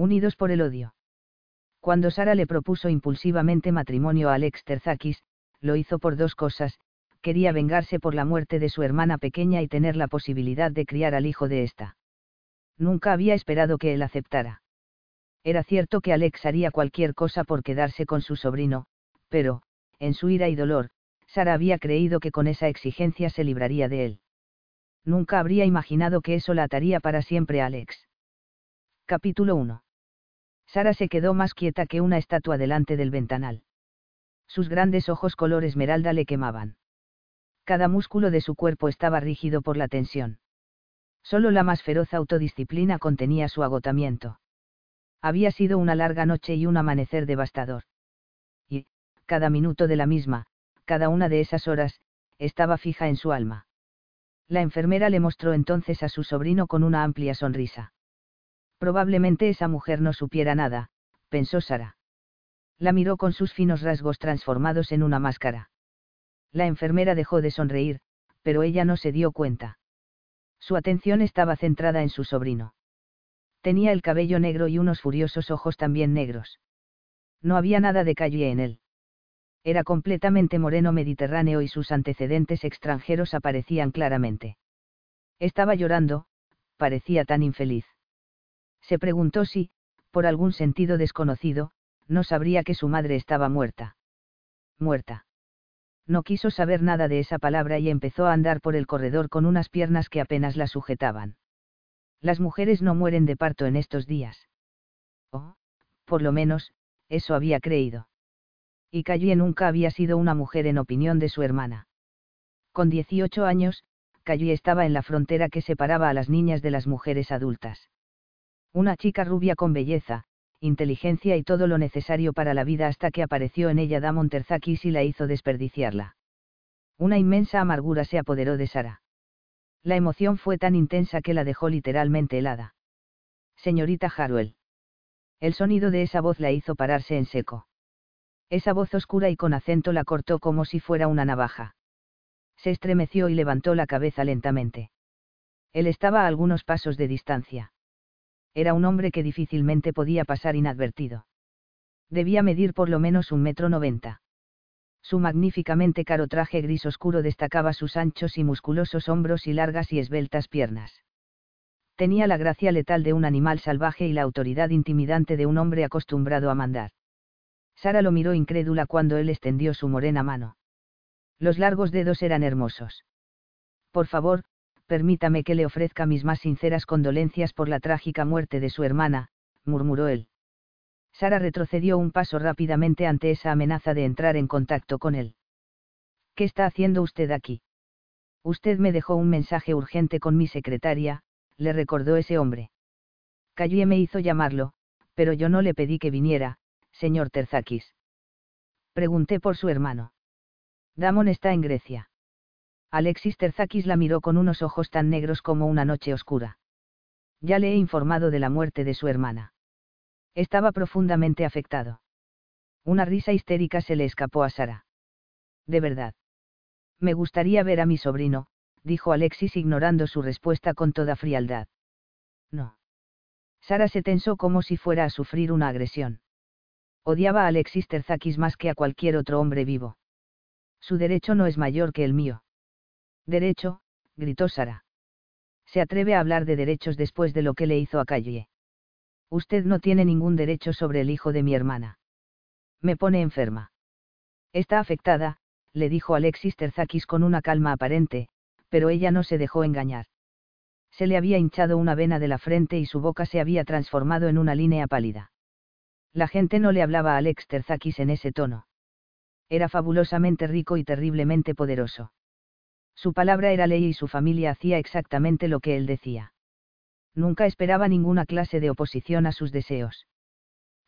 Unidos por el odio. Cuando Sara le propuso impulsivamente matrimonio a Alex Terzakis, lo hizo por dos cosas, quería vengarse por la muerte de su hermana pequeña y tener la posibilidad de criar al hijo de ésta. Nunca había esperado que él aceptara. Era cierto que Alex haría cualquier cosa por quedarse con su sobrino, pero, en su ira y dolor, Sara había creído que con esa exigencia se libraría de él. Nunca habría imaginado que eso la ataría para siempre a Alex. Capítulo 1. Sara se quedó más quieta que una estatua delante del ventanal. Sus grandes ojos color esmeralda le quemaban. Cada músculo de su cuerpo estaba rígido por la tensión. Solo la más feroz autodisciplina contenía su agotamiento. Había sido una larga noche y un amanecer devastador. Y, cada minuto de la misma, cada una de esas horas, estaba fija en su alma. La enfermera le mostró entonces a su sobrino con una amplia sonrisa. Probablemente esa mujer no supiera nada, pensó Sara. La miró con sus finos rasgos transformados en una máscara. La enfermera dejó de sonreír, pero ella no se dio cuenta. Su atención estaba centrada en su sobrino. Tenía el cabello negro y unos furiosos ojos también negros. No había nada de calle en él. Era completamente moreno mediterráneo y sus antecedentes extranjeros aparecían claramente. Estaba llorando, parecía tan infeliz. Se preguntó si, por algún sentido desconocido, no sabría que su madre estaba muerta. Muerta. No quiso saber nada de esa palabra y empezó a andar por el corredor con unas piernas que apenas la sujetaban. Las mujeres no mueren de parto en estos días. Oh, por lo menos, eso había creído. Y Calle nunca había sido una mujer en opinión de su hermana. Con 18 años, Calle estaba en la frontera que separaba a las niñas de las mujeres adultas. Una chica rubia con belleza, inteligencia y todo lo necesario para la vida hasta que apareció en ella Damon Terzakis y la hizo desperdiciarla. Una inmensa amargura se apoderó de Sara. La emoción fue tan intensa que la dejó literalmente helada. Señorita Haruel. El sonido de esa voz la hizo pararse en seco. Esa voz oscura y con acento la cortó como si fuera una navaja. Se estremeció y levantó la cabeza lentamente. Él estaba a algunos pasos de distancia era un hombre que difícilmente podía pasar inadvertido. Debía medir por lo menos un metro noventa. Su magníficamente caro traje gris oscuro destacaba sus anchos y musculosos hombros y largas y esbeltas piernas. Tenía la gracia letal de un animal salvaje y la autoridad intimidante de un hombre acostumbrado a mandar. Sara lo miró incrédula cuando él extendió su morena mano. Los largos dedos eran hermosos. Por favor, permítame que le ofrezca mis más sinceras condolencias por la trágica muerte de su hermana, murmuró él. Sara retrocedió un paso rápidamente ante esa amenaza de entrar en contacto con él. ¿Qué está haciendo usted aquí? Usted me dejó un mensaje urgente con mi secretaria, le recordó ese hombre. Calle me hizo llamarlo, pero yo no le pedí que viniera, señor Terzakis. Pregunté por su hermano. Damon está en Grecia. Alexis Terzakis la miró con unos ojos tan negros como una noche oscura. Ya le he informado de la muerte de su hermana. Estaba profundamente afectado. Una risa histérica se le escapó a Sara. De verdad. Me gustaría ver a mi sobrino, dijo Alexis ignorando su respuesta con toda frialdad. No. Sara se tensó como si fuera a sufrir una agresión. Odiaba a Alexis Terzakis más que a cualquier otro hombre vivo. Su derecho no es mayor que el mío. Derecho, gritó Sara. Se atreve a hablar de derechos después de lo que le hizo a Calle. Usted no tiene ningún derecho sobre el hijo de mi hermana. Me pone enferma. Está afectada, le dijo Alexis Terzakis con una calma aparente, pero ella no se dejó engañar. Se le había hinchado una vena de la frente y su boca se había transformado en una línea pálida. La gente no le hablaba a Alex Terzakis en ese tono. Era fabulosamente rico y terriblemente poderoso. Su palabra era ley y su familia hacía exactamente lo que él decía. Nunca esperaba ninguna clase de oposición a sus deseos.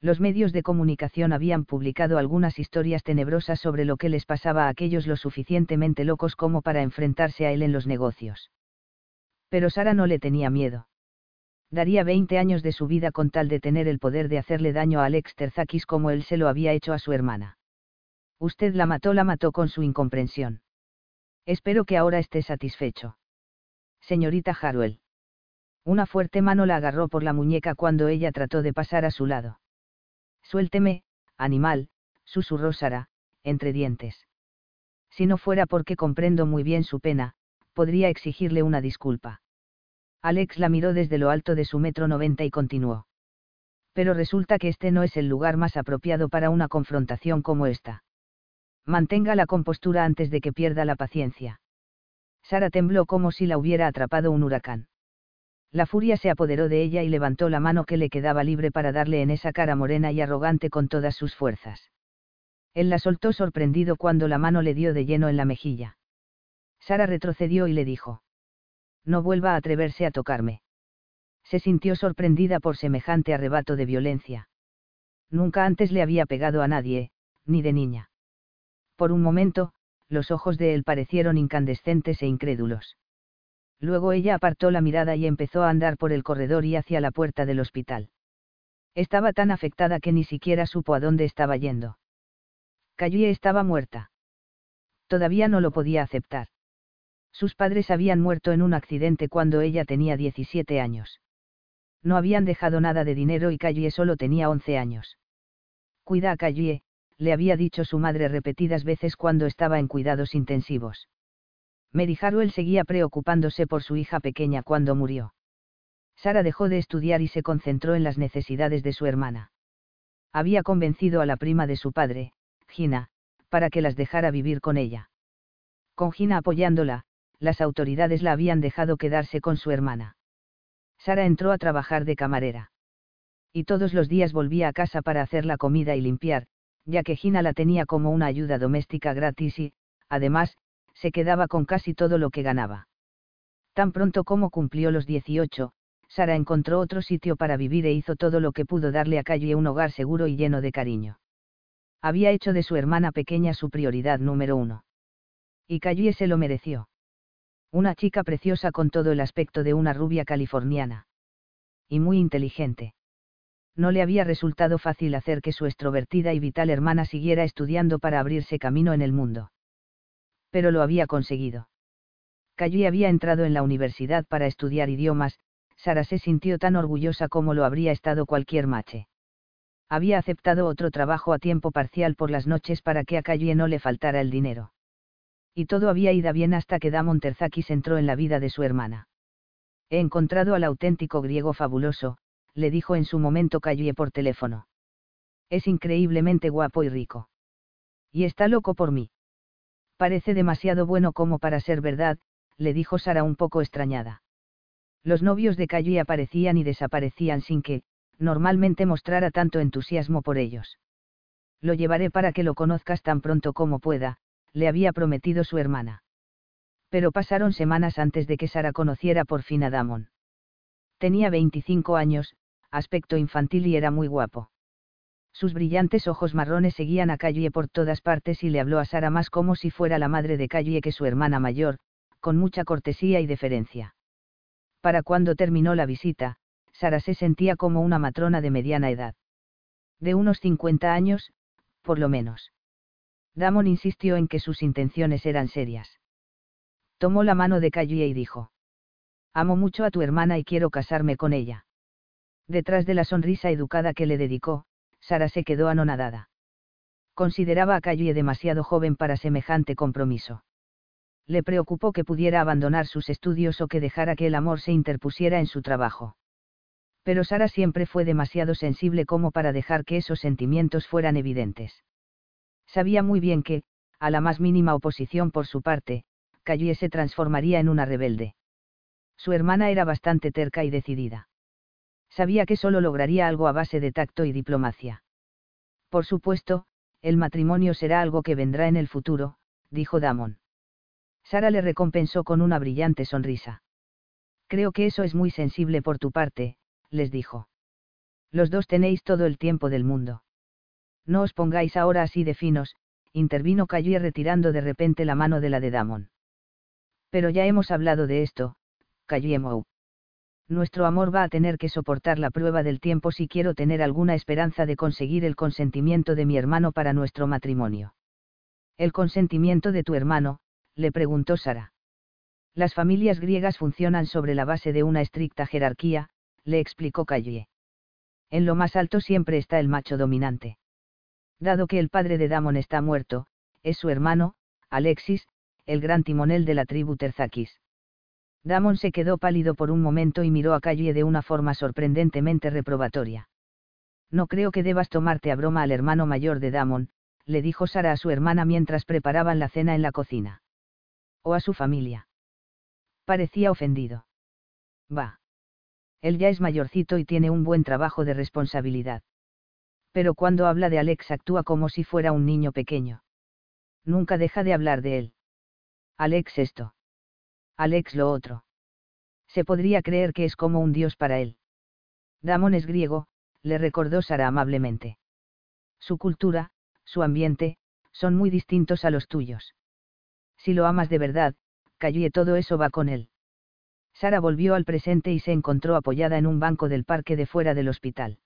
Los medios de comunicación habían publicado algunas historias tenebrosas sobre lo que les pasaba a aquellos lo suficientemente locos como para enfrentarse a él en los negocios. Pero Sara no le tenía miedo. Daría 20 años de su vida con tal de tener el poder de hacerle daño a Alex Terzakis como él se lo había hecho a su hermana. Usted la mató, la mató con su incomprensión. Espero que ahora esté satisfecho. Señorita Haruel. Una fuerte mano la agarró por la muñeca cuando ella trató de pasar a su lado. Suélteme, animal, susurró Sara, entre dientes. Si no fuera porque comprendo muy bien su pena, podría exigirle una disculpa. Alex la miró desde lo alto de su metro noventa y continuó. Pero resulta que este no es el lugar más apropiado para una confrontación como esta. Mantenga la compostura antes de que pierda la paciencia. Sara tembló como si la hubiera atrapado un huracán. La furia se apoderó de ella y levantó la mano que le quedaba libre para darle en esa cara morena y arrogante con todas sus fuerzas. Él la soltó sorprendido cuando la mano le dio de lleno en la mejilla. Sara retrocedió y le dijo. No vuelva a atreverse a tocarme. Se sintió sorprendida por semejante arrebato de violencia. Nunca antes le había pegado a nadie, ni de niña. Por un momento, los ojos de él parecieron incandescentes e incrédulos. Luego ella apartó la mirada y empezó a andar por el corredor y hacia la puerta del hospital. Estaba tan afectada que ni siquiera supo a dónde estaba yendo. Callie estaba muerta. Todavía no lo podía aceptar. Sus padres habían muerto en un accidente cuando ella tenía 17 años. No habían dejado nada de dinero y Callie solo tenía 11 años. Cuida a Callie, le había dicho su madre repetidas veces cuando estaba en cuidados intensivos. Mary Harwell seguía preocupándose por su hija pequeña cuando murió. Sara dejó de estudiar y se concentró en las necesidades de su hermana. Había convencido a la prima de su padre, Gina, para que las dejara vivir con ella. Con Gina apoyándola, las autoridades la habían dejado quedarse con su hermana. Sara entró a trabajar de camarera. Y todos los días volvía a casa para hacer la comida y limpiar, ya que Gina la tenía como una ayuda doméstica gratis y, además, se quedaba con casi todo lo que ganaba. Tan pronto como cumplió los 18, Sara encontró otro sitio para vivir e hizo todo lo que pudo darle a Calle un hogar seguro y lleno de cariño. Había hecho de su hermana pequeña su prioridad número uno. Y Calle se lo mereció. Una chica preciosa con todo el aspecto de una rubia californiana. Y muy inteligente. No le había resultado fácil hacer que su extrovertida y vital hermana siguiera estudiando para abrirse camino en el mundo pero lo había conseguido. Callie había entrado en la universidad para estudiar idiomas, Sara se sintió tan orgullosa como lo habría estado cualquier mache. Había aceptado otro trabajo a tiempo parcial por las noches para que a Callie no le faltara el dinero. Y todo había ido bien hasta que Damon Terzakis entró en la vida de su hermana. He encontrado al auténtico griego fabuloso, le dijo en su momento Callie por teléfono. Es increíblemente guapo y rico. Y está loco por mí. Parece demasiado bueno como para ser verdad, le dijo Sara un poco extrañada. Los novios de Callie aparecían y desaparecían sin que, normalmente mostrara tanto entusiasmo por ellos. Lo llevaré para que lo conozcas tan pronto como pueda, le había prometido su hermana. Pero pasaron semanas antes de que Sara conociera por fin a Damon. Tenía 25 años, aspecto infantil y era muy guapo. Sus brillantes ojos marrones seguían a Callie por todas partes y le habló a Sara más como si fuera la madre de Callie que su hermana mayor, con mucha cortesía y deferencia. Para cuando terminó la visita, Sara se sentía como una matrona de mediana edad. De unos 50 años, por lo menos. Damon insistió en que sus intenciones eran serias. Tomó la mano de Callie y dijo. Amo mucho a tu hermana y quiero casarme con ella. Detrás de la sonrisa educada que le dedicó, Sara se quedó anonadada. Consideraba a Callie demasiado joven para semejante compromiso. Le preocupó que pudiera abandonar sus estudios o que dejara que el amor se interpusiera en su trabajo. Pero Sara siempre fue demasiado sensible como para dejar que esos sentimientos fueran evidentes. Sabía muy bien que, a la más mínima oposición por su parte, Callie se transformaría en una rebelde. Su hermana era bastante terca y decidida sabía que solo lograría algo a base de tacto y diplomacia. Por supuesto, el matrimonio será algo que vendrá en el futuro, dijo Damon. Sara le recompensó con una brillante sonrisa. Creo que eso es muy sensible por tu parte, les dijo. Los dos tenéis todo el tiempo del mundo. No os pongáis ahora así de finos, intervino Callie retirando de repente la mano de la de Damon. Pero ya hemos hablado de esto, Callie Mou nuestro amor va a tener que soportar la prueba del tiempo si quiero tener alguna esperanza de conseguir el consentimiento de mi hermano para nuestro matrimonio. ¿El consentimiento de tu hermano? le preguntó Sara. Las familias griegas funcionan sobre la base de una estricta jerarquía, le explicó Calle. En lo más alto siempre está el macho dominante. Dado que el padre de Damon está muerto, es su hermano, Alexis, el gran timonel de la tribu Terzakis. Damon se quedó pálido por un momento y miró a Calle de una forma sorprendentemente reprobatoria. No creo que debas tomarte a broma al hermano mayor de Damon, le dijo Sara a su hermana mientras preparaban la cena en la cocina. O a su familia. Parecía ofendido. Va. Él ya es mayorcito y tiene un buen trabajo de responsabilidad. Pero cuando habla de Alex actúa como si fuera un niño pequeño. Nunca deja de hablar de él. Alex esto. Alex lo otro. Se podría creer que es como un dios para él. Damon es griego, le recordó Sara amablemente. Su cultura, su ambiente, son muy distintos a los tuyos. Si lo amas de verdad, y todo eso va con él. Sara volvió al presente y se encontró apoyada en un banco del parque de fuera del hospital.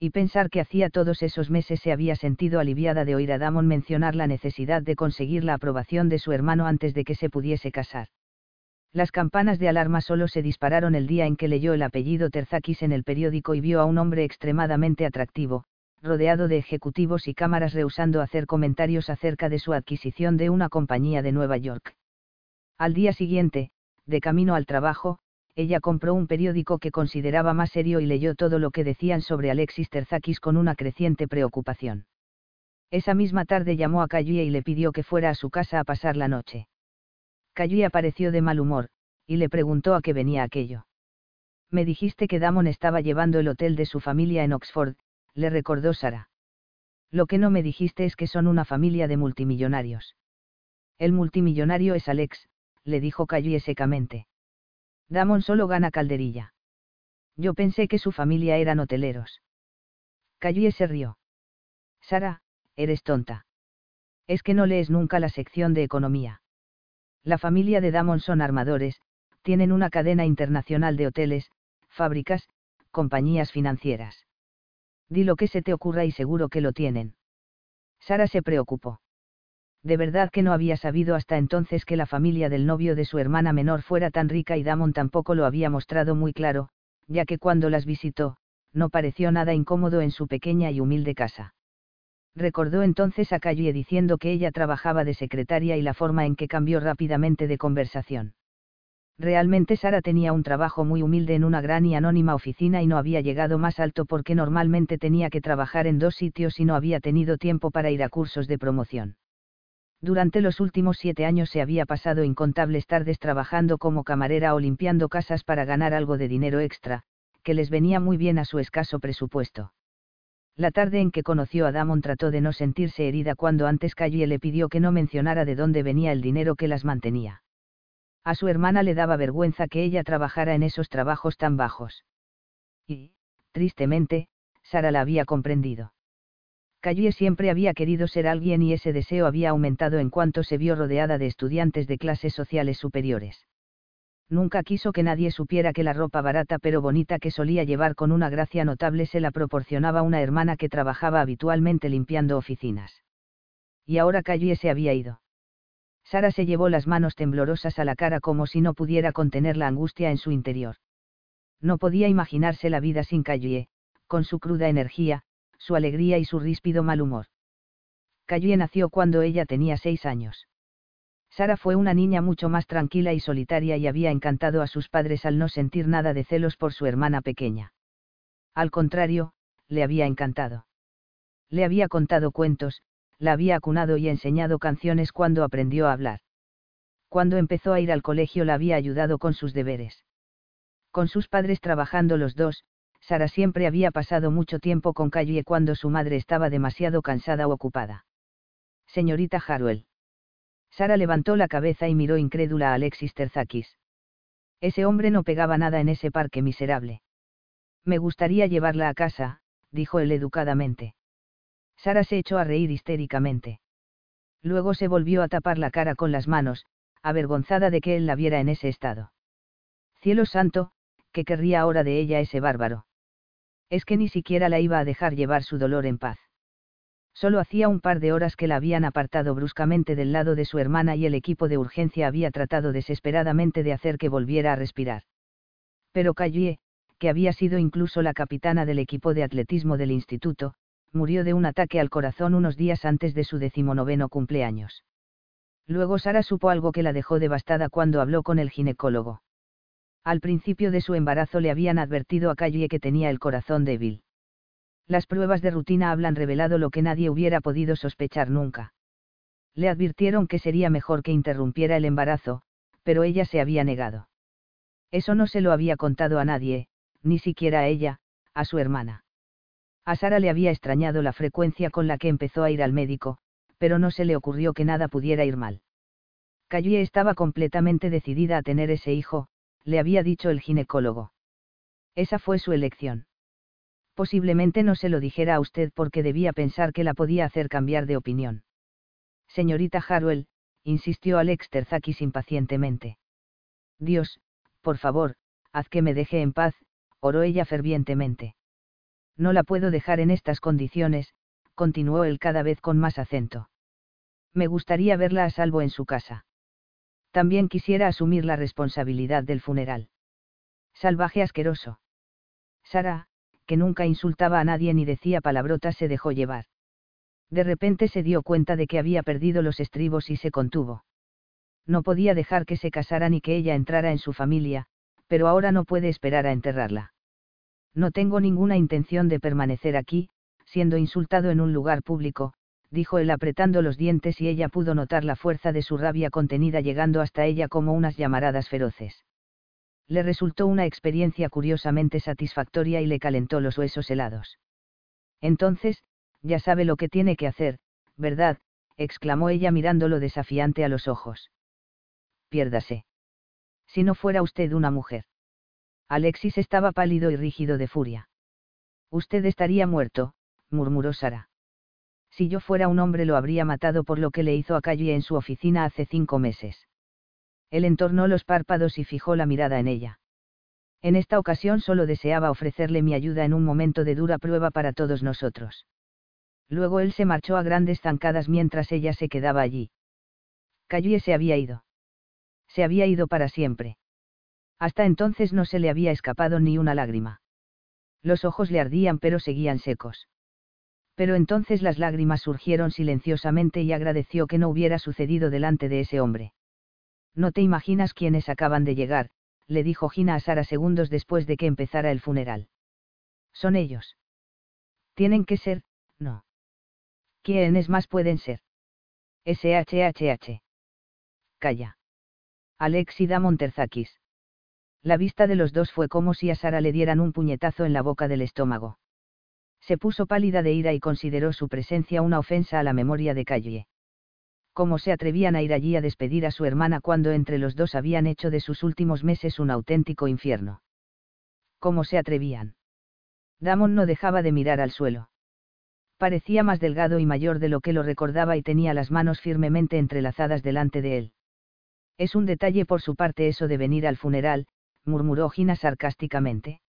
Y pensar que hacía todos esos meses se había sentido aliviada de oír a Damon mencionar la necesidad de conseguir la aprobación de su hermano antes de que se pudiese casar. Las campanas de alarma solo se dispararon el día en que leyó el apellido Terzakis en el periódico y vio a un hombre extremadamente atractivo, rodeado de ejecutivos y cámaras rehusando hacer comentarios acerca de su adquisición de una compañía de Nueva York. Al día siguiente, de camino al trabajo, ella compró un periódico que consideraba más serio y leyó todo lo que decían sobre Alexis Terzakis con una creciente preocupación. Esa misma tarde llamó a Cayuya y le pidió que fuera a su casa a pasar la noche. Cayui apareció de mal humor, y le preguntó a qué venía aquello. Me dijiste que Damon estaba llevando el hotel de su familia en Oxford, le recordó Sara. Lo que no me dijiste es que son una familia de multimillonarios. El multimillonario es Alex, le dijo Cayui secamente. Damon solo gana calderilla. Yo pensé que su familia eran hoteleros. Cayui se rió. Sara, eres tonta. Es que no lees nunca la sección de economía. La familia de Damon son armadores, tienen una cadena internacional de hoteles, fábricas, compañías financieras. Di lo que se te ocurra y seguro que lo tienen. Sara se preocupó. De verdad que no había sabido hasta entonces que la familia del novio de su hermana menor fuera tan rica y Damon tampoco lo había mostrado muy claro, ya que cuando las visitó, no pareció nada incómodo en su pequeña y humilde casa. Recordó entonces a Calle diciendo que ella trabajaba de secretaria y la forma en que cambió rápidamente de conversación. Realmente Sara tenía un trabajo muy humilde en una gran y anónima oficina y no había llegado más alto porque normalmente tenía que trabajar en dos sitios y no había tenido tiempo para ir a cursos de promoción. Durante los últimos siete años se había pasado incontables tardes trabajando como camarera o limpiando casas para ganar algo de dinero extra, que les venía muy bien a su escaso presupuesto. La tarde en que conoció a Damon trató de no sentirse herida cuando antes Calle le pidió que no mencionara de dónde venía el dinero que las mantenía. A su hermana le daba vergüenza que ella trabajara en esos trabajos tan bajos. Y, tristemente, Sara la había comprendido. Calle siempre había querido ser alguien y ese deseo había aumentado en cuanto se vio rodeada de estudiantes de clases sociales superiores nunca quiso que nadie supiera que la ropa barata pero bonita que solía llevar con una gracia notable se la proporcionaba una hermana que trabajaba habitualmente limpiando oficinas. Y ahora Calle se había ido. Sara se llevó las manos temblorosas a la cara como si no pudiera contener la angustia en su interior. No podía imaginarse la vida sin Calle, con su cruda energía, su alegría y su ríspido mal humor. Calle nació cuando ella tenía seis años. Sara fue una niña mucho más tranquila y solitaria y había encantado a sus padres al no sentir nada de celos por su hermana pequeña. Al contrario, le había encantado. Le había contado cuentos, la había acunado y enseñado canciones cuando aprendió a hablar. Cuando empezó a ir al colegio la había ayudado con sus deberes. Con sus padres trabajando los dos, Sara siempre había pasado mucho tiempo con Calle cuando su madre estaba demasiado cansada o ocupada. Señorita Haruel. Sara levantó la cabeza y miró incrédula a Alexis Terzakis. Ese hombre no pegaba nada en ese parque miserable. Me gustaría llevarla a casa, dijo él educadamente. Sara se echó a reír histéricamente. Luego se volvió a tapar la cara con las manos, avergonzada de que él la viera en ese estado. Cielo santo, ¿qué querría ahora de ella ese bárbaro? Es que ni siquiera la iba a dejar llevar su dolor en paz. Solo hacía un par de horas que la habían apartado bruscamente del lado de su hermana y el equipo de urgencia había tratado desesperadamente de hacer que volviera a respirar. Pero Callie, que había sido incluso la capitana del equipo de atletismo del instituto, murió de un ataque al corazón unos días antes de su decimonoveno cumpleaños. Luego Sara supo algo que la dejó devastada cuando habló con el ginecólogo. Al principio de su embarazo le habían advertido a Callie que tenía el corazón débil. Las pruebas de rutina hablan revelado lo que nadie hubiera podido sospechar nunca. Le advirtieron que sería mejor que interrumpiera el embarazo, pero ella se había negado. Eso no se lo había contado a nadie, ni siquiera a ella, a su hermana. A Sara le había extrañado la frecuencia con la que empezó a ir al médico, pero no se le ocurrió que nada pudiera ir mal. Callie estaba completamente decidida a tener ese hijo, le había dicho el ginecólogo. Esa fue su elección. Posiblemente no se lo dijera a usted porque debía pensar que la podía hacer cambiar de opinión. Señorita Harwell, insistió Alex Terzakis impacientemente. Dios, por favor, haz que me deje en paz, oró ella fervientemente. No la puedo dejar en estas condiciones, continuó él cada vez con más acento. Me gustaría verla a salvo en su casa. También quisiera asumir la responsabilidad del funeral. Salvaje asqueroso. Sara, que nunca insultaba a nadie ni decía palabrotas, se dejó llevar. De repente se dio cuenta de que había perdido los estribos y se contuvo. No podía dejar que se casara ni que ella entrara en su familia, pero ahora no puede esperar a enterrarla. No tengo ninguna intención de permanecer aquí, siendo insultado en un lugar público, dijo él apretando los dientes y ella pudo notar la fuerza de su rabia contenida llegando hasta ella como unas llamaradas feroces. Le resultó una experiencia curiosamente satisfactoria y le calentó los huesos helados. Entonces, ya sabe lo que tiene que hacer, ¿verdad? exclamó ella mirándolo desafiante a los ojos. Piérdase. Si no fuera usted una mujer. Alexis estaba pálido y rígido de furia. Usted estaría muerto, murmuró Sara. Si yo fuera un hombre lo habría matado por lo que le hizo a Calle en su oficina hace cinco meses. Él entornó los párpados y fijó la mirada en ella. En esta ocasión solo deseaba ofrecerle mi ayuda en un momento de dura prueba para todos nosotros. Luego él se marchó a grandes zancadas mientras ella se quedaba allí. Calle se había ido. Se había ido para siempre. Hasta entonces no se le había escapado ni una lágrima. Los ojos le ardían pero seguían secos pero entonces las lágrimas surgieron silenciosamente y agradeció que no hubiera sucedido delante de ese hombre. No te imaginas quiénes acaban de llegar, le dijo Gina a Sara segundos después de que empezara el funeral. Son ellos. Tienen que ser, no. ¿Quiénes más pueden ser? SHHH. Calla. Alex y Damon Terzakis. La vista de los dos fue como si a Sara le dieran un puñetazo en la boca del estómago se puso pálida de ira y consideró su presencia una ofensa a la memoria de Calle. ¿Cómo se atrevían a ir allí a despedir a su hermana cuando entre los dos habían hecho de sus últimos meses un auténtico infierno? ¿Cómo se atrevían? Damon no dejaba de mirar al suelo. Parecía más delgado y mayor de lo que lo recordaba y tenía las manos firmemente entrelazadas delante de él. Es un detalle por su parte eso de venir al funeral, murmuró Gina sarcásticamente.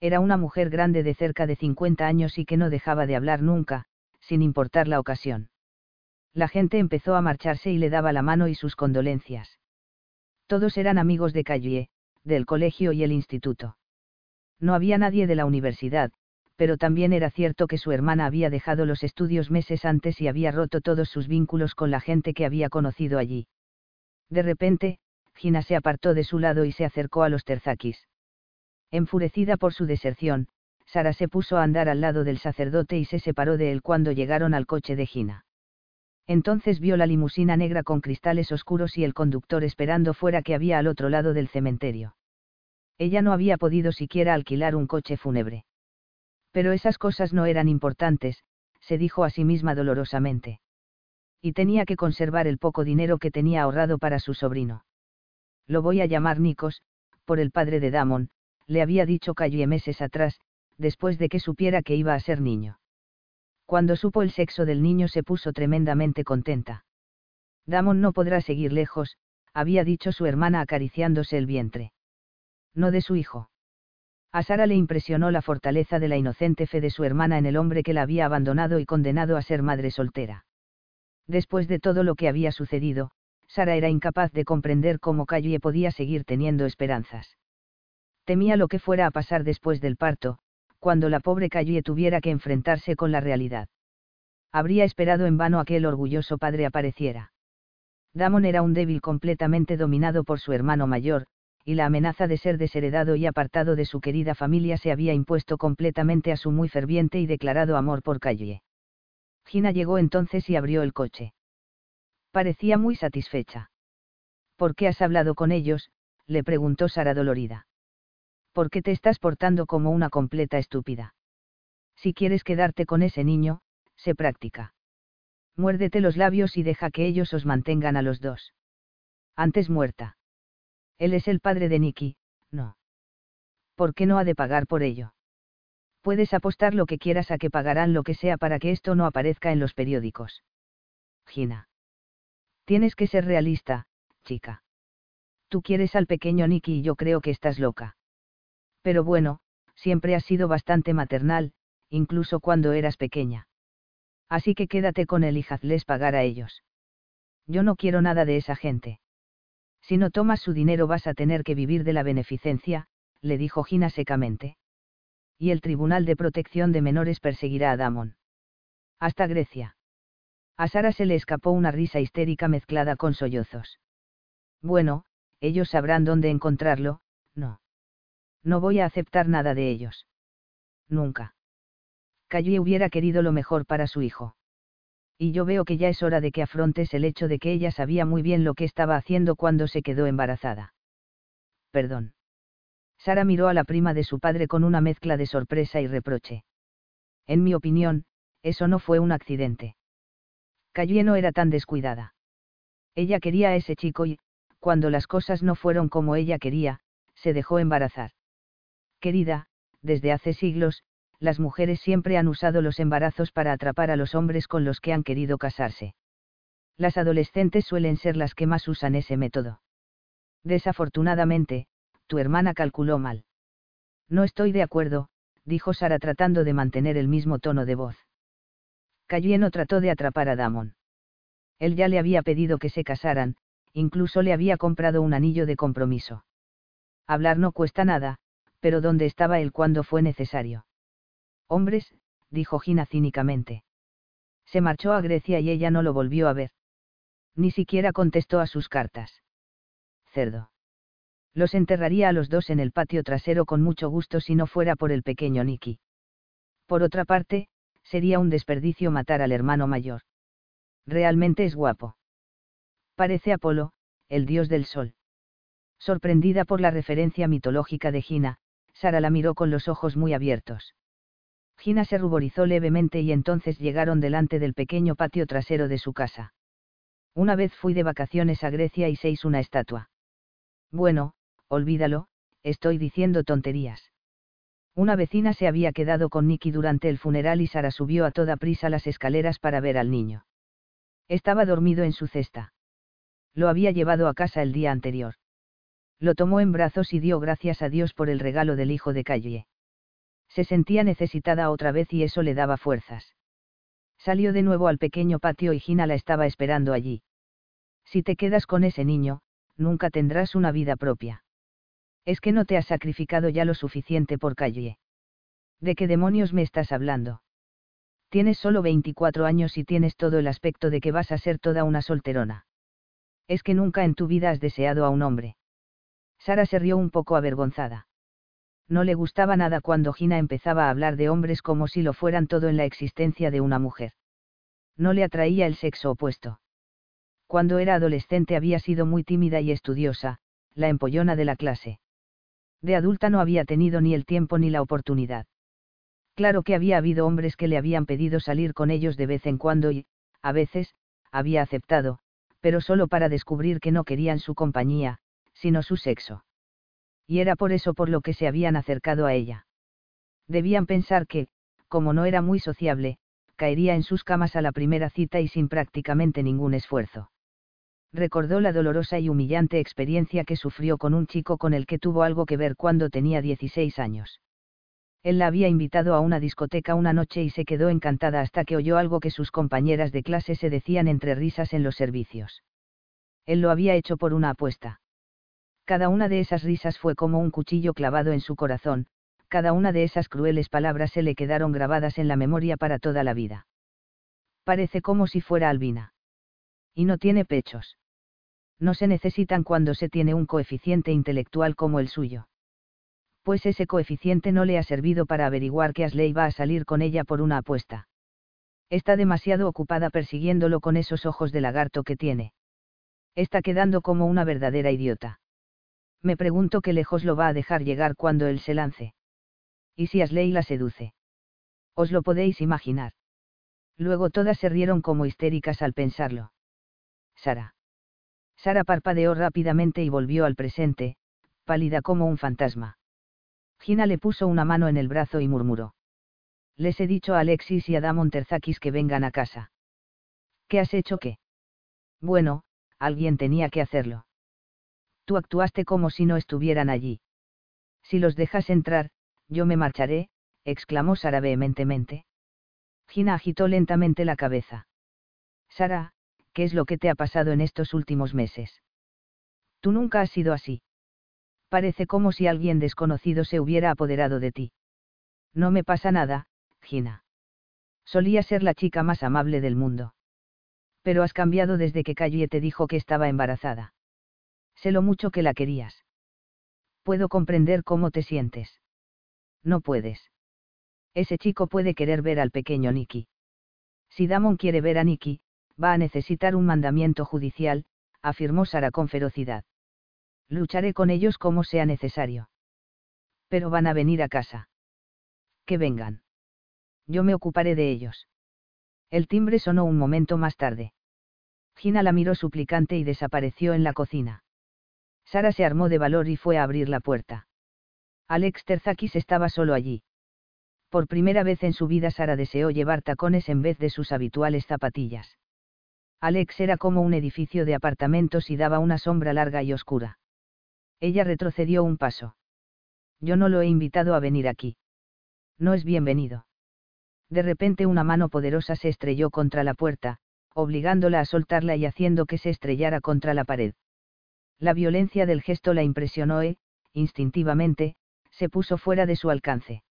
Era una mujer grande de cerca de 50 años y que no dejaba de hablar nunca, sin importar la ocasión. La gente empezó a marcharse y le daba la mano y sus condolencias. Todos eran amigos de Callie, del colegio y el instituto. No había nadie de la universidad, pero también era cierto que su hermana había dejado los estudios meses antes y había roto todos sus vínculos con la gente que había conocido allí. De repente, Gina se apartó de su lado y se acercó a los Terzakis. Enfurecida por su deserción, Sara se puso a andar al lado del sacerdote y se separó de él cuando llegaron al coche de Gina. Entonces vio la limusina negra con cristales oscuros y el conductor esperando fuera que había al otro lado del cementerio. Ella no había podido siquiera alquilar un coche fúnebre. Pero esas cosas no eran importantes, se dijo a sí misma dolorosamente. Y tenía que conservar el poco dinero que tenía ahorrado para su sobrino. Lo voy a llamar Nikos, por el padre de Damon, le había dicho Calle meses atrás, después de que supiera que iba a ser niño. Cuando supo el sexo del niño se puso tremendamente contenta. Damon no podrá seguir lejos, había dicho su hermana acariciándose el vientre. No de su hijo. A Sara le impresionó la fortaleza de la inocente fe de su hermana en el hombre que la había abandonado y condenado a ser madre soltera. Después de todo lo que había sucedido, Sara era incapaz de comprender cómo Calle podía seguir teniendo esperanzas. Temía lo que fuera a pasar después del parto, cuando la pobre Calle tuviera que enfrentarse con la realidad. Habría esperado en vano a que el orgulloso padre apareciera. Damon era un débil completamente dominado por su hermano mayor, y la amenaza de ser desheredado y apartado de su querida familia se había impuesto completamente a su muy ferviente y declarado amor por Calle. Gina llegó entonces y abrió el coche. Parecía muy satisfecha. ¿Por qué has hablado con ellos? le preguntó Sara dolorida. ¿Por qué te estás portando como una completa estúpida? Si quieres quedarte con ese niño, se practica. Muérdete los labios y deja que ellos os mantengan a los dos. Antes muerta. Él es el padre de Nicky, no. ¿Por qué no ha de pagar por ello? Puedes apostar lo que quieras a que pagarán lo que sea para que esto no aparezca en los periódicos. Gina. Tienes que ser realista, chica. Tú quieres al pequeño Nicky y yo creo que estás loca. Pero bueno, siempre has sido bastante maternal, incluso cuando eras pequeña. Así que quédate con él y hazles pagar a ellos. Yo no quiero nada de esa gente. Si no tomas su dinero vas a tener que vivir de la beneficencia, le dijo Gina secamente. Y el Tribunal de Protección de Menores perseguirá a Damon. Hasta Grecia. A Sara se le escapó una risa histérica mezclada con sollozos. Bueno, ellos sabrán dónde encontrarlo, no. No voy a aceptar nada de ellos. Nunca. Calle hubiera querido lo mejor para su hijo y yo veo que ya es hora de que afrontes el hecho de que ella sabía muy bien lo que estaba haciendo cuando se quedó embarazada. Perdón. Sara miró a la prima de su padre con una mezcla de sorpresa y reproche. En mi opinión, eso no fue un accidente. Calle no era tan descuidada. Ella quería a ese chico y, cuando las cosas no fueron como ella quería, se dejó embarazar. Querida, desde hace siglos, las mujeres siempre han usado los embarazos para atrapar a los hombres con los que han querido casarse. Las adolescentes suelen ser las que más usan ese método. Desafortunadamente, tu hermana calculó mal. No estoy de acuerdo, dijo Sara tratando de mantener el mismo tono de voz. Cayeno trató de atrapar a Damon. Él ya le había pedido que se casaran, incluso le había comprado un anillo de compromiso. Hablar no cuesta nada, pero ¿dónde estaba él cuando fue necesario? Hombres, dijo Gina cínicamente. Se marchó a Grecia y ella no lo volvió a ver. Ni siquiera contestó a sus cartas. Cerdo. Los enterraría a los dos en el patio trasero con mucho gusto si no fuera por el pequeño Nicky. Por otra parte, sería un desperdicio matar al hermano mayor. Realmente es guapo. Parece Apolo, el dios del sol. Sorprendida por la referencia mitológica de Gina, Sara la miró con los ojos muy abiertos. Gina se ruborizó levemente y entonces llegaron delante del pequeño patio trasero de su casa. Una vez fui de vacaciones a Grecia y se hizo una estatua. Bueno, olvídalo, estoy diciendo tonterías. Una vecina se había quedado con Nicky durante el funeral y Sara subió a toda prisa las escaleras para ver al niño. Estaba dormido en su cesta. Lo había llevado a casa el día anterior. Lo tomó en brazos y dio gracias a Dios por el regalo del hijo de calle se sentía necesitada otra vez y eso le daba fuerzas. Salió de nuevo al pequeño patio y Gina la estaba esperando allí. Si te quedas con ese niño, nunca tendrás una vida propia. Es que no te has sacrificado ya lo suficiente por Calle. ¿De qué demonios me estás hablando? Tienes solo 24 años y tienes todo el aspecto de que vas a ser toda una solterona. Es que nunca en tu vida has deseado a un hombre. Sara se rió un poco avergonzada no le gustaba nada cuando Gina empezaba a hablar de hombres como si lo fueran todo en la existencia de una mujer. No le atraía el sexo opuesto. Cuando era adolescente había sido muy tímida y estudiosa, la empollona de la clase. De adulta no había tenido ni el tiempo ni la oportunidad. Claro que había habido hombres que le habían pedido salir con ellos de vez en cuando y, a veces, había aceptado, pero solo para descubrir que no querían su compañía, sino su sexo y era por eso por lo que se habían acercado a ella. Debían pensar que, como no era muy sociable, caería en sus camas a la primera cita y sin prácticamente ningún esfuerzo. recordó la dolorosa y humillante experiencia que sufrió con un chico con el que tuvo algo que ver cuando tenía 16 años. Él la había invitado a una discoteca una noche y se quedó encantada hasta que oyó algo que sus compañeras de clase se decían entre risas en los servicios. Él lo había hecho por una apuesta. Cada una de esas risas fue como un cuchillo clavado en su corazón, cada una de esas crueles palabras se le quedaron grabadas en la memoria para toda la vida. Parece como si fuera albina. Y no tiene pechos no se necesitan cuando se tiene un coeficiente intelectual como el suyo. Pues ese coeficiente no le ha servido para averiguar que Asley va a salir con ella por una apuesta. Está demasiado ocupada persiguiéndolo con esos ojos de lagarto que tiene. Está quedando como una verdadera idiota. Me pregunto qué lejos lo va a dejar llegar cuando él se lance. ¿Y si Asley la seduce? Os lo podéis imaginar. Luego todas se rieron como histéricas al pensarlo. Sara. Sara parpadeó rápidamente y volvió al presente, pálida como un fantasma. Gina le puso una mano en el brazo y murmuró. Les he dicho a Alexis y a Damon Terzakis que vengan a casa. ¿Qué has hecho qué? Bueno, alguien tenía que hacerlo. Tú actuaste como si no estuvieran allí. Si los dejas entrar, yo me marcharé, exclamó Sara vehementemente. Gina agitó lentamente la cabeza. Sara, ¿qué es lo que te ha pasado en estos últimos meses? Tú nunca has sido así. Parece como si alguien desconocido se hubiera apoderado de ti. No me pasa nada, Gina. Solía ser la chica más amable del mundo. Pero has cambiado desde que Calle te dijo que estaba embarazada. Sé lo mucho que la querías. Puedo comprender cómo te sientes. No puedes. Ese chico puede querer ver al pequeño Nicky. Si Damon quiere ver a Nicky, va a necesitar un mandamiento judicial, afirmó Sara con ferocidad. Lucharé con ellos como sea necesario. Pero van a venir a casa. Que vengan. Yo me ocuparé de ellos. El timbre sonó un momento más tarde. Gina la miró suplicante y desapareció en la cocina. Sara se armó de valor y fue a abrir la puerta. Alex Terzakis estaba solo allí. Por primera vez en su vida Sara deseó llevar tacones en vez de sus habituales zapatillas. Alex era como un edificio de apartamentos y daba una sombra larga y oscura. Ella retrocedió un paso. Yo no lo he invitado a venir aquí. No es bienvenido. De repente una mano poderosa se estrelló contra la puerta, obligándola a soltarla y haciendo que se estrellara contra la pared. La violencia del gesto la impresionó e, instintivamente, se puso fuera de su alcance.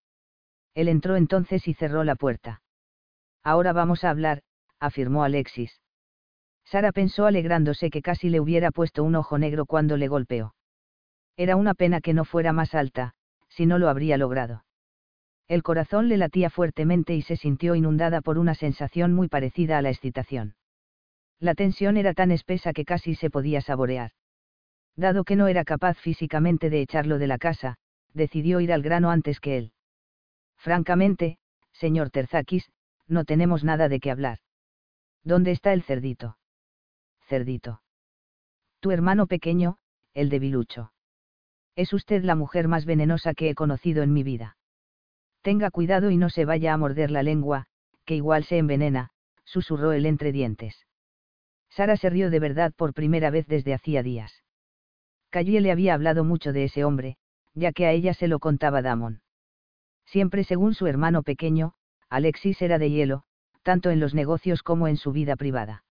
Él entró entonces y cerró la puerta. Ahora vamos a hablar, afirmó Alexis. Sara pensó alegrándose que casi le hubiera puesto un ojo negro cuando le golpeó. Era una pena que no fuera más alta, si no lo habría logrado. El corazón le latía fuertemente y se sintió inundada por una sensación muy parecida a la excitación. La tensión era tan espesa que casi se podía saborear. Dado que no era capaz físicamente de echarlo de la casa, decidió ir al grano antes que él. Francamente, señor Terzakis, no tenemos nada de qué hablar. ¿Dónde está el cerdito? cerdito. Tu hermano pequeño, el debilucho. Es usted la mujer más venenosa que he conocido en mi vida. Tenga cuidado y no se vaya a morder la lengua, que igual se envenena, susurró él entre dientes. Sara se rió de verdad por primera vez desde hacía días. Calle le había hablado mucho de ese hombre, ya que a ella se lo contaba Damon. Siempre según su hermano pequeño, Alexis era de hielo, tanto en los negocios como en su vida privada.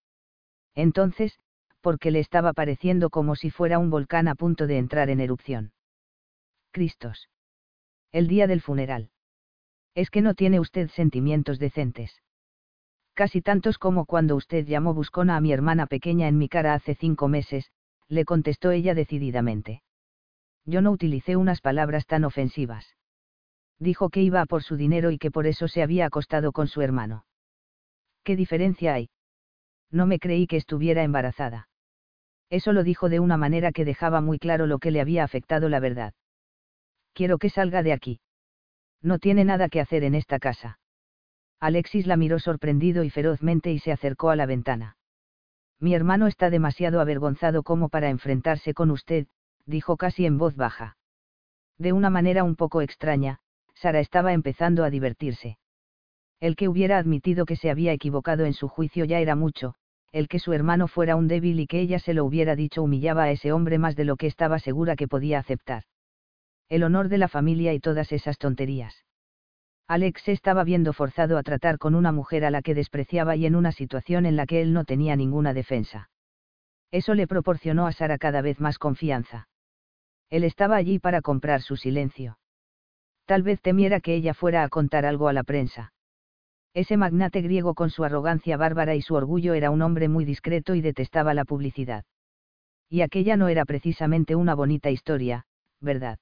Entonces, porque le estaba pareciendo como si fuera un volcán a punto de entrar en erupción. Cristos. El día del funeral. Es que no tiene usted sentimientos decentes. Casi tantos como cuando usted llamó buscona a mi hermana pequeña en mi cara hace cinco meses, le contestó ella decididamente. Yo no utilicé unas palabras tan ofensivas. Dijo que iba a por su dinero y que por eso se había acostado con su hermano. ¿Qué diferencia hay? no me creí que estuviera embarazada. Eso lo dijo de una manera que dejaba muy claro lo que le había afectado la verdad. Quiero que salga de aquí. No tiene nada que hacer en esta casa. Alexis la miró sorprendido y ferozmente y se acercó a la ventana. Mi hermano está demasiado avergonzado como para enfrentarse con usted, dijo casi en voz baja. De una manera un poco extraña, Sara estaba empezando a divertirse. El que hubiera admitido que se había equivocado en su juicio ya era mucho, el que su hermano fuera un débil y que ella se lo hubiera dicho humillaba a ese hombre más de lo que estaba segura que podía aceptar. El honor de la familia y todas esas tonterías. Alex se estaba viendo forzado a tratar con una mujer a la que despreciaba y en una situación en la que él no tenía ninguna defensa. Eso le proporcionó a Sara cada vez más confianza. Él estaba allí para comprar su silencio. Tal vez temiera que ella fuera a contar algo a la prensa. Ese magnate griego con su arrogancia bárbara y su orgullo era un hombre muy discreto y detestaba la publicidad. Y aquella no era precisamente una bonita historia, ¿verdad?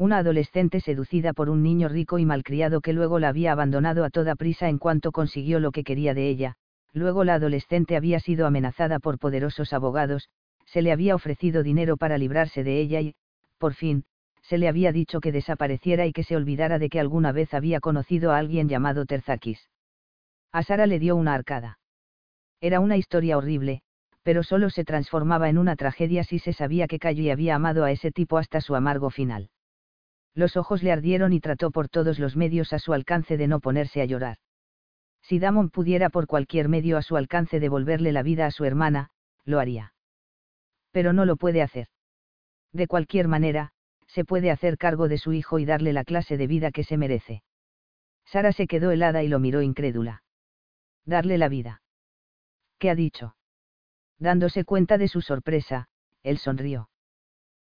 Una adolescente seducida por un niño rico y malcriado que luego la había abandonado a toda prisa en cuanto consiguió lo que quería de ella, luego la adolescente había sido amenazada por poderosos abogados, se le había ofrecido dinero para librarse de ella y, por fin, se le había dicho que desapareciera y que se olvidara de que alguna vez había conocido a alguien llamado Terzakis. A Sara le dio una arcada. Era una historia horrible, pero solo se transformaba en una tragedia si se sabía que Calle había amado a ese tipo hasta su amargo final. Los ojos le ardieron y trató por todos los medios a su alcance de no ponerse a llorar. Si Damon pudiera por cualquier medio a su alcance devolverle la vida a su hermana, lo haría. Pero no lo puede hacer. De cualquier manera, se puede hacer cargo de su hijo y darle la clase de vida que se merece. Sara se quedó helada y lo miró incrédula. Darle la vida. ¿Qué ha dicho? Dándose cuenta de su sorpresa, él sonrió.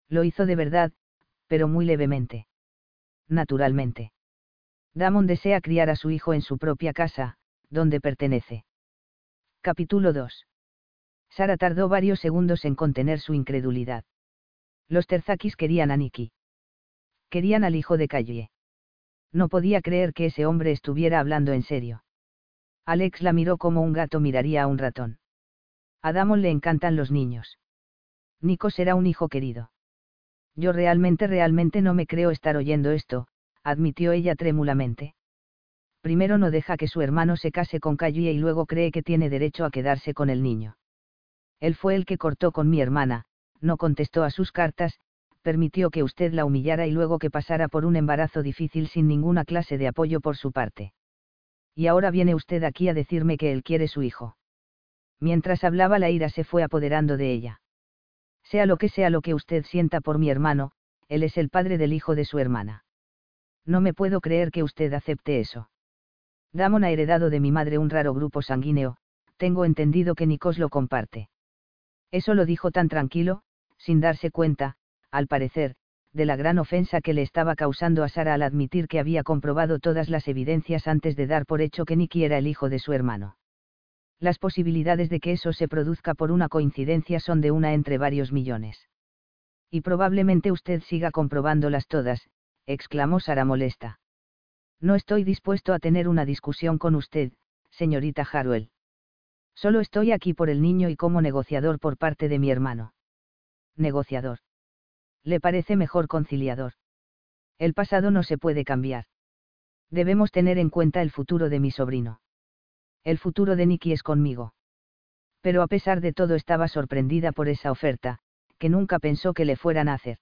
Lo hizo de verdad, pero muy levemente. Naturalmente. Damon desea criar a su hijo en su propia casa, donde pertenece. Capítulo 2. Sara tardó varios segundos en contener su incredulidad. Los Terzakis querían a Nikki. Querían al hijo de Calle. No podía creer que ese hombre estuviera hablando en serio. Alex la miró como un gato miraría a un ratón. A Damon le encantan los niños. Nico será un hijo querido. Yo realmente, realmente no me creo estar oyendo esto, admitió ella trémulamente. Primero no deja que su hermano se case con Calle y luego cree que tiene derecho a quedarse con el niño. Él fue el que cortó con mi hermana, no contestó a sus cartas, permitió que usted la humillara y luego que pasara por un embarazo difícil sin ninguna clase de apoyo por su parte. Y ahora viene usted aquí a decirme que él quiere su hijo. Mientras hablaba la ira se fue apoderando de ella. Sea lo que sea lo que usted sienta por mi hermano, él es el padre del hijo de su hermana. No me puedo creer que usted acepte eso. Damon ha heredado de mi madre un raro grupo sanguíneo, tengo entendido que Nikos lo comparte. Eso lo dijo tan tranquilo, sin darse cuenta, al parecer, de la gran ofensa que le estaba causando a Sara al admitir que había comprobado todas las evidencias antes de dar por hecho que Nicky era el hijo de su hermano. Las posibilidades de que eso se produzca por una coincidencia son de una entre varios millones. Y probablemente usted siga comprobándolas todas, exclamó Sara molesta. No estoy dispuesto a tener una discusión con usted, señorita Harwell. Solo estoy aquí por el niño y como negociador por parte de mi hermano. Negociador. ¿Le parece mejor conciliador? El pasado no se puede cambiar. Debemos tener en cuenta el futuro de mi sobrino. El futuro de Nicky es conmigo. Pero a pesar de todo estaba sorprendida por esa oferta, que nunca pensó que le fueran a hacer.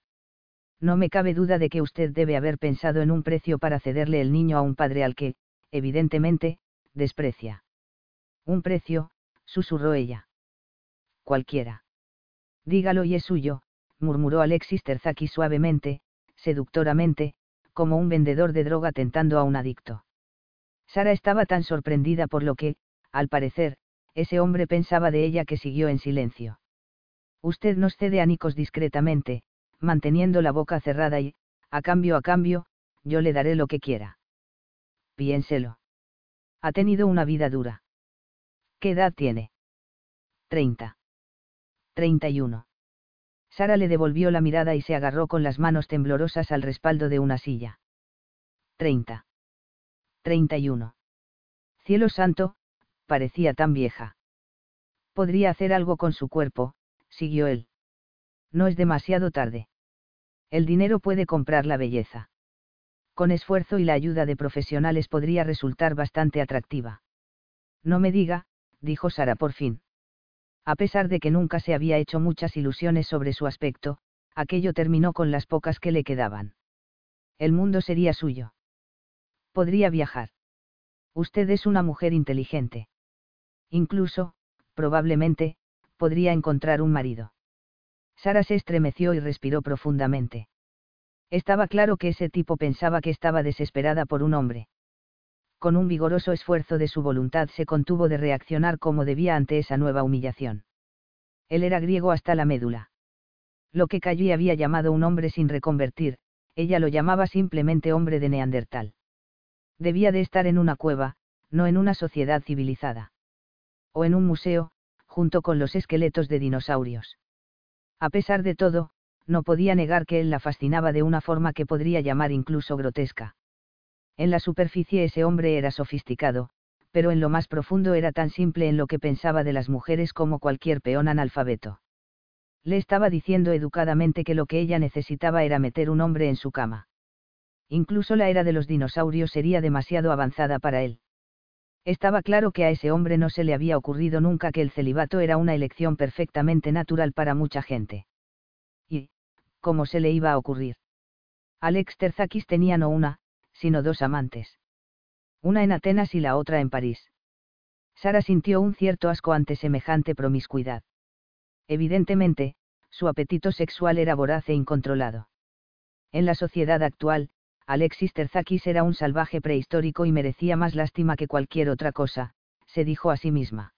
No me cabe duda de que usted debe haber pensado en un precio para cederle el niño a un padre al que, evidentemente, desprecia. Un precio, susurró ella. Cualquiera. Dígalo y es suyo, murmuró Alexis Terzaki suavemente, seductoramente, como un vendedor de droga tentando a un adicto. Sara estaba tan sorprendida por lo que, al parecer, ese hombre pensaba de ella que siguió en silencio. Usted nos cede a Nicos discretamente, manteniendo la boca cerrada y, a cambio a cambio, yo le daré lo que quiera. Piénselo. Ha tenido una vida dura. ¿Qué edad tiene? 30. 31. Sara le devolvió la mirada y se agarró con las manos temblorosas al respaldo de una silla. 30. 31. Cielo santo, parecía tan vieja. Podría hacer algo con su cuerpo, siguió él. No es demasiado tarde. El dinero puede comprar la belleza. Con esfuerzo y la ayuda de profesionales podría resultar bastante atractiva. No me diga, dijo Sara por fin. A pesar de que nunca se había hecho muchas ilusiones sobre su aspecto, aquello terminó con las pocas que le quedaban. El mundo sería suyo. Podría viajar. Usted es una mujer inteligente. Incluso, probablemente, podría encontrar un marido. Sara se estremeció y respiró profundamente. Estaba claro que ese tipo pensaba que estaba desesperada por un hombre. Con un vigoroso esfuerzo de su voluntad se contuvo de reaccionar como debía ante esa nueva humillación. Él era griego hasta la médula. Lo que Calli había llamado un hombre sin reconvertir, ella lo llamaba simplemente hombre de Neandertal. Debía de estar en una cueva, no en una sociedad civilizada. O en un museo, junto con los esqueletos de dinosaurios. A pesar de todo, no podía negar que él la fascinaba de una forma que podría llamar incluso grotesca. En la superficie ese hombre era sofisticado, pero en lo más profundo era tan simple en lo que pensaba de las mujeres como cualquier peón analfabeto. Le estaba diciendo educadamente que lo que ella necesitaba era meter un hombre en su cama. Incluso la era de los dinosaurios sería demasiado avanzada para él. Estaba claro que a ese hombre no se le había ocurrido nunca que el celibato era una elección perfectamente natural para mucha gente. Y, ¿cómo se le iba a ocurrir? Alex Terzakis tenía no una, sino dos amantes. Una en Atenas y la otra en París. Sara sintió un cierto asco ante semejante promiscuidad. Evidentemente, su apetito sexual era voraz e incontrolado. En la sociedad actual, Alexis Terzakis era un salvaje prehistórico y merecía más lástima que cualquier otra cosa, se dijo a sí misma.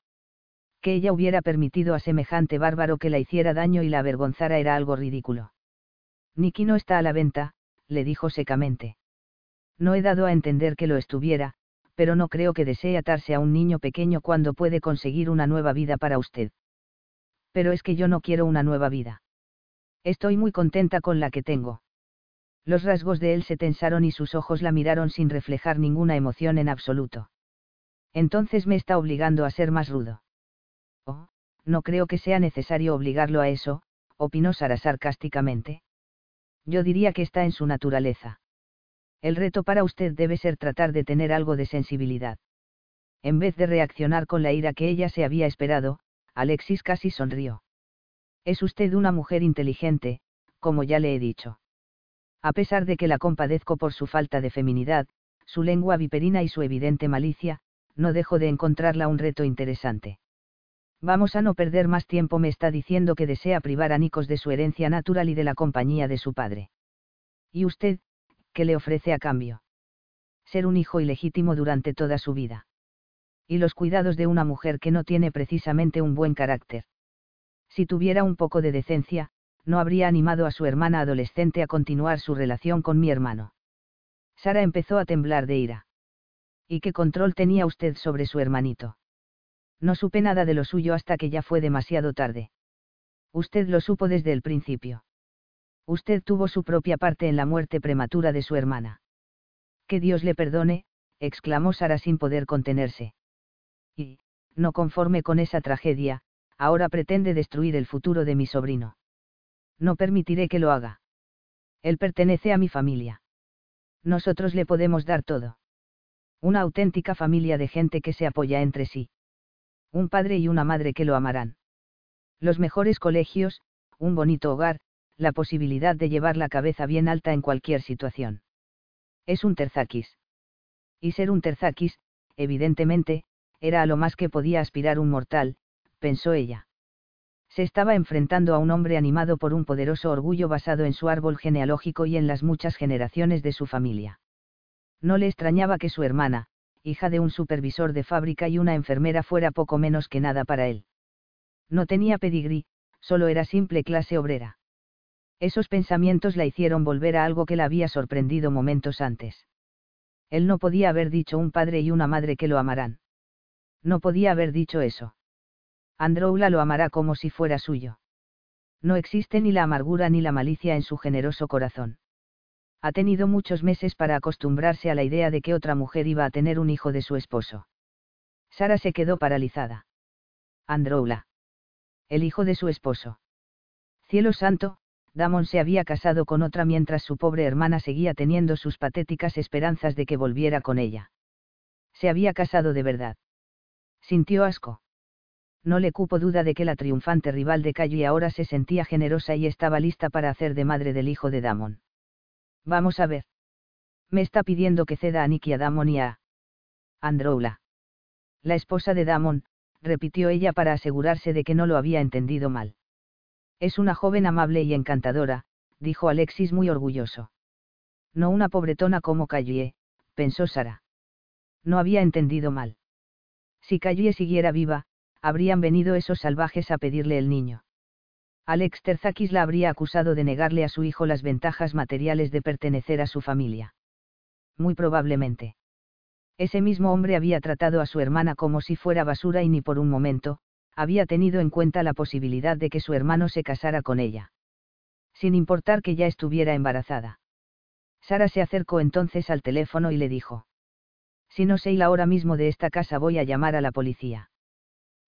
Que ella hubiera permitido a semejante bárbaro que la hiciera daño y la avergonzara era algo ridículo. Nicky no está a la venta, le dijo secamente. No he dado a entender que lo estuviera, pero no creo que desee atarse a un niño pequeño cuando puede conseguir una nueva vida para usted. Pero es que yo no quiero una nueva vida. Estoy muy contenta con la que tengo. Los rasgos de él se tensaron y sus ojos la miraron sin reflejar ninguna emoción en absoluto. Entonces me está obligando a ser más rudo. Oh, no creo que sea necesario obligarlo a eso, opinó Sara sarcásticamente. Yo diría que está en su naturaleza. El reto para usted debe ser tratar de tener algo de sensibilidad. En vez de reaccionar con la ira que ella se había esperado, Alexis casi sonrió. Es usted una mujer inteligente, como ya le he dicho. A pesar de que la compadezco por su falta de feminidad, su lengua viperina y su evidente malicia, no dejo de encontrarla un reto interesante. Vamos a no perder más tiempo, me está diciendo que desea privar a Nikos de su herencia natural y de la compañía de su padre. ¿Y usted, qué le ofrece a cambio? Ser un hijo ilegítimo durante toda su vida. Y los cuidados de una mujer que no tiene precisamente un buen carácter. Si tuviera un poco de decencia, no habría animado a su hermana adolescente a continuar su relación con mi hermano. Sara empezó a temblar de ira. ¿Y qué control tenía usted sobre su hermanito? No supe nada de lo suyo hasta que ya fue demasiado tarde. Usted lo supo desde el principio. Usted tuvo su propia parte en la muerte prematura de su hermana. Que Dios le perdone, exclamó Sara sin poder contenerse. Y, no conforme con esa tragedia, ahora pretende destruir el futuro de mi sobrino no permitiré que lo haga. Él pertenece a mi familia. Nosotros le podemos dar todo. Una auténtica familia de gente que se apoya entre sí. Un padre y una madre que lo amarán. Los mejores colegios, un bonito hogar, la posibilidad de llevar la cabeza bien alta en cualquier situación. Es un terzaquis. Y ser un terzaquis, evidentemente, era a lo más que podía aspirar un mortal, pensó ella se estaba enfrentando a un hombre animado por un poderoso orgullo basado en su árbol genealógico y en las muchas generaciones de su familia. No le extrañaba que su hermana, hija de un supervisor de fábrica y una enfermera, fuera poco menos que nada para él. No tenía pedigrí, solo era simple clase obrera. Esos pensamientos la hicieron volver a algo que la había sorprendido momentos antes. Él no podía haber dicho un padre y una madre que lo amarán. No podía haber dicho eso. Androula lo amará como si fuera suyo. No existe ni la amargura ni la malicia en su generoso corazón. Ha tenido muchos meses para acostumbrarse a la idea de que otra mujer iba a tener un hijo de su esposo. Sara se quedó paralizada. Androula. El hijo de su esposo. Cielo santo, Damon se había casado con otra mientras su pobre hermana seguía teniendo sus patéticas esperanzas de que volviera con ella. Se había casado de verdad. Sintió asco no le cupo duda de que la triunfante rival de Calle ahora se sentía generosa y estaba lista para hacer de madre del hijo de Damon. Vamos a ver. Me está pidiendo que ceda a Nicky a Damon y a Androula. La esposa de Damon, repitió ella para asegurarse de que no lo había entendido mal. Es una joven amable y encantadora, dijo Alexis muy orgulloso. No una pobretona como Callie, pensó Sara. No había entendido mal. Si Callie siguiera viva, habrían venido esos salvajes a pedirle el niño. Alex Terzakis la habría acusado de negarle a su hijo las ventajas materiales de pertenecer a su familia. Muy probablemente. Ese mismo hombre había tratado a su hermana como si fuera basura y ni por un momento, había tenido en cuenta la posibilidad de que su hermano se casara con ella. Sin importar que ya estuviera embarazada. Sara se acercó entonces al teléfono y le dijo. Si no sé ahora mismo de esta casa voy a llamar a la policía.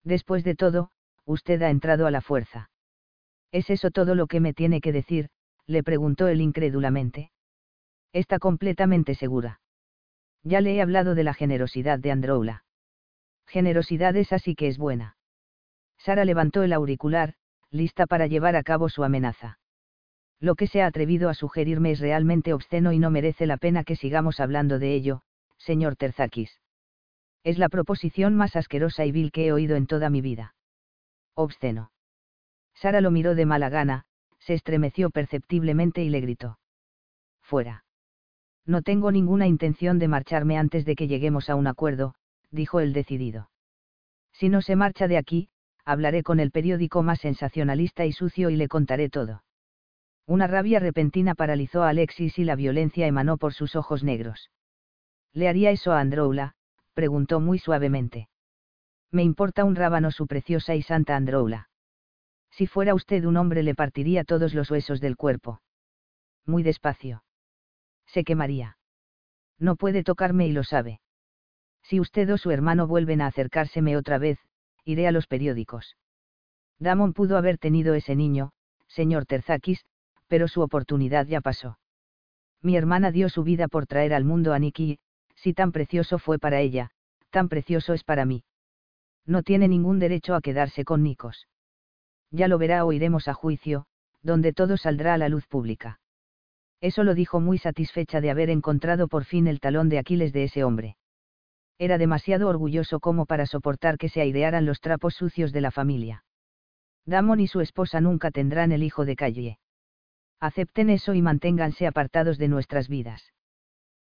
Después de todo, usted ha entrado a la fuerza. ¿Es eso todo lo que me tiene que decir? le preguntó él incrédulamente. Está completamente segura. Ya le he hablado de la generosidad de Androula. Generosidad es así que es buena. Sara levantó el auricular, lista para llevar a cabo su amenaza. Lo que se ha atrevido a sugerirme es realmente obsceno y no merece la pena que sigamos hablando de ello, señor Terzakis. Es la proposición más asquerosa y vil que he oído en toda mi vida. Obsceno. Sara lo miró de mala gana, se estremeció perceptiblemente y le gritó. Fuera. No tengo ninguna intención de marcharme antes de que lleguemos a un acuerdo, dijo el decidido. Si no se marcha de aquí, hablaré con el periódico más sensacionalista y sucio y le contaré todo. Una rabia repentina paralizó a Alexis y la violencia emanó por sus ojos negros. ¿Le haría eso a Androula? Preguntó muy suavemente. Me importa un rábano su preciosa y santa Androula. Si fuera usted un hombre le partiría todos los huesos del cuerpo. Muy despacio. Se quemaría. No puede tocarme y lo sabe. Si usted o su hermano vuelven a acercárseme otra vez, iré a los periódicos. Damon pudo haber tenido ese niño, señor Terzakis, pero su oportunidad ya pasó. Mi hermana dio su vida por traer al mundo a Nikki, si tan precioso fue para ella, tan precioso es para mí. No tiene ningún derecho a quedarse con Nikos. Ya lo verá o iremos a juicio, donde todo saldrá a la luz pública. Eso lo dijo muy satisfecha de haber encontrado por fin el talón de Aquiles de ese hombre. Era demasiado orgulloso como para soportar que se airearan los trapos sucios de la familia. Damon y su esposa nunca tendrán el hijo de Calle. Acepten eso y manténganse apartados de nuestras vidas.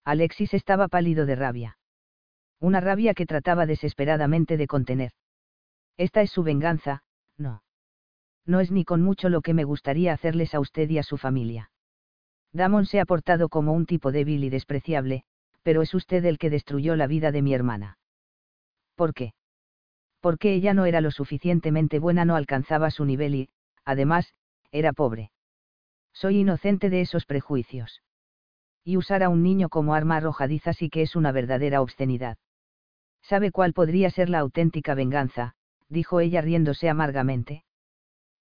Alexis estaba pálido de rabia. Una rabia que trataba desesperadamente de contener. Esta es su venganza, no. No es ni con mucho lo que me gustaría hacerles a usted y a su familia. Damon se ha portado como un tipo débil y despreciable, pero es usted el que destruyó la vida de mi hermana. ¿Por qué? Porque ella no era lo suficientemente buena, no alcanzaba su nivel y, además, era pobre. Soy inocente de esos prejuicios y usar a un niño como arma arrojadiza sí que es una verdadera obscenidad. ¿Sabe cuál podría ser la auténtica venganza? dijo ella riéndose amargamente.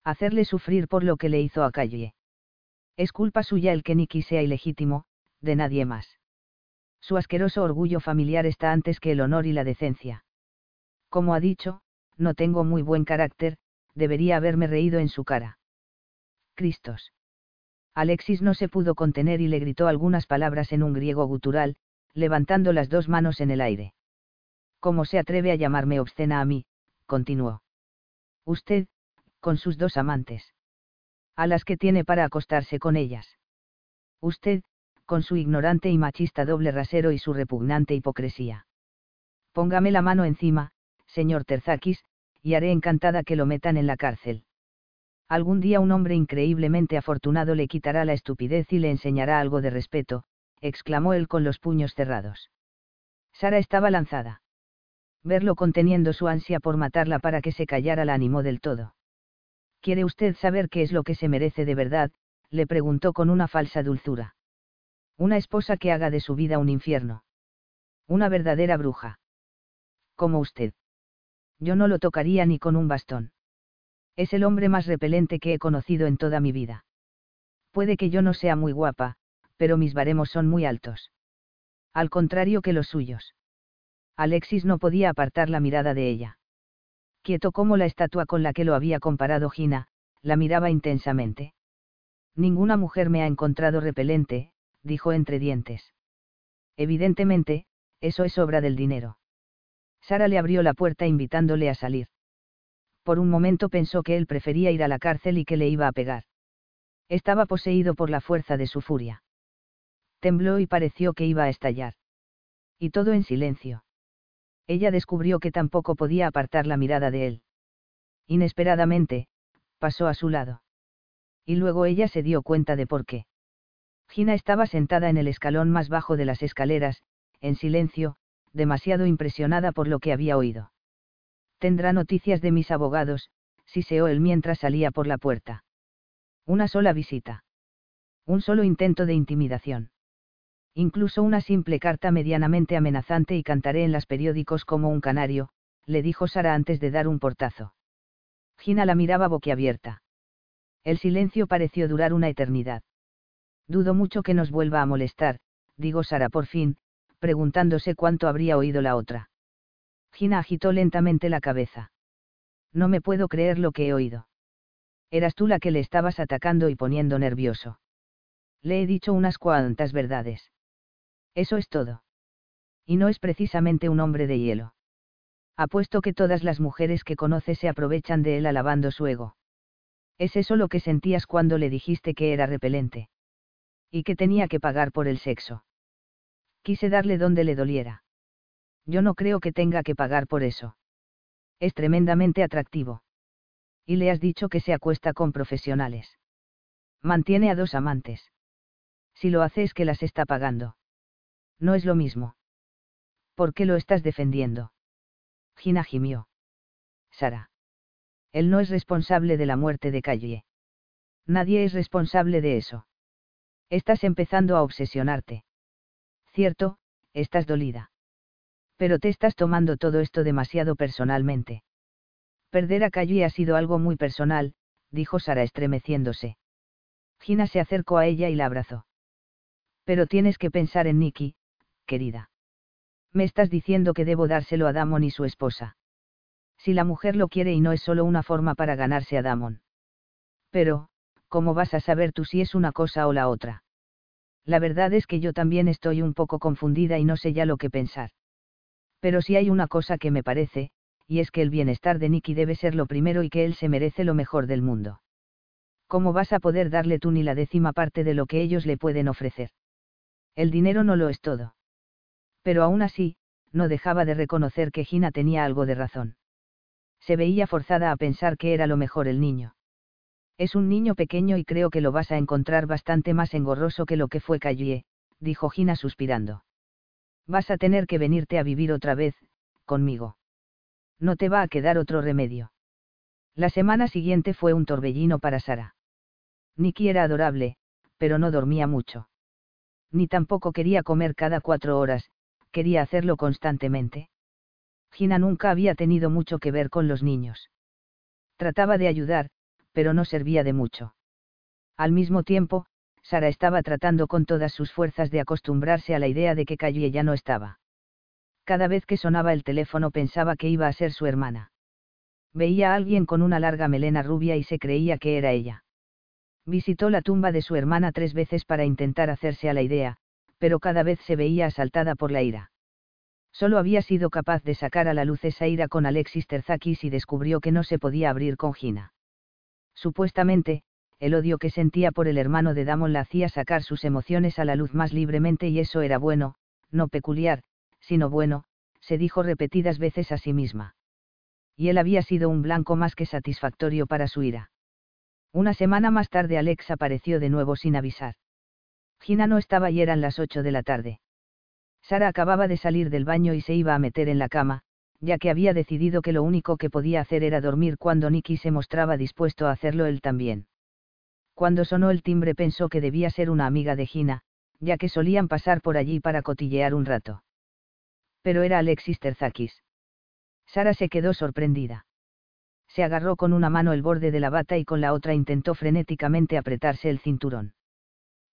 Hacerle sufrir por lo que le hizo a Calle. Es culpa suya el que Nicky sea ilegítimo, de nadie más. Su asqueroso orgullo familiar está antes que el honor y la decencia. Como ha dicho, no tengo muy buen carácter, debería haberme reído en su cara. Cristos. Alexis no se pudo contener y le gritó algunas palabras en un griego gutural, levantando las dos manos en el aire. ¿Cómo se atreve a llamarme obscena a mí? continuó. Usted, con sus dos amantes. A las que tiene para acostarse con ellas. Usted, con su ignorante y machista doble rasero y su repugnante hipocresía. Póngame la mano encima, señor Terzakis, y haré encantada que lo metan en la cárcel. Algún día un hombre increíblemente afortunado le quitará la estupidez y le enseñará algo de respeto, exclamó él con los puños cerrados. Sara estaba lanzada. Verlo conteniendo su ansia por matarla para que se callara la animó del todo. ¿Quiere usted saber qué es lo que se merece de verdad? le preguntó con una falsa dulzura. Una esposa que haga de su vida un infierno. Una verdadera bruja. Como usted. Yo no lo tocaría ni con un bastón. Es el hombre más repelente que he conocido en toda mi vida. Puede que yo no sea muy guapa, pero mis baremos son muy altos. Al contrario que los suyos. Alexis no podía apartar la mirada de ella. Quieto como la estatua con la que lo había comparado Gina, la miraba intensamente. Ninguna mujer me ha encontrado repelente, dijo entre dientes. Evidentemente, eso es obra del dinero. Sara le abrió la puerta invitándole a salir. Por un momento pensó que él prefería ir a la cárcel y que le iba a pegar. Estaba poseído por la fuerza de su furia. Tembló y pareció que iba a estallar. Y todo en silencio. Ella descubrió que tampoco podía apartar la mirada de él. Inesperadamente, pasó a su lado. Y luego ella se dio cuenta de por qué. Gina estaba sentada en el escalón más bajo de las escaleras, en silencio, demasiado impresionada por lo que había oído. Tendrá noticias de mis abogados, siseó él mientras salía por la puerta. Una sola visita. Un solo intento de intimidación. Incluso una simple carta medianamente amenazante y cantaré en los periódicos como un canario, le dijo Sara antes de dar un portazo. Gina la miraba boquiabierta. El silencio pareció durar una eternidad. Dudo mucho que nos vuelva a molestar, digo Sara por fin, preguntándose cuánto habría oído la otra. Gina agitó lentamente la cabeza. No me puedo creer lo que he oído. Eras tú la que le estabas atacando y poniendo nervioso. Le he dicho unas cuantas verdades. Eso es todo. Y no es precisamente un hombre de hielo. Apuesto que todas las mujeres que conoce se aprovechan de él alabando su ego. ¿Es eso lo que sentías cuando le dijiste que era repelente? Y que tenía que pagar por el sexo. Quise darle donde le doliera. Yo no creo que tenga que pagar por eso. Es tremendamente atractivo. Y le has dicho que se acuesta con profesionales. Mantiene a dos amantes. Si lo hace es que las está pagando. No es lo mismo. ¿Por qué lo estás defendiendo? Gina gimió. Sara. Él no es responsable de la muerte de Calle. Nadie es responsable de eso. Estás empezando a obsesionarte. Cierto, estás dolida. Pero te estás tomando todo esto demasiado personalmente. Perder a Calle ha sido algo muy personal, dijo Sara estremeciéndose. Gina se acercó a ella y la abrazó. Pero tienes que pensar en Nicky, querida. Me estás diciendo que debo dárselo a Damon y su esposa. Si la mujer lo quiere y no es solo una forma para ganarse a Damon. Pero, ¿cómo vas a saber tú si es una cosa o la otra? La verdad es que yo también estoy un poco confundida y no sé ya lo que pensar. Pero si hay una cosa que me parece, y es que el bienestar de Nicky debe ser lo primero y que él se merece lo mejor del mundo. ¿Cómo vas a poder darle tú ni la décima parte de lo que ellos le pueden ofrecer? El dinero no lo es todo pero aún así, no dejaba de reconocer que Gina tenía algo de razón. Se veía forzada a pensar que era lo mejor el niño. Es un niño pequeño y creo que lo vas a encontrar bastante más engorroso que lo que fue Callie, dijo Gina suspirando. Vas a tener que venirte a vivir otra vez, conmigo. No te va a quedar otro remedio. La semana siguiente fue un torbellino para Sara. Nicky era adorable, pero no dormía mucho. Ni tampoco quería comer cada cuatro horas, quería hacerlo constantemente. Gina nunca había tenido mucho que ver con los niños. Trataba de ayudar, pero no servía de mucho. Al mismo tiempo, Sara estaba tratando con todas sus fuerzas de acostumbrarse a la idea de que Calle ya no estaba. Cada vez que sonaba el teléfono pensaba que iba a ser su hermana. Veía a alguien con una larga melena rubia y se creía que era ella. Visitó la tumba de su hermana tres veces para intentar hacerse a la idea, pero cada vez se veía asaltada por la ira. Solo había sido capaz de sacar a la luz esa ira con Alexis Terzakis y descubrió que no se podía abrir con Gina. Supuestamente, el odio que sentía por el hermano de Damon la hacía sacar sus emociones a la luz más libremente y eso era bueno, no peculiar, sino bueno, se dijo repetidas veces a sí misma. Y él había sido un blanco más que satisfactorio para su ira. Una semana más tarde Alex apareció de nuevo sin avisar. Gina no estaba y eran las ocho de la tarde. Sara acababa de salir del baño y se iba a meter en la cama, ya que había decidido que lo único que podía hacer era dormir cuando Nicky se mostraba dispuesto a hacerlo él también. Cuando sonó el timbre pensó que debía ser una amiga de Gina, ya que solían pasar por allí para cotillear un rato. Pero era Alexis Terzakis. Sara se quedó sorprendida. Se agarró con una mano el borde de la bata y con la otra intentó frenéticamente apretarse el cinturón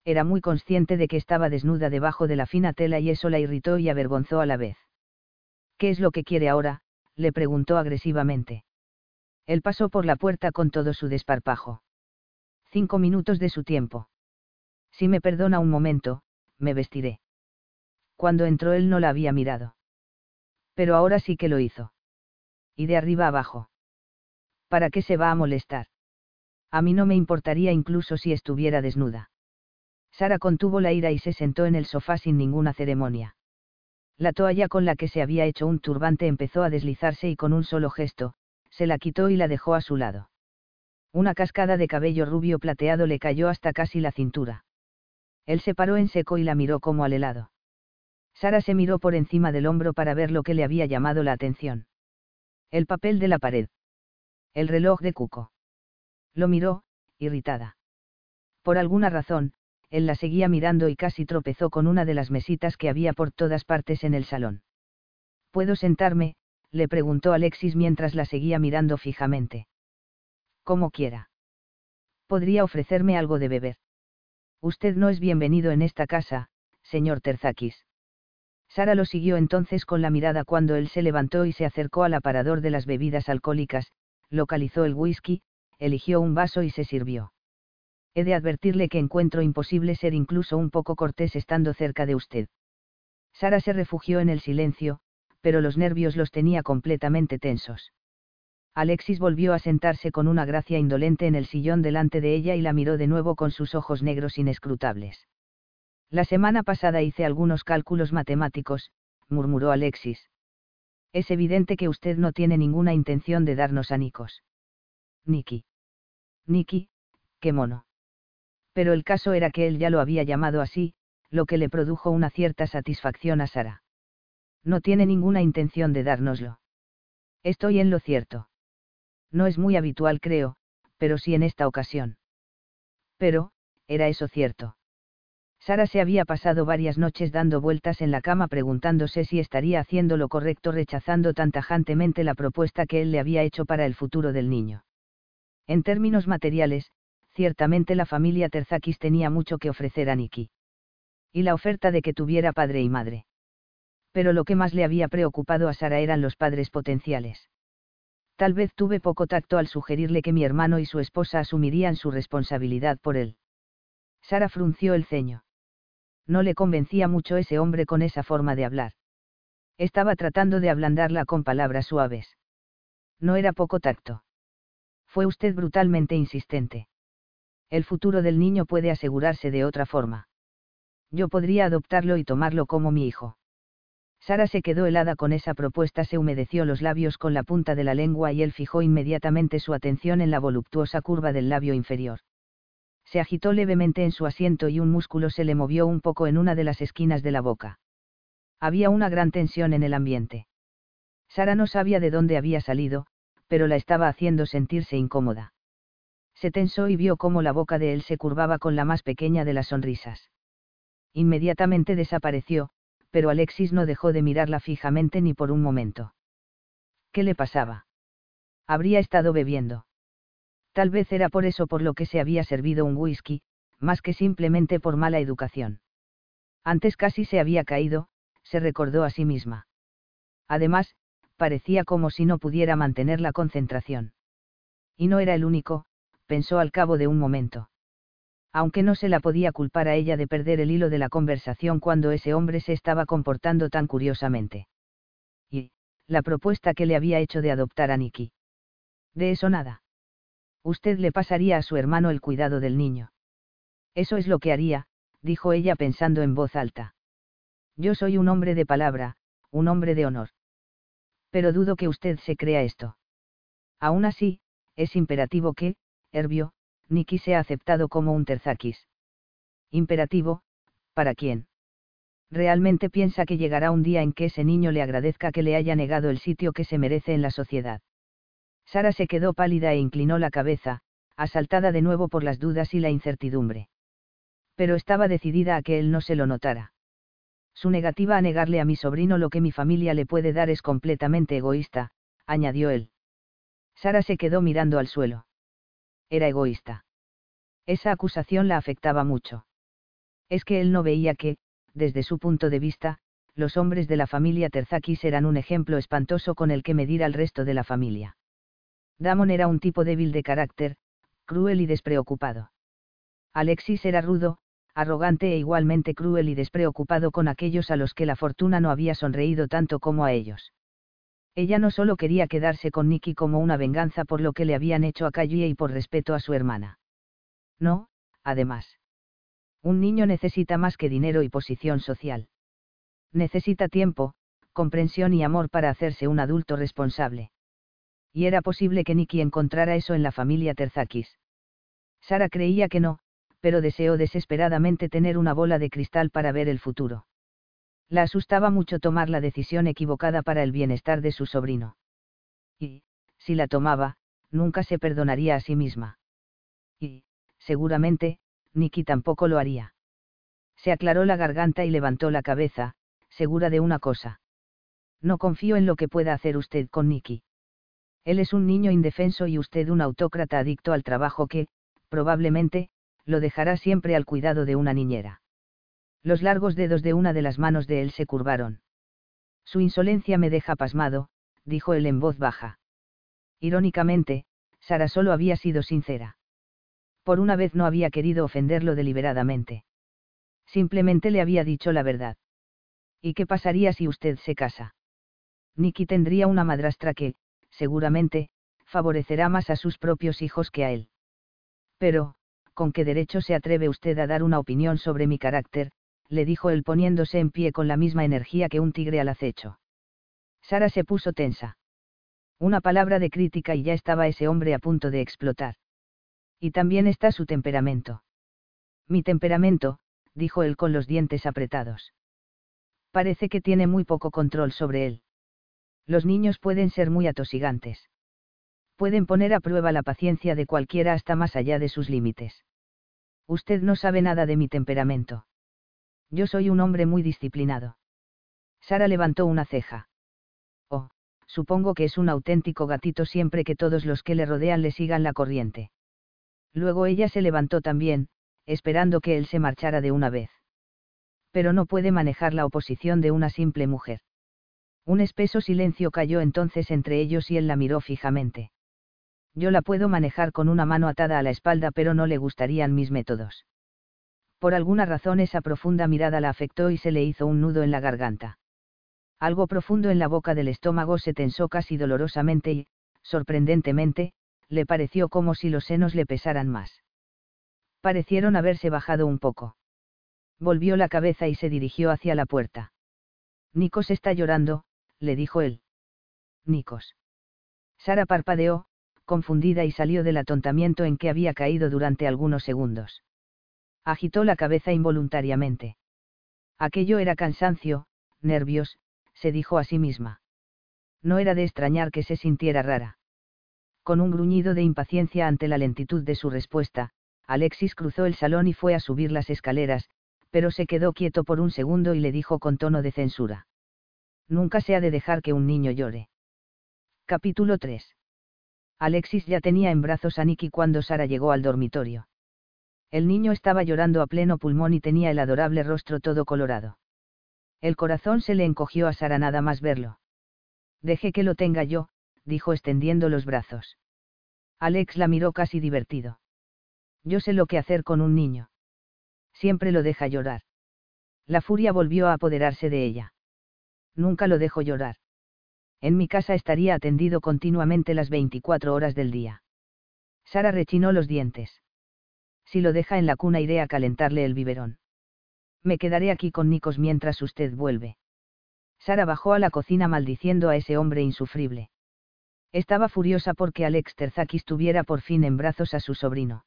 era muy consciente de que estaba desnuda debajo de la fina tela y eso la irritó y avergonzó a la vez. ¿Qué es lo que quiere ahora? le preguntó agresivamente. Él pasó por la puerta con todo su desparpajo. Cinco minutos de su tiempo. Si me perdona un momento, me vestiré. Cuando entró él no la había mirado. Pero ahora sí que lo hizo. Y de arriba abajo. ¿Para qué se va a molestar? A mí no me importaría incluso si estuviera desnuda. Sara contuvo la ira y se sentó en el sofá sin ninguna ceremonia. La toalla con la que se había hecho un turbante empezó a deslizarse y con un solo gesto, se la quitó y la dejó a su lado. Una cascada de cabello rubio plateado le cayó hasta casi la cintura. Él se paró en seco y la miró como al helado. Sara se miró por encima del hombro para ver lo que le había llamado la atención. El papel de la pared. El reloj de Cuco. Lo miró, irritada. Por alguna razón, él la seguía mirando y casi tropezó con una de las mesitas que había por todas partes en el salón. ¿Puedo sentarme? le preguntó Alexis mientras la seguía mirando fijamente. Como quiera. ¿Podría ofrecerme algo de beber? Usted no es bienvenido en esta casa, señor Terzakis. Sara lo siguió entonces con la mirada cuando él se levantó y se acercó al aparador de las bebidas alcohólicas, localizó el whisky, eligió un vaso y se sirvió. He de advertirle que encuentro imposible ser incluso un poco cortés estando cerca de usted. Sara se refugió en el silencio, pero los nervios los tenía completamente tensos. Alexis volvió a sentarse con una gracia indolente en el sillón delante de ella y la miró de nuevo con sus ojos negros inescrutables. La semana pasada hice algunos cálculos matemáticos, murmuró Alexis. Es evidente que usted no tiene ninguna intención de darnos a. Niki. Niki, qué mono pero el caso era que él ya lo había llamado así, lo que le produjo una cierta satisfacción a Sara. No tiene ninguna intención de dárnoslo. Estoy en lo cierto. No es muy habitual, creo, pero sí en esta ocasión. Pero, era eso cierto. Sara se había pasado varias noches dando vueltas en la cama preguntándose si estaría haciendo lo correcto rechazando tan tajantemente la propuesta que él le había hecho para el futuro del niño. En términos materiales, ciertamente la familia Terzakis tenía mucho que ofrecer a Nikki. Y la oferta de que tuviera padre y madre. Pero lo que más le había preocupado a Sara eran los padres potenciales. Tal vez tuve poco tacto al sugerirle que mi hermano y su esposa asumirían su responsabilidad por él. Sara frunció el ceño. No le convencía mucho ese hombre con esa forma de hablar. Estaba tratando de ablandarla con palabras suaves. No era poco tacto. Fue usted brutalmente insistente el futuro del niño puede asegurarse de otra forma. Yo podría adoptarlo y tomarlo como mi hijo. Sara se quedó helada con esa propuesta, se humedeció los labios con la punta de la lengua y él fijó inmediatamente su atención en la voluptuosa curva del labio inferior. Se agitó levemente en su asiento y un músculo se le movió un poco en una de las esquinas de la boca. Había una gran tensión en el ambiente. Sara no sabía de dónde había salido, pero la estaba haciendo sentirse incómoda se tensó y vio cómo la boca de él se curvaba con la más pequeña de las sonrisas. Inmediatamente desapareció, pero Alexis no dejó de mirarla fijamente ni por un momento. ¿Qué le pasaba? Habría estado bebiendo. Tal vez era por eso por lo que se había servido un whisky, más que simplemente por mala educación. Antes casi se había caído, se recordó a sí misma. Además, parecía como si no pudiera mantener la concentración. Y no era el único, pensó al cabo de un momento. Aunque no se la podía culpar a ella de perder el hilo de la conversación cuando ese hombre se estaba comportando tan curiosamente. Y, la propuesta que le había hecho de adoptar a Nicky. De eso nada. Usted le pasaría a su hermano el cuidado del niño. Eso es lo que haría, dijo ella pensando en voz alta. Yo soy un hombre de palabra, un hombre de honor. Pero dudo que usted se crea esto. Aún así, es imperativo que, Herbio, Niki se ha aceptado como un terzakis. Imperativo, ¿para quién? Realmente piensa que llegará un día en que ese niño le agradezca que le haya negado el sitio que se merece en la sociedad. Sara se quedó pálida e inclinó la cabeza, asaltada de nuevo por las dudas y la incertidumbre. Pero estaba decidida a que él no se lo notara. Su negativa a negarle a mi sobrino lo que mi familia le puede dar es completamente egoísta, añadió él. Sara se quedó mirando al suelo era egoísta. Esa acusación la afectaba mucho. Es que él no veía que, desde su punto de vista, los hombres de la familia Terzakis eran un ejemplo espantoso con el que medir al resto de la familia. Damon era un tipo débil de carácter, cruel y despreocupado. Alexis era rudo, arrogante e igualmente cruel y despreocupado con aquellos a los que la fortuna no había sonreído tanto como a ellos. Ella no solo quería quedarse con Nicky como una venganza por lo que le habían hecho a Kaye y por respeto a su hermana. No, además. Un niño necesita más que dinero y posición social. Necesita tiempo, comprensión y amor para hacerse un adulto responsable. Y era posible que Nicky encontrara eso en la familia Terzakis. Sara creía que no, pero deseó desesperadamente tener una bola de cristal para ver el futuro. La asustaba mucho tomar la decisión equivocada para el bienestar de su sobrino. Y, si la tomaba, nunca se perdonaría a sí misma. Y, seguramente, Nicky tampoco lo haría. Se aclaró la garganta y levantó la cabeza, segura de una cosa. No confío en lo que pueda hacer usted con Nicky. Él es un niño indefenso y usted un autócrata adicto al trabajo que, probablemente, lo dejará siempre al cuidado de una niñera. Los largos dedos de una de las manos de él se curvaron. Su insolencia me deja pasmado, dijo él en voz baja. Irónicamente, Sara solo había sido sincera por una vez no había querido ofenderlo deliberadamente. Simplemente le había dicho la verdad. ¿Y qué pasaría si usted se casa? Nicky tendría una madrastra que, seguramente, favorecerá más a sus propios hijos que a él. Pero, ¿con qué derecho se atreve usted a dar una opinión sobre mi carácter? Le dijo él poniéndose en pie con la misma energía que un tigre al acecho. Sara se puso tensa. Una palabra de crítica y ya estaba ese hombre a punto de explotar. Y también está su temperamento. Mi temperamento, dijo él con los dientes apretados. Parece que tiene muy poco control sobre él. Los niños pueden ser muy atosigantes. Pueden poner a prueba la paciencia de cualquiera hasta más allá de sus límites. Usted no sabe nada de mi temperamento. Yo soy un hombre muy disciplinado. Sara levantó una ceja. Oh, supongo que es un auténtico gatito siempre que todos los que le rodean le sigan la corriente. Luego ella se levantó también, esperando que él se marchara de una vez. Pero no puede manejar la oposición de una simple mujer. Un espeso silencio cayó entonces entre ellos y él la miró fijamente. Yo la puedo manejar con una mano atada a la espalda pero no le gustarían mis métodos. Por alguna razón esa profunda mirada la afectó y se le hizo un nudo en la garganta. Algo profundo en la boca del estómago se tensó casi dolorosamente y, sorprendentemente, le pareció como si los senos le pesaran más. Parecieron haberse bajado un poco. Volvió la cabeza y se dirigió hacia la puerta. Nikos está llorando, le dijo él. Nikos. Sara parpadeó, confundida y salió del atontamiento en que había caído durante algunos segundos. Agitó la cabeza involuntariamente. Aquello era cansancio, nervios, se dijo a sí misma. No era de extrañar que se sintiera rara. Con un gruñido de impaciencia ante la lentitud de su respuesta, Alexis cruzó el salón y fue a subir las escaleras, pero se quedó quieto por un segundo y le dijo con tono de censura. Nunca se ha de dejar que un niño llore. Capítulo 3. Alexis ya tenía en brazos a Nicky cuando Sara llegó al dormitorio. El niño estaba llorando a pleno pulmón y tenía el adorable rostro todo colorado. El corazón se le encogió a Sara nada más verlo. Deje que lo tenga yo, dijo extendiendo los brazos. Alex la miró casi divertido. Yo sé lo que hacer con un niño. Siempre lo deja llorar. La furia volvió a apoderarse de ella. Nunca lo dejo llorar. En mi casa estaría atendido continuamente las 24 horas del día. Sara rechinó los dientes. Si lo deja en la cuna iré a calentarle el biberón. Me quedaré aquí con Nikos mientras usted vuelve. Sara bajó a la cocina maldiciendo a ese hombre insufrible. Estaba furiosa porque Alex Terzakis tuviera por fin en brazos a su sobrino.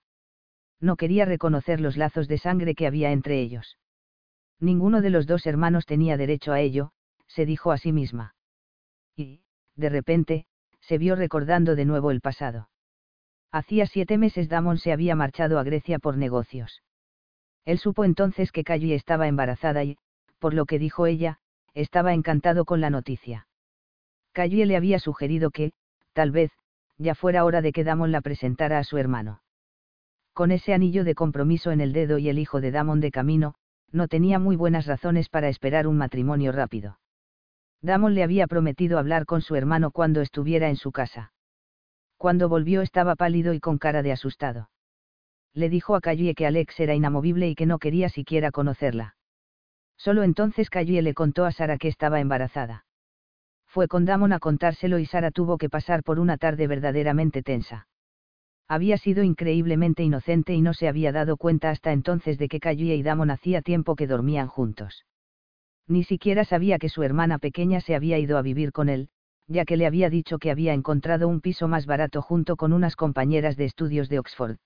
No quería reconocer los lazos de sangre que había entre ellos. Ninguno de los dos hermanos tenía derecho a ello, se dijo a sí misma. Y, de repente, se vio recordando de nuevo el pasado. Hacía siete meses Damon se había marchado a Grecia por negocios. Él supo entonces que Callie estaba embarazada y, por lo que dijo ella, estaba encantado con la noticia. Callie le había sugerido que, tal vez, ya fuera hora de que Damon la presentara a su hermano. Con ese anillo de compromiso en el dedo y el hijo de Damon de camino, no tenía muy buenas razones para esperar un matrimonio rápido. Damon le había prometido hablar con su hermano cuando estuviera en su casa. Cuando volvió estaba pálido y con cara de asustado. Le dijo a Callie que Alex era inamovible y que no quería siquiera conocerla. Solo entonces Callie le contó a Sara que estaba embarazada Fue con Damon a contárselo y Sara tuvo que pasar por una tarde verdaderamente tensa. Había sido increíblemente inocente y no se había dado cuenta hasta entonces de que Callie y Damon hacía tiempo que dormían juntos. Ni siquiera sabía que su hermana pequeña se había ido a vivir con él, ya que le había dicho que había encontrado un piso más barato junto con unas compañeras de estudios de Oxford.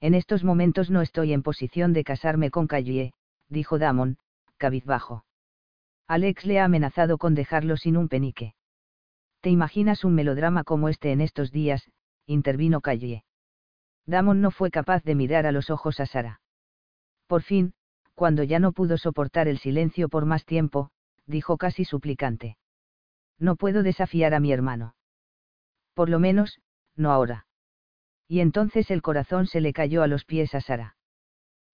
En estos momentos no estoy en posición de casarme con Callie, dijo Damon, cabizbajo. Alex le ha amenazado con dejarlo sin un penique. ¿Te imaginas un melodrama como este en estos días? intervino Callie. Damon no fue capaz de mirar a los ojos a Sara. Por fin, cuando ya no pudo soportar el silencio por más tiempo, dijo casi suplicante. No puedo desafiar a mi hermano. Por lo menos, no ahora. Y entonces el corazón se le cayó a los pies a Sara.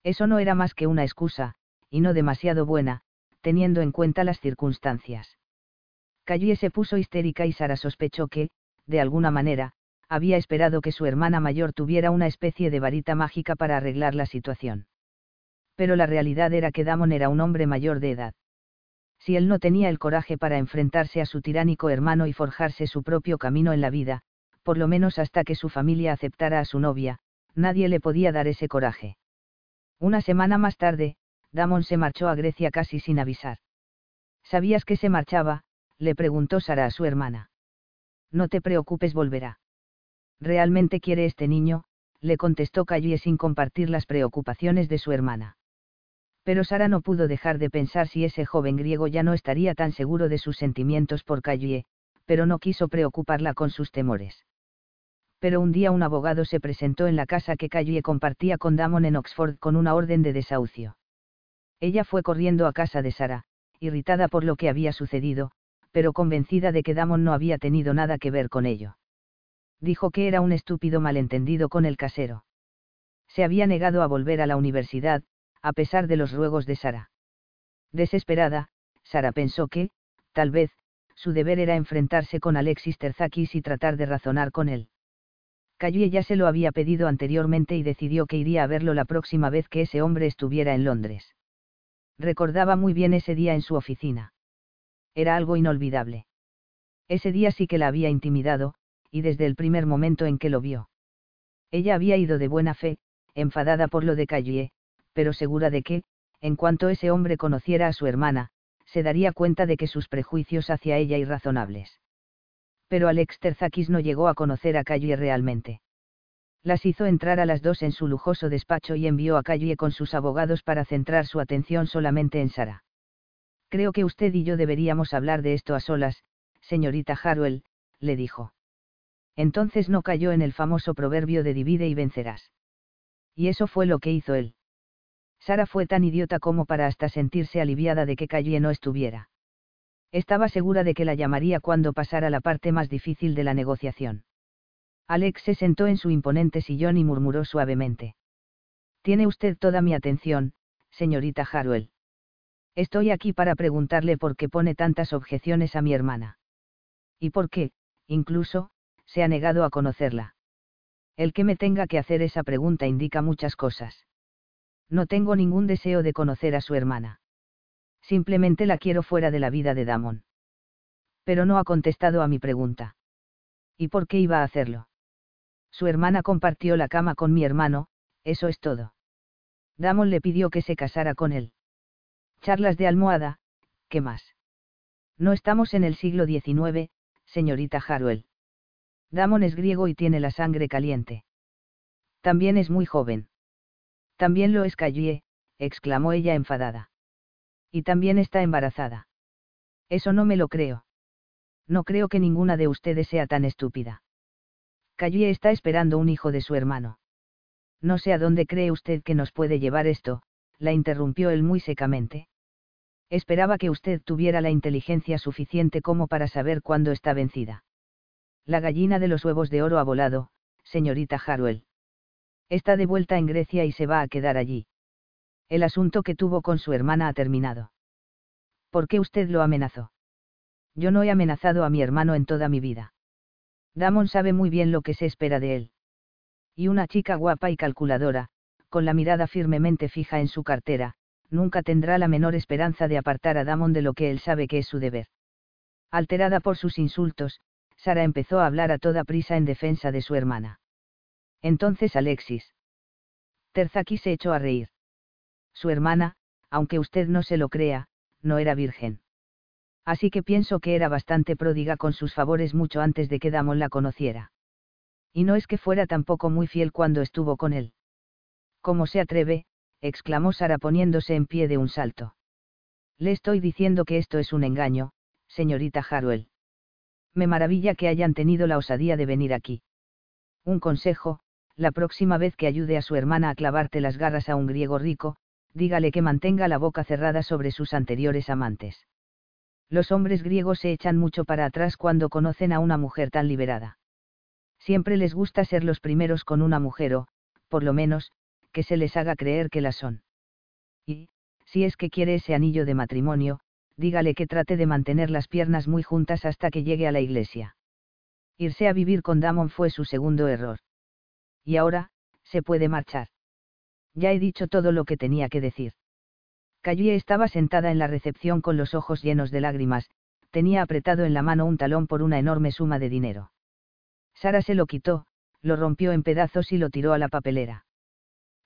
Eso no era más que una excusa, y no demasiado buena, teniendo en cuenta las circunstancias. Callie se puso histérica y Sara sospechó que, de alguna manera, había esperado que su hermana mayor tuviera una especie de varita mágica para arreglar la situación. Pero la realidad era que Damon era un hombre mayor de edad. Si él no tenía el coraje para enfrentarse a su tiránico hermano y forjarse su propio camino en la vida, por lo menos hasta que su familia aceptara a su novia, nadie le podía dar ese coraje. Una semana más tarde, Damon se marchó a Grecia casi sin avisar. ¿Sabías que se marchaba? le preguntó Sara a su hermana. No te preocupes, volverá. ¿Realmente quiere este niño? le contestó Callie sin compartir las preocupaciones de su hermana. Pero Sara no pudo dejar de pensar si ese joven griego ya no estaría tan seguro de sus sentimientos por Callie, pero no quiso preocuparla con sus temores. Pero un día un abogado se presentó en la casa que Callie compartía con Damon en Oxford con una orden de desahucio. Ella fue corriendo a casa de Sara, irritada por lo que había sucedido, pero convencida de que Damon no había tenido nada que ver con ello dijo que era un estúpido malentendido con el casero. Se había negado a volver a la universidad, a pesar de los ruegos de Sara. Desesperada, Sara pensó que, tal vez, su deber era enfrentarse con Alexis Terzakis y tratar de razonar con él. Callie ya se lo había pedido anteriormente y decidió que iría a verlo la próxima vez que ese hombre estuviera en Londres. Recordaba muy bien ese día en su oficina. Era algo inolvidable. Ese día sí que la había intimidado, y desde el primer momento en que lo vio. Ella había ido de buena fe, enfadada por lo de Callie, pero segura de que, en cuanto ese hombre conociera a su hermana, se daría cuenta de que sus prejuicios hacia ella irrazonables. Pero Alex Terzakis no llegó a conocer a Callie realmente. Las hizo entrar a las dos en su lujoso despacho y envió a Callie con sus abogados para centrar su atención solamente en Sara. Creo que usted y yo deberíamos hablar de esto a solas, señorita Harwell, le dijo entonces no cayó en el famoso proverbio de divide y vencerás. Y eso fue lo que hizo él. Sara fue tan idiota como para hasta sentirse aliviada de que Calle no estuviera. Estaba segura de que la llamaría cuando pasara la parte más difícil de la negociación. Alex se sentó en su imponente sillón y murmuró suavemente. Tiene usted toda mi atención, señorita Harwell. Estoy aquí para preguntarle por qué pone tantas objeciones a mi hermana. Y por qué, incluso, se ha negado a conocerla. El que me tenga que hacer esa pregunta indica muchas cosas. No tengo ningún deseo de conocer a su hermana. Simplemente la quiero fuera de la vida de Damon. Pero no ha contestado a mi pregunta. ¿Y por qué iba a hacerlo? Su hermana compartió la cama con mi hermano, eso es todo. Damon le pidió que se casara con él. Charlas de almohada, ¿qué más? No estamos en el siglo XIX, señorita Harwell. Damon es griego y tiene la sangre caliente. También es muy joven. También lo es Callie, exclamó ella enfadada. Y también está embarazada. Eso no me lo creo. No creo que ninguna de ustedes sea tan estúpida. Callie está esperando un hijo de su hermano. No sé a dónde cree usted que nos puede llevar esto, la interrumpió él muy secamente. Esperaba que usted tuviera la inteligencia suficiente como para saber cuándo está vencida. La gallina de los huevos de oro ha volado, señorita Harwell. Está de vuelta en Grecia y se va a quedar allí. El asunto que tuvo con su hermana ha terminado. ¿Por qué usted lo amenazó? Yo no he amenazado a mi hermano en toda mi vida. Damon sabe muy bien lo que se espera de él. Y una chica guapa y calculadora, con la mirada firmemente fija en su cartera, nunca tendrá la menor esperanza de apartar a Damon de lo que él sabe que es su deber. Alterada por sus insultos, Sara empezó a hablar a toda prisa en defensa de su hermana. Entonces Alexis. Terzaki se echó a reír. Su hermana, aunque usted no se lo crea, no era virgen. Así que pienso que era bastante pródiga con sus favores mucho antes de que Damon la conociera. Y no es que fuera tampoco muy fiel cuando estuvo con él. ¿Cómo se atreve? exclamó Sara poniéndose en pie de un salto. Le estoy diciendo que esto es un engaño, señorita Harwell. Me maravilla que hayan tenido la osadía de venir aquí. Un consejo, la próxima vez que ayude a su hermana a clavarte las garras a un griego rico, dígale que mantenga la boca cerrada sobre sus anteriores amantes. Los hombres griegos se echan mucho para atrás cuando conocen a una mujer tan liberada. Siempre les gusta ser los primeros con una mujer o, por lo menos, que se les haga creer que la son. Y, si es que quiere ese anillo de matrimonio, dígale que trate de mantener las piernas muy juntas hasta que llegue a la iglesia. Irse a vivir con Damon fue su segundo error. Y ahora, se puede marchar. Ya he dicho todo lo que tenía que decir. Callie estaba sentada en la recepción con los ojos llenos de lágrimas, tenía apretado en la mano un talón por una enorme suma de dinero. Sara se lo quitó, lo rompió en pedazos y lo tiró a la papelera.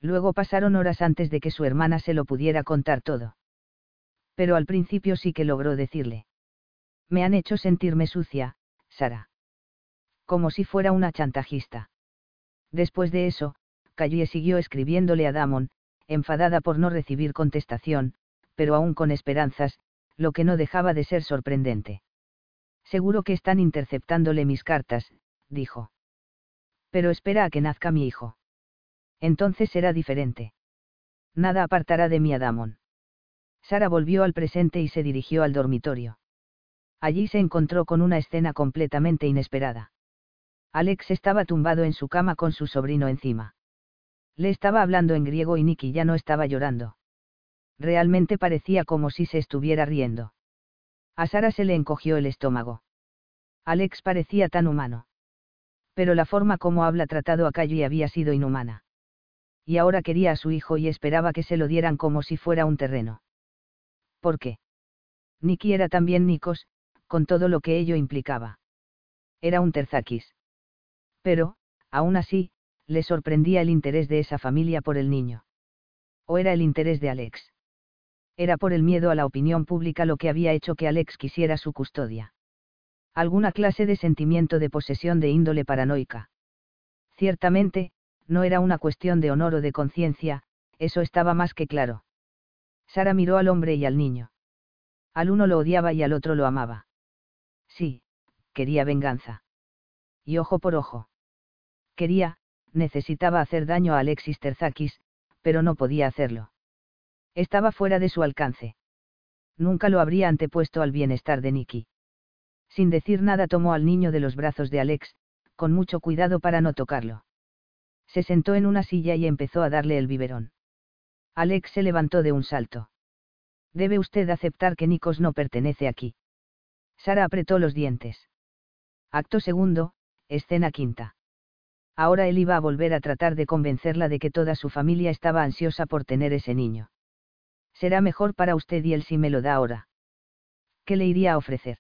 Luego pasaron horas antes de que su hermana se lo pudiera contar todo. Pero al principio sí que logró decirle. Me han hecho sentirme sucia, Sara. Como si fuera una chantajista. Después de eso, Callie siguió escribiéndole a Damon, enfadada por no recibir contestación, pero aún con esperanzas, lo que no dejaba de ser sorprendente. Seguro que están interceptándole mis cartas, dijo. Pero espera a que nazca mi hijo. Entonces será diferente. Nada apartará de mí a Damon. Sara volvió al presente y se dirigió al dormitorio. Allí se encontró con una escena completamente inesperada. Alex estaba tumbado en su cama con su sobrino encima. Le estaba hablando en griego y Nicky ya no estaba llorando. Realmente parecía como si se estuviera riendo. A Sara se le encogió el estómago. Alex parecía tan humano. Pero la forma como habla tratado a Callie había sido inhumana. Y ahora quería a su hijo y esperaba que se lo dieran como si fuera un terreno. ¿Por qué? Nicky era también Nikos, con todo lo que ello implicaba. Era un terzakis. Pero, aún así, le sorprendía el interés de esa familia por el niño. ¿O era el interés de Alex? Era por el miedo a la opinión pública lo que había hecho que Alex quisiera su custodia. Alguna clase de sentimiento de posesión de índole paranoica. Ciertamente, no era una cuestión de honor o de conciencia, eso estaba más que claro. Sara miró al hombre y al niño. Al uno lo odiaba y al otro lo amaba. Sí, quería venganza. Y ojo por ojo. Quería, necesitaba hacer daño a Alexis Terzakis, pero no podía hacerlo. Estaba fuera de su alcance. Nunca lo habría antepuesto al bienestar de Nicky. Sin decir nada tomó al niño de los brazos de Alex, con mucho cuidado para no tocarlo. Se sentó en una silla y empezó a darle el biberón. Alex se levantó de un salto. Debe usted aceptar que Nikos no pertenece aquí. Sara apretó los dientes. Acto segundo, escena quinta. Ahora él iba a volver a tratar de convencerla de que toda su familia estaba ansiosa por tener ese niño. Será mejor para usted y él si me lo da ahora. ¿Qué le iría a ofrecer?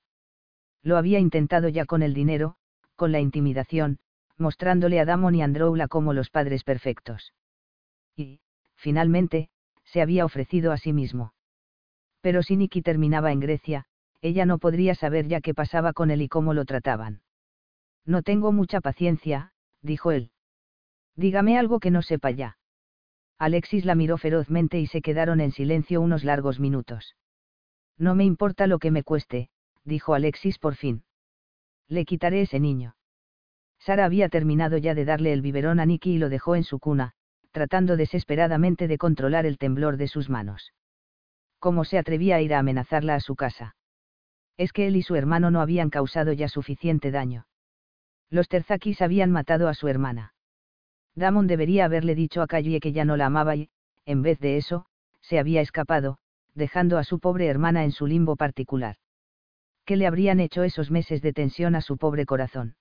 Lo había intentado ya con el dinero, con la intimidación, mostrándole a Damon y Androula como los padres perfectos. Y, finalmente, se había ofrecido a sí mismo. Pero si Nicky terminaba en Grecia, ella no podría saber ya qué pasaba con él y cómo lo trataban. No tengo mucha paciencia, dijo él. Dígame algo que no sepa ya. Alexis la miró ferozmente y se quedaron en silencio unos largos minutos. No me importa lo que me cueste, dijo Alexis por fin. Le quitaré ese niño. Sara había terminado ya de darle el biberón a Nicky y lo dejó en su cuna, tratando desesperadamente de controlar el temblor de sus manos. ¿Cómo se atrevía a ir a amenazarla a su casa? Es que él y su hermano no habían causado ya suficiente daño. Los Terzakis habían matado a su hermana. Damon debería haberle dicho a Callie que ya no la amaba y, en vez de eso, se había escapado, dejando a su pobre hermana en su limbo particular. ¿Qué le habrían hecho esos meses de tensión a su pobre corazón?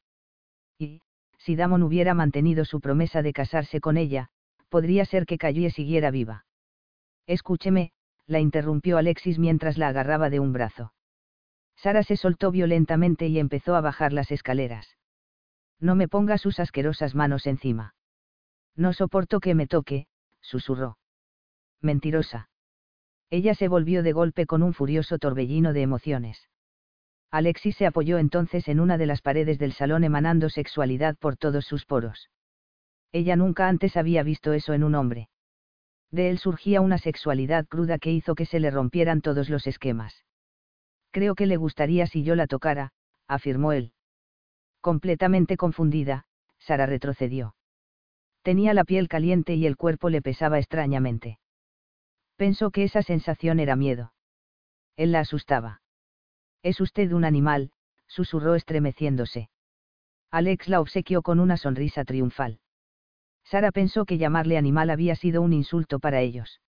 Y, si Damon hubiera mantenido su promesa de casarse con ella, podría ser que Callie siguiera viva. Escúcheme, la interrumpió Alexis mientras la agarraba de un brazo. Sara se soltó violentamente y empezó a bajar las escaleras. No me ponga sus asquerosas manos encima. No soporto que me toque, susurró. Mentirosa. Ella se volvió de golpe con un furioso torbellino de emociones. Alexis se apoyó entonces en una de las paredes del salón emanando sexualidad por todos sus poros. Ella nunca antes había visto eso en un hombre. De él surgía una sexualidad cruda que hizo que se le rompieran todos los esquemas. Creo que le gustaría si yo la tocara, afirmó él. Completamente confundida, Sara retrocedió. Tenía la piel caliente y el cuerpo le pesaba extrañamente. Pensó que esa sensación era miedo. Él la asustaba. Es usted un animal, susurró estremeciéndose. Alex la obsequió con una sonrisa triunfal. Sara pensó que llamarle animal había sido un insulto para ellos.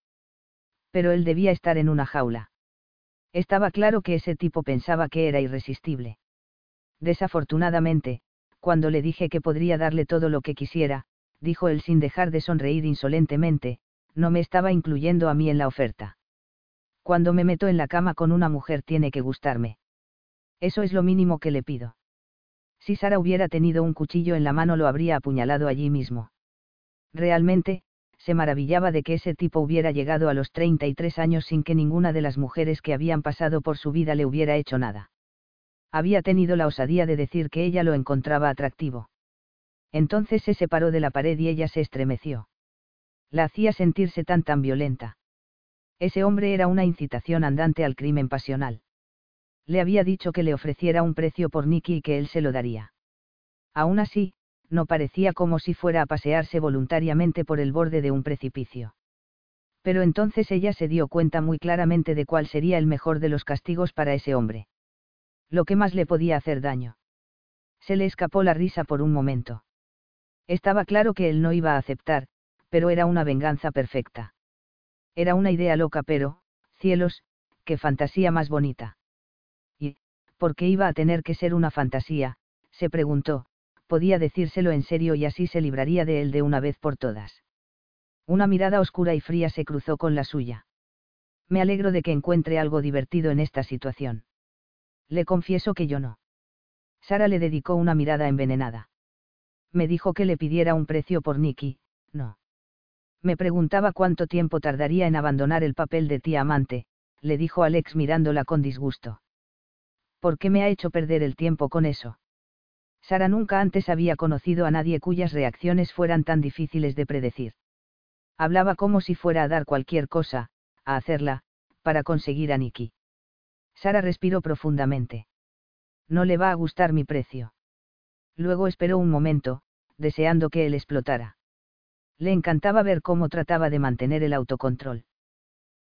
Pero él debía estar en una jaula. Estaba claro que ese tipo pensaba que era irresistible. Desafortunadamente, cuando le dije que podría darle todo lo que quisiera, dijo él sin dejar de sonreír insolentemente, no me estaba incluyendo a mí en la oferta. Cuando me meto en la cama con una mujer tiene que gustarme. Eso es lo mínimo que le pido. Si Sara hubiera tenido un cuchillo en la mano lo habría apuñalado allí mismo. Realmente, se maravillaba de que ese tipo hubiera llegado a los 33 años sin que ninguna de las mujeres que habían pasado por su vida le hubiera hecho nada. Había tenido la osadía de decir que ella lo encontraba atractivo. Entonces se separó de la pared y ella se estremeció. La hacía sentirse tan tan violenta. Ese hombre era una incitación andante al crimen pasional. Le había dicho que le ofreciera un precio por Nicky y que él se lo daría. Aún así, no parecía como si fuera a pasearse voluntariamente por el borde de un precipicio. Pero entonces ella se dio cuenta muy claramente de cuál sería el mejor de los castigos para ese hombre. Lo que más le podía hacer daño. Se le escapó la risa por un momento. Estaba claro que él no iba a aceptar, pero era una venganza perfecta. Era una idea loca, pero, cielos, qué fantasía más bonita. ¿Y, por qué iba a tener que ser una fantasía? se preguntó, podía decírselo en serio y así se libraría de él de una vez por todas. Una mirada oscura y fría se cruzó con la suya. Me alegro de que encuentre algo divertido en esta situación. Le confieso que yo no. Sara le dedicó una mirada envenenada. Me dijo que le pidiera un precio por Nicky, no. Me preguntaba cuánto tiempo tardaría en abandonar el papel de tía amante, le dijo Alex mirándola con disgusto. ¿Por qué me ha hecho perder el tiempo con eso? Sara nunca antes había conocido a nadie cuyas reacciones fueran tan difíciles de predecir. Hablaba como si fuera a dar cualquier cosa, a hacerla, para conseguir a Nicky. Sara respiró profundamente. No le va a gustar mi precio. Luego esperó un momento, deseando que él explotara. Le encantaba ver cómo trataba de mantener el autocontrol.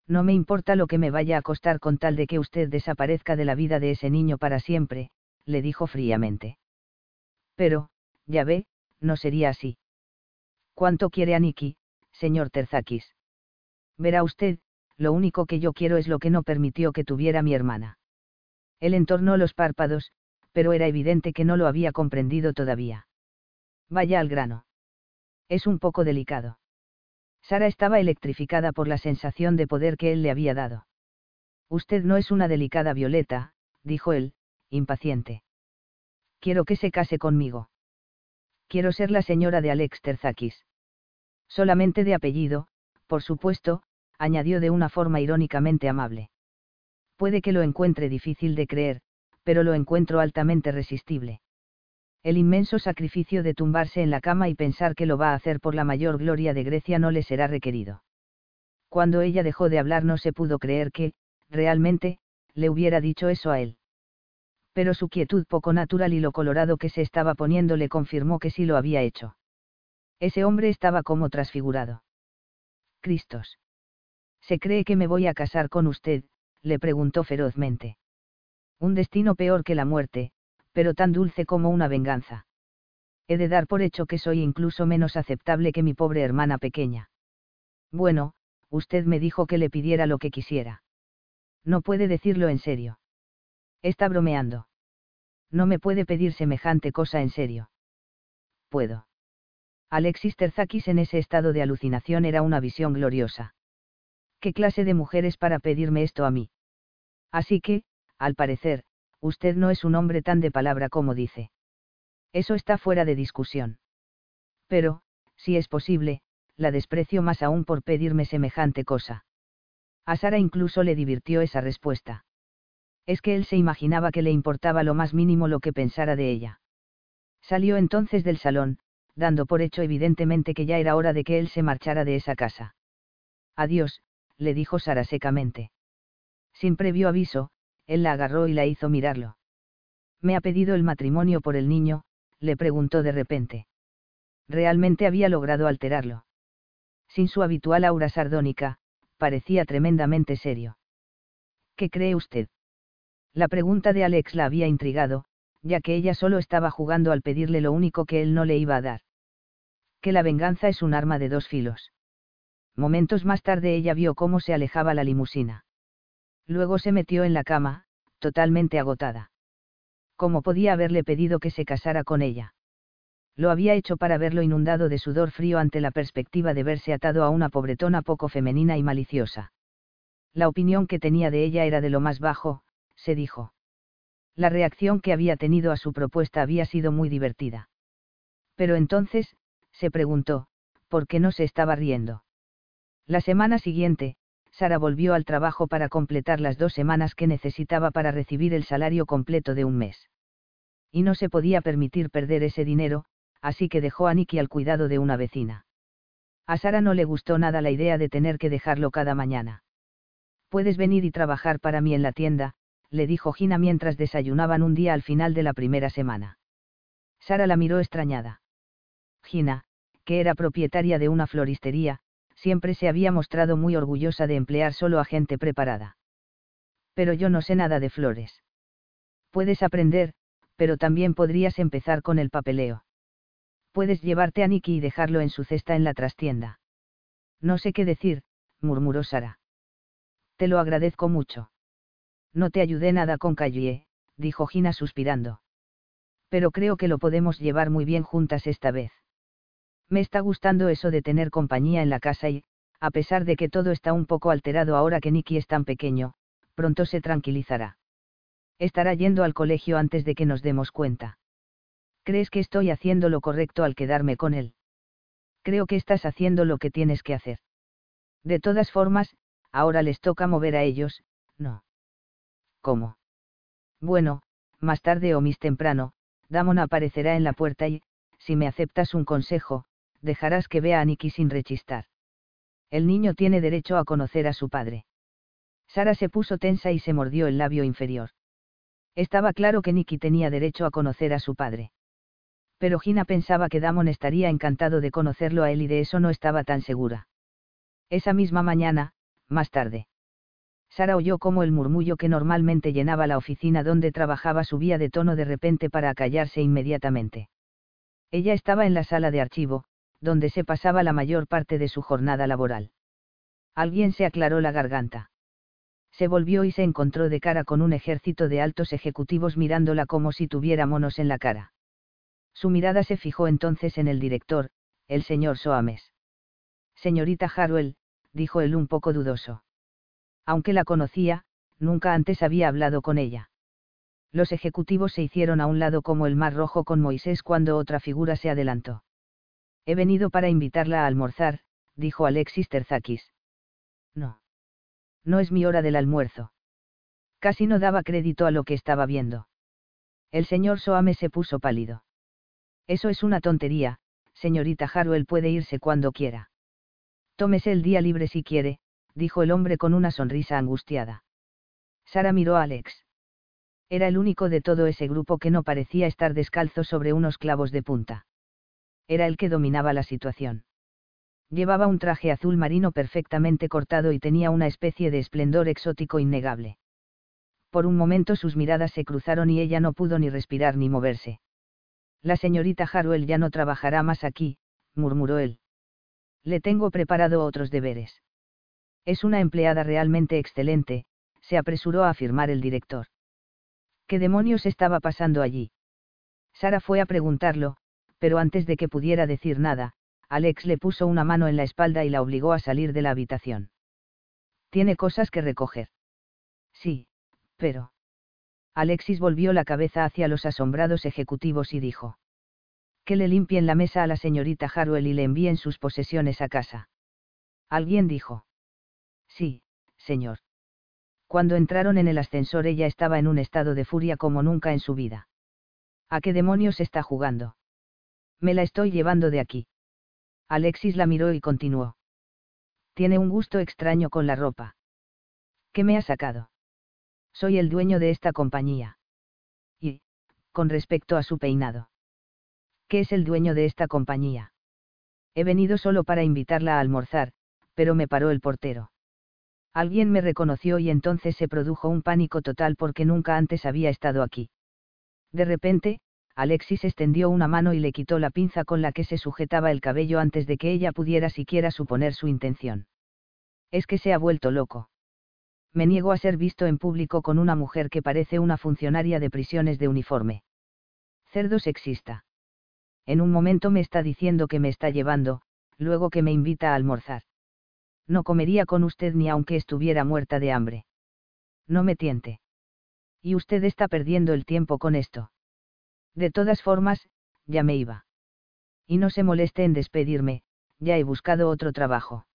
No me importa lo que me vaya a costar con tal de que usted desaparezca de la vida de ese niño para siempre, le dijo fríamente. Pero, ya ve, no sería así. ¿Cuánto quiere a Nicky, señor Terzakis? Verá usted, lo único que yo quiero es lo que no permitió que tuviera mi hermana. Él entornó los párpados, pero era evidente que no lo había comprendido todavía. Vaya al grano. Es un poco delicado. Sara estaba electrificada por la sensación de poder que él le había dado. Usted no es una delicada violeta, dijo él, impaciente quiero que se case conmigo. Quiero ser la señora de Alex Terzakis. Solamente de apellido, por supuesto, añadió de una forma irónicamente amable. Puede que lo encuentre difícil de creer, pero lo encuentro altamente resistible. El inmenso sacrificio de tumbarse en la cama y pensar que lo va a hacer por la mayor gloria de Grecia no le será requerido. Cuando ella dejó de hablar no se pudo creer que, realmente, le hubiera dicho eso a él pero su quietud poco natural y lo colorado que se estaba poniendo le confirmó que sí lo había hecho. Ese hombre estaba como transfigurado. Cristos. ¿Se cree que me voy a casar con usted? le preguntó ferozmente. Un destino peor que la muerte, pero tan dulce como una venganza. He de dar por hecho que soy incluso menos aceptable que mi pobre hermana pequeña. Bueno, usted me dijo que le pidiera lo que quisiera. No puede decirlo en serio. Está bromeando. No me puede pedir semejante cosa en serio. Puedo. Alexis Terzakis en ese estado de alucinación era una visión gloriosa. ¿Qué clase de mujeres para pedirme esto a mí? Así que, al parecer, usted no es un hombre tan de palabra como dice. Eso está fuera de discusión. Pero, si es posible, la desprecio más aún por pedirme semejante cosa. A Sara incluso le divirtió esa respuesta. Es que él se imaginaba que le importaba lo más mínimo lo que pensara de ella. Salió entonces del salón, dando por hecho evidentemente que ya era hora de que él se marchara de esa casa. Adiós, le dijo Sara secamente. Sin previo aviso, él la agarró y la hizo mirarlo. ¿Me ha pedido el matrimonio por el niño? le preguntó de repente. Realmente había logrado alterarlo. Sin su habitual aura sardónica, parecía tremendamente serio. ¿Qué cree usted? La pregunta de Alex la había intrigado, ya que ella solo estaba jugando al pedirle lo único que él no le iba a dar. Que la venganza es un arma de dos filos. Momentos más tarde ella vio cómo se alejaba la limusina. Luego se metió en la cama, totalmente agotada. ¿Cómo podía haberle pedido que se casara con ella? Lo había hecho para verlo inundado de sudor frío ante la perspectiva de verse atado a una pobretona poco femenina y maliciosa. La opinión que tenía de ella era de lo más bajo, se dijo. La reacción que había tenido a su propuesta había sido muy divertida. Pero entonces, se preguntó, ¿por qué no se estaba riendo? La semana siguiente, Sara volvió al trabajo para completar las dos semanas que necesitaba para recibir el salario completo de un mes. Y no se podía permitir perder ese dinero, así que dejó a Nicky al cuidado de una vecina. A Sara no le gustó nada la idea de tener que dejarlo cada mañana. Puedes venir y trabajar para mí en la tienda, le dijo Gina mientras desayunaban un día al final de la primera semana. Sara la miró extrañada. Gina, que era propietaria de una floristería, siempre se había mostrado muy orgullosa de emplear solo a gente preparada. Pero yo no sé nada de flores. Puedes aprender, pero también podrías empezar con el papeleo. Puedes llevarte a Nicky y dejarlo en su cesta en la trastienda. No sé qué decir, murmuró Sara. Te lo agradezco mucho. No te ayudé nada con Callie, dijo Gina suspirando. Pero creo que lo podemos llevar muy bien juntas esta vez. Me está gustando eso de tener compañía en la casa y, a pesar de que todo está un poco alterado ahora que Nicky es tan pequeño, pronto se tranquilizará. Estará yendo al colegio antes de que nos demos cuenta. ¿Crees que estoy haciendo lo correcto al quedarme con él? Creo que estás haciendo lo que tienes que hacer. De todas formas, ahora les toca mover a ellos, no. ¿Cómo? Bueno, más tarde o más temprano, Damon aparecerá en la puerta y, si me aceptas un consejo, dejarás que vea a Nicky sin rechistar. El niño tiene derecho a conocer a su padre. Sara se puso tensa y se mordió el labio inferior. Estaba claro que Nicky tenía derecho a conocer a su padre. Pero Gina pensaba que Damon estaría encantado de conocerlo a él y de eso no estaba tan segura. Esa misma mañana, más tarde. Sara oyó cómo el murmullo que normalmente llenaba la oficina donde trabajaba subía de tono de repente para acallarse inmediatamente. Ella estaba en la sala de archivo, donde se pasaba la mayor parte de su jornada laboral. Alguien se aclaró la garganta. Se volvió y se encontró de cara con un ejército de altos ejecutivos mirándola como si tuviera monos en la cara. Su mirada se fijó entonces en el director, el señor Soames. Señorita Harwell, dijo él un poco dudoso aunque la conocía, nunca antes había hablado con ella. Los ejecutivos se hicieron a un lado como el mar rojo con Moisés cuando otra figura se adelantó. He venido para invitarla a almorzar, dijo Alexis Terzakis. No. No es mi hora del almuerzo. Casi no daba crédito a lo que estaba viendo. El señor Soame se puso pálido. Eso es una tontería, señorita Harwell puede irse cuando quiera. Tómese el día libre si quiere, dijo el hombre con una sonrisa angustiada. Sara miró a Alex. Era el único de todo ese grupo que no parecía estar descalzo sobre unos clavos de punta. Era el que dominaba la situación. Llevaba un traje azul marino perfectamente cortado y tenía una especie de esplendor exótico innegable. Por un momento sus miradas se cruzaron y ella no pudo ni respirar ni moverse. La señorita Harwell ya no trabajará más aquí, murmuró él. Le tengo preparado otros deberes. Es una empleada realmente excelente, se apresuró a afirmar el director. ¿Qué demonios estaba pasando allí? Sara fue a preguntarlo, pero antes de que pudiera decir nada, Alex le puso una mano en la espalda y la obligó a salir de la habitación. Tiene cosas que recoger. Sí, pero. Alexis volvió la cabeza hacia los asombrados ejecutivos y dijo. Que le limpien la mesa a la señorita Harwell y le envíen sus posesiones a casa. Alguien dijo. Sí, señor. Cuando entraron en el ascensor ella estaba en un estado de furia como nunca en su vida. ¿A qué demonios está jugando? Me la estoy llevando de aquí. Alexis la miró y continuó. Tiene un gusto extraño con la ropa. ¿Qué me ha sacado? Soy el dueño de esta compañía. Y, con respecto a su peinado. ¿Qué es el dueño de esta compañía? He venido solo para invitarla a almorzar, pero me paró el portero. Alguien me reconoció y entonces se produjo un pánico total porque nunca antes había estado aquí. De repente, Alexis extendió una mano y le quitó la pinza con la que se sujetaba el cabello antes de que ella pudiera siquiera suponer su intención. Es que se ha vuelto loco. Me niego a ser visto en público con una mujer que parece una funcionaria de prisiones de uniforme. Cerdo sexista. En un momento me está diciendo que me está llevando, luego que me invita a almorzar. No comería con usted ni aunque estuviera muerta de hambre. No me tiente. Y usted está perdiendo el tiempo con esto. De todas formas, ya me iba. Y no se moleste en despedirme, ya he buscado otro trabajo.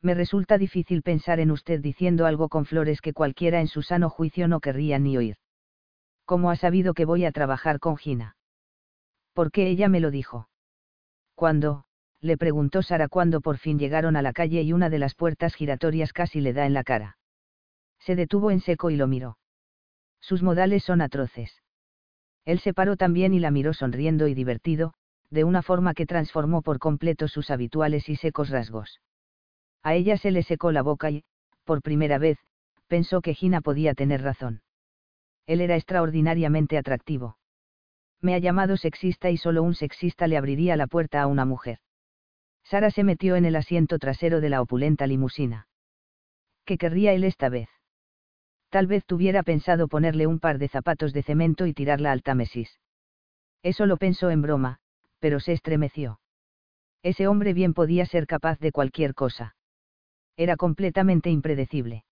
Me resulta difícil pensar en usted diciendo algo con flores que cualquiera en su sano juicio no querría ni oír. ¿Cómo ha sabido que voy a trabajar con Gina? Porque ella me lo dijo. Cuando, le preguntó Sara cuando por fin llegaron a la calle y una de las puertas giratorias casi le da en la cara. Se detuvo en seco y lo miró. Sus modales son atroces. Él se paró también y la miró sonriendo y divertido, de una forma que transformó por completo sus habituales y secos rasgos. A ella se le secó la boca y, por primera vez, pensó que Gina podía tener razón. Él era extraordinariamente atractivo. Me ha llamado sexista y solo un sexista le abriría la puerta a una mujer. Sara se metió en el asiento trasero de la opulenta limusina. ¿Qué querría él esta vez? Tal vez tuviera pensado ponerle un par de zapatos de cemento y tirarla al Támesis. Eso lo pensó en broma, pero se estremeció. Ese hombre bien podía ser capaz de cualquier cosa. Era completamente impredecible.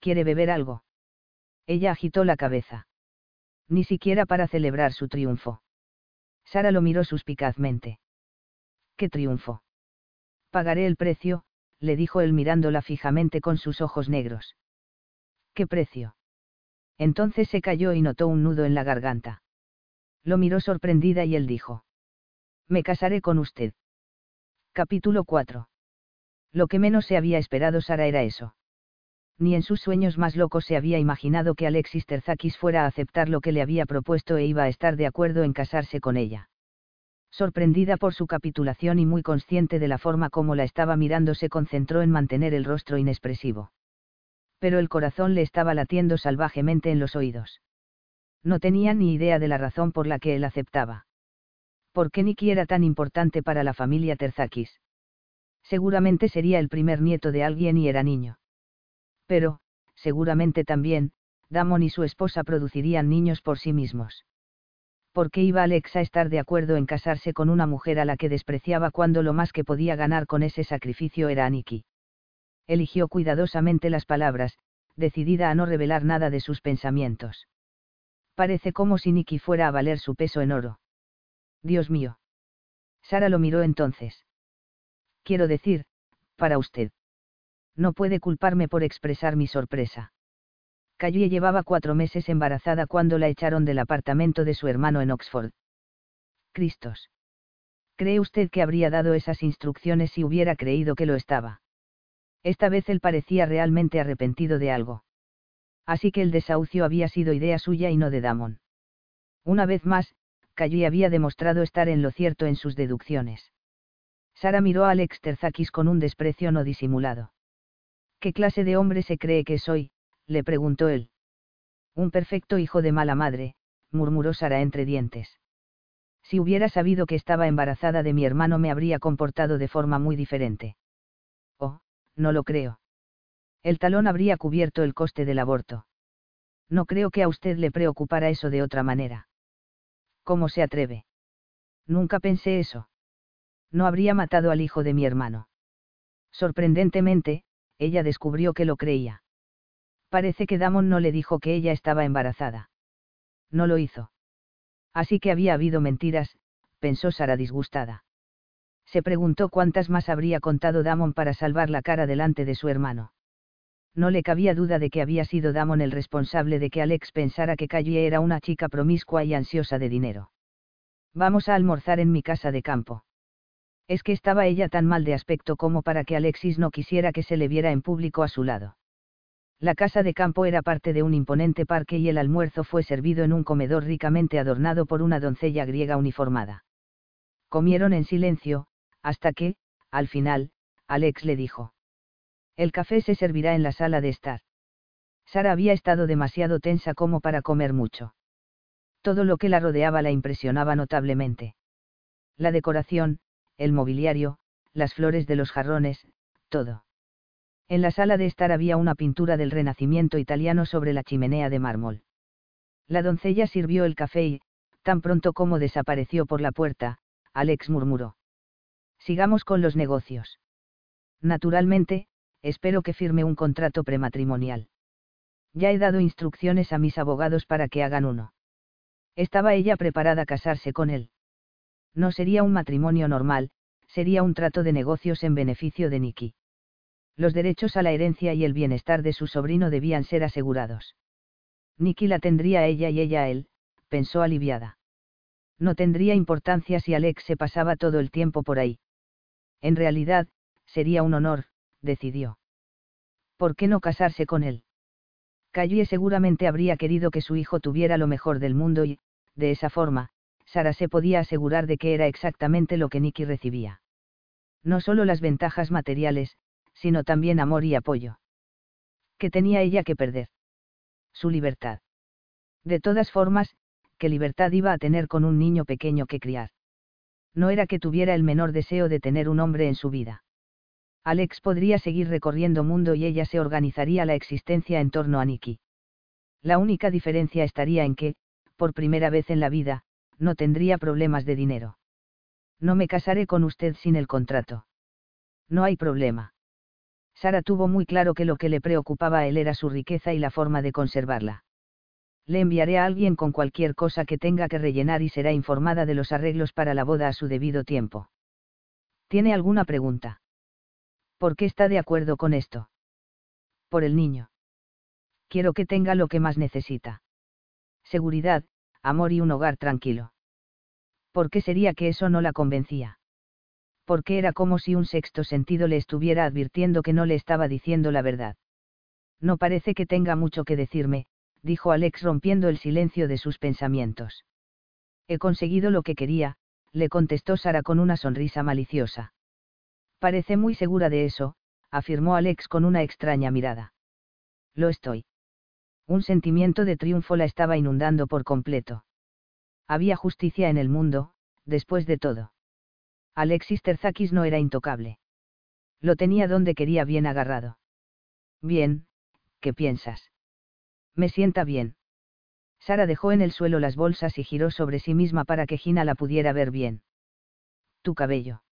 ¿Quiere beber algo? Ella agitó la cabeza. Ni siquiera para celebrar su triunfo. Sara lo miró suspicazmente. ¡Qué triunfo! Pagaré el precio, le dijo él mirándola fijamente con sus ojos negros. ¿Qué precio? Entonces se cayó y notó un nudo en la garganta. Lo miró sorprendida y él dijo. Me casaré con usted. Capítulo 4. Lo que menos se había esperado Sara era eso. Ni en sus sueños más locos se había imaginado que Alexis Terzakis fuera a aceptar lo que le había propuesto e iba a estar de acuerdo en casarse con ella. Sorprendida por su capitulación y muy consciente de la forma como la estaba mirando, se concentró en mantener el rostro inexpresivo. Pero el corazón le estaba latiendo salvajemente en los oídos. No tenía ni idea de la razón por la que él aceptaba. ¿Por qué Nicky era tan importante para la familia Terzakis? seguramente sería el primer nieto de alguien y era niño. Pero, seguramente también, Damon y su esposa producirían niños por sí mismos. ¿Por qué iba Alex a estar de acuerdo en casarse con una mujer a la que despreciaba cuando lo más que podía ganar con ese sacrificio era a Nikki? Eligió cuidadosamente las palabras, decidida a no revelar nada de sus pensamientos. Parece como si Nikki fuera a valer su peso en oro. Dios mío. Sara lo miró entonces quiero decir, para usted. No puede culparme por expresar mi sorpresa. Callie llevaba cuatro meses embarazada cuando la echaron del apartamento de su hermano en Oxford. Cristos. ¿Cree usted que habría dado esas instrucciones si hubiera creído que lo estaba? Esta vez él parecía realmente arrepentido de algo. Así que el desahucio había sido idea suya y no de Damon. Una vez más, Callie había demostrado estar en lo cierto en sus deducciones. Sara miró a Alex Terzakis con un desprecio no disimulado. ¿Qué clase de hombre se cree que soy? le preguntó él. Un perfecto hijo de mala madre, murmuró Sara entre dientes. Si hubiera sabido que estaba embarazada de mi hermano me habría comportado de forma muy diferente. No lo creo. El talón habría cubierto el coste del aborto. No creo que a usted le preocupara eso de otra manera. ¿Cómo se atreve? Nunca pensé eso no habría matado al hijo de mi hermano. Sorprendentemente, ella descubrió que lo creía. Parece que Damon no le dijo que ella estaba embarazada. No lo hizo. Así que había habido mentiras, pensó Sara disgustada. Se preguntó cuántas más habría contado Damon para salvar la cara delante de su hermano. No le cabía duda de que había sido Damon el responsable de que Alex pensara que Callie era una chica promiscua y ansiosa de dinero. Vamos a almorzar en mi casa de campo. Es que estaba ella tan mal de aspecto como para que Alexis no quisiera que se le viera en público a su lado. La casa de campo era parte de un imponente parque y el almuerzo fue servido en un comedor ricamente adornado por una doncella griega uniformada. Comieron en silencio, hasta que, al final, Alex le dijo. El café se servirá en la sala de estar. Sara había estado demasiado tensa como para comer mucho. Todo lo que la rodeaba la impresionaba notablemente. La decoración, el mobiliario, las flores de los jarrones, todo. En la sala de estar había una pintura del Renacimiento italiano sobre la chimenea de mármol. La doncella sirvió el café y, tan pronto como desapareció por la puerta, Alex murmuró. Sigamos con los negocios. Naturalmente, espero que firme un contrato prematrimonial. Ya he dado instrucciones a mis abogados para que hagan uno. Estaba ella preparada a casarse con él. No sería un matrimonio normal, sería un trato de negocios en beneficio de Nicky los derechos a la herencia y el bienestar de su sobrino debían ser asegurados. Nicky la tendría a ella y ella a él, pensó aliviada. No tendría importancia si Alex se pasaba todo el tiempo por ahí. En realidad, sería un honor, decidió. ¿Por qué no casarse con él? Callie seguramente habría querido que su hijo tuviera lo mejor del mundo y, de esa forma, Sara se podía asegurar de que era exactamente lo que Nicky recibía. No solo las ventajas materiales, sino también amor y apoyo. ¿Qué tenía ella que perder? Su libertad. De todas formas, ¿qué libertad iba a tener con un niño pequeño que criar? No era que tuviera el menor deseo de tener un hombre en su vida. Alex podría seguir recorriendo mundo y ella se organizaría la existencia en torno a Nicky. La única diferencia estaría en que, por primera vez en la vida, no tendría problemas de dinero. No me casaré con usted sin el contrato. No hay problema. Sara tuvo muy claro que lo que le preocupaba a él era su riqueza y la forma de conservarla. Le enviaré a alguien con cualquier cosa que tenga que rellenar y será informada de los arreglos para la boda a su debido tiempo. ¿Tiene alguna pregunta? ¿Por qué está de acuerdo con esto? Por el niño. Quiero que tenga lo que más necesita. Seguridad, amor y un hogar tranquilo. ¿Por qué sería que eso no la convencía? porque era como si un sexto sentido le estuviera advirtiendo que no le estaba diciendo la verdad. No parece que tenga mucho que decirme, dijo Alex rompiendo el silencio de sus pensamientos. He conseguido lo que quería, le contestó Sara con una sonrisa maliciosa. Parece muy segura de eso, afirmó Alex con una extraña mirada. Lo estoy. Un sentimiento de triunfo la estaba inundando por completo. Había justicia en el mundo, después de todo. Alexis Terzakis no era intocable. Lo tenía donde quería bien agarrado. Bien, ¿qué piensas? Me sienta bien. Sara dejó en el suelo las bolsas y giró sobre sí misma para que Gina la pudiera ver bien. Tu cabello.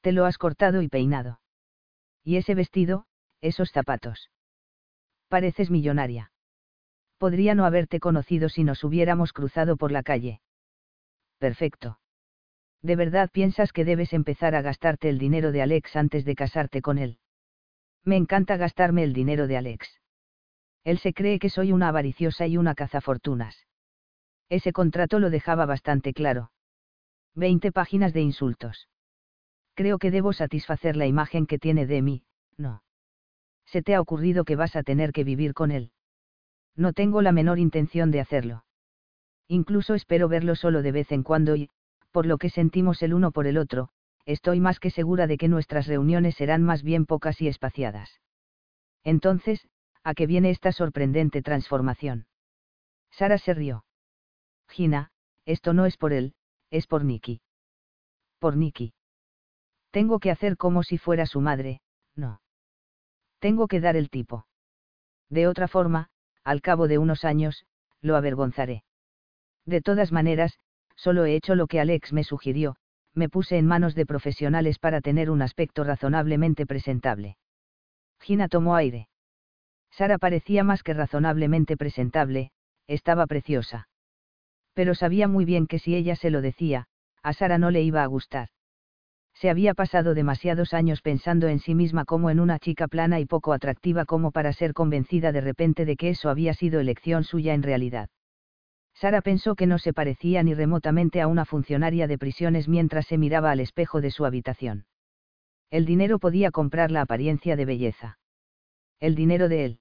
Te lo has cortado y peinado. Y ese vestido, esos zapatos. Pareces millonaria. Podría no haberte conocido si nos hubiéramos cruzado por la calle. Perfecto. ¿De verdad piensas que debes empezar a gastarte el dinero de Alex antes de casarte con él? Me encanta gastarme el dinero de Alex. Él se cree que soy una avariciosa y una cazafortunas. Ese contrato lo dejaba bastante claro. Veinte páginas de insultos. Creo que debo satisfacer la imagen que tiene de mí, no. ¿Se te ha ocurrido que vas a tener que vivir con él? No tengo la menor intención de hacerlo. Incluso espero verlo solo de vez en cuando y, por lo que sentimos el uno por el otro, estoy más que segura de que nuestras reuniones serán más bien pocas y espaciadas. Entonces, ¿a qué viene esta sorprendente transformación? Sara se rió. Gina, esto no es por él, es por Nicky. Por Nicky. Tengo que hacer como si fuera su madre, no. Tengo que dar el tipo. De otra forma, al cabo de unos años, lo avergonzaré. De todas maneras, solo he hecho lo que Alex me sugirió, me puse en manos de profesionales para tener un aspecto razonablemente presentable. Gina tomó aire. Sara parecía más que razonablemente presentable, estaba preciosa. Pero sabía muy bien que si ella se lo decía, a Sara no le iba a gustar. Se había pasado demasiados años pensando en sí misma como en una chica plana y poco atractiva como para ser convencida de repente de que eso había sido elección suya en realidad. Sara pensó que no se parecía ni remotamente a una funcionaria de prisiones mientras se miraba al espejo de su habitación. El dinero podía comprar la apariencia de belleza. El dinero de él.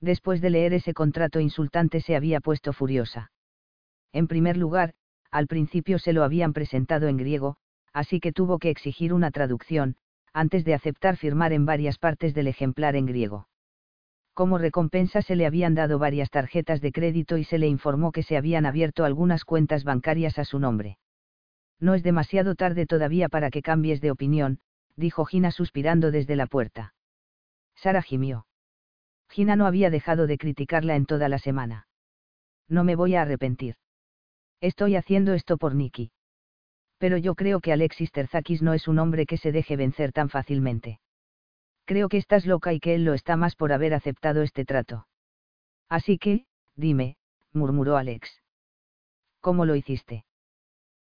Después de leer ese contrato insultante se había puesto furiosa. En primer lugar, al principio se lo habían presentado en griego, así que tuvo que exigir una traducción, antes de aceptar firmar en varias partes del ejemplar en griego. Como recompensa se le habían dado varias tarjetas de crédito y se le informó que se habían abierto algunas cuentas bancarias a su nombre. No es demasiado tarde todavía para que cambies de opinión, dijo Gina suspirando desde la puerta. Sara gimió. Gina no había dejado de criticarla en toda la semana. No me voy a arrepentir. Estoy haciendo esto por Nicky. Pero yo creo que Alexis Terzakis no es un hombre que se deje vencer tan fácilmente. Creo que estás loca y que él lo está más por haber aceptado este trato. Así que, dime, murmuró Alex. ¿Cómo lo hiciste?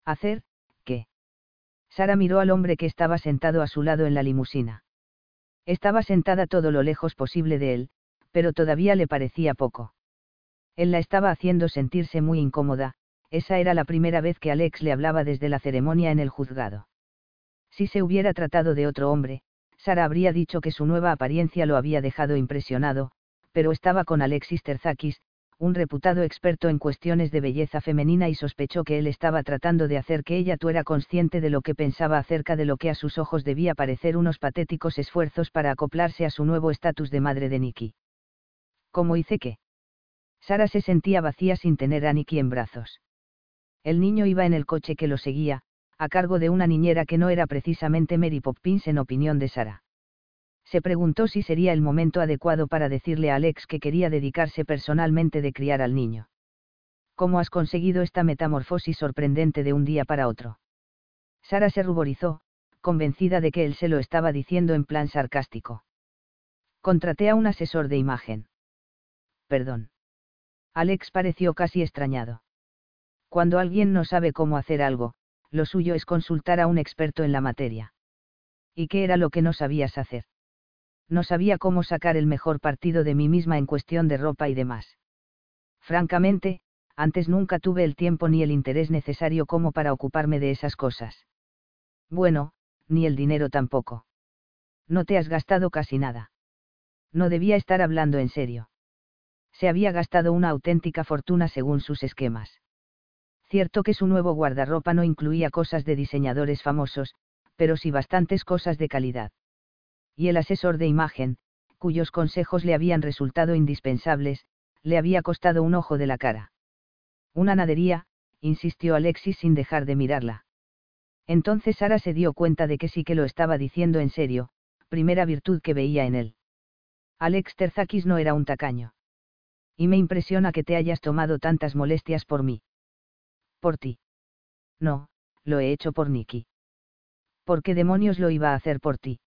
¿Hacer, qué? Sara miró al hombre que estaba sentado a su lado en la limusina. Estaba sentada todo lo lejos posible de él, pero todavía le parecía poco. Él la estaba haciendo sentirse muy incómoda, esa era la primera vez que Alex le hablaba desde la ceremonia en el juzgado. Si se hubiera tratado de otro hombre, Sara habría dicho que su nueva apariencia lo había dejado impresionado, pero estaba con Alexis Terzakis, un reputado experto en cuestiones de belleza femenina y sospechó que él estaba tratando de hacer que ella tuera consciente de lo que pensaba acerca de lo que a sus ojos debía parecer unos patéticos esfuerzos para acoplarse a su nuevo estatus de madre de Nicky. ¿Cómo hice qué? Sara se sentía vacía sin tener a Nicky en brazos. El niño iba en el coche que lo seguía, a cargo de una niñera que no era precisamente Mary Poppins en opinión de Sara se preguntó si sería el momento adecuado para decirle a Alex que quería dedicarse personalmente de criar al niño. ¿Cómo has conseguido esta metamorfosis sorprendente de un día para otro? Sara se ruborizó, convencida de que él se lo estaba diciendo en plan sarcástico. Contraté a un asesor de imagen. Perdón. Alex pareció casi extrañado. Cuando alguien no sabe cómo hacer algo, lo suyo es consultar a un experto en la materia. ¿Y qué era lo que no sabías hacer? No sabía cómo sacar el mejor partido de mí misma en cuestión de ropa y demás. Francamente, antes nunca tuve el tiempo ni el interés necesario como para ocuparme de esas cosas. Bueno, ni el dinero tampoco. No te has gastado casi nada. No debía estar hablando en serio. Se había gastado una auténtica fortuna según sus esquemas. Cierto que su nuevo guardarropa no incluía cosas de diseñadores famosos, pero sí bastantes cosas de calidad y el asesor de imagen, cuyos consejos le habían resultado indispensables, le había costado un ojo de la cara. Una nadería, insistió Alexis sin dejar de mirarla. Entonces Sara se dio cuenta de que sí que lo estaba diciendo en serio, primera virtud que veía en él. Alex Terzakis no era un tacaño. Y me impresiona que te hayas tomado tantas molestias por mí. Por ti. No, lo he hecho por Nicky. ¿Por qué demonios lo iba a hacer por ti?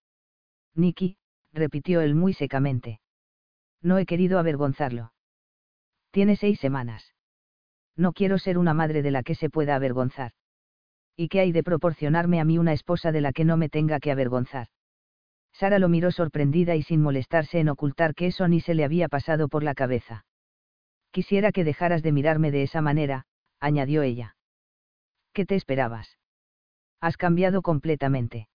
Nicky, repitió él muy secamente. No he querido avergonzarlo. Tiene seis semanas. No quiero ser una madre de la que se pueda avergonzar. ¿Y qué hay de proporcionarme a mí una esposa de la que no me tenga que avergonzar? Sara lo miró sorprendida y sin molestarse en ocultar que eso ni se le había pasado por la cabeza. Quisiera que dejaras de mirarme de esa manera, añadió ella. ¿Qué te esperabas? Has cambiado completamente.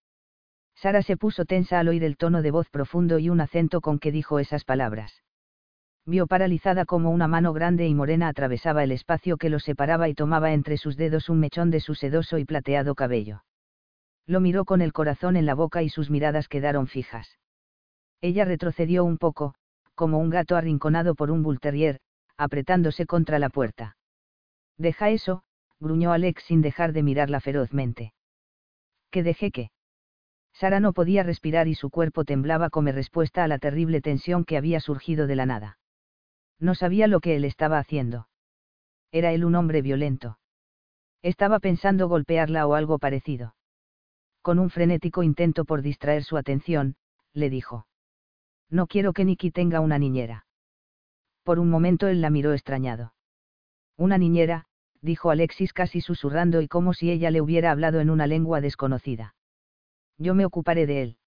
Sara se puso tensa al oír el tono de voz profundo y un acento con que dijo esas palabras. Vio paralizada como una mano grande y morena atravesaba el espacio que los separaba y tomaba entre sus dedos un mechón de su sedoso y plateado cabello. Lo miró con el corazón en la boca y sus miradas quedaron fijas. Ella retrocedió un poco, como un gato arrinconado por un bull terrier, apretándose contra la puerta. Deja eso, gruñó Alex sin dejar de mirarla ferozmente. ¿Qué dejé qué? Sara no podía respirar y su cuerpo temblaba como respuesta a la terrible tensión que había surgido de la nada. No sabía lo que él estaba haciendo. Era él un hombre violento. Estaba pensando golpearla o algo parecido. Con un frenético intento por distraer su atención, le dijo. No quiero que Nicky tenga una niñera. Por un momento él la miró extrañado. Una niñera, dijo Alexis casi susurrando y como si ella le hubiera hablado en una lengua desconocida. Yo me ocuparé de él.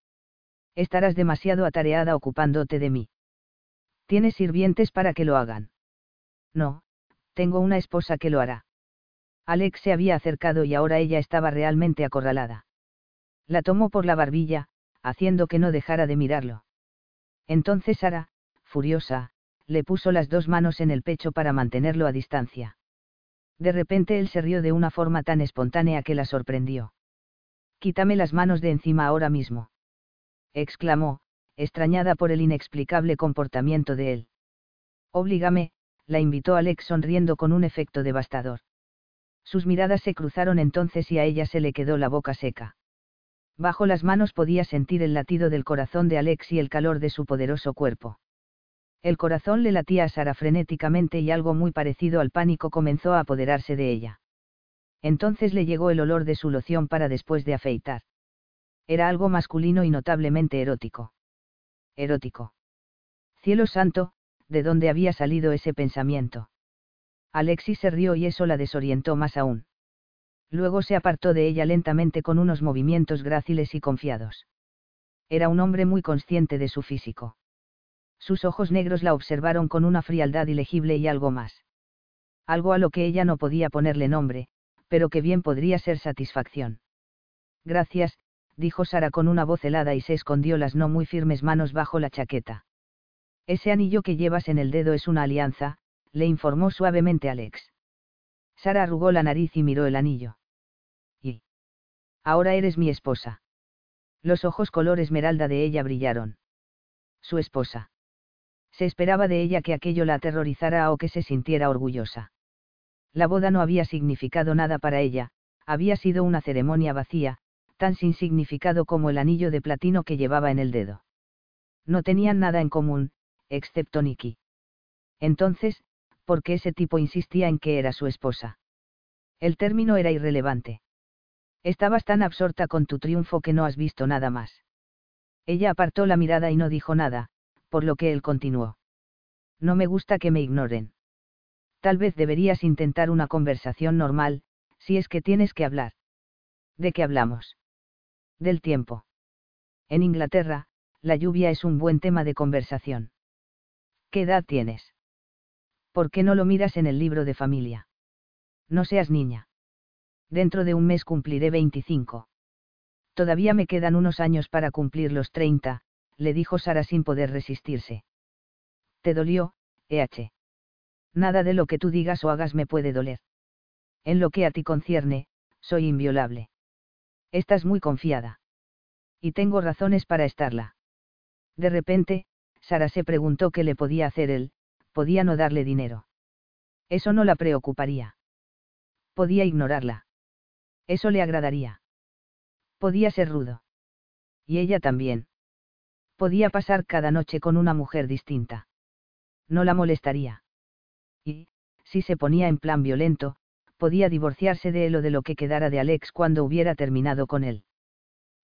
Estarás demasiado atareada ocupándote de mí. ¿Tienes sirvientes para que lo hagan? No, tengo una esposa que lo hará. Alex se había acercado y ahora ella estaba realmente acorralada. La tomó por la barbilla, haciendo que no dejara de mirarlo. Entonces Sara, furiosa, le puso las dos manos en el pecho para mantenerlo a distancia. De repente él se rió de una forma tan espontánea que la sorprendió. Quítame las manos de encima ahora mismo. exclamó, extrañada por el inexplicable comportamiento de él. Oblígame, la invitó Alex sonriendo con un efecto devastador. Sus miradas se cruzaron entonces y a ella se le quedó la boca seca. Bajo las manos podía sentir el latido del corazón de Alex y el calor de su poderoso cuerpo. El corazón le latía a Sara frenéticamente y algo muy parecido al pánico comenzó a apoderarse de ella. Entonces le llegó el olor de su loción para después de afeitar. Era algo masculino y notablemente erótico. Erótico. Cielo santo, ¿de dónde había salido ese pensamiento? Alexis se rió y eso la desorientó más aún. Luego se apartó de ella lentamente con unos movimientos gráciles y confiados. Era un hombre muy consciente de su físico. Sus ojos negros la observaron con una frialdad ilegible y algo más. Algo a lo que ella no podía ponerle nombre, pero que bien podría ser satisfacción. Gracias, dijo Sara con una voz helada y se escondió las no muy firmes manos bajo la chaqueta. Ese anillo que llevas en el dedo es una alianza, le informó suavemente Alex. Sara arrugó la nariz y miró el anillo. Y. Ahora eres mi esposa. Los ojos color esmeralda de ella brillaron. Su esposa. Se esperaba de ella que aquello la aterrorizara o que se sintiera orgullosa. La boda no había significado nada para ella, había sido una ceremonia vacía, tan sin significado como el anillo de platino que llevaba en el dedo. No tenían nada en común, excepto Nicky. Entonces, porque ese tipo insistía en que era su esposa. El término era irrelevante. Estabas tan absorta con tu triunfo que no has visto nada más. Ella apartó la mirada y no dijo nada, por lo que él continuó. No me gusta que me ignoren. Tal vez deberías intentar una conversación normal, si es que tienes que hablar. ¿De qué hablamos? Del tiempo. En Inglaterra, la lluvia es un buen tema de conversación. ¿Qué edad tienes? ¿Por qué no lo miras en el libro de familia? No seas niña. Dentro de un mes cumpliré 25. Todavía me quedan unos años para cumplir los 30, le dijo Sara sin poder resistirse. ¿Te dolió, EH? Nada de lo que tú digas o hagas me puede doler. En lo que a ti concierne, soy inviolable. Estás muy confiada. Y tengo razones para estarla. De repente, Sara se preguntó qué le podía hacer él, podía no darle dinero. Eso no la preocuparía. Podía ignorarla. Eso le agradaría. Podía ser rudo. Y ella también. Podía pasar cada noche con una mujer distinta. No la molestaría. Y, si se ponía en plan violento, podía divorciarse de él o de lo que quedara de Alex cuando hubiera terminado con él.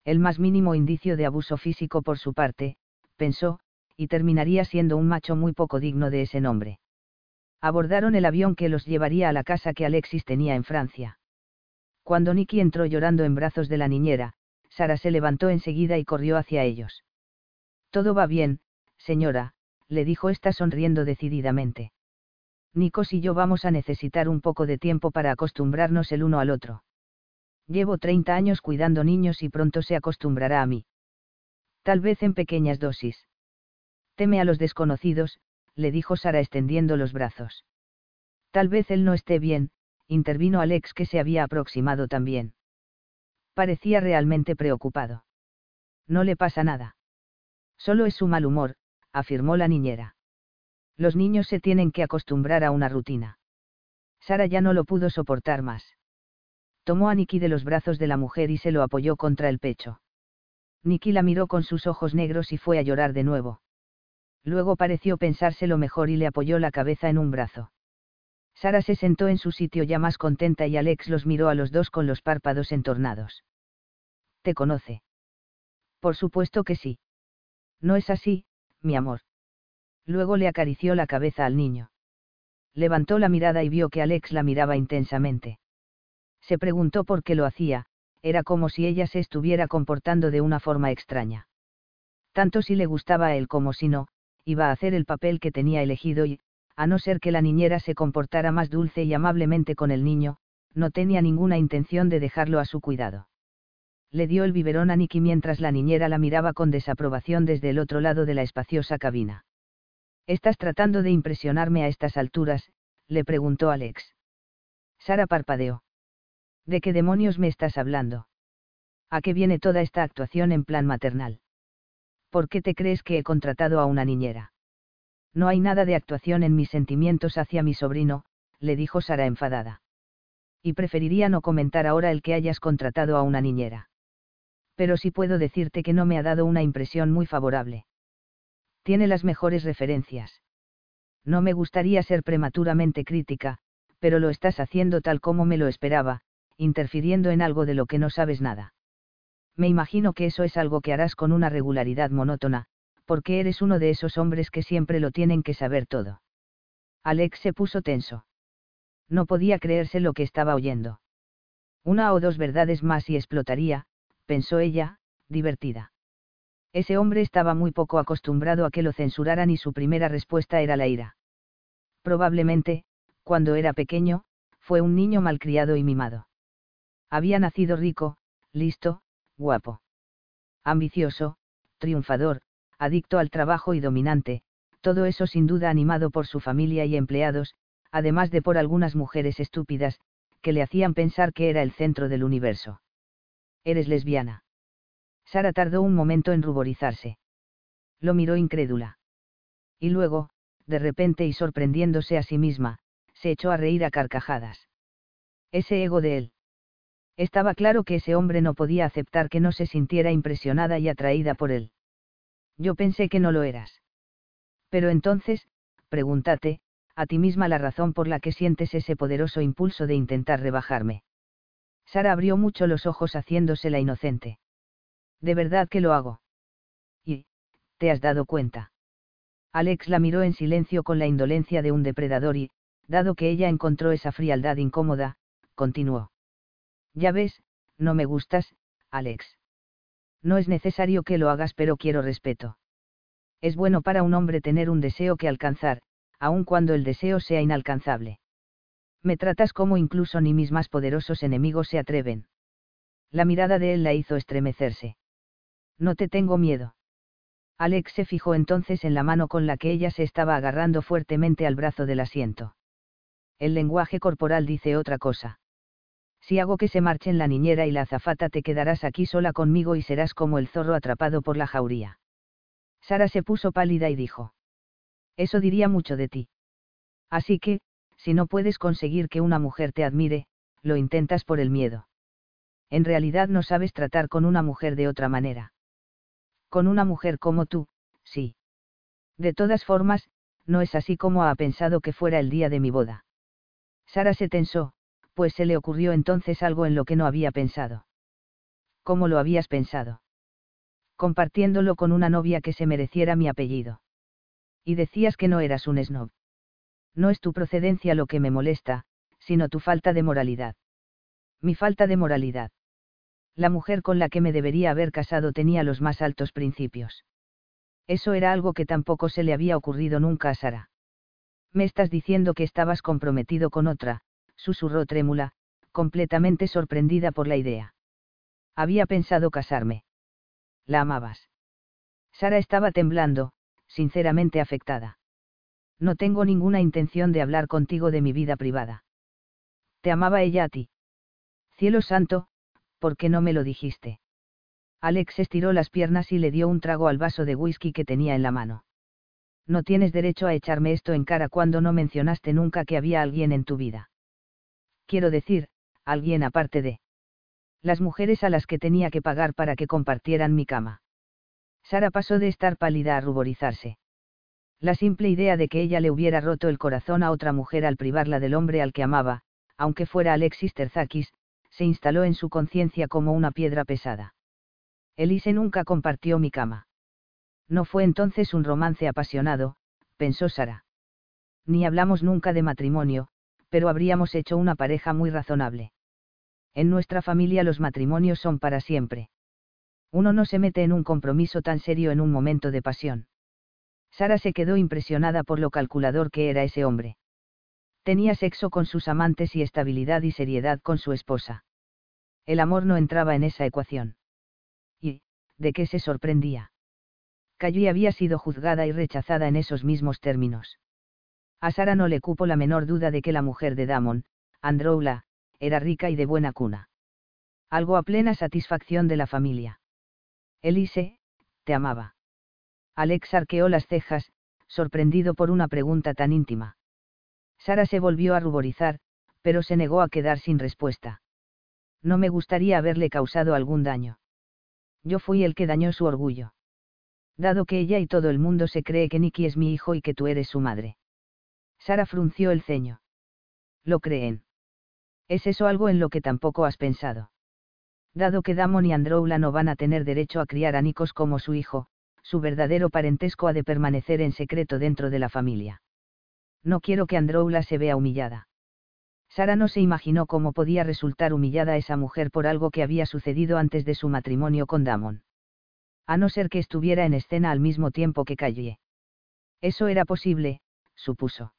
El más mínimo indicio de abuso físico por su parte, pensó, y terminaría siendo un macho muy poco digno de ese nombre. Abordaron el avión que los llevaría a la casa que Alexis tenía en Francia. Cuando Nicky entró llorando en brazos de la niñera, Sara se levantó enseguida y corrió hacia ellos. Todo va bien, señora, le dijo esta sonriendo decididamente. Nikos y yo vamos a necesitar un poco de tiempo para acostumbrarnos el uno al otro. Llevo 30 años cuidando niños y pronto se acostumbrará a mí. Tal vez en pequeñas dosis. Teme a los desconocidos, le dijo Sara extendiendo los brazos. Tal vez él no esté bien, intervino Alex que se había aproximado también. Parecía realmente preocupado. No le pasa nada. Solo es su mal humor, afirmó la niñera. Los niños se tienen que acostumbrar a una rutina. Sara ya no lo pudo soportar más. Tomó a Nicky de los brazos de la mujer y se lo apoyó contra el pecho. Nicky la miró con sus ojos negros y fue a llorar de nuevo luego pareció pensárselo mejor y le apoyó la cabeza en un brazo. Sara se sentó en su sitio ya más contenta y Alex los miró a los dos con los párpados entornados. ¿Te conoce? Por supuesto que sí. No es así, mi amor. Luego le acarició la cabeza al niño. Levantó la mirada y vio que Alex la miraba intensamente. Se preguntó por qué lo hacía, era como si ella se estuviera comportando de una forma extraña. Tanto si le gustaba a él como si no, iba a hacer el papel que tenía elegido y, a no ser que la niñera se comportara más dulce y amablemente con el niño, no tenía ninguna intención de dejarlo a su cuidado. Le dio el biberón a Nicky mientras la niñera la miraba con desaprobación desde el otro lado de la espaciosa cabina. ¿Estás tratando de impresionarme a estas alturas? le preguntó Alex. Sara parpadeó. ¿De qué demonios me estás hablando? ¿A qué viene toda esta actuación en plan maternal? ¿Por qué te crees que he contratado a una niñera? No hay nada de actuación en mis sentimientos hacia mi sobrino, le dijo Sara enfadada. Y preferiría no comentar ahora el que hayas contratado a una niñera. Pero sí puedo decirte que no me ha dado una impresión muy favorable. Tiene las mejores referencias. No me gustaría ser prematuramente crítica, pero lo estás haciendo tal como me lo esperaba, interfiriendo en algo de lo que no sabes nada. Me imagino que eso es algo que harás con una regularidad monótona, porque eres uno de esos hombres que siempre lo tienen que saber todo. Alex se puso tenso. No podía creerse lo que estaba oyendo. Una o dos verdades más y explotaría, pensó ella, divertida. Ese hombre estaba muy poco acostumbrado a que lo censuraran y su primera respuesta era la ira. Probablemente, cuando era pequeño, fue un niño malcriado y mimado. Había nacido rico, listo, guapo. Ambicioso, triunfador, adicto al trabajo y dominante, todo eso sin duda animado por su familia y empleados, además de por algunas mujeres estúpidas, que le hacían pensar que era el centro del universo. Eres lesbiana. Sara tardó un momento en ruborizarse. Lo miró incrédula. Y luego, de repente y sorprendiéndose a sí misma, se echó a reír a carcajadas. Ese ego de él. Estaba claro que ese hombre no podía aceptar que no se sintiera impresionada y atraída por él. Yo pensé que no lo eras. Pero entonces, pregúntate, a ti misma la razón por la que sientes ese poderoso impulso de intentar rebajarme. Sara abrió mucho los ojos haciéndose la inocente. De verdad que lo hago. Y, ¿te has dado cuenta? Alex la miró en silencio con la indolencia de un depredador y, dado que ella encontró esa frialdad incómoda, continuó. Ya ves, no me gustas, Alex. No es necesario que lo hagas, pero quiero respeto. Es bueno para un hombre tener un deseo que alcanzar, aun cuando el deseo sea inalcanzable. Me tratas como incluso ni mis más poderosos enemigos se atreven. La mirada de él la hizo estremecerse. No te tengo miedo. Alex se fijó entonces en la mano con la que ella se estaba agarrando fuertemente al brazo del asiento. El lenguaje corporal dice otra cosa. Si hago que se marchen la niñera y la azafata te quedarás aquí sola conmigo y serás como el zorro atrapado por la jauría. Sara se puso pálida y dijo. Eso diría mucho de ti. Así que, si no puedes conseguir que una mujer te admire, lo intentas por el miedo. En realidad no sabes tratar con una mujer de otra manera. Con una mujer como tú, sí. De todas formas, no es así como ha pensado que fuera el día de mi boda. Sara se tensó, pues se le ocurrió entonces algo en lo que no había pensado. ¿Cómo lo habías pensado? Compartiéndolo con una novia que se mereciera mi apellido. Y decías que no eras un snob. No es tu procedencia lo que me molesta, sino tu falta de moralidad. Mi falta de moralidad la mujer con la que me debería haber casado tenía los más altos principios. Eso era algo que tampoco se le había ocurrido nunca a Sara. Me estás diciendo que estabas comprometido con otra, susurró trémula, completamente sorprendida por la idea. Había pensado casarme. La amabas. Sara estaba temblando, sinceramente afectada. No tengo ninguna intención de hablar contigo de mi vida privada. ¿Te amaba ella a ti? Cielo santo, ¿por qué no me lo dijiste? Alex estiró las piernas y le dio un trago al vaso de whisky que tenía en la mano. No tienes derecho a echarme esto en cara cuando no mencionaste nunca que había alguien en tu vida. Quiero decir, alguien aparte de las mujeres a las que tenía que pagar para que compartieran mi cama. Sara pasó de estar pálida a ruborizarse. La simple idea de que ella le hubiera roto el corazón a otra mujer al privarla del hombre al que amaba, aunque fuera Alexis Terzakis, se instaló en su conciencia como una piedra pesada. Elise nunca compartió mi cama. No fue entonces un romance apasionado, pensó Sara. Ni hablamos nunca de matrimonio, pero habríamos hecho una pareja muy razonable. En nuestra familia los matrimonios son para siempre. Uno no se mete en un compromiso tan serio en un momento de pasión. Sara se quedó impresionada por lo calculador que era ese hombre. Tenía sexo con sus amantes y estabilidad y seriedad con su esposa. El amor no entraba en esa ecuación. ¿Y, de qué se sorprendía? Cayui había sido juzgada y rechazada en esos mismos términos. A Sara no le cupo la menor duda de que la mujer de Damon, Androula, era rica y de buena cuna. Algo a plena satisfacción de la familia. Elise, te amaba. Alex arqueó las cejas, sorprendido por una pregunta tan íntima. Sara se volvió a ruborizar, pero se negó a quedar sin respuesta. No me gustaría haberle causado algún daño. Yo fui el que dañó su orgullo. Dado que ella y todo el mundo se cree que Nicky es mi hijo y que tú eres su madre. Sara frunció el ceño. Lo creen. ¿Es eso algo en lo que tampoco has pensado? Dado que Damon y Androula no van a tener derecho a criar a Nikos como su hijo, su verdadero parentesco ha de permanecer en secreto dentro de la familia. No quiero que Androula se vea humillada. Sara no se imaginó cómo podía resultar humillada esa mujer por algo que había sucedido antes de su matrimonio con Damon. A no ser que estuviera en escena al mismo tiempo que Calle. Eso era posible, supuso.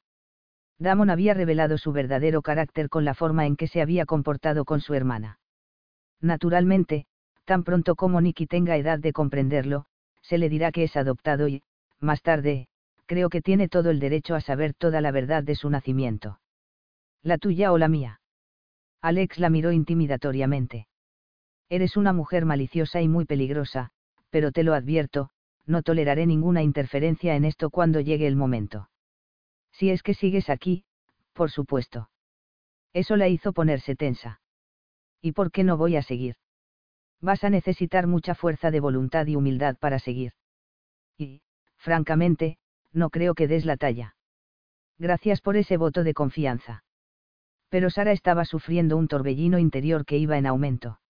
Damon había revelado su verdadero carácter con la forma en que se había comportado con su hermana. Naturalmente, tan pronto como Nicky tenga edad de comprenderlo, se le dirá que es adoptado y, más tarde, creo que tiene todo el derecho a saber toda la verdad de su nacimiento. ¿La tuya o la mía? Alex la miró intimidatoriamente. Eres una mujer maliciosa y muy peligrosa, pero te lo advierto, no toleraré ninguna interferencia en esto cuando llegue el momento. Si es que sigues aquí, por supuesto. Eso la hizo ponerse tensa. ¿Y por qué no voy a seguir? vas a necesitar mucha fuerza de voluntad y humildad para seguir. Y, francamente, no creo que des la talla. Gracias por ese voto de confianza. Pero Sara estaba sufriendo un torbellino interior que iba en aumento.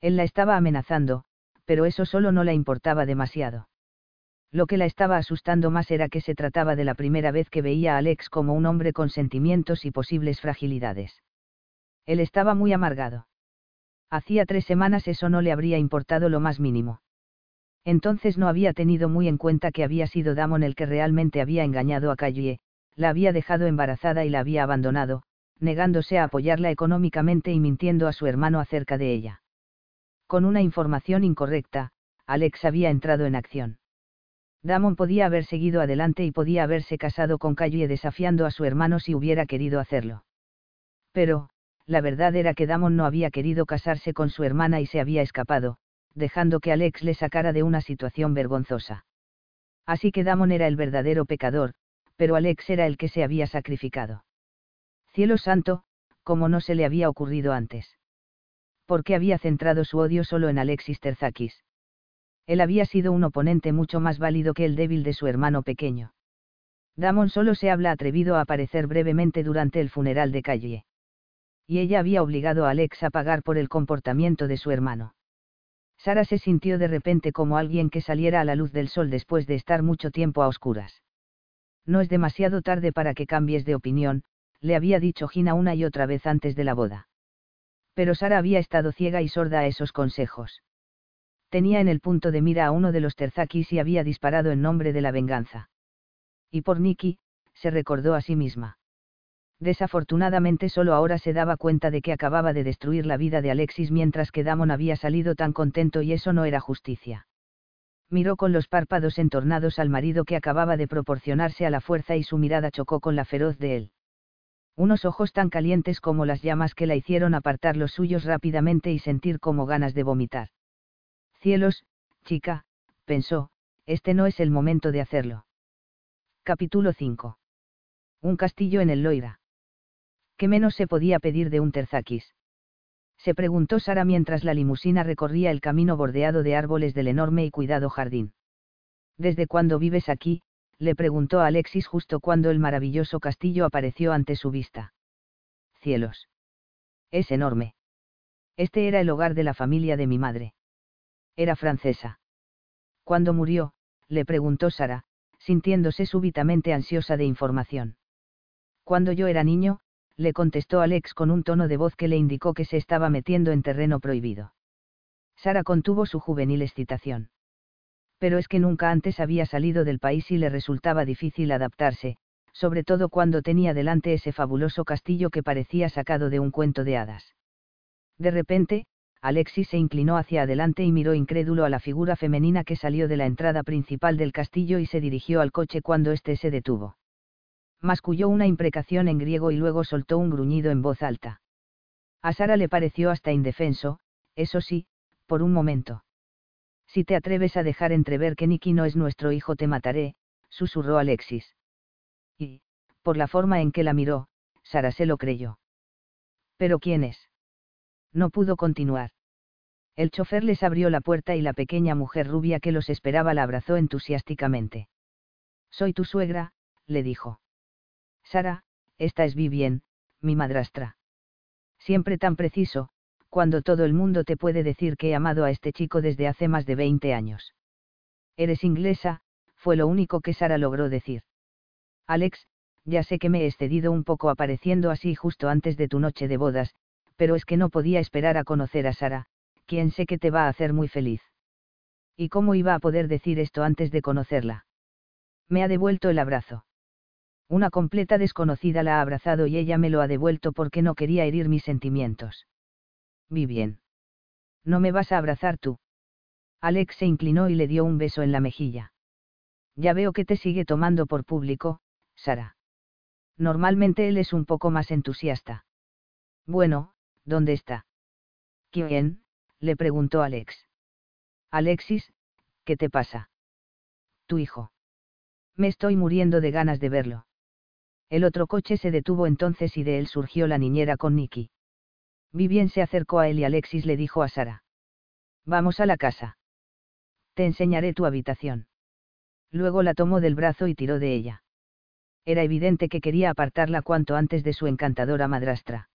Él la estaba amenazando, pero eso solo no la importaba demasiado. Lo que la estaba asustando más era que se trataba de la primera vez que veía a Alex como un hombre con sentimientos y posibles fragilidades. Él estaba muy amargado. Hacía tres semanas eso no le habría importado lo más mínimo. Entonces no había tenido muy en cuenta que había sido Damon el que realmente había engañado a Calle, la había dejado embarazada y la había abandonado, negándose a apoyarla económicamente y mintiendo a su hermano acerca de ella. Con una información incorrecta, Alex había entrado en acción. Damon podía haber seguido adelante y podía haberse casado con Calle desafiando a su hermano si hubiera querido hacerlo. Pero, la verdad era que Damon no había querido casarse con su hermana y se había escapado, dejando que Alex le sacara de una situación vergonzosa. Así que Damon era el verdadero pecador, pero Alex era el que se había sacrificado. Cielo santo, como no se le había ocurrido antes. ¿Por qué había centrado su odio solo en Alexis Terzakis? Él había sido un oponente mucho más válido que el débil de su hermano pequeño. Damon solo se habla atrevido a aparecer brevemente durante el funeral de Calle y ella había obligado a Alex a pagar por el comportamiento de su hermano. Sara se sintió de repente como alguien que saliera a la luz del sol después de estar mucho tiempo a oscuras. No es demasiado tarde para que cambies de opinión, le había dicho Gina una y otra vez antes de la boda. Pero Sara había estado ciega y sorda a esos consejos. Tenía en el punto de mira a uno de los terzakis y había disparado en nombre de la venganza. Y por Nicky, se recordó a sí misma. Desafortunadamente solo ahora se daba cuenta de que acababa de destruir la vida de Alexis mientras que Damon había salido tan contento y eso no era justicia. Miró con los párpados entornados al marido que acababa de proporcionarse a la fuerza y su mirada chocó con la feroz de él. Unos ojos tan calientes como las llamas que la hicieron apartar los suyos rápidamente y sentir como ganas de vomitar. Cielos, chica, pensó, este no es el momento de hacerlo. Capítulo 5. Un castillo en el Loira. ¿Qué menos se podía pedir de un terzakis? Se preguntó Sara mientras la limusina recorría el camino bordeado de árboles del enorme y cuidado jardín. ¿Desde cuándo vives aquí? le preguntó a Alexis justo cuando el maravilloso castillo apareció ante su vista. Cielos. Es enorme. Este era el hogar de la familia de mi madre. Era francesa. Cuando murió, le preguntó Sara, sintiéndose súbitamente ansiosa de información. Cuando yo era niño, le contestó Alex con un tono de voz que le indicó que se estaba metiendo en terreno prohibido. Sara contuvo su juvenil excitación. Pero es que nunca antes había salido del país y le resultaba difícil adaptarse, sobre todo cuando tenía delante ese fabuloso castillo que parecía sacado de un cuento de hadas. De repente, Alexis se inclinó hacia adelante y miró incrédulo a la figura femenina que salió de la entrada principal del castillo y se dirigió al coche cuando éste se detuvo. Masculló una imprecación en griego y luego soltó un gruñido en voz alta. A Sara le pareció hasta indefenso, eso sí, por un momento. Si te atreves a dejar entrever que Nicky no es nuestro hijo te mataré, susurró Alexis. Y, por la forma en que la miró, Sara se lo creyó. ¿Pero quién es? No pudo continuar. El chofer les abrió la puerta y la pequeña mujer rubia que los esperaba la abrazó entusiásticamente. Soy tu suegra, le dijo. Sara, esta es Vivien, mi madrastra. Siempre tan preciso, cuando todo el mundo te puede decir que he amado a este chico desde hace más de 20 años. Eres inglesa, fue lo único que Sara logró decir. Alex, ya sé que me he excedido un poco apareciendo así justo antes de tu noche de bodas, pero es que no podía esperar a conocer a Sara, quien sé que te va a hacer muy feliz. ¿Y cómo iba a poder decir esto antes de conocerla? Me ha devuelto el abrazo. Una completa desconocida la ha abrazado y ella me lo ha devuelto porque no quería herir mis sentimientos. Vi bien. No me vas a abrazar tú. Alex se inclinó y le dio un beso en la mejilla. Ya veo que te sigue tomando por público, Sara. Normalmente él es un poco más entusiasta. Bueno, ¿dónde está? ¿Quién? le preguntó Alex. Alexis, ¿qué te pasa? Tu hijo. Me estoy muriendo de ganas de verlo. El otro coche se detuvo entonces y de él surgió la niñera con Nicky. Vivien se acercó a él y Alexis le dijo a Sara. Vamos a la casa. Te enseñaré tu habitación. Luego la tomó del brazo y tiró de ella. Era evidente que quería apartarla cuanto antes de su encantadora madrastra.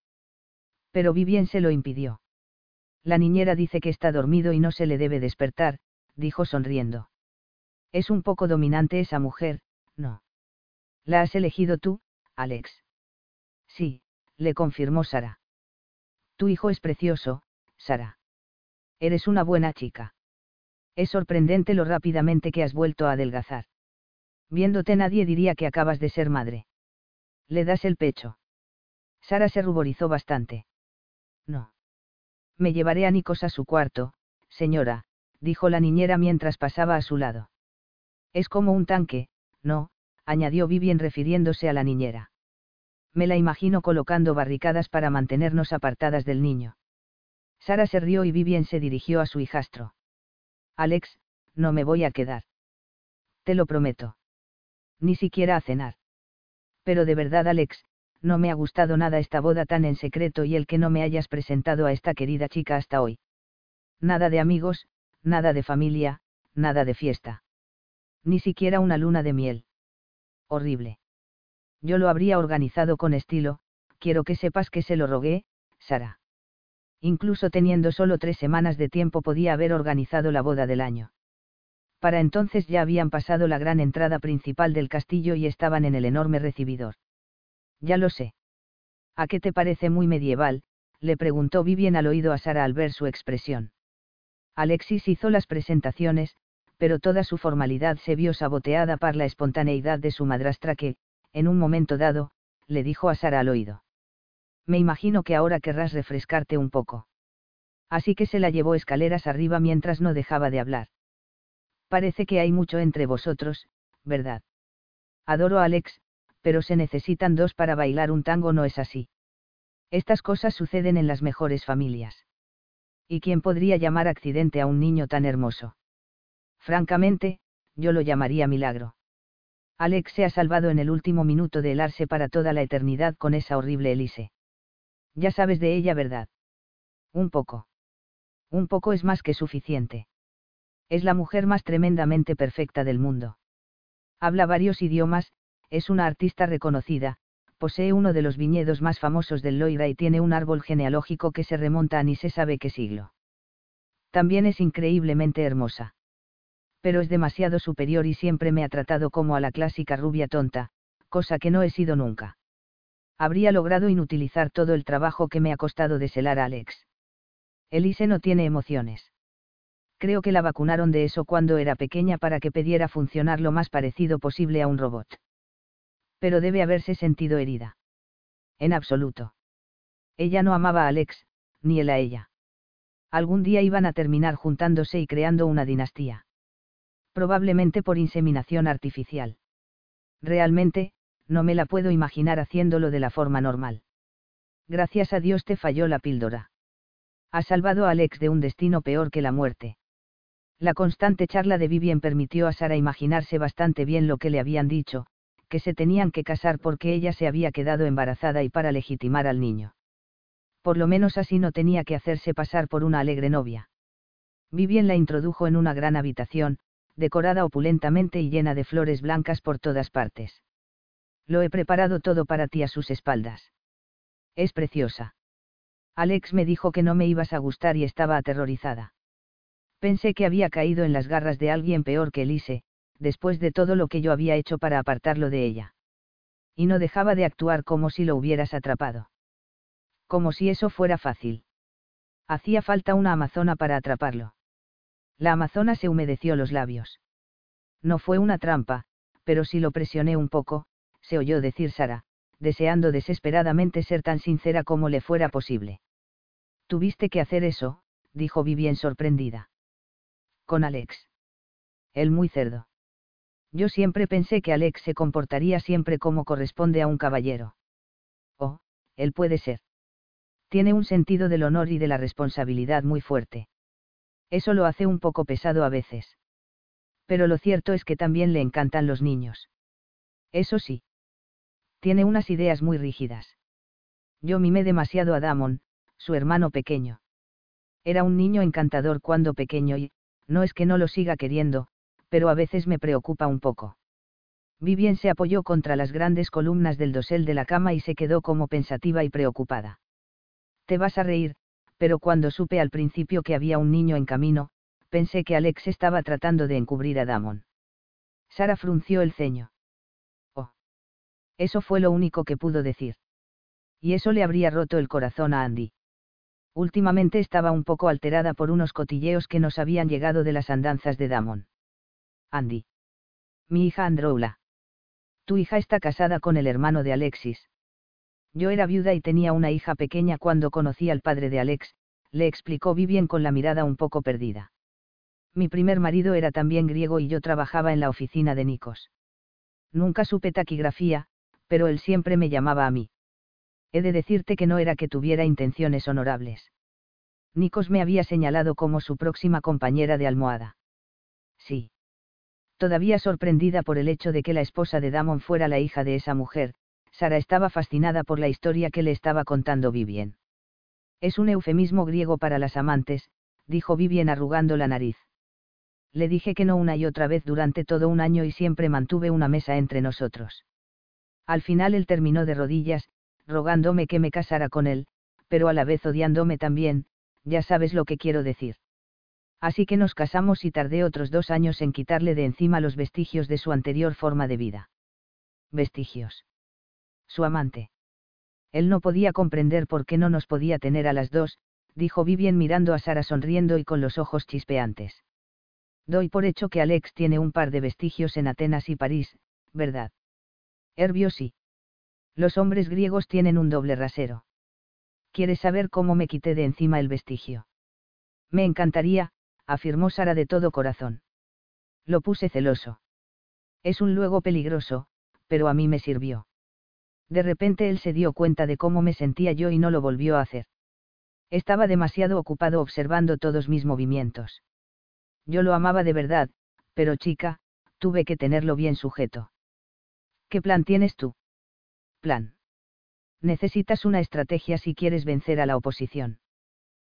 Pero Vivien se lo impidió. La niñera dice que está dormido y no se le debe despertar, dijo sonriendo. Es un poco dominante esa mujer, ¿no? ¿La has elegido tú, Alex. Sí, le confirmó Sara. Tu hijo es precioso, Sara. Eres una buena chica. Es sorprendente lo rápidamente que has vuelto a adelgazar. Viéndote nadie diría que acabas de ser madre. Le das el pecho. Sara se ruborizó bastante. No. Me llevaré a Nikos a su cuarto, señora, dijo la niñera mientras pasaba a su lado. Es como un tanque, no, añadió Vivien refiriéndose a la niñera. Me la imagino colocando barricadas para mantenernos apartadas del niño. Sara se rió y Vivien se dirigió a su hijastro. Alex, no me voy a quedar. Te lo prometo. Ni siquiera a cenar. Pero de verdad, Alex, no me ha gustado nada esta boda tan en secreto y el que no me hayas presentado a esta querida chica hasta hoy. Nada de amigos, nada de familia, nada de fiesta. Ni siquiera una luna de miel horrible. Yo lo habría organizado con estilo, quiero que sepas que se lo rogué, Sara. Incluso teniendo solo tres semanas de tiempo podía haber organizado la boda del año. Para entonces ya habían pasado la gran entrada principal del castillo y estaban en el enorme recibidor. Ya lo sé. ¿A qué te parece muy medieval? le preguntó Vivien al oído a Sara al ver su expresión. Alexis hizo las presentaciones, pero toda su formalidad se vio saboteada por la espontaneidad de su madrastra que, en un momento dado, le dijo a Sara al oído. Me imagino que ahora querrás refrescarte un poco. Así que se la llevó escaleras arriba mientras no dejaba de hablar. Parece que hay mucho entre vosotros, ¿verdad? Adoro a Alex, pero se necesitan dos para bailar un tango, no es así. Estas cosas suceden en las mejores familias. ¿Y quién podría llamar accidente a un niño tan hermoso? Francamente, yo lo llamaría milagro. Alex se ha salvado en el último minuto de helarse para toda la eternidad con esa horrible Elise. Ya sabes de ella, ¿verdad? Un poco. Un poco es más que suficiente. Es la mujer más tremendamente perfecta del mundo. Habla varios idiomas, es una artista reconocida, posee uno de los viñedos más famosos del Loira y tiene un árbol genealógico que se remonta a ni se sabe qué siglo. También es increíblemente hermosa Pero es demasiado superior y siempre me ha tratado como a la clásica rubia tonta, cosa que no he sido nunca. Habría logrado inutilizar todo el trabajo que me ha costado deshelar a Alex. Elise no tiene emociones. Creo que la vacunaron de eso cuando era pequeña para que pudiera funcionar lo más parecido posible a un robot. Pero debe haberse sentido herida. En absoluto. Ella no amaba a Alex, ni él a ella. Algún día iban a terminar juntándose y creando una dinastía. Probablemente por inseminación artificial. Realmente, no me la puedo imaginar haciéndolo de la forma normal. Gracias a Dios te falló la píldora. Ha salvado a Alex de un destino peor que la muerte. La constante charla de Vivien permitió a Sara imaginarse bastante bien lo que le habían dicho, que se tenían que casar porque ella se había quedado embarazada y para legitimar al niño. Por lo menos así no tenía que hacerse pasar por una alegre novia. Vivien la introdujo en una gran habitación, decorada opulentamente y llena de flores blancas por todas partes. Lo he preparado todo para ti a sus espaldas. Es preciosa. Alex me dijo que no me ibas a gustar y estaba aterrorizada. Pensé que había caído en las garras de alguien peor que Elise, después de todo lo que yo había hecho para apartarlo de ella. Y no dejaba de actuar como si lo hubieras atrapado. Como si eso fuera fácil. Hacía falta una amazona para atraparlo. La amazona se humedeció los labios. No fue una trampa, pero si lo presioné un poco, se oyó decir Sara, deseando desesperadamente ser tan sincera como le fuera posible. Tuviste que hacer eso, dijo Vivien sorprendida con Alex. Él muy cerdo. Yo siempre pensé que Alex se comportaría siempre como corresponde a un caballero. Oh, él puede ser. Tiene un sentido del honor y de la responsabilidad muy fuerte. Eso lo hace un poco pesado a veces. Pero lo cierto es que también le encantan los niños. Eso sí. Tiene unas ideas muy rígidas. Yo mimé demasiado a Damon, su hermano pequeño. Era un niño encantador cuando pequeño y, no es que no lo siga queriendo, pero a veces me preocupa un poco. Vivien se apoyó contra las grandes columnas del dosel de la cama y se quedó como pensativa y preocupada. Te vas a reír, pero cuando supe al principio que había un niño en camino, pensé que Alex estaba tratando de encubrir a Damon. Sara frunció el ceño. Oh. Eso fue lo único que pudo decir. Y eso le habría roto el corazón a Andy últimamente estaba un poco alterada por unos cotilleos que nos habían llegado de las andanzas de Damon. Andy. Mi hija Androula. Tu hija está casada con el hermano de Alexis. Yo era viuda y tenía una hija pequeña cuando conocí al padre de Alex, le explicó Vivien con la mirada un poco perdida. Mi primer marido era también griego y yo trabajaba en la oficina de Nikos. Nunca supe taquigrafía, pero él siempre me llamaba a mí he de decirte que no era que tuviera intenciones honorables. Nikos me había señalado como su próxima compañera de almohada. Sí. Todavía sorprendida por el hecho de que la esposa de Damon fuera la hija de esa mujer, Sara estaba fascinada por la historia que le estaba contando Vivien. Es un eufemismo griego para las amantes, dijo Vivien arrugando la nariz. Le dije que no una y otra vez durante todo un año y siempre mantuve una mesa entre nosotros. Al final él terminó de rodillas, rogándome que me casara con él, pero a la vez odiándome también, ya sabes lo que quiero decir. Así que nos casamos y tardé otros dos años en quitarle de encima los vestigios de su anterior forma de vida. Vestigios. Su amante. Él no podía comprender por qué no nos podía tener a las dos, dijo Vivien mirando a Sara sonriendo y con los ojos chispeantes. Doy por hecho que Alex tiene un par de vestigios en Atenas y París, ¿verdad? Herbio sí. Los hombres griegos tienen un doble rasero. ¿Quieres saber cómo me quité de encima el vestigio? Me encantaría, afirmó Sara de todo corazón. Lo puse celoso. Es un luego peligroso, pero a mí me sirvió. De repente él se dio cuenta de cómo me sentía yo y no lo volvió a hacer. Estaba demasiado ocupado observando todos mis movimientos. Yo lo amaba de verdad, pero chica, tuve que tenerlo bien sujeto. ¿Qué plan tienes tú? Plan. Necesitas una estrategia si quieres vencer a la oposición.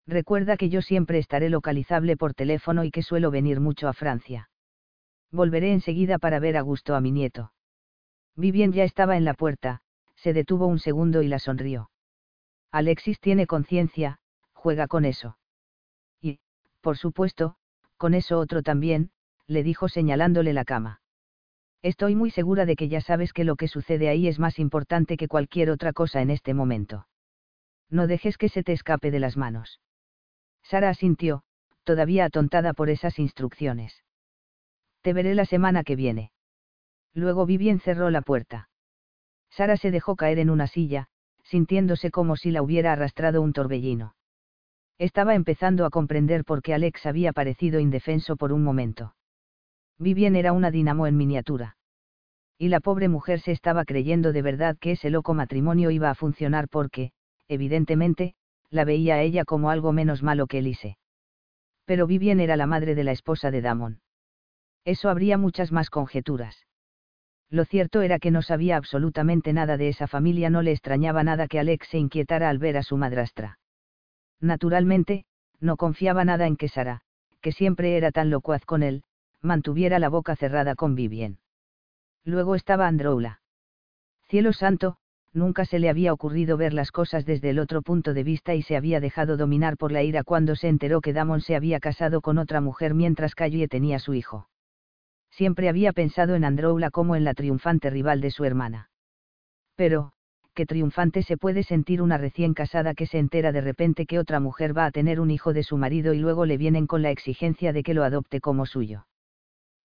Recuerda que yo siempre estaré localizable por teléfono y que suelo venir mucho a Francia. Volveré enseguida para ver a gusto a mi nieto. Vivien ya estaba en la puerta, se detuvo un segundo y la sonrió. Alexis tiene conciencia, juega con eso. Y, por supuesto, con eso otro también, le dijo señalándole la cama. Estoy muy segura de que ya sabes que lo que sucede ahí es más importante que cualquier otra cosa en este momento. No dejes que se te escape de las manos. Sara asintió, todavía atontada por esas instrucciones. Te veré la semana que viene. Luego Vivien cerró la puerta. Sara se dejó caer en una silla, sintiéndose como si la hubiera arrastrado un torbellino. Estaba empezando a comprender por qué Alex había parecido indefenso por un momento. Vivien era una dinamo en miniatura. Y la pobre mujer se estaba creyendo de verdad que ese loco matrimonio iba a funcionar porque, evidentemente, la veía a ella como algo menos malo que Elise. Pero Vivien era la madre de la esposa de Damon. Eso habría muchas más conjeturas. Lo cierto era que no sabía absolutamente nada de esa familia, no le extrañaba nada que Alex se inquietara al ver a su madrastra. Naturalmente, no confiaba nada en que Sara, que siempre era tan locuaz con él, mantuviera la boca cerrada con Vivien. Luego estaba Androula. Cielo santo, nunca se le había ocurrido ver las cosas desde el otro punto de vista y se había dejado dominar por la ira cuando se enteró que Damon se había casado con otra mujer mientras Calle tenía su hijo. Siempre había pensado en Androula como en la triunfante rival de su hermana. Pero, que triunfante se puede sentir una recién casada que se entera de repente que otra mujer va a tener un hijo de su marido y luego le vienen con la exigencia de que lo adopte como suyo.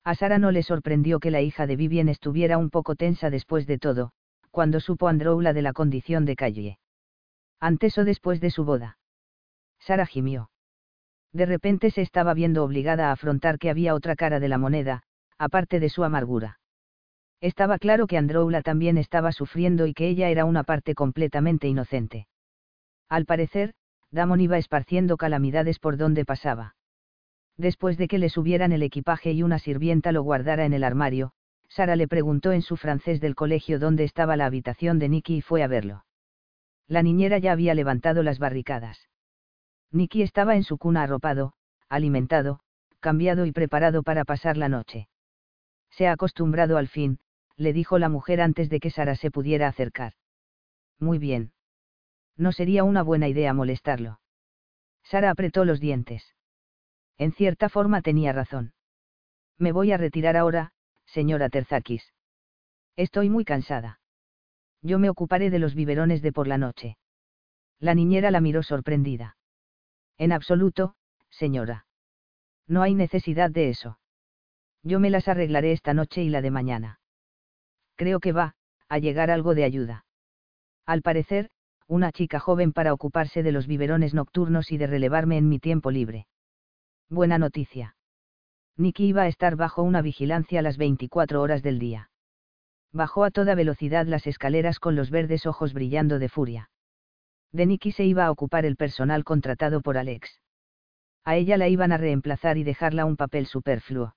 A Sara no le sorprendió que la hija de Vivien estuviera un poco tensa después de todo, cuando supo Androula de la condición de Calle. Antes o después de su boda. Sara gimió. De repente se estaba viendo obligada a afrontar que había otra cara de la moneda, aparte de su amargura. Estaba claro que Androula también estaba sufriendo y que ella era una parte completamente inocente. Al parecer, Damon iba esparciendo calamidades por donde pasaba. Después de que le subieran el equipaje y una sirvienta lo guardara en el armario, Sara le preguntó en su francés del colegio dónde estaba la habitación de Nicky y fue a verlo. La niñera ya había levantado las barricadas. Nicky estaba en su cuna arropado, alimentado, cambiado y preparado para pasar la noche. Se ha acostumbrado al fin, le dijo la mujer antes de que Sara se pudiera acercar. Muy bien. No sería una buena idea molestarlo. Sara apretó los dientes. En cierta forma tenía razón. Me voy a retirar ahora, señora Terzakis. Estoy muy cansada. Yo me ocuparé de los biberones de por la noche. La niñera la miró sorprendida. En absoluto, señora. No hay necesidad de eso. Yo me las arreglaré esta noche y la de mañana creo que va, a llegar algo de ayuda. Al parecer, una chica joven para ocuparse de los biberones nocturnos y de relevarme en mi tiempo libre. Buena noticia. Nicky iba a estar bajo una vigilancia las 24 horas del día. Bajó a toda velocidad las escaleras con los verdes ojos brillando de furia. De Nicky se iba a ocupar el personal contratado por Alex. A ella la iban a reemplazar y dejarla un papel superfluo.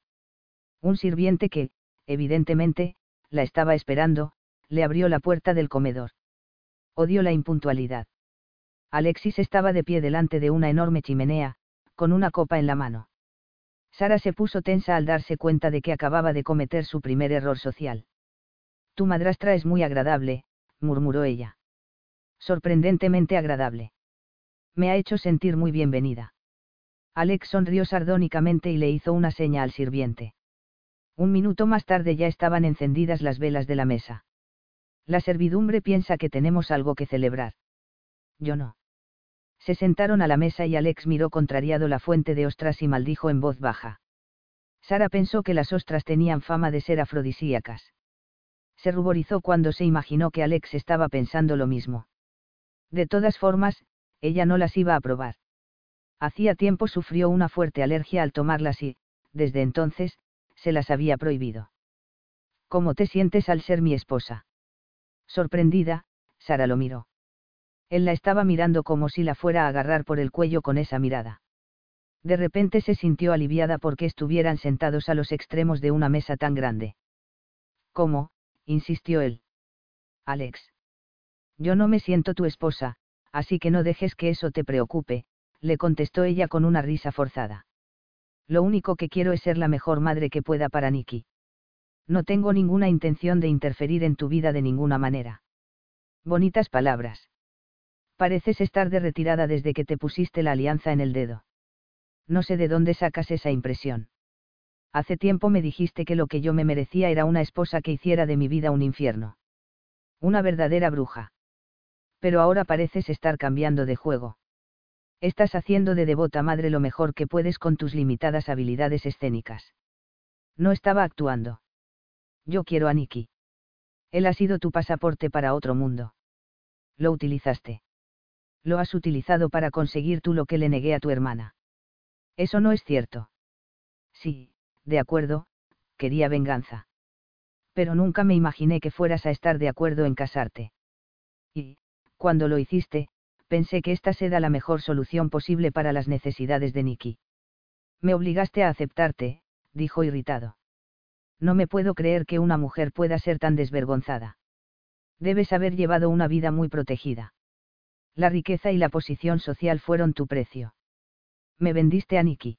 Un sirviente que, evidentemente, la estaba esperando, le abrió la puerta del comedor. Odió la impuntualidad. Alexis estaba de pie delante de una enorme chimenea, con una copa en la mano. Sara se puso tensa al darse cuenta de que acababa de cometer su primer error social. Tu madrastra es muy agradable, murmuró ella. Sorprendentemente agradable. Me ha hecho sentir muy bienvenida. Alex sonrió sardónicamente y le hizo una seña al sirviente. Un minuto más tarde ya estaban encendidas las velas de la mesa. La servidumbre piensa que tenemos algo que celebrar. Yo no. Se sentaron a la mesa y Alex miró contrariado la fuente de ostras y maldijo en voz baja. Sara pensó que las ostras tenían fama de ser afrodisíacas. Se ruborizó cuando se imaginó que Alex estaba pensando lo mismo. De todas formas, ella no las iba a probar. Hacía tiempo sufrió una fuerte alergia al tomarlas y, desde entonces, se las había prohibido. ¿Cómo te sientes al ser mi esposa? Sorprendida, Sara lo miró. Él la estaba mirando como si la fuera a agarrar por el cuello con esa mirada. De repente se sintió aliviada porque estuvieran sentados a los extremos de una mesa tan grande. ¿Cómo? insistió él. Alex. Yo no me siento tu esposa, así que no dejes que eso te preocupe, le contestó ella con una risa forzada lo único que quiero es ser la mejor madre que pueda para Nikki. No tengo ninguna intención de interferir en tu vida de ninguna manera. Bonitas palabras. Pareces estar de retirada desde que te pusiste la alianza en el dedo. No sé de dónde sacas esa impresión. Hace tiempo me dijiste que lo que yo me merecía era una esposa que hiciera de mi vida un infierno. Una verdadera bruja. Pero ahora pareces estar cambiando de juego. Estás haciendo de devota madre lo mejor que puedes con tus limitadas habilidades escénicas. No estaba actuando. Yo quiero a Nicky. Él ha sido tu pasaporte para otro mundo. Lo utilizaste. Lo has utilizado para conseguir tú lo que le negué a tu hermana. Eso no es cierto. Sí, de acuerdo, quería venganza. Pero nunca me imaginé que fueras a estar de acuerdo en casarte. Y, cuando lo hiciste, pensé que esta sea la mejor solución posible para las necesidades de Nicky. Me obligaste a aceptarte, dijo irritado. No me puedo creer que una mujer pueda ser tan desvergonzada. Debes haber llevado una vida muy protegida. La riqueza y la posición social fueron tu precio. Me vendiste a Nicky.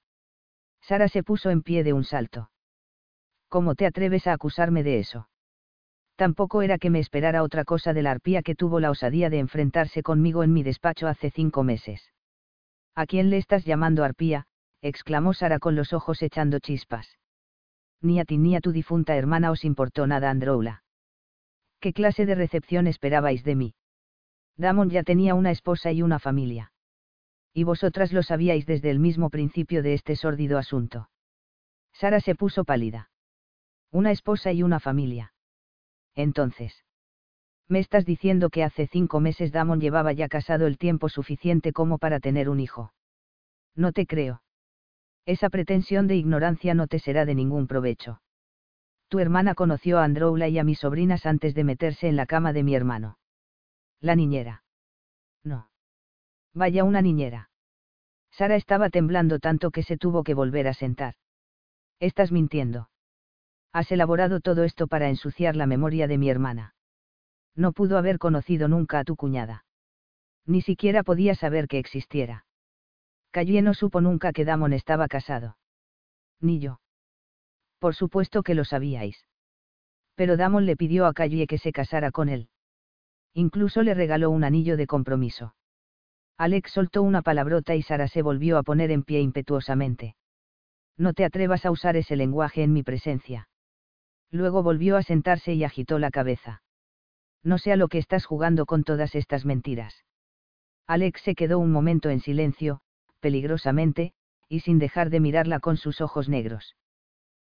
Sara se puso en pie de un salto. ¿Cómo te atreves a acusarme de eso? Tampoco era que me esperara otra cosa de la arpía que tuvo la osadía de enfrentarse conmigo en mi despacho hace cinco meses. ¿A quién le estás llamando arpía? exclamó Sara con los ojos echando chispas. Ni a ti ni a tu difunta hermana os importó nada, Androula. ¿Qué clase de recepción esperabais de mí? Damon ya tenía una esposa y una familia. Y vosotras lo sabíais desde el mismo principio de este sórdido asunto. Sara se puso pálida. Una esposa y una familia. Entonces. Me estás diciendo que hace cinco meses Damon llevaba ya casado el tiempo suficiente como para tener un hijo. No te creo. Esa pretensión de ignorancia no te será de ningún provecho. Tu hermana conoció a Androula y a mis sobrinas antes de meterse en la cama de mi hermano. La niñera. No. Vaya una niñera. Sara estaba temblando tanto que se tuvo que volver a sentar. Estás mintiendo. Has elaborado todo esto para ensuciar la memoria de mi hermana. No pudo haber conocido nunca a tu cuñada. Ni siquiera podía saber que existiera. Calle no supo nunca que Damon estaba casado. Ni yo. Por supuesto que lo sabíais. Pero Damon le pidió a Calle que se casara con él. Incluso le regaló un anillo de compromiso. Alex soltó una palabrota y Sara se volvió a poner en pie impetuosamente. No te atrevas a usar ese lenguaje en mi presencia. Luego volvió a sentarse y agitó la cabeza. No sé a lo que estás jugando con todas estas mentiras. Alex se quedó un momento en silencio, peligrosamente, y sin dejar de mirarla con sus ojos negros.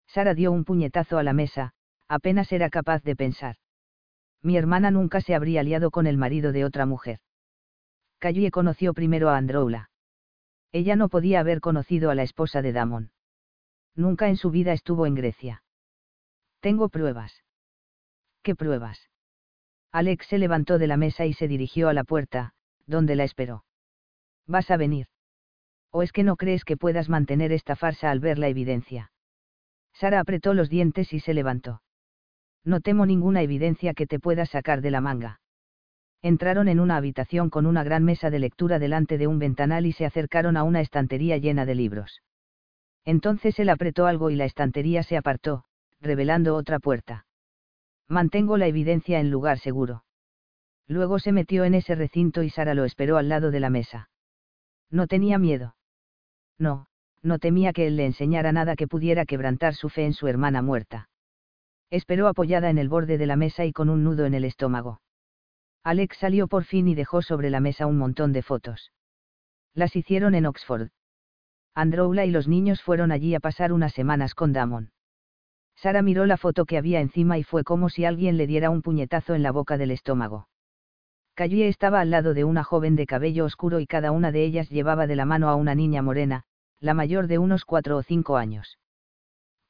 Sara dio un puñetazo a la mesa, apenas era capaz de pensar. Mi hermana nunca se habría liado con el marido de otra mujer. Callie conoció primero a Androula. Ella no podía haber conocido a la esposa de Damon. Nunca en su vida estuvo en Grecia. Tengo pruebas. ¿Qué pruebas? Alex se levantó de la mesa y se dirigió a la puerta, donde la esperó. ¿Vas a venir? ¿O es que no crees que puedas mantener esta farsa al ver la evidencia? Sara apretó los dientes y se levantó. No temo ninguna evidencia que te pueda sacar de la manga entraron en una habitación con una gran mesa de lectura delante de un ventanal y se acercaron a una estantería llena de libros. Entonces él apretó algo y la estantería se apartó, revelando otra puerta. Mantengo la evidencia en lugar seguro. Luego se metió en ese recinto y Sara lo esperó al lado de la mesa. No tenía miedo. No, no temía que él le enseñara nada que pudiera quebrantar su fe en su hermana muerta. Esperó apoyada en el borde de la mesa y con un nudo en el estómago. Alex salió por fin y dejó sobre la mesa un montón de fotos. Las hicieron en Oxford. Androula y los niños fueron allí a pasar unas semanas con Damon. Sara miró la foto que había encima y fue como si alguien le diera un puñetazo en la boca del estómago. Callie estaba al lado de una joven de cabello oscuro y cada una de ellas llevaba de la mano a una niña morena, la mayor de unos cuatro o cinco años.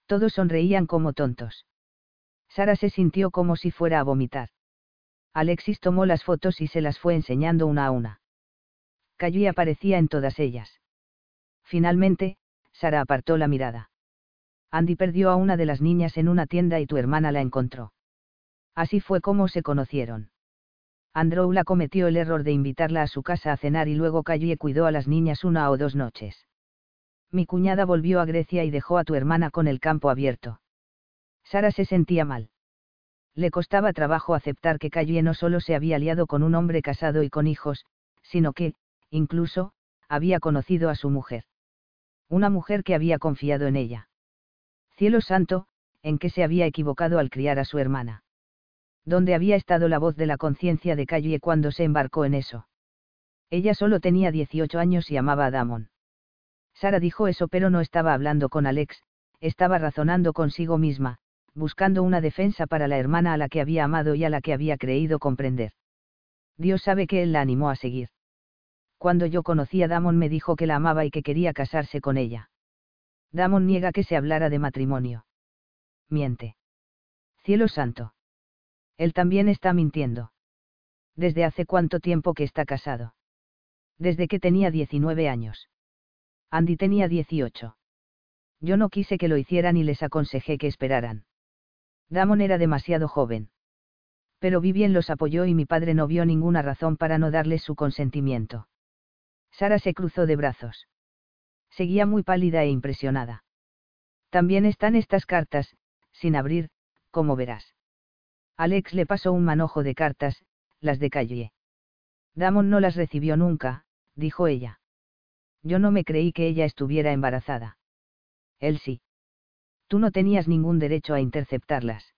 Todos sonreían como tontos. Sara se sintió como si fuera a vomitar. Alexis tomó las fotos y se las fue enseñando una a una. Y aparecía en todas ellas. Finalmente, Sara apartó la mirada. Andy perdió a una de las niñas en una tienda y tu hermana la encontró. Así fue como se conocieron. Androula cometió el error de invitarla a su casa a cenar y luego y cuidó a las niñas una o dos noches. Mi cuñada volvió a Grecia y dejó a tu hermana con el campo abierto. Sara se sentía mal le costaba trabajo aceptar que Calle no solo se había aliado con un hombre casado y con hijos, sino que, incluso, había conocido a su mujer. Una mujer que había confiado en ella. Cielo santo, en qué se había equivocado al criar a su hermana. ¿Dónde había estado la voz de la conciencia de Calle cuando se embarcó en eso? Ella solo tenía 18 años y amaba a Damon. Sara dijo eso pero no estaba hablando con Alex, estaba razonando consigo misma, buscando una defensa para la hermana a la que había amado y a la que había creído comprender. Dios sabe que él la animó a seguir. Cuando yo conocí a Damon me dijo que la amaba y que quería casarse con ella. Damon niega que se hablara de matrimonio. Miente. Cielo santo. Él también está mintiendo. ¿Desde hace cuánto tiempo que está casado? Desde que tenía 19 años. Andy tenía 18. Yo no quise que lo hicieran y les aconsejé que esperaran. Damon era demasiado joven. Pero Vivien los apoyó y mi padre no vio ninguna razón para no darles su consentimiento. Sara se cruzó de brazos. Seguía muy pálida e impresionada. También están estas cartas, sin abrir, como verás. Alex le pasó un manojo de cartas, las de Calle. Damon no las recibió nunca, dijo ella. Yo no me creí que ella estuviera embarazada. Él sí. Tú no tenías ningún derecho a interceptarlas.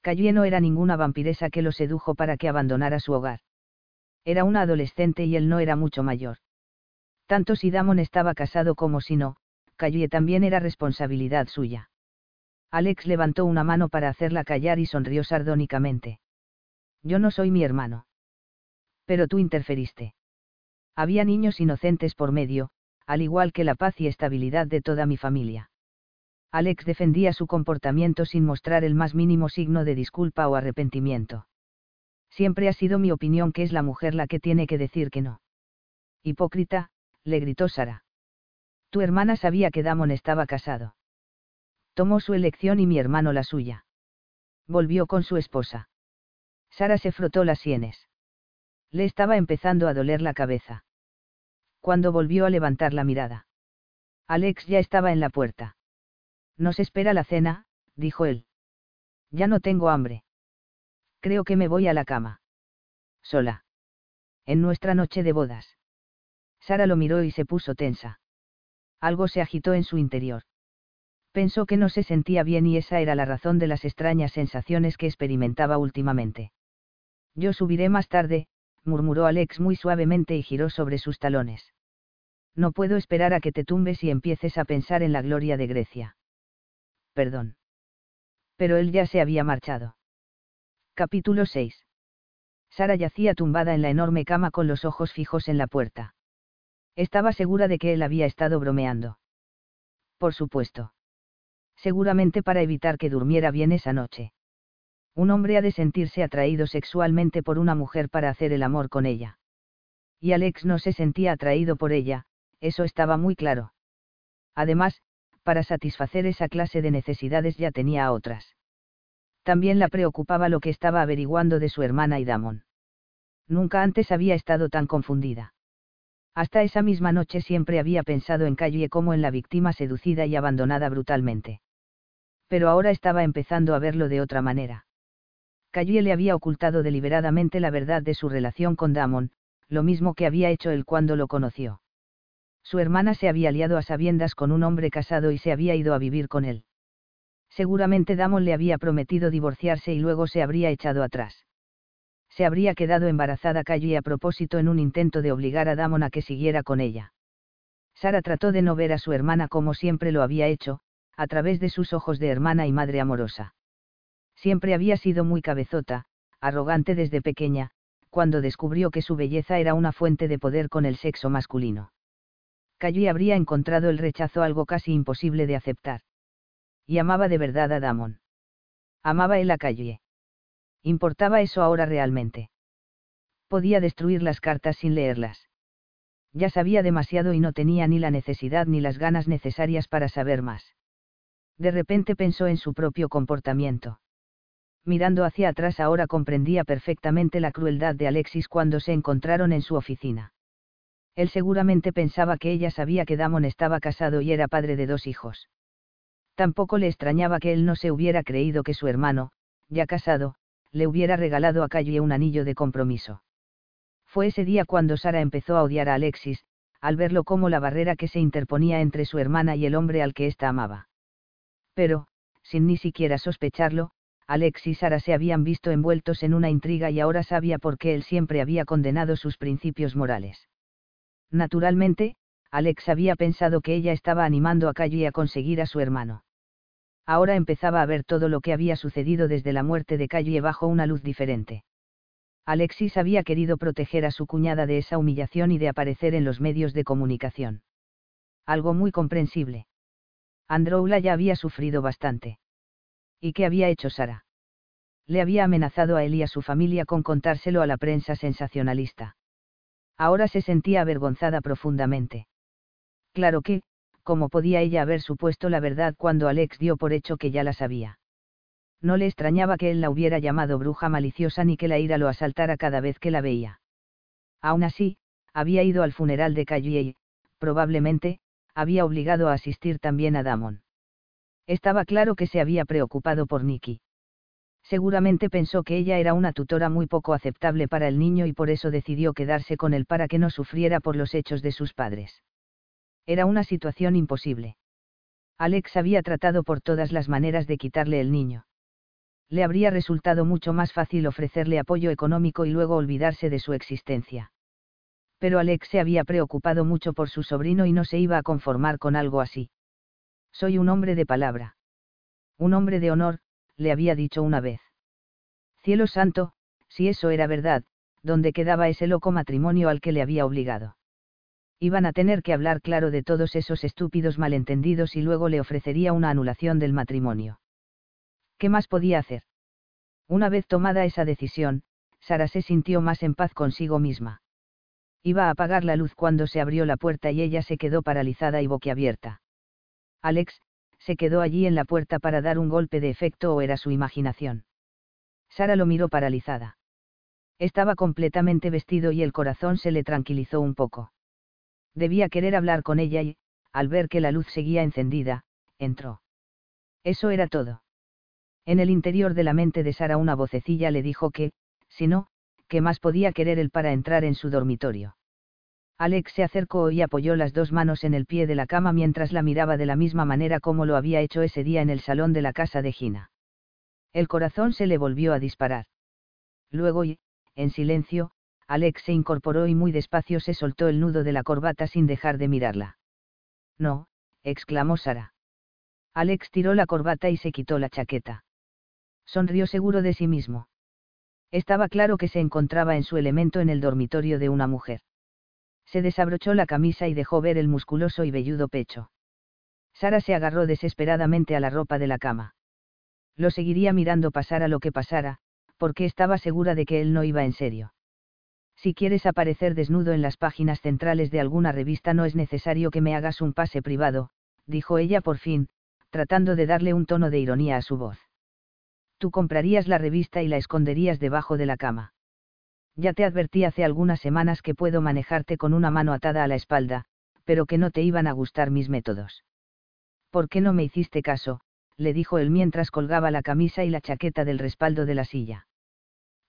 Calle no era ninguna vampiresa que lo sedujo para que abandonara su hogar. Era una adolescente y él no era mucho mayor. Tanto si Damon estaba casado como si no, Calle también era responsabilidad suya. Alex levantó una mano para hacerla callar y sonrió sardónicamente. Yo no soy mi hermano. Pero tú interferiste. Había niños inocentes por medio, al igual que la paz y estabilidad de toda mi familia. Alex defendía su comportamiento sin mostrar el más mínimo signo de disculpa o arrepentimiento. Siempre ha sido mi opinión que es la mujer la que tiene que decir que no. Hipócrita, le gritó Sara. Tu hermana sabía que Damon estaba casado. Tomó su elección y mi hermano la suya. Volvió con su esposa. Sara se frotó las sienes. Le estaba empezando a doler la cabeza. Cuando volvió a levantar la mirada. Alex ya estaba en la puerta. Nos espera la cena, dijo él. Ya no tengo hambre. Creo que me voy a la cama. Sola. En nuestra noche de bodas. Sara lo miró y se puso tensa. Algo se agitó en su interior. Pensó que no se sentía bien y esa era la razón de las extrañas sensaciones que experimentaba últimamente. Yo subiré más tarde, murmuró Alex muy suavemente y giró sobre sus talones. No puedo esperar a que te tumbes y empieces a pensar en la gloria de Grecia perdón. Pero él ya se había marchado. Capítulo 6. Sara yacía tumbada en la enorme cama con los ojos fijos en la puerta. Estaba segura de que él había estado bromeando. Por supuesto. Seguramente para evitar que durmiera bien esa noche. Un hombre ha de sentirse atraído sexualmente por una mujer para hacer el amor con ella. Y Alex no se sentía atraído por ella, eso estaba muy claro. Además, para satisfacer esa clase de necesidades ya tenía otras. También la preocupaba lo que estaba averiguando de su hermana y Damon. Nunca antes había estado tan confundida. Hasta esa misma noche siempre había pensado en Calle como en la víctima seducida y abandonada brutalmente. Pero ahora estaba empezando a verlo de otra manera. Calle le había ocultado deliberadamente la verdad de su relación con Damon, lo mismo que había hecho él cuando lo conoció. Su hermana se había liado a sabiendas con un hombre casado y se había ido a vivir con él. Seguramente Damon le había prometido divorciarse y luego se habría echado atrás. Se habría quedado embarazada Calle a propósito en un intento de obligar a Damon a que siguiera con ella. Sara trató de no ver a su hermana como siempre lo había hecho, a través de sus ojos de hermana y madre amorosa. Siempre había sido muy cabezota, arrogante desde pequeña, cuando descubrió que su belleza era una fuente de poder con el sexo masculino. Calle habría encontrado el rechazo algo casi imposible de aceptar. Y amaba de verdad a Damon. Amaba él a Calle. ¿Importaba eso ahora realmente? Podía destruir las cartas sin leerlas. Ya sabía demasiado y no tenía ni la necesidad ni las ganas necesarias para saber más. De repente pensó en su propio comportamiento. Mirando hacia atrás ahora comprendía perfectamente la crueldad de Alexis cuando se encontraron en su oficina. Él seguramente pensaba que ella sabía que Damon estaba casado y era padre de dos hijos. Tampoco le extrañaba que él no se hubiera creído que su hermano, ya casado, le hubiera regalado a Calle un anillo de compromiso. Fue ese día cuando Sara empezó a odiar a Alexis, al verlo como la barrera que se interponía entre su hermana y el hombre al que ésta amaba. Pero, sin ni siquiera sospecharlo, Alex y Sara se habían visto envueltos en una intriga y ahora sabía por qué él siempre había condenado sus principios morales. Naturalmente, Alex había pensado que ella estaba animando a Calle a conseguir a su hermano. Ahora empezaba a ver todo lo que había sucedido desde la muerte de Calle bajo una luz diferente. Alexis había querido proteger a su cuñada de esa humillación y de aparecer en los medios de comunicación. Algo muy comprensible. Androula ya había sufrido bastante. ¿Y qué había hecho Sara? Le había amenazado a él y a su familia con contárselo a la prensa sensacionalista. Ahora se sentía avergonzada profundamente. Claro que, ¿cómo podía ella haber supuesto la verdad cuando Alex dio por hecho que ya la sabía? No le extrañaba que él la hubiera llamado bruja maliciosa ni que la ira lo asaltara cada vez que la veía. Aún así, había ido al funeral de Calle y, probablemente, había obligado a asistir también a Damon. Estaba claro que se había preocupado por Nicky. Seguramente pensó que ella era una tutora muy poco aceptable para el niño y por eso decidió quedarse con él para que no sufriera por los hechos de sus padres. Era una situación imposible. Alex había tratado por todas las maneras de quitarle el niño. Le habría resultado mucho más fácil ofrecerle apoyo económico y luego olvidarse de su existencia. Pero Alex se había preocupado mucho por su sobrino y no se iba a conformar con algo así. Soy un hombre de palabra. Un hombre de honor, le había dicho una vez. Cielo santo, si eso era verdad, ¿dónde quedaba ese loco matrimonio al que le había obligado? Iban a tener que hablar claro de todos esos estúpidos malentendidos y luego le ofrecería una anulación del matrimonio. ¿Qué más podía hacer? Una vez tomada esa decisión, Sara se sintió más en paz consigo misma. Iba a apagar la luz cuando se abrió la puerta y ella se quedó paralizada y boquiabierta. Alex, se quedó allí en la puerta para dar un golpe de efecto o era su imaginación. Sara lo miró paralizada. Estaba completamente vestido y el corazón se le tranquilizó un poco. Debía querer hablar con ella y, al ver que la luz seguía encendida, entró. Eso era todo. En el interior de la mente de Sara una vocecilla le dijo que, si no, ¿qué más podía querer él para entrar en su dormitorio? Alex se acercó y apoyó las dos manos en el pie de la cama mientras la miraba de la misma manera como lo había hecho ese día en el salón de la casa de Gina. El corazón se le volvió a disparar. Luego y, en silencio, Alex se incorporó y muy despacio se soltó el nudo de la corbata sin dejar de mirarla. No, exclamó Sara. Alex tiró la corbata y se quitó la chaqueta. Sonrió seguro de sí mismo. Estaba claro que se encontraba en su elemento en el dormitorio de una mujer. Se desabrochó la camisa y dejó ver el musculoso y velludo pecho. Sara se agarró desesperadamente a la ropa de la cama. Lo seguiría mirando pasara lo que pasara, porque estaba segura de que él no iba en serio. Si quieres aparecer desnudo en las páginas centrales de alguna revista no es necesario que me hagas un pase privado, dijo ella por fin, tratando de darle un tono de ironía a su voz. Tú comprarías la revista y la esconderías debajo de la cama. Ya te advertí hace algunas semanas que puedo manejarte con una mano atada a la espalda, pero que no te iban a gustar mis métodos. ¿Por qué no me hiciste caso? le dijo él mientras colgaba la camisa y la chaqueta del respaldo de la silla.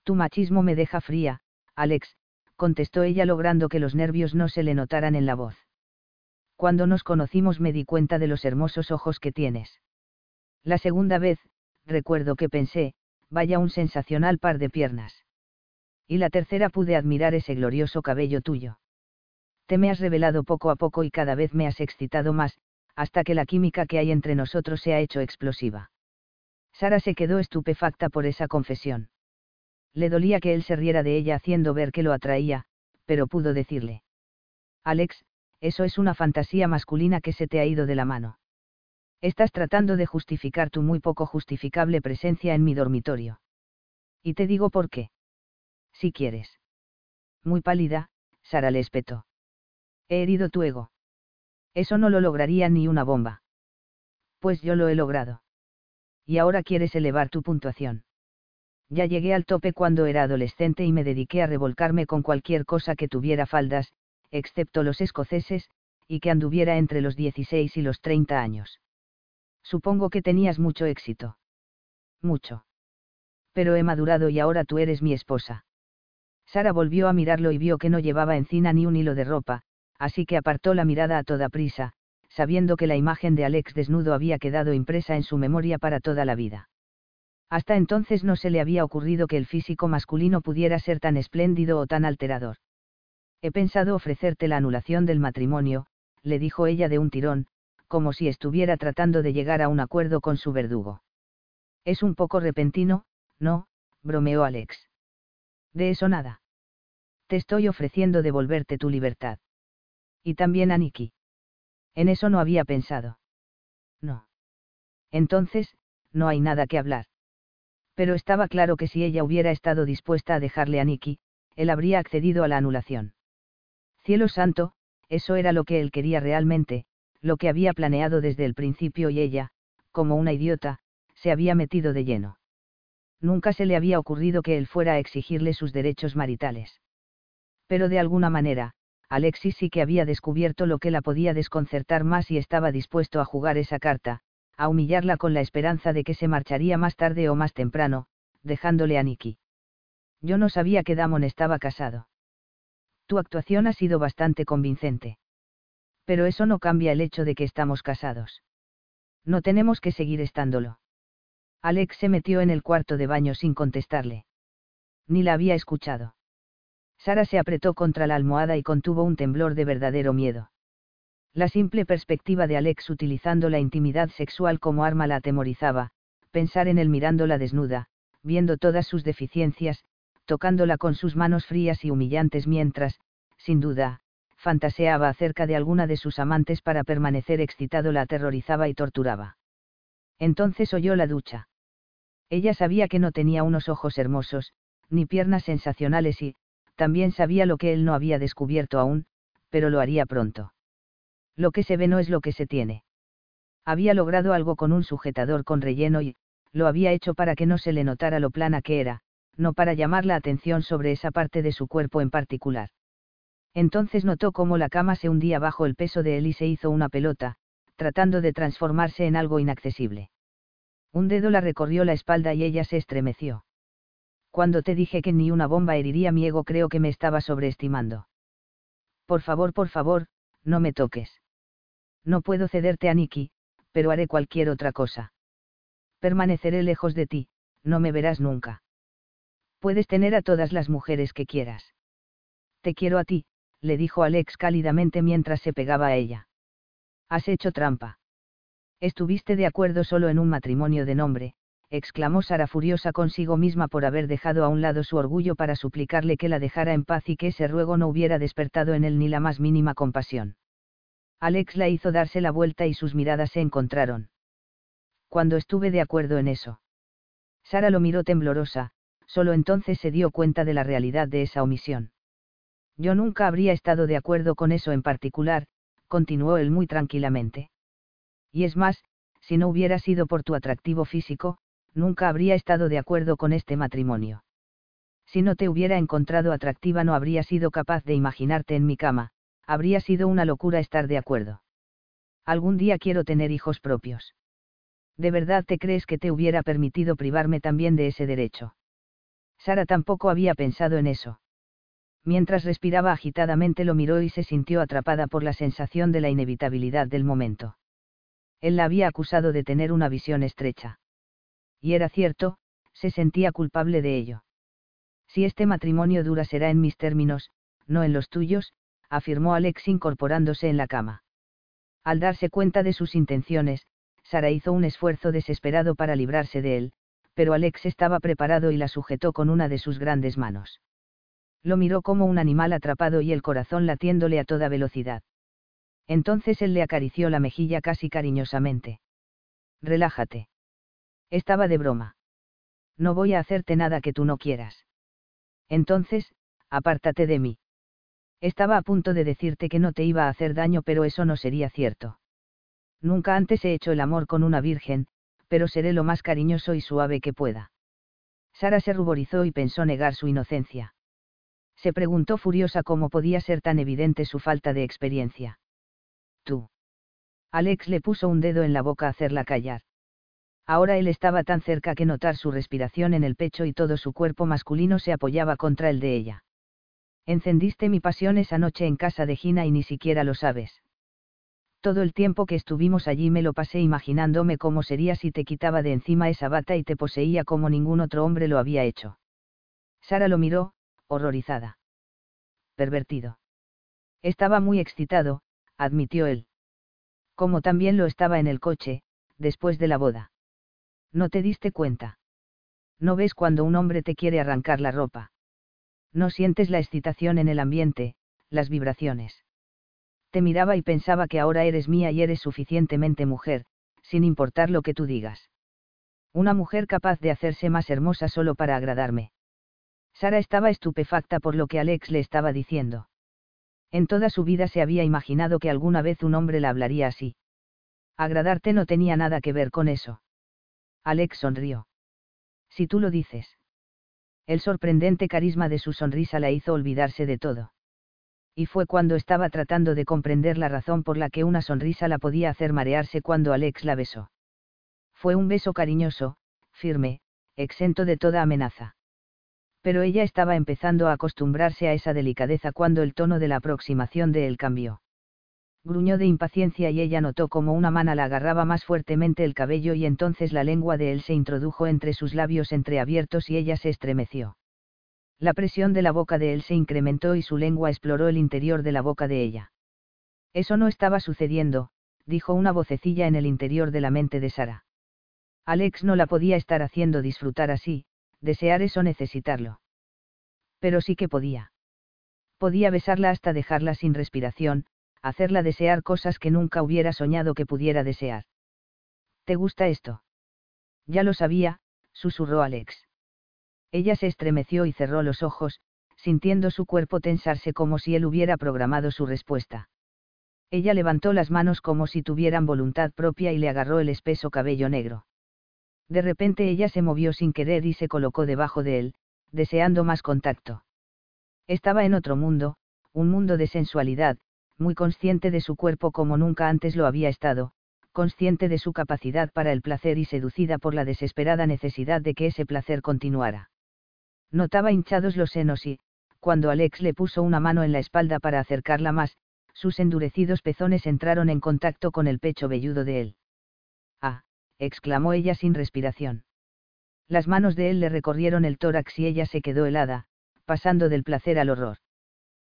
Tu machismo me deja fría, Alex, contestó ella logrando que los nervios no se le notaran en la voz. Cuando nos conocimos me di cuenta de los hermosos ojos que tienes. La segunda vez, recuerdo que pensé, vaya un sensacional par de piernas. Y la tercera pude admirar ese glorioso cabello tuyo. Te me has revelado poco a poco y cada vez me has excitado más, hasta que la química que hay entre nosotros se ha hecho explosiva. Sara se quedó estupefacta por esa confesión le dolía que él se riera de ella haciendo ver que lo atraía, pero pudo decirle. Alex, eso es una fantasía masculina que se te ha ido de la mano. Estás tratando de justificar tu muy poco justificable presencia en mi dormitorio. Y te digo por qué. Si quieres. Muy pálida, Sara le espetó. He herido tu ego. Eso no lo lograría ni una bomba. Pues yo lo he logrado. Y ahora quieres elevar tu puntuación. Ya llegué al tope cuando era adolescente y me dediqué a revolcarme con cualquier cosa que tuviera faldas, excepto los escoceses, y que anduviera entre los 16 y los 30 años. Supongo que tenías mucho éxito. Mucho. Pero he madurado y ahora tú eres mi esposa. Sara volvió a mirarlo y vio que no llevaba encina ni un hilo de ropa, así que apartó la mirada a toda prisa, sabiendo que la imagen de Alex desnudo había quedado impresa en su memoria para toda la vida. Hasta entonces no se le había ocurrido que el físico masculino pudiera ser tan espléndido o tan alterador. He pensado ofrecerte la anulación del matrimonio, le dijo ella de un tirón, como si estuviera tratando de llegar a un acuerdo con su verdugo. Es un poco repentino, ¿no? bromeó Alex. De eso nada. Te estoy ofreciendo devolverte tu libertad. Y también a Nikki. En eso no había pensado. No. Entonces, no hay nada que hablar. Pero estaba claro que si ella hubiera estado dispuesta a dejarle a Nikki, él habría accedido a la anulación. Cielo santo, eso era lo que él quería realmente, lo que había planeado desde el principio y ella, como una idiota, se había metido de lleno. Nunca se le había ocurrido que él fuera a exigirle sus derechos maritales. Pero de alguna manera, Alexis sí que había descubierto lo que la podía desconcertar más y estaba dispuesto a jugar esa carta, a humillarla con la esperanza de que se marcharía más tarde o más temprano, dejándole a Nicky. Yo no sabía que Damon estaba casado. Tu actuación ha sido bastante convincente. Pero eso no cambia el hecho de que estamos casados. No tenemos que seguir estándolo. Alex se metió en el cuarto de baño sin contestarle. Ni la había escuchado. Sara se apretó contra la almohada y contuvo un temblor de verdadero miedo. La simple perspectiva de Alex utilizando la intimidad sexual como arma la atemorizaba, pensar en él mirándola desnuda, viendo todas sus deficiencias, tocándola con sus manos frías y humillantes mientras, sin duda, fantaseaba acerca de alguna de sus amantes para permanecer excitado la aterrorizaba y torturaba. Entonces oyó la ducha. Ella sabía que no tenía unos ojos hermosos, ni piernas sensacionales y, también sabía lo que él no había descubierto aún, pero lo haría pronto. Lo que se ve no es lo que se tiene. Había logrado algo con un sujetador con relleno y, lo había hecho para que no se le notara lo plana que era, no para llamar la atención sobre esa parte de su cuerpo en particular. Entonces notó cómo la cama se hundía bajo el peso de él y se hizo una pelota, tratando de transformarse en algo inaccesible. Un dedo la recorrió la espalda y ella se estremeció cuando te dije que ni una bomba heriría mi ego creo que me estaba sobreestimando. Por favor, por favor, no me toques. No puedo cederte a Nikki, pero haré cualquier otra cosa. Permaneceré lejos de ti, no me verás nunca. Puedes tener a todas las mujeres que quieras. Te quiero a ti, le dijo Alex cálidamente mientras se pegaba a ella. Has hecho trampa. Estuviste de acuerdo solo en un matrimonio de nombre, exclamó Sara furiosa consigo misma por haber dejado a un lado su orgullo para suplicarle que la dejara en paz y que ese ruego no hubiera despertado en él ni la más mínima compasión. Alex la hizo darse la vuelta y sus miradas se encontraron. Cuando estuve de acuerdo en eso. Sara lo miró temblorosa, solo entonces se dio cuenta de la realidad de esa omisión. Yo nunca habría estado de acuerdo con eso en particular, continuó él muy tranquilamente. Y es más, si no hubiera sido por tu atractivo físico, nunca habría estado de acuerdo con este matrimonio. Si no te hubiera encontrado atractiva no habría sido capaz de imaginarte en mi cama, habría sido una locura estar de acuerdo. Algún día quiero tener hijos propios. ¿De verdad te crees que te hubiera permitido privarme también de ese derecho? Sara tampoco había pensado en eso. Mientras respiraba agitadamente lo miró y se sintió atrapada por la sensación de la inevitabilidad del momento. Él la había acusado de tener una visión estrecha y era cierto, se sentía culpable de ello. Si este matrimonio dura será en mis términos, no en los tuyos, afirmó Alex incorporándose en la cama. Al darse cuenta de sus intenciones, Sara hizo un esfuerzo desesperado para librarse de él, pero Alex estaba preparado y la sujetó con una de sus grandes manos. Lo miró como un animal atrapado y el corazón latiéndole a toda velocidad. Entonces él le acarició la mejilla casi cariñosamente. Relájate. Estaba de broma. No voy a hacerte nada que tú no quieras. Entonces, apártate de mí. Estaba a punto de decirte que no te iba a hacer daño, pero eso no sería cierto. Nunca antes he hecho el amor con una virgen, pero seré lo más cariñoso y suave que pueda. Sara se ruborizó y pensó negar su inocencia. Se preguntó furiosa cómo podía ser tan evidente su falta de experiencia. Tú. Alex le puso un dedo en la boca a hacerla callar. Ahora él estaba tan cerca que notar su respiración en el pecho y todo su cuerpo masculino se apoyaba contra el de ella. Encendiste mi pasión esa noche en casa de Gina y ni siquiera lo sabes. Todo el tiempo que estuvimos allí me lo pasé imaginándome cómo sería si te quitaba de encima esa bata y te poseía como ningún otro hombre lo había hecho. Sara lo miró, horrorizada. Pervertido. Estaba muy excitado, admitió él. Como también lo estaba en el coche, después de la boda. ¿No te diste cuenta? ¿No ves cuando un hombre te quiere arrancar la ropa? No sientes la excitación en el ambiente, las vibraciones. Te miraba y pensaba que ahora eres mía y eres suficientemente mujer, sin importar lo que tú digas. Una mujer capaz de hacerse más hermosa solo para agradarme. Sara estaba estupefacta por lo que Alex le estaba diciendo. En toda su vida se había imaginado que alguna vez un hombre la hablaría así. Agradarte no tenía nada que ver con eso. Alex sonrió. Si tú lo dices. El sorprendente carisma de su sonrisa la hizo olvidarse de todo. Y fue cuando estaba tratando de comprender la razón por la que una sonrisa la podía hacer marearse cuando Alex la besó. Fue un beso cariñoso, firme, exento de toda amenaza. Pero ella estaba empezando a acostumbrarse a esa delicadeza cuando el tono de la aproximación de él cambió gruñó de impaciencia y ella notó como una mano la agarraba más fuertemente el cabello y entonces la lengua de él se introdujo entre sus labios entreabiertos y ella se estremeció. La presión de la boca de él se incrementó y su lengua exploró el interior de la boca de ella. Eso no estaba sucediendo, dijo una vocecilla en el interior de la mente de Sara. Alex no la podía estar haciendo disfrutar así, desear eso necesitarlo. Pero sí que podía. Podía besarla hasta dejarla sin respiración, hacerla desear cosas que nunca hubiera soñado que pudiera desear. ¿Te gusta esto? Ya lo sabía, susurró Alex. Ella se estremeció y cerró los ojos, sintiendo su cuerpo tensarse como si él hubiera programado su respuesta. Ella levantó las manos como si tuvieran voluntad propia y le agarró el espeso cabello negro. De repente ella se movió sin querer y se colocó debajo de él, deseando más contacto. Estaba en otro mundo, un mundo de sensualidad, muy consciente de su cuerpo como nunca antes lo había estado, consciente de su capacidad para el placer y seducida por la desesperada necesidad de que ese placer continuara. Notaba hinchados los senos y, cuando Alex le puso una mano en la espalda para acercarla más, sus endurecidos pezones entraron en contacto con el pecho velludo de él. Ah, exclamó ella sin respiración. Las manos de él le recorrieron el tórax y ella se quedó helada, pasando del placer al horror.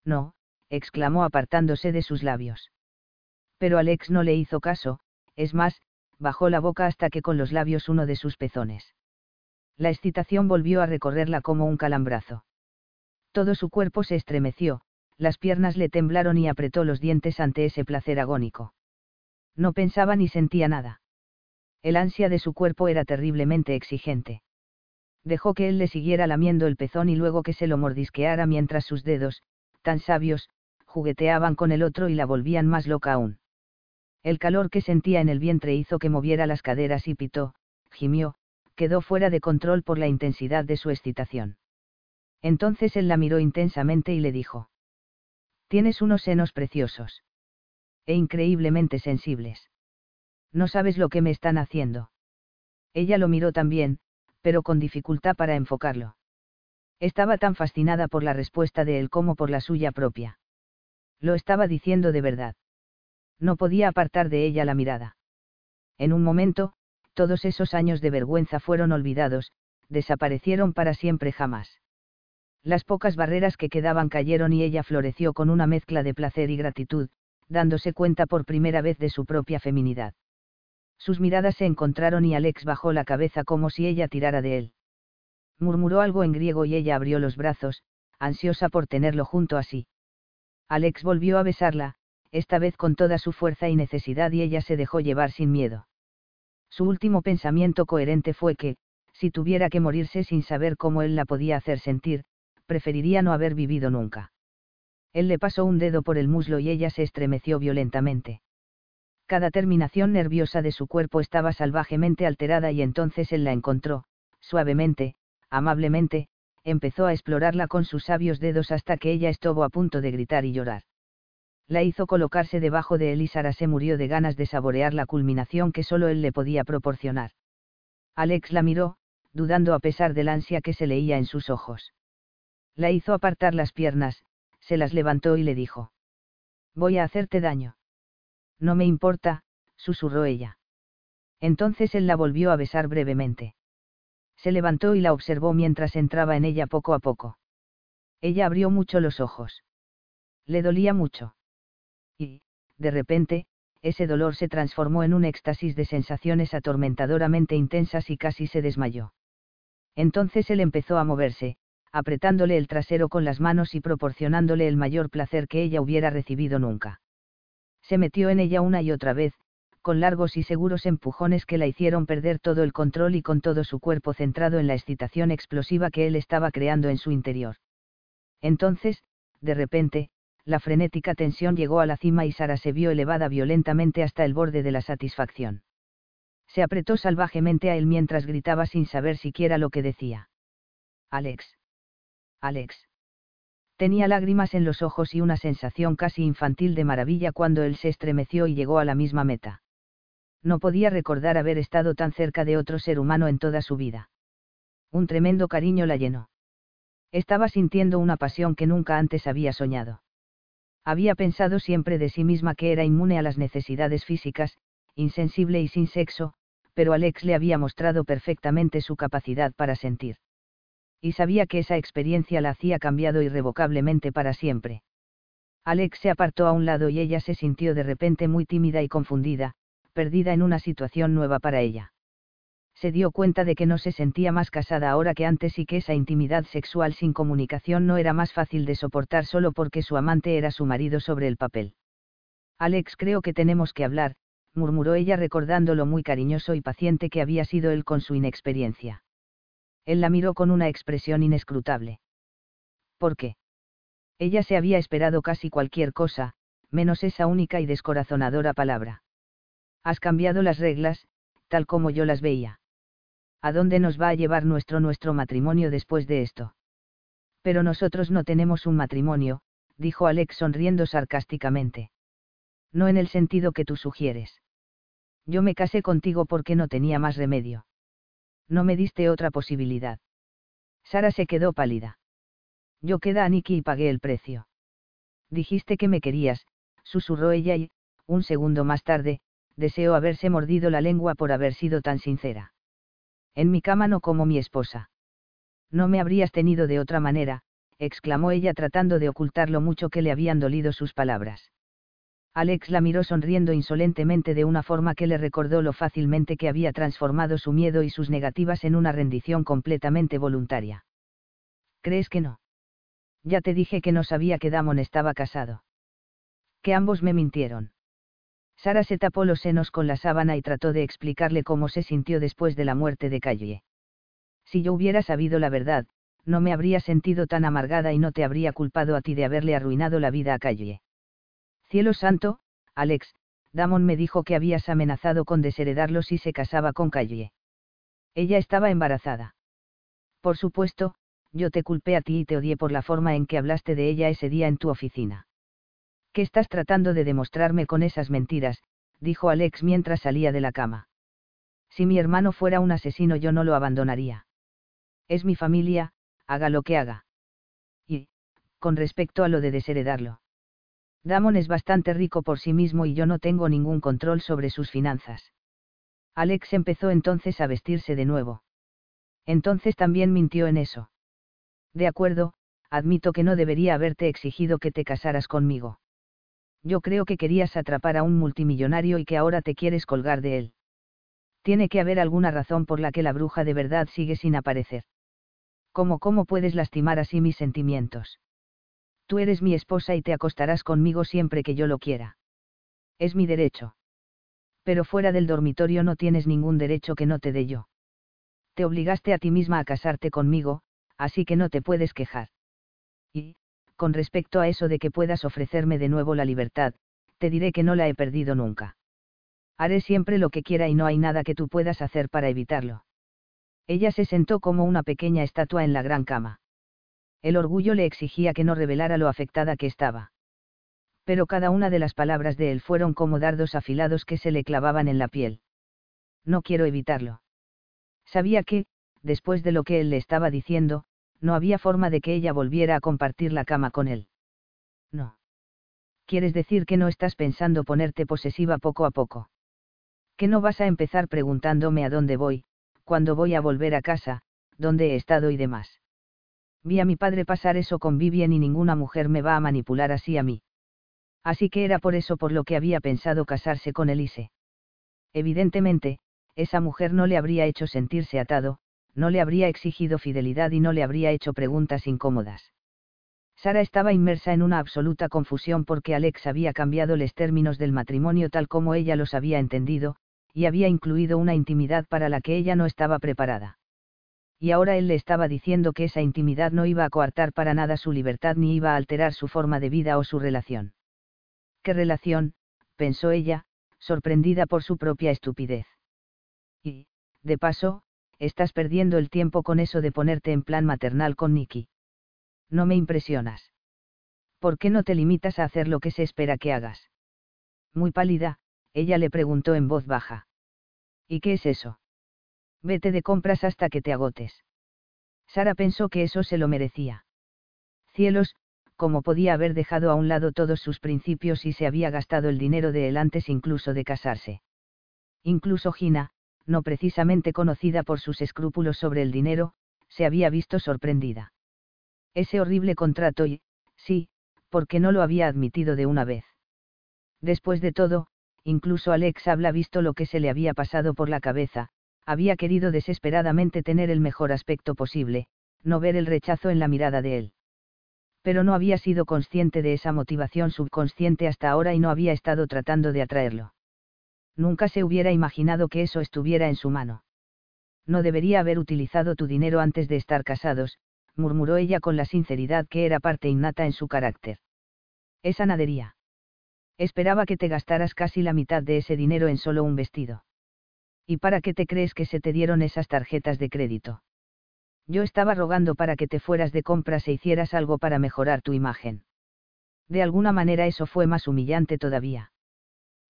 No, exclamó apartándose de sus labios. Pero Alex no le hizo caso, es más, bajó la boca hasta que con los labios uno de sus pezones. La excitación volvió a recorrerla como un calambrazo. Todo su cuerpo se estremeció, las piernas le temblaron y apretó los dientes ante ese placer agónico. No pensaba ni sentía nada. El ansia de su cuerpo era terriblemente exigente. Dejó que él le siguiera lamiendo el pezón y luego que se lo mordisqueara mientras sus dedos, tan sabios, jugueteaban con el otro y la volvían más loca aún. El calor que sentía en el vientre hizo que moviera las caderas y pitó, gimió, quedó fuera de control por la intensidad de su excitación. Entonces él la miró intensamente y le dijo. Tienes unos senos preciosos. E increíblemente sensibles. No sabes lo que me están haciendo. Ella lo miró también, pero con dificultad para enfocarlo. Estaba tan fascinada por la respuesta de él como por la suya propia. Lo estaba diciendo de verdad. No podía apartar de ella la mirada. En un momento, todos esos años de vergüenza fueron olvidados, desaparecieron para siempre jamás. Las pocas barreras que quedaban cayeron y ella floreció con una mezcla de placer y gratitud, dándose cuenta por primera vez de su propia feminidad. Sus miradas se encontraron y Alex bajó la cabeza como si ella tirara de él murmuró algo en griego y ella abrió los brazos, ansiosa por tenerlo junto a sí. Alex volvió a besarla, esta vez con toda su fuerza y necesidad y ella se dejó llevar sin miedo. Su último pensamiento coherente fue que, si tuviera que morirse sin saber cómo él la podía hacer sentir, preferiría no haber vivido nunca. Él le pasó un dedo por el muslo y ella se estremeció violentamente. Cada terminación nerviosa de su cuerpo estaba salvajemente alterada y entonces él la encontró, suavemente, amablemente, empezó a explorarla con sus sabios dedos hasta que ella estuvo a punto de gritar y llorar. La hizo colocarse debajo de él y Sara se murió de ganas de saborear la culminación que solo él le podía proporcionar. Alex la miró, dudando a pesar del ansia que se leía en sus ojos. La hizo apartar las piernas, se las levantó y le dijo. Voy a hacerte daño. No me importa, susurró ella. Entonces él la volvió a besar brevemente. Se levantó y la observó mientras entraba en ella poco a poco. Ella abrió mucho los ojos. Le dolía mucho. Y, de repente, ese dolor se transformó en un éxtasis de sensaciones atormentadoramente intensas y casi se desmayó. Entonces él empezó a moverse, apretándole el trasero con las manos y proporcionándole el mayor placer que ella hubiera recibido nunca. Se metió en ella una y otra vez, con largos y seguros empujones que la hicieron perder todo el control y con todo su cuerpo centrado en la excitación explosiva que él estaba creando en su interior. Entonces, de repente, la frenética tensión llegó a la cima y Sara se vio elevada violentamente hasta el borde de la satisfacción. Se apretó salvajemente a él mientras gritaba sin saber siquiera lo que decía. Alex. Alex. Tenía lágrimas en los ojos y una sensación casi infantil de maravilla cuando él se estremeció y llegó a la misma meta. No podía recordar haber estado tan cerca de otro ser humano en toda su vida. Un tremendo cariño la llenó. Estaba sintiendo una pasión que nunca antes había soñado. Había pensado siempre de sí misma que era inmune a las necesidades físicas, insensible y sin sexo, pero Alex le había mostrado perfectamente su capacidad para sentir y sabía que esa experiencia la hacía cambiado irrevocablemente para siempre. Alex se apartó a un lado y ella se sintió de repente muy tímida y confundida, perdida en una situación nueva para ella. Se dio cuenta de que no se sentía más casada ahora que antes y que esa intimidad sexual sin comunicación no era más fácil de soportar solo porque su amante era su marido sobre el papel. Alex creo que tenemos que hablar, murmuró ella recordando lo muy cariñoso y paciente que había sido él con su inexperiencia. Él la miró con una expresión inescrutable. ¿Por qué? Ella se había esperado casi cualquier cosa, menos esa única y descorazonadora palabra. Has cambiado las reglas, tal como yo las veía. ¿A dónde nos va a llevar nuestro nuestro matrimonio después de esto? Pero nosotros no tenemos un matrimonio, dijo Alex sonriendo sarcásticamente. No en el sentido que tú sugieres. Yo me casé contigo porque no tenía más remedio no me diste otra posibilidad. Sara se quedó pálida. Yo quedé a Nicky y pagué el precio. Dijiste que me querías, susurró ella y, un segundo más tarde, deseó haberse mordido la lengua por haber sido tan sincera. En mi cama no como mi esposa. No me habrías tenido de otra manera, exclamó ella tratando de ocultar lo mucho que le habían dolido sus palabras. Alex la miró sonriendo insolentemente de una forma que le recordó lo fácilmente que había transformado su miedo y sus negativas en una rendición completamente voluntaria. ¿Crees que no? Ya te dije que no sabía que Damon estaba casado. Que ambos me mintieron. Sara se tapó los senos con la sábana y trató de explicarle cómo se sintió después de la muerte de Calle. Si yo hubiera sabido la verdad, no me habría sentido tan amargada y no te habría culpado a ti de haberle arruinado la vida a Calle. Cielo santo, Alex, Damon me dijo que habías amenazado con desheredarlo si se casaba con Calle. Ella estaba embarazada. Por supuesto, yo te culpé a ti y te odié por la forma en que hablaste de ella ese día en tu oficina. ¿Qué estás tratando de demostrarme con esas mentiras? dijo Alex mientras salía de la cama. Si mi hermano fuera un asesino yo no lo abandonaría. Es mi familia, haga lo que haga. Y, con respecto a lo de desheredarlo. Damon es bastante rico por sí mismo y yo no tengo ningún control sobre sus finanzas. Alex empezó entonces a vestirse de nuevo. Entonces también mintió en eso. De acuerdo, admito que no debería haberte exigido que te casaras conmigo. Yo creo que querías atrapar a un multimillonario y que ahora te quieres colgar de él. Tiene que haber alguna razón por la que la bruja de verdad sigue sin aparecer. ¿Cómo cómo puedes lastimar así mis sentimientos? Tú eres mi esposa y te acostarás conmigo siempre que yo lo quiera. Es mi derecho. Pero fuera del dormitorio no tienes ningún derecho que no te dé yo. Te obligaste a ti misma a casarte conmigo, así que no te puedes quejar. Y, con respecto a eso de que puedas ofrecerme de nuevo la libertad, te diré que no la he perdido nunca. Haré siempre lo que quiera y no hay nada que tú puedas hacer para evitarlo. Ella se sentó como una pequeña estatua en la gran cama el orgullo le exigía que no revelara lo afectada que estaba. Pero cada una de las palabras de él fueron como dardos afilados que se le clavaban en la piel. No quiero evitarlo. Sabía que, después de lo que él le estaba diciendo, no había forma de que ella volviera a compartir la cama con él. No. ¿Quieres decir que no estás pensando ponerte posesiva poco a poco? Que no vas a empezar preguntándome a dónde voy, cuándo voy a volver a casa, dónde he estado y demás. Vi a mi padre pasar eso con Vivian y ninguna mujer me va a manipular así a mí. Así que era por eso por lo que había pensado casarse con Elise. Evidentemente, esa mujer no le habría hecho sentirse atado, no le habría exigido fidelidad y no le habría hecho preguntas incómodas. Sara estaba inmersa en una absoluta confusión porque Alex había cambiado los términos del matrimonio tal como ella los había entendido, y había incluido una intimidad para la que ella no estaba preparada. Y ahora él le estaba diciendo que esa intimidad no iba a coartar para nada su libertad ni iba a alterar su forma de vida o su relación. ¿Qué relación? pensó ella, sorprendida por su propia estupidez. Y, de paso, estás perdiendo el tiempo con eso de ponerte en plan maternal con Nicky. No me impresionas. ¿Por qué no te limitas a hacer lo que se espera que hagas? Muy pálida, ella le preguntó en voz baja. ¿Y qué es eso? Vete de compras hasta que te agotes. Sara pensó que eso se lo merecía. Cielos, como podía haber dejado a un lado todos sus principios y se había gastado el dinero de él antes incluso de casarse. Incluso Gina, no precisamente conocida por sus escrúpulos sobre el dinero, se había visto sorprendida. Ese horrible contrato y, sí, porque no lo había admitido de una vez. Después de todo, incluso Alex habla visto lo que se le había pasado por la cabeza, había querido desesperadamente tener el mejor aspecto posible, no ver el rechazo en la mirada de él. Pero no había sido consciente de esa motivación subconsciente hasta ahora y no había estado tratando de atraerlo nunca se hubiera imaginado que eso estuviera en su mano. No debería haber utilizado tu dinero antes de estar casados, murmuró ella con la sinceridad que era parte innata en su carácter. Esa nadería. Esperaba que te gastaras casi la mitad de ese dinero en solo un vestido. ¿Y para qué te crees que se te dieron esas tarjetas de crédito? Yo estaba rogando para que te fueras de compras e hicieras algo para mejorar tu imagen. De alguna manera eso fue más humillante todavía.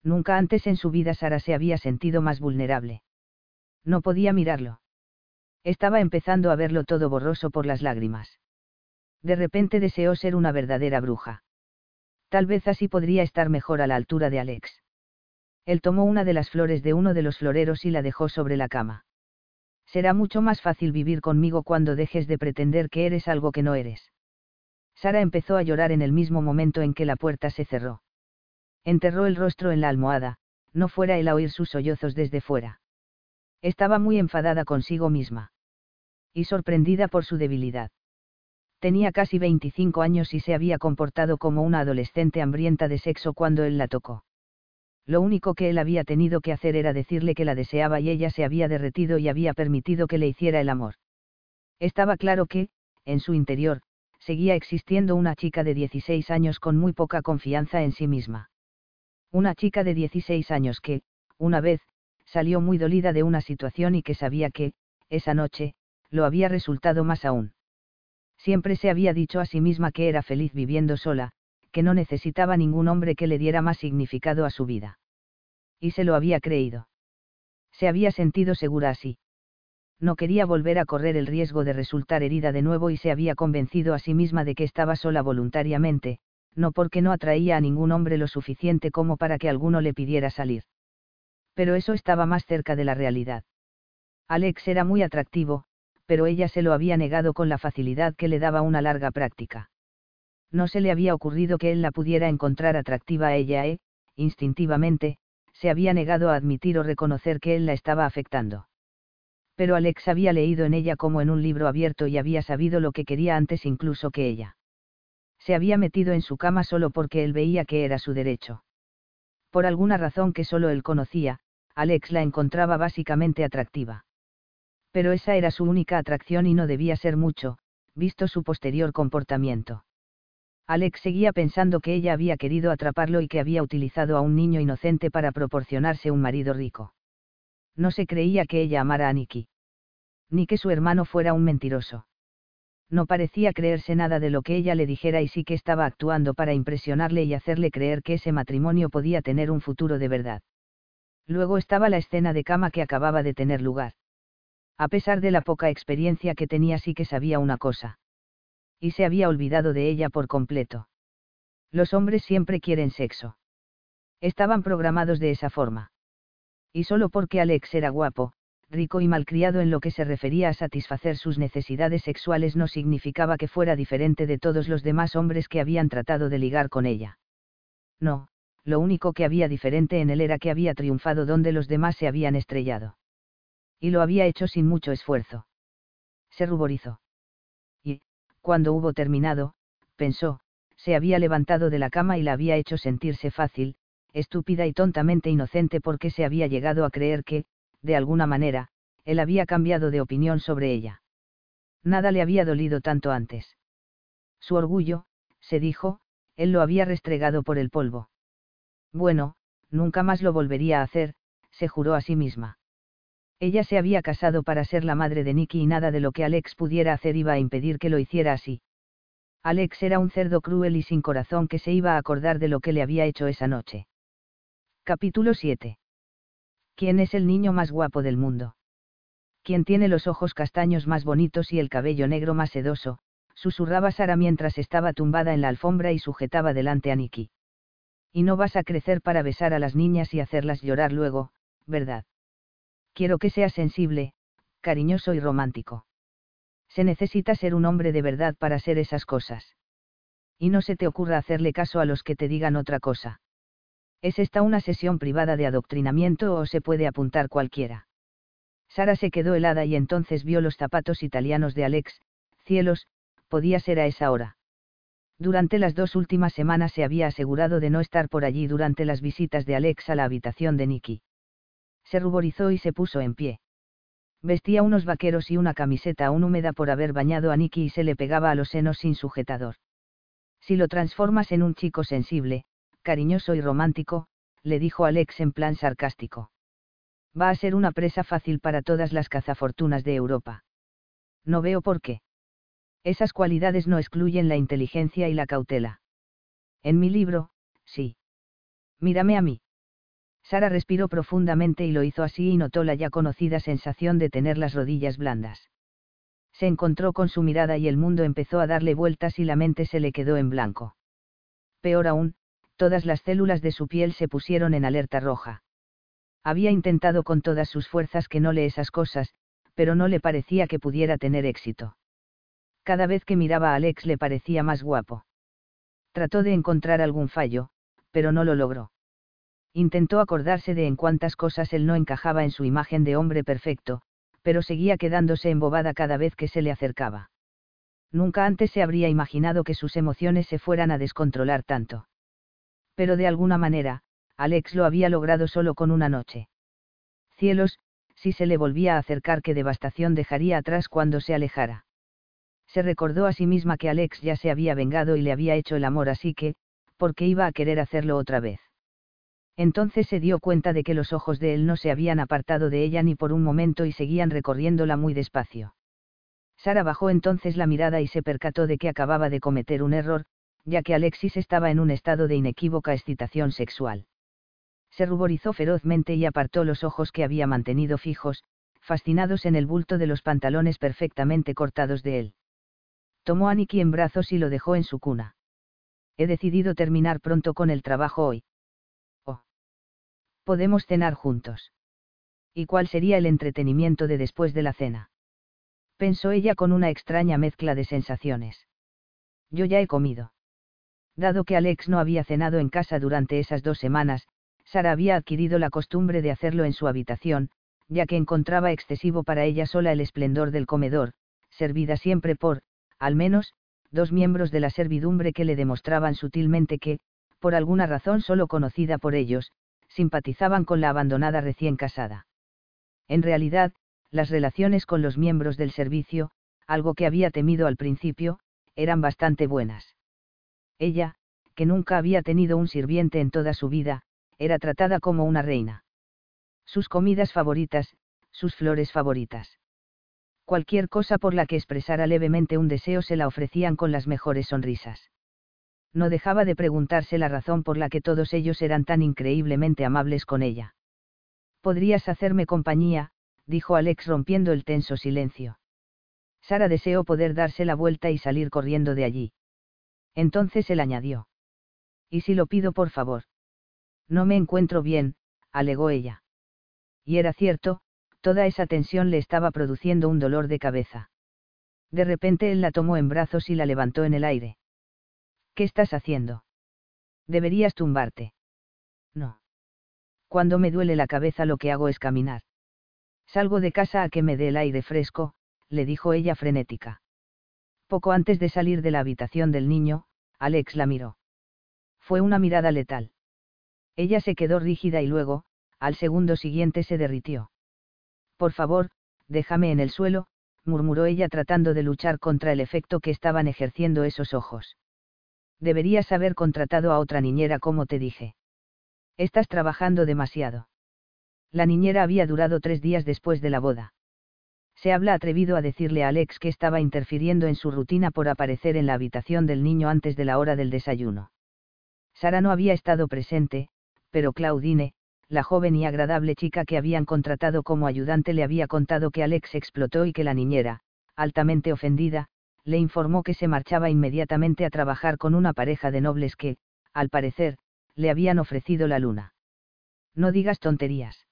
Nunca antes en su vida Sara se había sentido más vulnerable. No podía mirarlo. Estaba empezando a verlo todo borroso por las lágrimas. De repente deseó ser una verdadera bruja. Tal vez así podría estar mejor a la altura de Alex. Él tomó una de las flores de uno de los floreros y la dejó sobre la cama. Será mucho más fácil vivir conmigo cuando dejes de pretender que eres algo que no eres. Sara empezó a llorar en el mismo momento en que la puerta se cerró enterró el rostro en la almohada, no fuera él a oír sus sollozos desde fuera. Estaba muy enfadada consigo misma. Y sorprendida por su debilidad. Tenía casi 25 años y se había comportado como una adolescente hambrienta de sexo cuando él la tocó. Lo único que él había tenido que hacer era decirle que la deseaba y ella se había derretido y había permitido que le hiciera el amor. Estaba claro que, en su interior, seguía existiendo una chica de 16 años con muy poca confianza en sí misma. Una chica de 16 años que, una vez, salió muy dolida de una situación y que sabía que, esa noche, lo había resultado más aún. Siempre se había dicho a sí misma que era feliz viviendo sola, que no necesitaba ningún hombre que le diera más significado a su vida. Y se lo había creído. Se había sentido segura así. No quería volver a correr el riesgo de resultar herida de nuevo y se había convencido a sí misma de que estaba sola voluntariamente, no porque no atraía a ningún hombre lo suficiente como para que alguno le pidiera salir. Pero eso estaba más cerca de la realidad. Alex era muy atractivo, pero ella se lo había negado con la facilidad que le daba una larga práctica. No se le había ocurrido que él la pudiera encontrar atractiva a ella e, instintivamente, se había negado a admitir o reconocer que él la estaba afectando. Pero Alex había leído en ella como en un libro abierto y había sabido lo que quería antes incluso que ella se había metido en su cama solo porque él veía que era su derecho. Por alguna razón que solo él conocía, Alex la encontraba básicamente atractiva. Pero esa era su única atracción y no debía ser mucho, visto su posterior comportamiento. Alex seguía pensando que ella había querido atraparlo y que había utilizado a un niño inocente para proporcionarse un marido rico. No se creía que ella amara a Nicky. Ni que su hermano fuera un mentiroso no parecía creerse nada de lo que ella le dijera y sí que estaba actuando para impresionarle y hacerle creer que ese matrimonio podía tener un futuro de verdad. Luego estaba la escena de cama que acababa de tener lugar. A pesar de la poca experiencia que tenía sí que sabía una cosa. Y se había olvidado de ella por completo. Los hombres siempre quieren sexo. Estaban programados de esa forma. Y solo porque Alex era guapo, rico y malcriado en lo que se refería a satisfacer sus necesidades sexuales no significaba que fuera diferente de todos los demás hombres que habían tratado de ligar con ella. No, lo único que había diferente en él era que había triunfado donde los demás se habían estrellado. Y lo había hecho sin mucho esfuerzo. Se ruborizó. Y, cuando hubo terminado, pensó, se había levantado de la cama y la había hecho sentirse fácil, estúpida y tontamente inocente porque se había llegado a creer que, de alguna manera, él había cambiado de opinión sobre ella. Nada le había dolido tanto antes. Su orgullo, se dijo, él lo había restregado por el polvo. Bueno, nunca más lo volvería a hacer, se juró a sí misma. Ella se había casado para ser la madre de Nicky y nada de lo que Alex pudiera hacer iba a impedir que lo hiciera así. Alex era un cerdo cruel y sin corazón que se iba a acordar de lo que le había hecho esa noche. Capítulo 7. ¿Quién es el niño más guapo del mundo? ¿Quién tiene los ojos castaños más bonitos y el cabello negro más sedoso? susurraba Sara mientras estaba tumbada en la alfombra y sujetaba delante a Nicky. Y no vas a crecer para besar a las niñas y hacerlas llorar luego, ¿verdad? Quiero que seas sensible, cariñoso y romántico. Se necesita ser un hombre de verdad para ser esas cosas. Y no se te ocurra hacerle caso a los que te digan otra cosa. ¿Es esta una sesión privada de adoctrinamiento o se puede apuntar cualquiera? Sara se quedó helada y entonces vio los zapatos italianos de Alex, cielos, podía ser a esa hora. Durante las dos últimas semanas se había asegurado de no estar por allí durante las visitas de Alex a la habitación de Nicky. Se ruborizó y se puso en pie. Vestía unos vaqueros y una camiseta aún húmeda por haber bañado a Nicky y se le pegaba a los senos sin sujetador. Si lo transformas en un chico sensible, cariñoso y romántico, le dijo Alex en plan sarcástico. Va a ser una presa fácil para todas las cazafortunas de Europa. No veo por qué. Esas cualidades no excluyen la inteligencia y la cautela. En mi libro, sí. Mírame a mí. Sara respiró profundamente y lo hizo así y notó la ya conocida sensación de tener las rodillas blandas. Se encontró con su mirada y el mundo empezó a darle vueltas y la mente se le quedó en blanco. Peor aún, todas las células de su piel se pusieron en alerta roja. Había intentado con todas sus fuerzas que no lee esas cosas, pero no le parecía que pudiera tener éxito. Cada vez que miraba a Alex le parecía más guapo. Trató de encontrar algún fallo, pero no lo logró. Intentó acordarse de en cuántas cosas él no encajaba en su imagen de hombre perfecto, pero seguía quedándose embobada cada vez que se le acercaba. Nunca antes se habría imaginado que sus emociones se fueran a descontrolar tanto pero de alguna manera, Alex lo había logrado solo con una noche. Cielos, si se le volvía a acercar qué devastación dejaría atrás cuando se alejara. Se recordó a sí misma que Alex ya se había vengado y le había hecho el amor así que, ¿por qué iba a querer hacerlo otra vez? Entonces se dio cuenta de que los ojos de él no se habían apartado de ella ni por un momento y seguían recorriéndola muy despacio. Sara bajó entonces la mirada y se percató de que acababa de cometer un error, ya que Alexis estaba en un estado de inequívoca excitación sexual. Se ruborizó ferozmente y apartó los ojos que había mantenido fijos, fascinados en el bulto de los pantalones perfectamente cortados de él. Tomó a Nicky en brazos y lo dejó en su cuna. He decidido terminar pronto con el trabajo hoy. Oh. Podemos cenar juntos. ¿Y cuál sería el entretenimiento de después de la cena? Pensó ella con una extraña mezcla de sensaciones. Yo ya he comido. Dado que Alex no había cenado en casa durante esas dos semanas, Sara había adquirido la costumbre de hacerlo en su habitación, ya que encontraba excesivo para ella sola el esplendor del comedor, servida siempre por, al menos, dos miembros de la servidumbre que le demostraban sutilmente que, por alguna razón solo conocida por ellos, simpatizaban con la abandonada recién casada. En realidad, las relaciones con los miembros del servicio, algo que había temido al principio, eran bastante buenas. Ella, que nunca había tenido un sirviente en toda su vida, era tratada como una reina. Sus comidas favoritas, sus flores favoritas. Cualquier cosa por la que expresara levemente un deseo se la ofrecían con las mejores sonrisas. No dejaba de preguntarse la razón por la que todos ellos eran tan increíblemente amables con ella. Podrías hacerme compañía, dijo Alex rompiendo el tenso silencio. Sara deseó poder darse la vuelta y salir corriendo de allí. Entonces él añadió. ¿Y si lo pido por favor? No me encuentro bien, alegó ella. Y era cierto, toda esa tensión le estaba produciendo un dolor de cabeza. De repente él la tomó en brazos y la levantó en el aire. ¿Qué estás haciendo? Deberías tumbarte. No. Cuando me duele la cabeza lo que hago es caminar. Salgo de casa a que me dé el aire fresco, le dijo ella frenética. Poco antes de salir de la habitación del niño, Alex la miró. Fue una mirada letal. Ella se quedó rígida y luego, al segundo siguiente se derritió. Por favor, déjame en el suelo, murmuró ella tratando de luchar contra el efecto que estaban ejerciendo esos ojos. Deberías haber contratado a otra niñera como te dije. Estás trabajando demasiado. La niñera había durado tres días después de la boda. Se habla atrevido a decirle a Alex que estaba interfiriendo en su rutina por aparecer en la habitación del niño antes de la hora del desayuno. Sara no había estado presente, pero Claudine, la joven y agradable chica que habían contratado como ayudante le había contado que Alex explotó y que la niñera, altamente ofendida, le informó que se marchaba inmediatamente a trabajar con una pareja de nobles que, al parecer, le habían ofrecido la luna. No digas tonterías.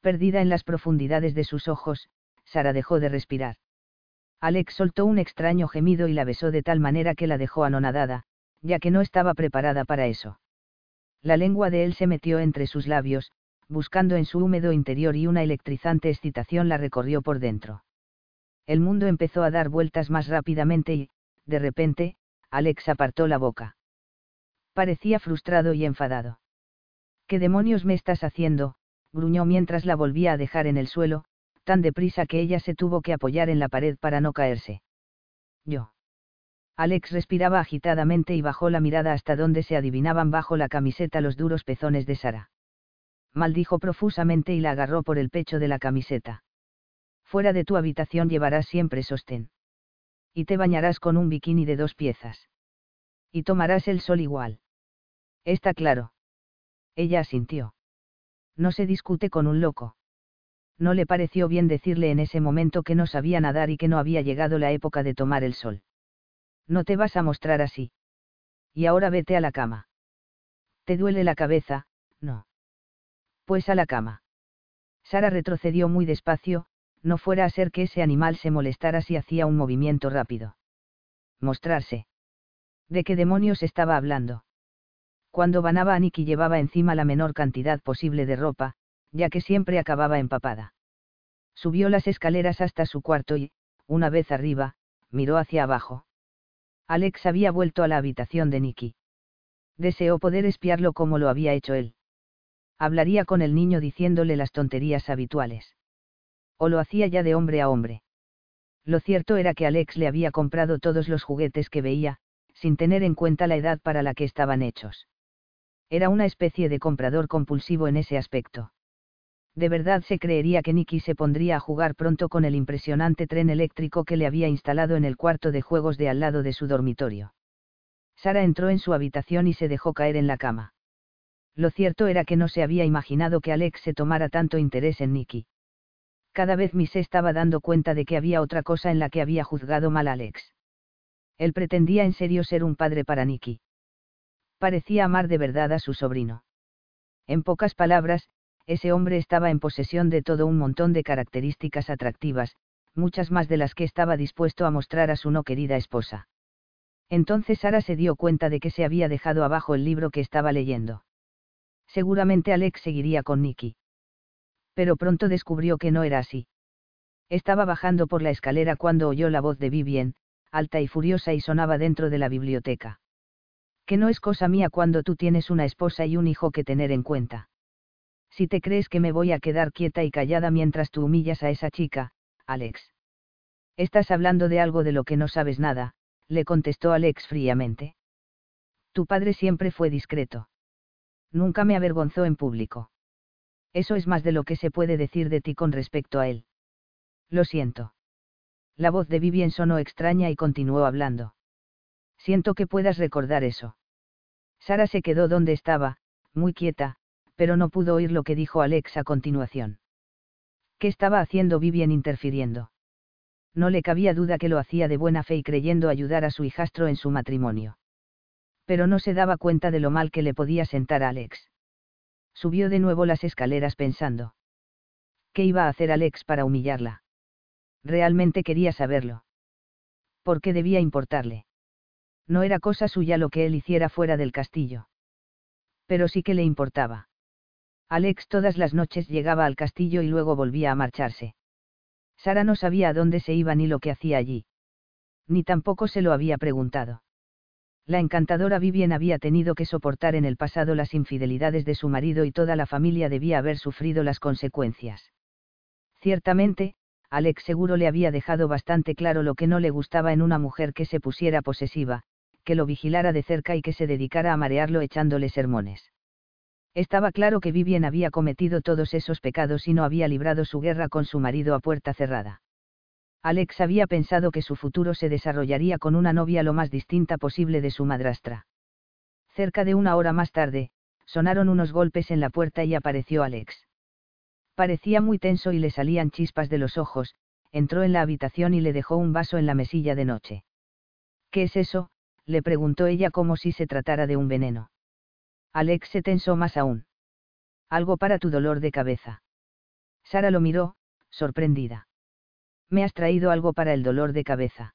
Perdida en las profundidades de sus ojos, Sara dejó de respirar. Alex soltó un extraño gemido y la besó de tal manera que la dejó anonadada, ya que no estaba preparada para eso. La lengua de él se metió entre sus labios, buscando en su húmedo interior y una electrizante excitación la recorrió por dentro. El mundo empezó a dar vueltas más rápidamente y, de repente, Alex apartó la boca. Parecía frustrado y enfadado. ¿Qué demonios me estás haciendo? gruñó mientras la volvía a dejar en el suelo, tan deprisa que ella se tuvo que apoyar en la pared para no caerse. Yo. Alex respiraba agitadamente y bajó la mirada hasta donde se adivinaban bajo la camiseta los duros pezones de Sara. Maldijo profusamente y la agarró por el pecho de la camiseta. Fuera de tu habitación llevarás siempre sostén. Y te bañarás con un bikini de dos piezas. Y tomarás el sol igual. Está claro. Ella asintió. No se discute con un loco. No le pareció bien decirle en ese momento que no sabía nadar y que no había llegado la época de tomar el sol. No te vas a mostrar así. Y ahora vete a la cama. ¿Te duele la cabeza? No. Pues a la cama. Sara retrocedió muy despacio, no fuera a ser que ese animal se molestara si hacía un movimiento rápido. Mostrarse. ¿De qué demonios estaba hablando? Cuando banaba a Nicky llevaba encima la menor cantidad posible de ropa, ya que siempre acababa empapada. Subió las escaleras hasta su cuarto y, una vez arriba, miró hacia abajo. Alex había vuelto a la habitación de Nicky. Deseó poder espiarlo como lo había hecho él. Hablaría con el niño diciéndole las tonterías habituales. O lo hacía ya de hombre a hombre. Lo cierto era que Alex le había comprado todos los juguetes que veía, sin tener en cuenta la edad para la que estaban hechos. Era una especie de comprador compulsivo en ese aspecto. De verdad se creería que Nicky se pondría a jugar pronto con el impresionante tren eléctrico que le había instalado en el cuarto de juegos de al lado de su dormitorio. Sara entró en su habitación y se dejó caer en la cama. Lo cierto era que no se había imaginado que Alex se tomara tanto interés en Nicky. Cada vez se estaba dando cuenta de que había otra cosa en la que había juzgado mal a Alex. Él pretendía en serio ser un padre para Nicky. Parecía amar de verdad a su sobrino. En pocas palabras, ese hombre estaba en posesión de todo un montón de características atractivas, muchas más de las que estaba dispuesto a mostrar a su no querida esposa. Entonces Sara se dio cuenta de que se había dejado abajo el libro que estaba leyendo. Seguramente Alex seguiría con Nicky. Pero pronto descubrió que no era así. Estaba bajando por la escalera cuando oyó la voz de Vivien, alta y furiosa y sonaba dentro de la biblioteca. Que no es cosa mía cuando tú tienes una esposa y un hijo que tener en cuenta. Si te crees que me voy a quedar quieta y callada mientras tú humillas a esa chica, Alex. Estás hablando de algo de lo que no sabes nada, le contestó Alex fríamente. Tu padre siempre fue discreto. Nunca me avergonzó en público. Eso es más de lo que se puede decir de ti con respecto a él. Lo siento. La voz de Vivien sonó extraña y continuó hablando. Siento que puedas recordar eso. Sara se quedó donde estaba, muy quieta, pero no pudo oír lo que dijo Alex a continuación. ¿Qué estaba haciendo Vivien interfiriendo? No le cabía duda que lo hacía de buena fe y creyendo ayudar a su hijastro en su matrimonio. Pero no se daba cuenta de lo mal que le podía sentar a Alex. Subió de nuevo las escaleras pensando. ¿Qué iba a hacer Alex para humillarla? Realmente quería saberlo. ¿Por qué debía importarle? No era cosa suya lo que él hiciera fuera del castillo. Pero sí que le importaba. Alex todas las noches llegaba al castillo y luego volvía a marcharse. Sara no sabía a dónde se iba ni lo que hacía allí. Ni tampoco se lo había preguntado. La encantadora Vivien había tenido que soportar en el pasado las infidelidades de su marido y toda la familia debía haber sufrido las consecuencias. Ciertamente, Alex seguro le había dejado bastante claro lo que no le gustaba en una mujer que se pusiera posesiva, que lo vigilara de cerca y que se dedicara a marearlo echándole sermones. Estaba claro que Vivien había cometido todos esos pecados y no había librado su guerra con su marido a puerta cerrada. Alex había pensado que su futuro se desarrollaría con una novia lo más distinta posible de su madrastra. Cerca de una hora más tarde, sonaron unos golpes en la puerta y apareció Alex. Parecía muy tenso y le salían chispas de los ojos, entró en la habitación y le dejó un vaso en la mesilla de noche. ¿Qué es eso? le preguntó ella como si se tratara de un veneno. Alex se tensó más aún. Algo para tu dolor de cabeza. Sara lo miró, sorprendida. Me has traído algo para el dolor de cabeza.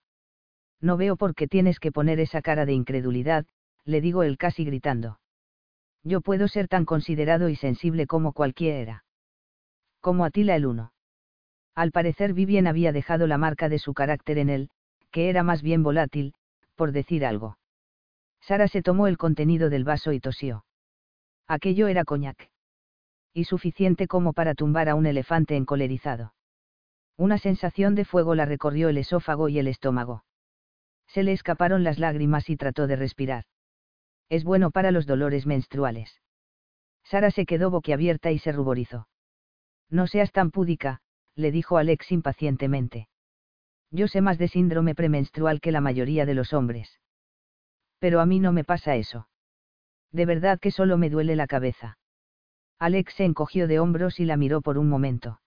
No veo por qué tienes que poner esa cara de incredulidad, le digo él casi gritando. Yo puedo ser tan considerado y sensible como cualquiera. Como Atila el uno. Al parecer Vivien había dejado la marca de su carácter en él, que era más bien volátil, por decir algo. Sara se tomó el contenido del vaso y tosió. Aquello era coñac. Y suficiente como para tumbar a un elefante encolerizado. Una sensación de fuego la recorrió el esófago y el estómago. Se le escaparon las lágrimas y trató de respirar. Es bueno para los dolores menstruales. Sara se quedó boquiabierta y se ruborizó. No seas tan púdica, le dijo Alex impacientemente. Yo sé más de síndrome premenstrual que la mayoría de los hombres. Pero a mí no me pasa eso. De verdad que solo me duele la cabeza. Alex se encogió de hombros y la miró por un momento.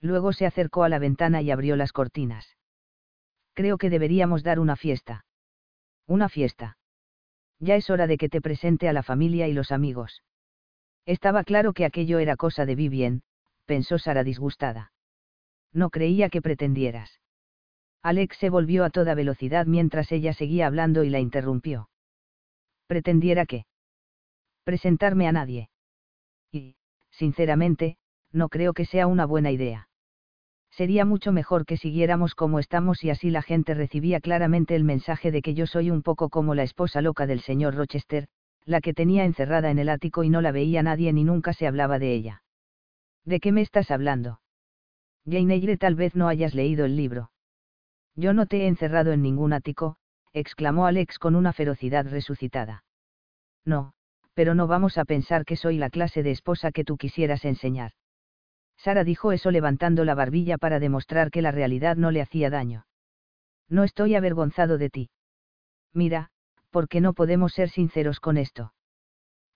Luego se acercó a la ventana y abrió las cortinas. Creo que deberíamos dar una fiesta. Una fiesta. Ya es hora de que te presente a la familia y los amigos. Estaba claro que aquello era cosa de Vivien, pensó Sara disgustada. No creía que pretendieras. Alex se volvió a toda velocidad mientras ella seguía hablando y la interrumpió. ¿Pretendiera qué? Presentarme a nadie. Y, sinceramente, no creo que sea una buena idea sería mucho mejor que siguiéramos como estamos y así la gente recibía claramente el mensaje de que yo soy un poco como la esposa loca del señor Rochester, la que tenía encerrada en el ático y no la veía nadie ni nunca se hablaba de ella. ¿De qué me estás hablando? Jane Eyre tal vez no hayas leído el libro. Yo no te he encerrado en ningún ático, exclamó Alex con una ferocidad resucitada. No, pero no vamos a pensar que soy la clase de esposa que tú quisieras enseñar. Sara dijo eso levantando la barbilla para demostrar que la realidad no le hacía daño. No estoy avergonzado de ti. Mira, ¿por qué no podemos ser sinceros con esto?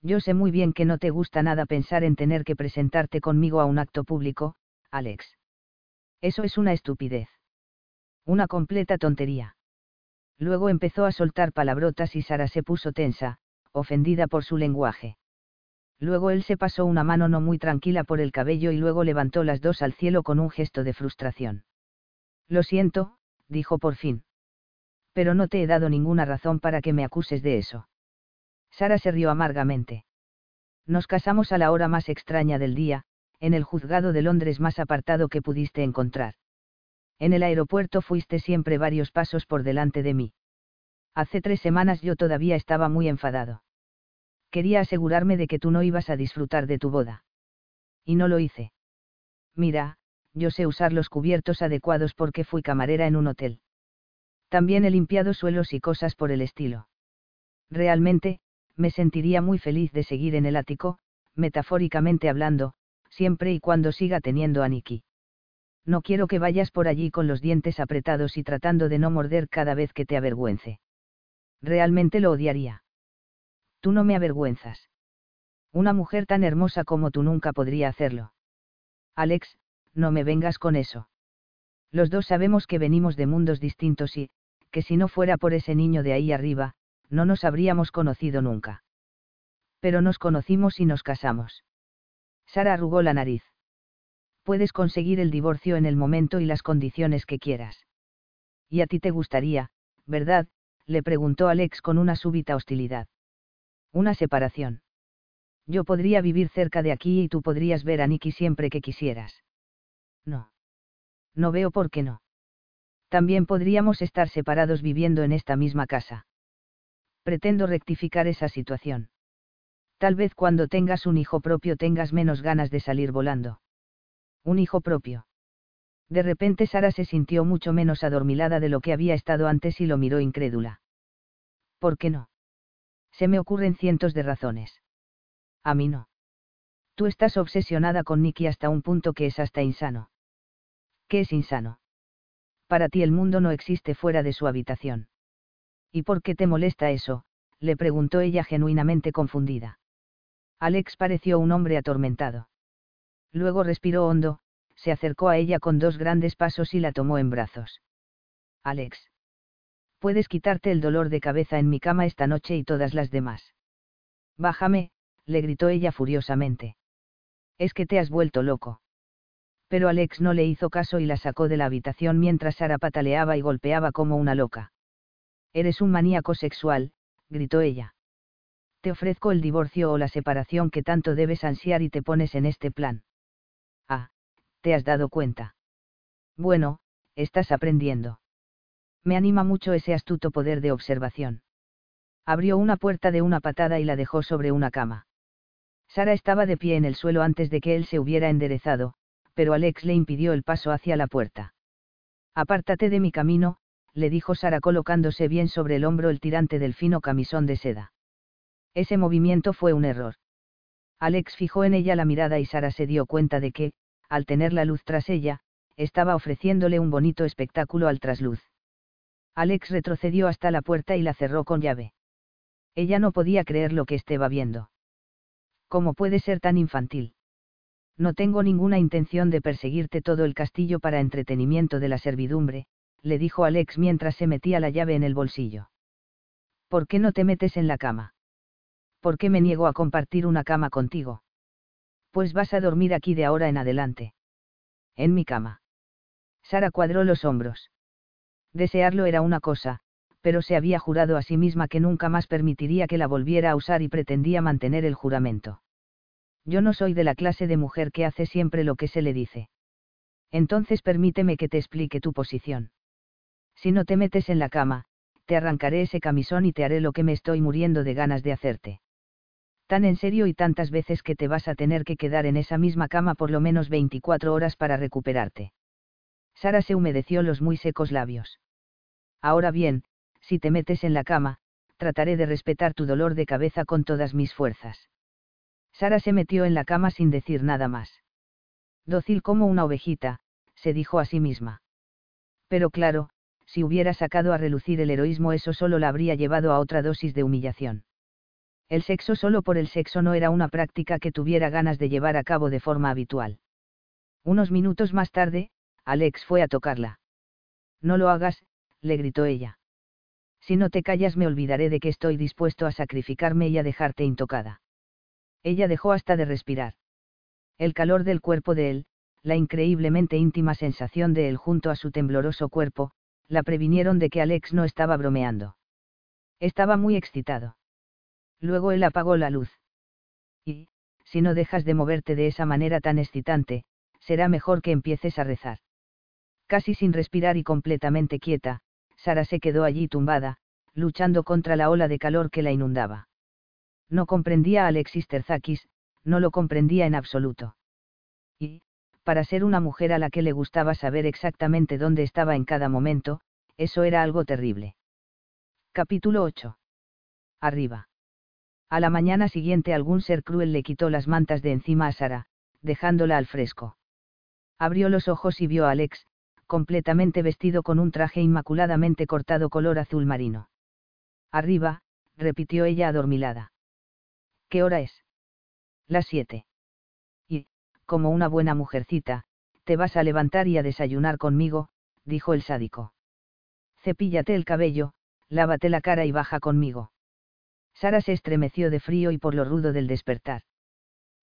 Yo sé muy bien que no te gusta nada pensar en tener que presentarte conmigo a un acto público, Alex. Eso es una estupidez. Una completa tontería. Luego empezó a soltar palabrotas y Sara se puso tensa, ofendida por su lenguaje luego él se pasó una mano no muy tranquila por el cabello y luego levantó las dos al cielo con un gesto de frustración. Lo siento, dijo por fin. Pero no te he dado ninguna razón para que me acuses de eso. Sara se rió amargamente. Nos casamos a la hora más extraña del día, en el juzgado de Londres más apartado que pudiste encontrar. En el aeropuerto fuiste siempre varios pasos por delante de mí. Hace tres semanas yo todavía estaba muy enfadado quería asegurarme de que tú no ibas a disfrutar de tu boda. Y no lo hice. Mira, yo sé usar los cubiertos adecuados porque fui camarera en un hotel. También he limpiado suelos y cosas por el estilo. Realmente, me sentiría muy feliz de seguir en el ático, metafóricamente hablando, siempre y cuando siga teniendo a Nikki. No quiero que vayas por allí con los dientes apretados y tratando de no morder cada vez que te avergüence. Realmente lo odiaría. Tú no me avergüenzas. Una mujer tan hermosa como tú nunca podría hacerlo. Alex, no me vengas con eso. Los dos sabemos que venimos de mundos distintos y, que si no fuera por ese niño de ahí arriba, no nos habríamos conocido nunca. Pero nos conocimos y nos casamos. Sara arrugó la nariz. Puedes conseguir el divorcio en el momento y las condiciones que quieras. ¿Y a ti te gustaría, verdad? le preguntó Alex con una súbita hostilidad. Una separación. Yo podría vivir cerca de aquí y tú podrías ver a Nicky siempre que quisieras. No. No veo por qué no. También podríamos estar separados viviendo en esta misma casa. Pretendo rectificar esa situación. Tal vez cuando tengas un hijo propio tengas menos ganas de salir volando. Un hijo propio. De repente Sara se sintió mucho menos adormilada de lo que había estado antes y lo miró incrédula. ¿Por qué no? Se me ocurren cientos de razones. A mí no. Tú estás obsesionada con Nicky hasta un punto que es hasta insano. ¿Qué es insano? Para ti el mundo no existe fuera de su habitación. ¿Y por qué te molesta eso? le preguntó ella genuinamente confundida. Alex pareció un hombre atormentado. Luego respiró hondo, se acercó a ella con dos grandes pasos y la tomó en brazos. Alex. Puedes quitarte el dolor de cabeza en mi cama esta noche y todas las demás. Bájame, le gritó ella furiosamente. Es que te has vuelto loco. Pero Alex no le hizo caso y la sacó de la habitación mientras Sara pataleaba y golpeaba como una loca. Eres un maníaco sexual, gritó ella. Te ofrezco el divorcio o la separación que tanto debes ansiar y te pones en este plan. Ah, ¿te has dado cuenta? Bueno, estás aprendiendo. Me anima mucho ese astuto poder de observación. Abrió una puerta de una patada y la dejó sobre una cama. Sara estaba de pie en el suelo antes de que él se hubiera enderezado, pero Alex le impidió el paso hacia la puerta. Apártate de mi camino, le dijo Sara colocándose bien sobre el hombro el tirante del fino camisón de seda. Ese movimiento fue un error. Alex fijó en ella la mirada y Sara se dio cuenta de que, al tener la luz tras ella, estaba ofreciéndole un bonito espectáculo al trasluz. Alex retrocedió hasta la puerta y la cerró con llave. Ella no podía creer lo que estaba viendo. ¿Cómo puede ser tan infantil? No tengo ninguna intención de perseguirte todo el castillo para entretenimiento de la servidumbre, le dijo Alex mientras se metía la llave en el bolsillo. ¿Por qué no te metes en la cama? ¿Por qué me niego a compartir una cama contigo? Pues vas a dormir aquí de ahora en adelante. En mi cama. Sara cuadró los hombros. Desearlo era una cosa, pero se había jurado a sí misma que nunca más permitiría que la volviera a usar y pretendía mantener el juramento. Yo no soy de la clase de mujer que hace siempre lo que se le dice. Entonces permíteme que te explique tu posición. Si no te metes en la cama, te arrancaré ese camisón y te haré lo que me estoy muriendo de ganas de hacerte. Tan en serio y tantas veces que te vas a tener que quedar en esa misma cama por lo menos 24 horas para recuperarte. Sara se humedeció los muy secos labios. Ahora bien, si te metes en la cama, trataré de respetar tu dolor de cabeza con todas mis fuerzas. Sara se metió en la cama sin decir nada más. Dócil como una ovejita, se dijo a sí misma. Pero claro, si hubiera sacado a relucir el heroísmo eso solo la habría llevado a otra dosis de humillación. El sexo solo por el sexo no era una práctica que tuviera ganas de llevar a cabo de forma habitual. Unos minutos más tarde, Alex fue a tocarla. No lo hagas, le gritó ella si no te callas me olvidaré de que estoy dispuesto a sacrificarme y a dejarte intocada. Ella dejó hasta de respirar. El calor del cuerpo de él, la increíblemente íntima sensación de él junto a su tembloroso cuerpo, la previnieron de que Alex no estaba bromeando. Estaba muy excitado. Luego él apagó la luz. Y, si no dejas de moverte de esa manera tan excitante, será mejor que empieces a rezar. Casi sin respirar y completamente quieta, Sara se quedó allí tumbada, luchando contra la ola de calor que la inundaba. No comprendía a Alexis Terzakis, no lo comprendía en absoluto. Y, para ser una mujer a la que le gustaba saber exactamente dónde estaba en cada momento, eso era algo terrible. Capítulo 8. Arriba. A la mañana siguiente algún ser cruel le quitó las mantas de encima a Sara, dejándola al fresco. Abrió los ojos y vio a Alex, completamente vestido con un traje inmaculadamente cortado color azul marino. Arriba, repitió ella adormilada. ¿Qué hora es? Las siete. Y, como una buena mujercita, te vas a levantar y a desayunar conmigo, dijo el sádico. Cepíllate el cabello, lávate la cara y baja conmigo. Sara se estremeció de frío y por lo rudo del despertar.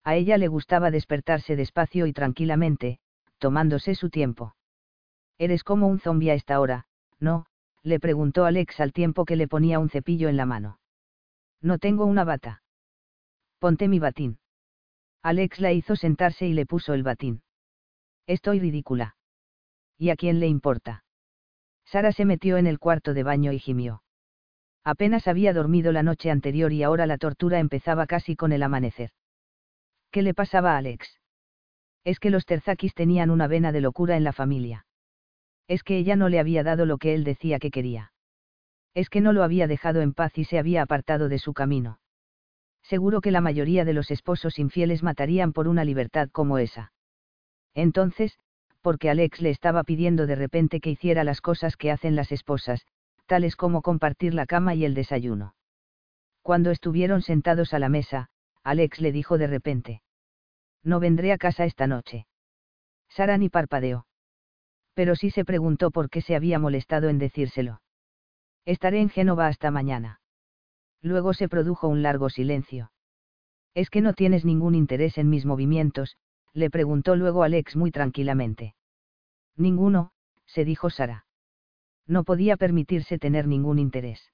A ella le gustaba despertarse despacio y tranquilamente, tomándose su tiempo. Eres como un zombi a esta hora, ¿no? le preguntó Alex al tiempo que le ponía un cepillo en la mano. No tengo una bata. Ponte mi batín. Alex la hizo sentarse y le puso el batín. Estoy ridícula. ¿Y a quién le importa? Sara se metió en el cuarto de baño y gimió. Apenas había dormido la noche anterior y ahora la tortura empezaba casi con el amanecer. ¿Qué le pasaba a Alex? Es que los Terzakis tenían una vena de locura en la familia. Es que ella no le había dado lo que él decía que quería. Es que no lo había dejado en paz y se había apartado de su camino. Seguro que la mayoría de los esposos infieles matarían por una libertad como esa. Entonces, porque Alex le estaba pidiendo de repente que hiciera las cosas que hacen las esposas, tales como compartir la cama y el desayuno. Cuando estuvieron sentados a la mesa, Alex le dijo de repente. No vendré a casa esta noche. Sara ni parpadeó. Pero sí se preguntó por qué se había molestado en decírselo. Estaré en Génova hasta mañana. Luego se produjo un largo silencio. ¿Es que no tienes ningún interés en mis movimientos? le preguntó luego Alex muy tranquilamente. Ninguno, se dijo Sara. No podía permitirse tener ningún interés.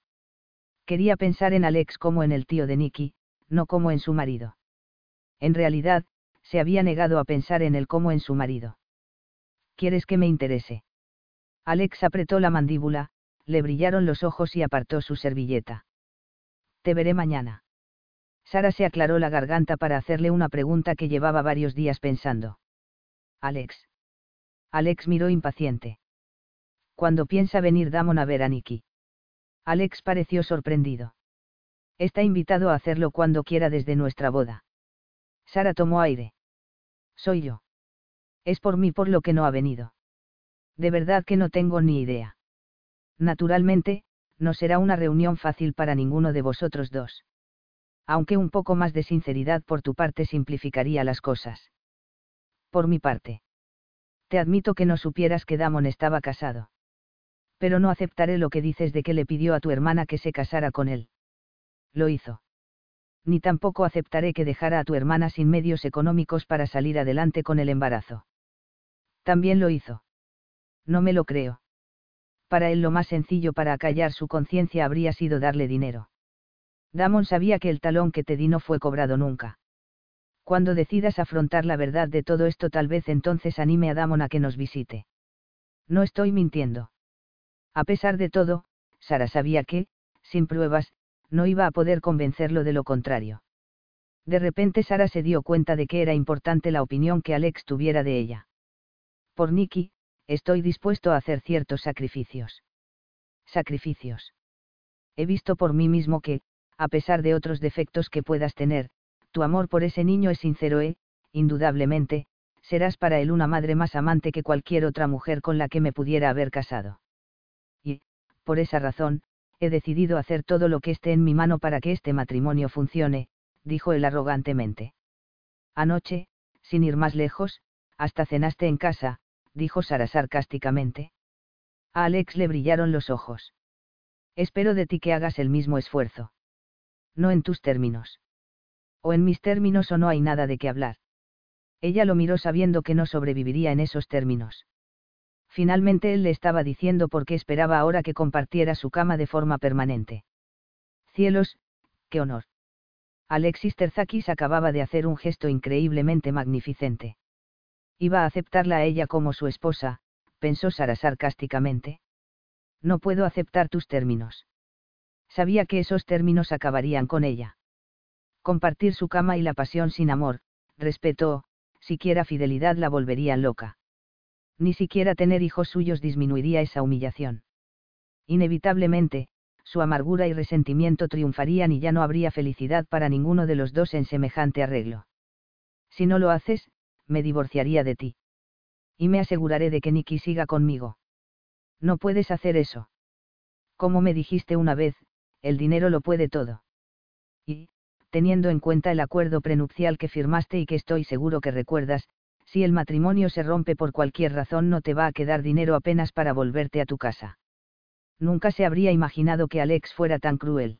Quería pensar en Alex como en el tío de Nicky, no como en su marido. En realidad, se había negado a pensar en él como en su marido. ¿Quieres que me interese? Alex apretó la mandíbula, le brillaron los ojos y apartó su servilleta. Te veré mañana. Sara se aclaró la garganta para hacerle una pregunta que llevaba varios días pensando. Alex. Alex miró impaciente. Cuando piensa venir Damon a ver a Nicky. Alex pareció sorprendido. Está invitado a hacerlo cuando quiera desde nuestra boda. Sara tomó aire. Soy yo. Es por mí por lo que no ha venido. De verdad que no tengo ni idea. Naturalmente, no será una reunión fácil para ninguno de vosotros dos aunque un poco más de sinceridad por tu parte simplificaría las cosas. Por mi parte. Te admito que no supieras que Damon estaba casado. Pero no aceptaré lo que dices de que le pidió a tu hermana que se casara con él. Lo hizo. Ni tampoco aceptaré que dejara a tu hermana sin medios económicos para salir adelante con el embarazo. También lo hizo. No me lo creo. Para él lo más sencillo para acallar su conciencia habría sido darle dinero. Damon sabía que el talón que te di no fue cobrado nunca. Cuando decidas afrontar la verdad de todo esto tal vez entonces anime a Damon a que nos visite. No estoy mintiendo. A pesar de todo, Sara sabía que, sin pruebas, no iba a poder convencerlo de lo contrario. De repente Sara se dio cuenta de que era importante la opinión que Alex tuviera de ella. Por Nicky, estoy dispuesto a hacer ciertos sacrificios. Sacrificios. He visto por mí mismo que, a pesar de otros defectos que puedas tener, tu amor por ese niño es sincero e, indudablemente, serás para él una madre más amante que cualquier otra mujer con la que me pudiera haber casado. Por esa razón, he decidido hacer todo lo que esté en mi mano para que este matrimonio funcione, dijo él arrogantemente. Anoche, sin ir más lejos, hasta cenaste en casa, dijo Sara sarcásticamente. A Alex le brillaron los ojos. Espero de ti que hagas el mismo esfuerzo no en tus términos. O en mis términos o no hay nada de qué hablar. Ella lo miró sabiendo que no sobreviviría en esos términos. Finalmente él le estaba diciendo por qué esperaba ahora que compartiera su cama de forma permanente. Cielos, qué honor. Alexis Terzakis acababa de hacer un gesto increíblemente magnificente. Iba a aceptarla a ella como su esposa, pensó Sara sarcásticamente. No puedo aceptar tus términos sabía que esos términos acabarían con ella. Compartir su cama y la pasión sin amor, respeto, siquiera fidelidad la volverían loca. Ni siquiera tener hijos suyos disminuiría esa humillación. Inevitablemente, su amargura y resentimiento triunfarían y ya no habría felicidad para ninguno de los dos en semejante arreglo. Si no lo haces, me divorciaría de ti. Y me aseguraré de que Nicky siga conmigo. No puedes hacer eso. Como me dijiste una vez, el dinero lo puede todo. Y, teniendo en cuenta el acuerdo prenupcial que firmaste y que estoy seguro que recuerdas, si el matrimonio se rompe por cualquier razón no te va a quedar dinero apenas para volverte a tu casa. Nunca se habría imaginado que Alex fuera tan cruel.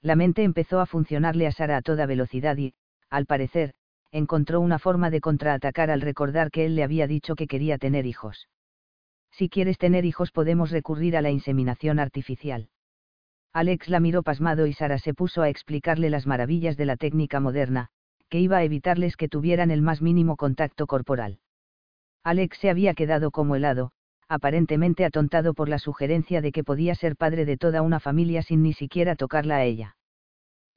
La mente empezó a funcionarle a Sara a toda velocidad y, al parecer, encontró una forma de contraatacar al recordar que él le había dicho que quería tener hijos. Si quieres tener hijos podemos recurrir a la inseminación artificial. Alex la miró pasmado y Sara se puso a explicarle las maravillas de la técnica moderna, que iba a evitarles que tuvieran el más mínimo contacto corporal. Alex se había quedado como helado, aparentemente atontado por la sugerencia de que podía ser padre de toda una familia sin ni siquiera tocarla a ella.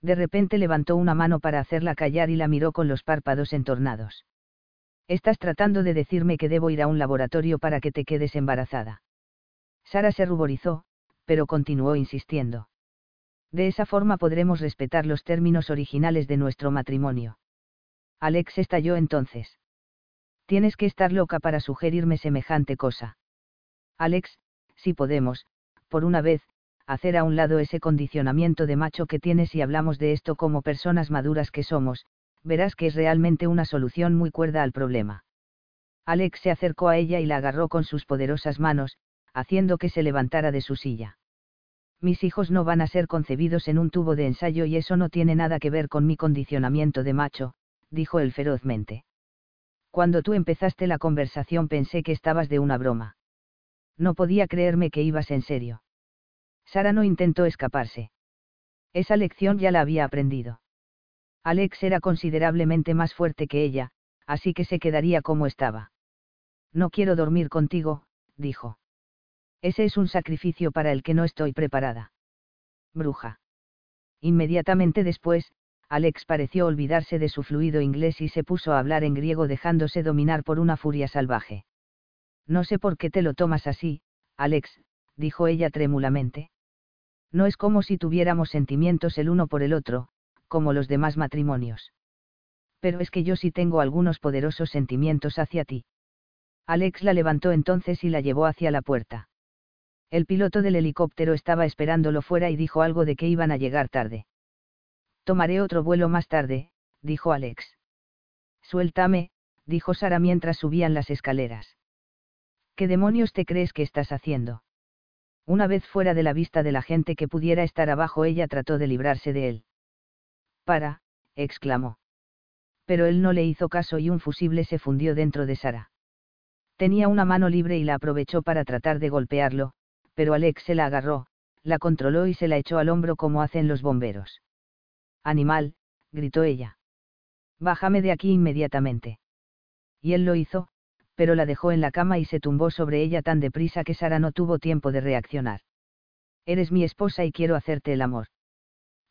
De repente levantó una mano para hacerla callar y la miró con los párpados entornados. Estás tratando de decirme que debo ir a un laboratorio para que te quedes embarazada. Sara se ruborizó, pero continuó insistiendo. De esa forma podremos respetar los términos originales de nuestro matrimonio. Alex estalló entonces. Tienes que estar loca para sugerirme semejante cosa. Alex, si podemos, por una vez, hacer a un lado ese condicionamiento de macho que tienes y hablamos de esto como personas maduras que somos, verás que es realmente una solución muy cuerda al problema. Alex se acercó a ella y la agarró con sus poderosas manos, haciendo que se levantara de su silla. Mis hijos no van a ser concebidos en un tubo de ensayo y eso no tiene nada que ver con mi condicionamiento de macho, dijo él ferozmente. Cuando tú empezaste la conversación pensé que estabas de una broma. No podía creerme que ibas en serio. Sara no intentó escaparse. Esa lección ya la había aprendido. Alex era considerablemente más fuerte que ella, así que se quedaría como estaba. No quiero dormir contigo, dijo. Ese es un sacrificio para el que no estoy preparada. Bruja. Inmediatamente después, Alex pareció olvidarse de su fluido inglés y se puso a hablar en griego dejándose dominar por una furia salvaje. No sé por qué te lo tomas así, Alex, dijo ella trémulamente. No es como si tuviéramos sentimientos el uno por el otro, como los demás matrimonios. Pero es que yo sí tengo algunos poderosos sentimientos hacia ti. Alex la levantó entonces y la llevó hacia la puerta. El piloto del helicóptero estaba esperándolo fuera y dijo algo de que iban a llegar tarde. Tomaré otro vuelo más tarde, dijo Alex. Suéltame, dijo Sara mientras subían las escaleras. ¿Qué demonios te crees que estás haciendo? Una vez fuera de la vista de la gente que pudiera estar abajo, ella trató de librarse de él. Para, exclamó. Pero él no le hizo caso y un fusible se fundió dentro de Sara. Tenía una mano libre y la aprovechó para tratar de golpearlo, pero Alex se la agarró, la controló y se la echó al hombro como hacen los bomberos. Animal, gritó ella. Bájame de aquí inmediatamente. Y él lo hizo, pero la dejó en la cama y se tumbó sobre ella tan deprisa que Sara no tuvo tiempo de reaccionar. Eres mi esposa y quiero hacerte el amor.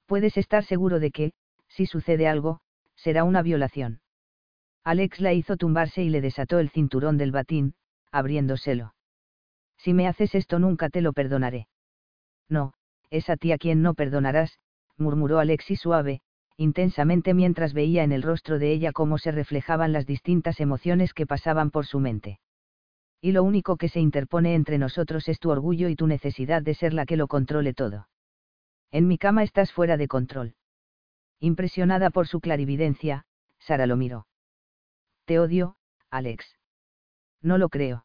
Puedes estar seguro de que, si sucede algo, será una violación. Alex la hizo tumbarse y le desató el cinturón del batín, abriéndoselo. Si me haces esto nunca te lo perdonaré. No, es a ti a quien no perdonarás, murmuró Alexis suave, intensamente mientras veía en el rostro de ella cómo se reflejaban las distintas emociones que pasaban por su mente. Y lo único que se interpone entre nosotros es tu orgullo y tu necesidad de ser la que lo controle todo. En mi cama estás fuera de control. Impresionada por su clarividencia, Sara lo miró. Te odio, Alex. No lo creo.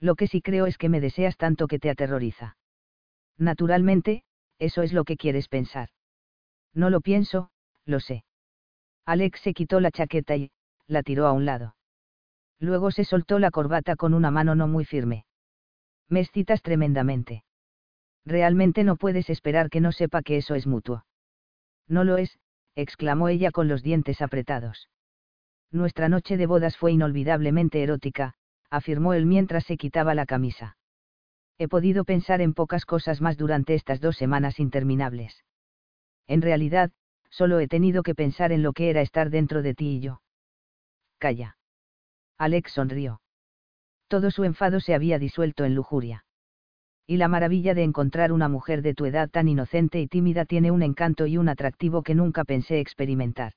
Lo que sí creo es que me deseas tanto que te aterroriza. Naturalmente, eso es lo que quieres pensar. No lo pienso, lo sé. Alex se quitó la chaqueta y, la tiró a un lado. Luego se soltó la corbata con una mano no muy firme. Me excitas tremendamente. Realmente no puedes esperar que no sepa que eso es mutuo. No lo es, exclamó ella con los dientes apretados. Nuestra noche de bodas fue inolvidablemente erótica, afirmó él mientras se quitaba la camisa. He podido pensar en pocas cosas más durante estas dos semanas interminables. En realidad, solo he tenido que pensar en lo que era estar dentro de ti y yo. Calla. Alex sonrió. Todo su enfado se había disuelto en lujuria. Y la maravilla de encontrar una mujer de tu edad tan inocente y tímida tiene un encanto y un atractivo que nunca pensé experimentar.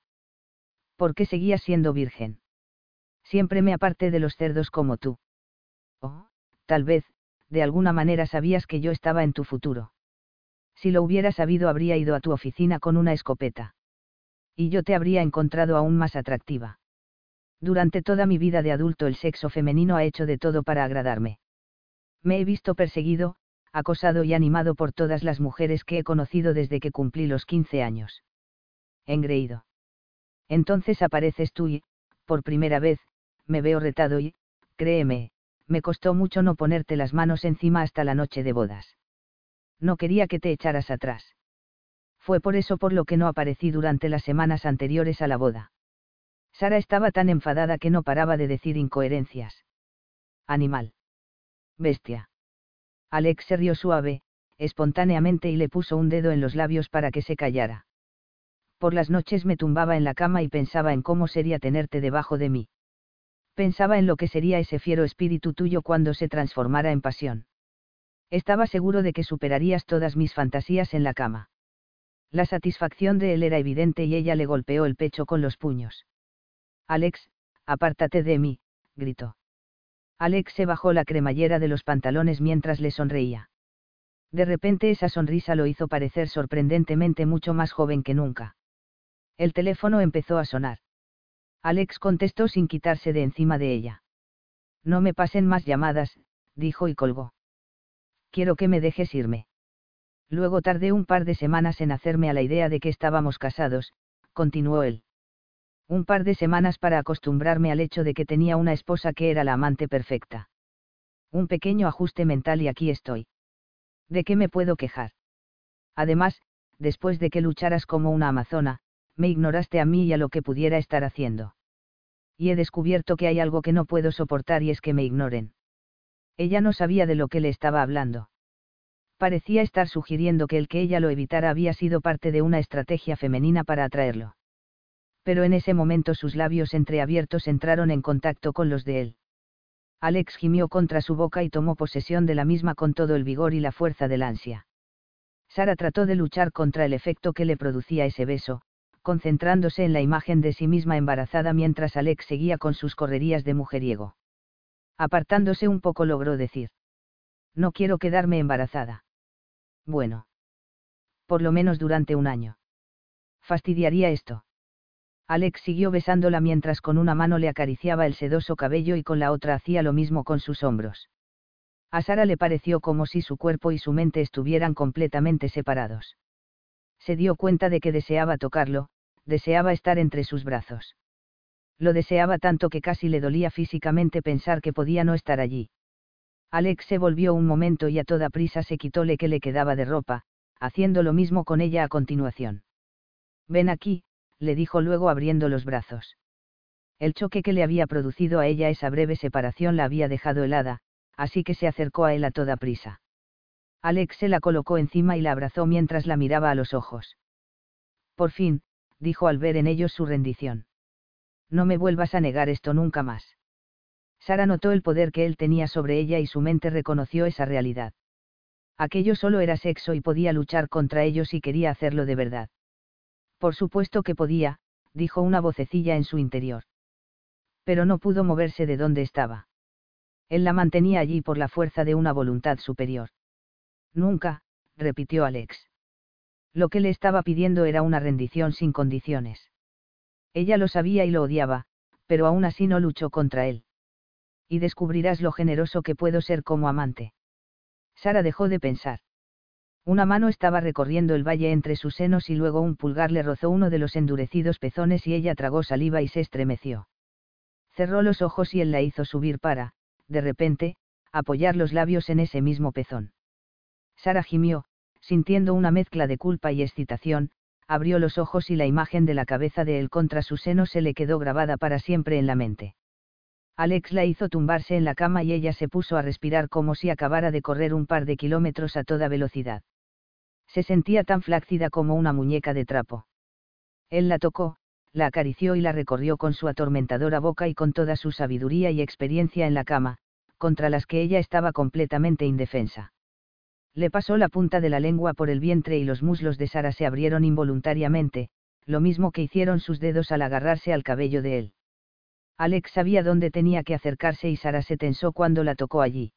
¿Por qué seguías siendo virgen? Siempre me aparté de los cerdos como tú. Oh, tal vez, de alguna manera sabías que yo estaba en tu futuro si lo hubiera sabido habría ido a tu oficina con una escopeta. Y yo te habría encontrado aún más atractiva. Durante toda mi vida de adulto el sexo femenino ha hecho de todo para agradarme. Me he visto perseguido, acosado y animado por todas las mujeres que he conocido desde que cumplí los 15 años. Engreído. Entonces apareces tú y, por primera vez, me veo retado y, créeme, me costó mucho no ponerte las manos encima hasta la noche de bodas. No quería que te echaras atrás. Fue por eso por lo que no aparecí durante las semanas anteriores a la boda. Sara estaba tan enfadada que no paraba de decir incoherencias. Animal. Bestia. Alex se rió suave, espontáneamente y le puso un dedo en los labios para que se callara. Por las noches me tumbaba en la cama y pensaba en cómo sería tenerte debajo de mí. Pensaba en lo que sería ese fiero espíritu tuyo cuando se transformara en pasión. Estaba seguro de que superarías todas mis fantasías en la cama. La satisfacción de él era evidente y ella le golpeó el pecho con los puños. Alex, apártate de mí, gritó. Alex se bajó la cremallera de los pantalones mientras le sonreía. De repente esa sonrisa lo hizo parecer sorprendentemente mucho más joven que nunca. El teléfono empezó a sonar. Alex contestó sin quitarse de encima de ella. No me pasen más llamadas, dijo y colgó. Quiero que me dejes irme. Luego tardé un par de semanas en hacerme a la idea de que estábamos casados, continuó él un par de semanas para acostumbrarme al hecho de que tenía una esposa que era la amante perfecta. Un pequeño ajuste mental y aquí estoy. ¿De qué me puedo quejar? Además, después de que lucharas como una amazona, me ignoraste a mí y a lo que pudiera estar haciendo. Y he descubierto que hay algo que no puedo soportar y es que me ignoren. Ella no sabía de lo que le estaba hablando. Parecía estar sugiriendo que el que ella lo evitara había sido parte de una estrategia femenina para atraerlo pero en ese momento sus labios entreabiertos entraron en contacto con los de él. Alex gimió contra su boca y tomó posesión de la misma con todo el vigor y la fuerza del ansia. Sara trató de luchar contra el efecto que le producía ese beso, concentrándose en la imagen de sí misma embarazada mientras Alex seguía con sus correrías de mujeriego. Apartándose un poco logró decir. No quiero quedarme embarazada. Bueno. Por lo menos durante un año. Fastidiaría esto. Alex siguió besándola mientras con una mano le acariciaba el sedoso cabello y con la otra hacía lo mismo con sus hombros. A Sara le pareció como si su cuerpo y su mente estuvieran completamente separados. Se dio cuenta de que deseaba tocarlo, deseaba estar entre sus brazos. Lo deseaba tanto que casi le dolía físicamente pensar que podía no estar allí. Alex se volvió un momento y a toda prisa se quitóle que le quedaba de ropa, haciendo lo mismo con ella a continuación. Ven aquí, le dijo luego abriendo los brazos. El choque que le había producido a ella esa breve separación la había dejado helada, así que se acercó a él a toda prisa. Alex se la colocó encima y la abrazó mientras la miraba a los ojos. Por fin, dijo al ver en ellos su rendición. No me vuelvas a negar esto nunca más. Sara notó el poder que él tenía sobre ella y su mente reconoció esa realidad. Aquello solo era sexo y podía luchar contra ellos y quería hacerlo de verdad. Por supuesto que podía, dijo una vocecilla en su interior. Pero no pudo moverse de donde estaba. Él la mantenía allí por la fuerza de una voluntad superior. Nunca, repitió Alex. Lo que le estaba pidiendo era una rendición sin condiciones. Ella lo sabía y lo odiaba, pero aún así no luchó contra él. Y descubrirás lo generoso que puedo ser como amante. Sara dejó de pensar. Una mano estaba recorriendo el valle entre sus senos y luego un pulgar le rozó uno de los endurecidos pezones y ella tragó saliva y se estremeció. Cerró los ojos y él la hizo subir para, de repente, apoyar los labios en ese mismo pezón. Sara gimió, sintiendo una mezcla de culpa y excitación, abrió los ojos y la imagen de la cabeza de él contra su seno se le quedó grabada para siempre en la mente. Alex la hizo tumbarse en la cama y ella se puso a respirar como si acabara de correr un par de kilómetros a toda velocidad se sentía tan flácida como una muñeca de trapo. Él la tocó, la acarició y la recorrió con su atormentadora boca y con toda su sabiduría y experiencia en la cama, contra las que ella estaba completamente indefensa. Le pasó la punta de la lengua por el vientre y los muslos de Sara se abrieron involuntariamente, lo mismo que hicieron sus dedos al agarrarse al cabello de él. Alex sabía dónde tenía que acercarse y Sara se tensó cuando la tocó allí.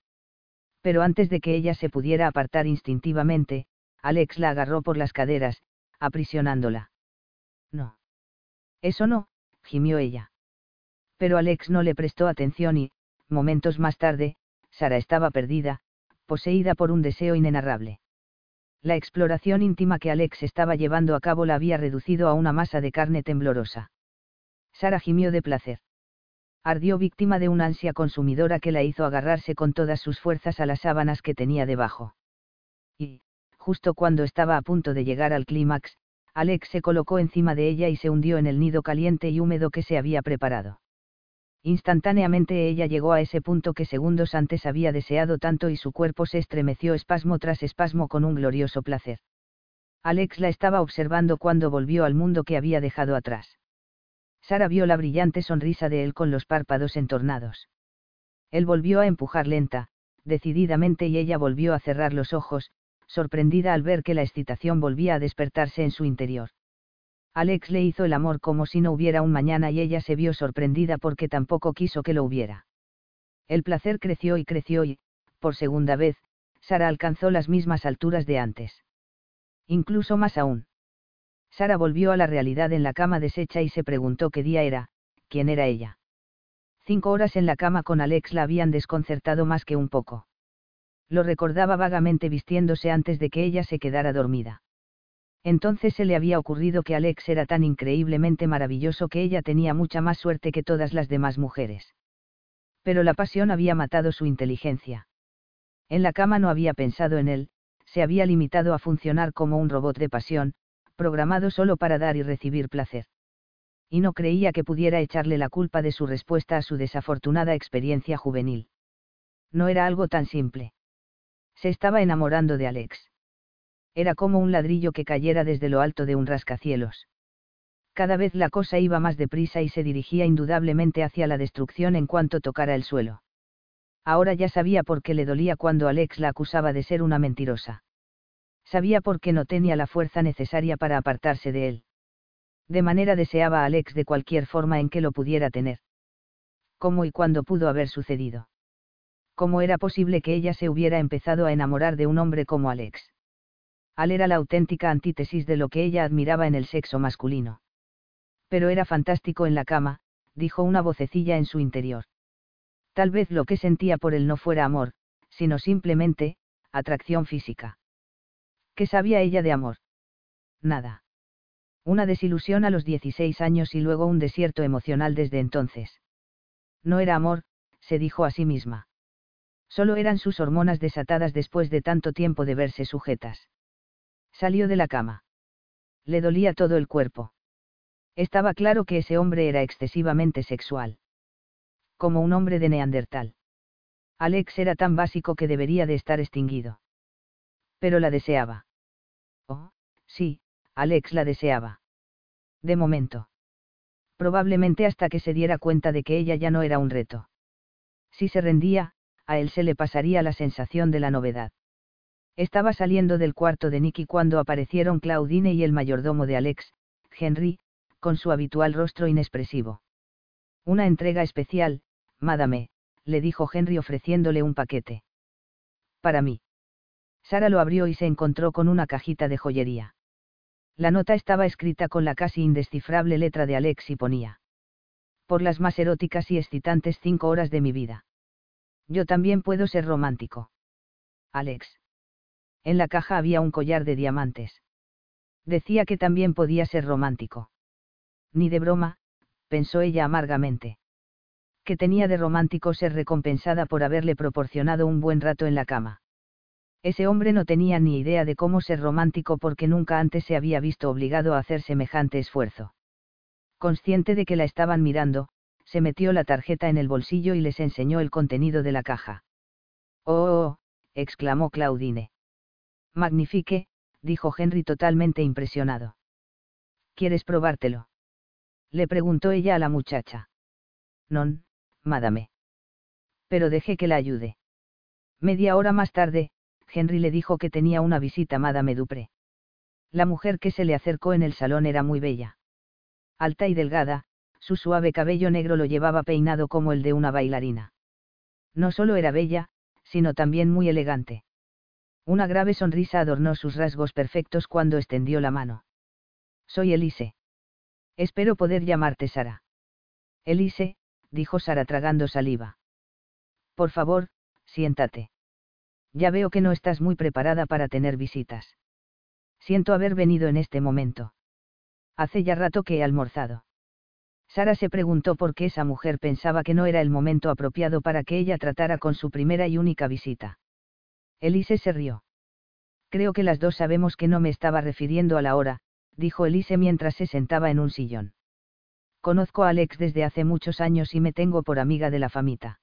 Pero antes de que ella se pudiera apartar instintivamente, Alex la agarró por las caderas, aprisionándola. No. Eso no, gimió ella. Pero Alex no le prestó atención y, momentos más tarde, Sara estaba perdida, poseída por un deseo inenarrable. La exploración íntima que Alex estaba llevando a cabo la había reducido a una masa de carne temblorosa. Sara gimió de placer. Ardió víctima de una ansia consumidora que la hizo agarrarse con todas sus fuerzas a las sábanas que tenía debajo. Y, justo cuando estaba a punto de llegar al clímax, Alex se colocó encima de ella y se hundió en el nido caliente y húmedo que se había preparado. Instantáneamente ella llegó a ese punto que segundos antes había deseado tanto y su cuerpo se estremeció espasmo tras espasmo con un glorioso placer. Alex la estaba observando cuando volvió al mundo que había dejado atrás. Sara vio la brillante sonrisa de él con los párpados entornados. Él volvió a empujar lenta, decididamente y ella volvió a cerrar los ojos, sorprendida al ver que la excitación volvía a despertarse en su interior. Alex le hizo el amor como si no hubiera un mañana y ella se vio sorprendida porque tampoco quiso que lo hubiera. El placer creció y creció y, por segunda vez, Sara alcanzó las mismas alturas de antes. Incluso más aún. Sara volvió a la realidad en la cama deshecha y se preguntó qué día era, quién era ella. Cinco horas en la cama con Alex la habían desconcertado más que un poco. Lo recordaba vagamente vistiéndose antes de que ella se quedara dormida. Entonces se le había ocurrido que Alex era tan increíblemente maravilloso que ella tenía mucha más suerte que todas las demás mujeres. Pero la pasión había matado su inteligencia. En la cama no había pensado en él, se había limitado a funcionar como un robot de pasión, programado solo para dar y recibir placer. Y no creía que pudiera echarle la culpa de su respuesta a su desafortunada experiencia juvenil. No era algo tan simple. Se estaba enamorando de Alex era como un ladrillo que cayera desde lo alto de un rascacielos. Cada vez la cosa iba más deprisa y se dirigía indudablemente hacia la destrucción en cuanto tocara el suelo. Ahora ya sabía por qué le dolía cuando Alex la acusaba de ser una mentirosa. Sabía por qué no tenía la fuerza necesaria para apartarse de él. De manera deseaba a Alex de cualquier forma en que lo pudiera tener. ¿Cómo y cuándo pudo haber sucedido? ¿Cómo era posible que ella se hubiera empezado a enamorar de un hombre como Alex? Al era la auténtica antítesis de lo que ella admiraba en el sexo masculino. Pero era fantástico en la cama, dijo una vocecilla en su interior. Tal vez lo que sentía por él no fuera amor, sino simplemente, atracción física. ¿Qué sabía ella de amor? Nada. Una desilusión a los 16 años y luego un desierto emocional desde entonces. No era amor, se dijo a sí misma. Solo eran sus hormonas desatadas después de tanto tiempo de verse sujetas. Salió de la cama. Le dolía todo el cuerpo. Estaba claro que ese hombre era excesivamente sexual. Como un hombre de Neandertal. Alex era tan básico que debería de estar extinguido. Pero la deseaba. Oh, sí, Alex la deseaba. De momento. Probablemente hasta que se diera cuenta de que ella ya no era un reto. Si se rendía, a él se le pasaría la sensación de la novedad. Estaba saliendo del cuarto de Nicky cuando aparecieron Claudine y el mayordomo de Alex, Henry, con su habitual rostro inexpresivo. Una entrega especial, madame, le dijo Henry ofreciéndole un paquete. Para mí. Sara lo abrió y se encontró con una cajita de joyería. La nota estaba escrita con la casi indescifrable letra de Alex y ponía. Por las más eróticas y excitantes cinco horas de mi vida. Yo también puedo ser romántico. Alex. En la caja había un collar de diamantes. Decía que también podía ser romántico. Ni de broma, pensó ella amargamente. Que tenía de romántico ser recompensada por haberle proporcionado un buen rato en la cama. Ese hombre no tenía ni idea de cómo ser romántico porque nunca antes se había visto obligado a hacer semejante esfuerzo. Consciente de que la estaban mirando, se metió la tarjeta en el bolsillo y les enseñó el contenido de la caja. Oh, oh, oh exclamó Claudine. Magnifique, dijo Henry totalmente impresionado. ¿Quieres probártelo? Le preguntó ella a la muchacha. Non, madame. Pero dejé que la ayude. Media hora más tarde, Henry le dijo que tenía una visita Madame Dupré. La mujer que se le acercó en el salón era muy bella. Alta y delgada, su suave cabello negro lo llevaba peinado como el de una bailarina. No solo era bella, sino también muy elegante. Una grave sonrisa adornó sus rasgos perfectos cuando extendió la mano. Soy Elise. Espero poder llamarte Sara. Elise, dijo Sara tragando saliva. Por favor, siéntate. Ya veo que no estás muy preparada para tener visitas. Siento haber venido en este momento. Hace ya rato que he almorzado. Sara se preguntó por qué esa mujer pensaba que no era el momento apropiado para que ella tratara con su primera y única visita. Elise se rió. Creo que las dos sabemos que no me estaba refiriendo a la hora, dijo Elise mientras se sentaba en un sillón. Conozco a Alex desde hace muchos años y me tengo por amiga de la famita.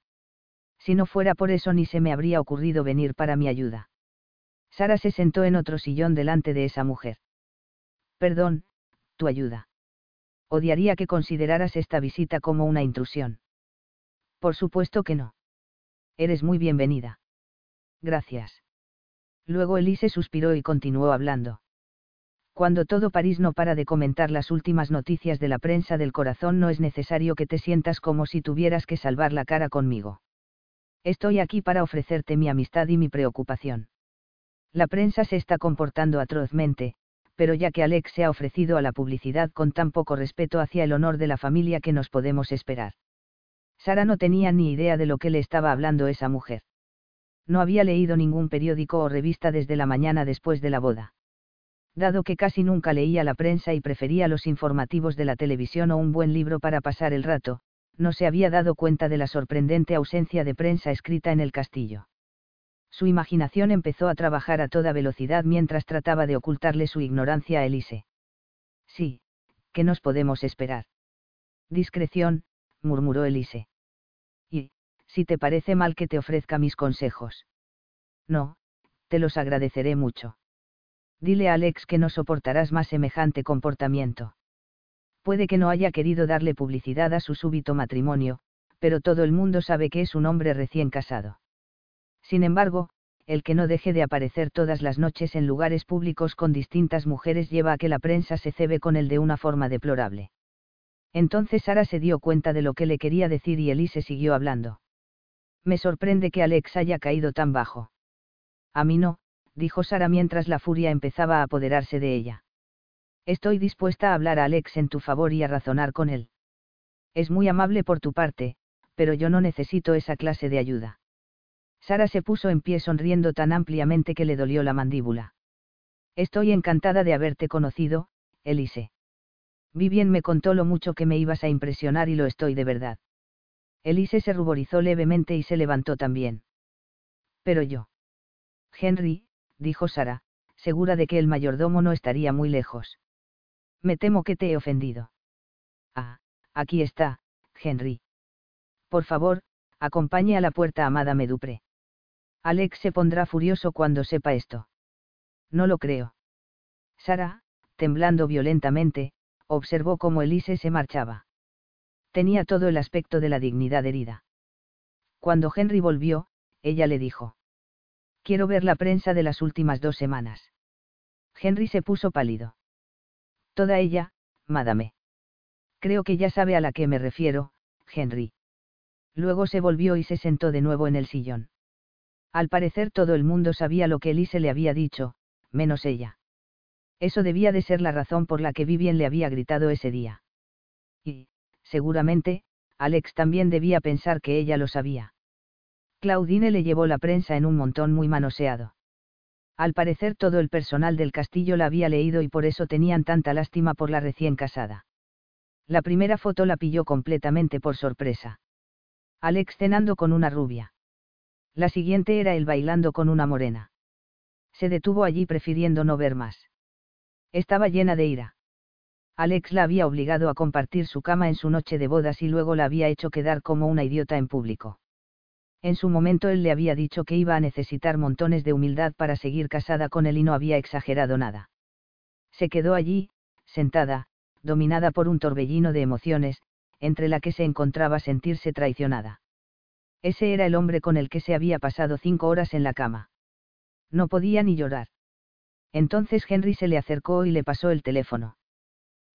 Si no fuera por eso ni se me habría ocurrido venir para mi ayuda. Sara se sentó en otro sillón delante de esa mujer. Perdón, tu ayuda. Odiaría que consideraras esta visita como una intrusión. Por supuesto que no. Eres muy bienvenida. Gracias. Luego Elise suspiró y continuó hablando. Cuando todo París no para de comentar las últimas noticias de la prensa del corazón no es necesario que te sientas como si tuvieras que salvar la cara conmigo. Estoy aquí para ofrecerte mi amistad y mi preocupación. La prensa se está comportando atrozmente, pero ya que Alex se ha ofrecido a la publicidad con tan poco respeto hacia el honor de la familia que nos podemos esperar. Sara no tenía ni idea de lo que le estaba hablando esa mujer. No había leído ningún periódico o revista desde la mañana después de la boda. Dado que casi nunca leía la prensa y prefería los informativos de la televisión o un buen libro para pasar el rato, no se había dado cuenta de la sorprendente ausencia de prensa escrita en el castillo. Su imaginación empezó a trabajar a toda velocidad mientras trataba de ocultarle su ignorancia a Elise. Sí, ¿qué nos podemos esperar? Discreción, murmuró Elise. Si te parece mal que te ofrezca mis consejos. No, te los agradeceré mucho. Dile a Alex que no soportarás más semejante comportamiento. Puede que no haya querido darle publicidad a su súbito matrimonio, pero todo el mundo sabe que es un hombre recién casado. Sin embargo, el que no deje de aparecer todas las noches en lugares públicos con distintas mujeres lleva a que la prensa se cebe con él de una forma deplorable. Entonces Sara se dio cuenta de lo que le quería decir y Elise siguió hablando. Me sorprende que Alex haya caído tan bajo. A mí no, dijo Sara mientras la furia empezaba a apoderarse de ella. Estoy dispuesta a hablar a Alex en tu favor y a razonar con él. Es muy amable por tu parte, pero yo no necesito esa clase de ayuda. Sara se puso en pie sonriendo tan ampliamente que le dolió la mandíbula. Estoy encantada de haberte conocido, Elise. Vivien me contó lo mucho que me ibas a impresionar y lo estoy de verdad. Elise se ruborizó levemente y se levantó también. Pero yo. Henry, dijo Sara, segura de que el mayordomo no estaría muy lejos. Me temo que te he ofendido. Ah, aquí está, Henry. Por favor, acompañe a la puerta a Madame Dupré. Alex se pondrá furioso cuando sepa esto. No lo creo. Sara, temblando violentamente, observó cómo Elise se marchaba. Tenía todo el aspecto de la dignidad herida. Cuando Henry volvió, ella le dijo. Quiero ver la prensa de las últimas dos semanas. Henry se puso pálido. Toda ella, madame. Creo que ya sabe a la que me refiero, Henry. Luego se volvió y se sentó de nuevo en el sillón. Al parecer todo el mundo sabía lo que Elise le había dicho, menos ella. Eso debía de ser la razón por la que Vivien le había gritado ese día. Y, seguramente, Alex también debía pensar que ella lo sabía. Claudine le llevó la prensa en un montón muy manoseado. Al parecer todo el personal del castillo la había leído y por eso tenían tanta lástima por la recién casada. La primera foto la pilló completamente por sorpresa. Alex cenando con una rubia. La siguiente era él bailando con una morena. Se detuvo allí prefiriendo no ver más. Estaba llena de ira. Alex la había obligado a compartir su cama en su noche de bodas y luego la había hecho quedar como una idiota en público. En su momento él le había dicho que iba a necesitar montones de humildad para seguir casada con él y no había exagerado nada. Se quedó allí, sentada, dominada por un torbellino de emociones, entre la que se encontraba sentirse traicionada. Ese era el hombre con el que se había pasado cinco horas en la cama. No podía ni llorar. Entonces Henry se le acercó y le pasó el teléfono.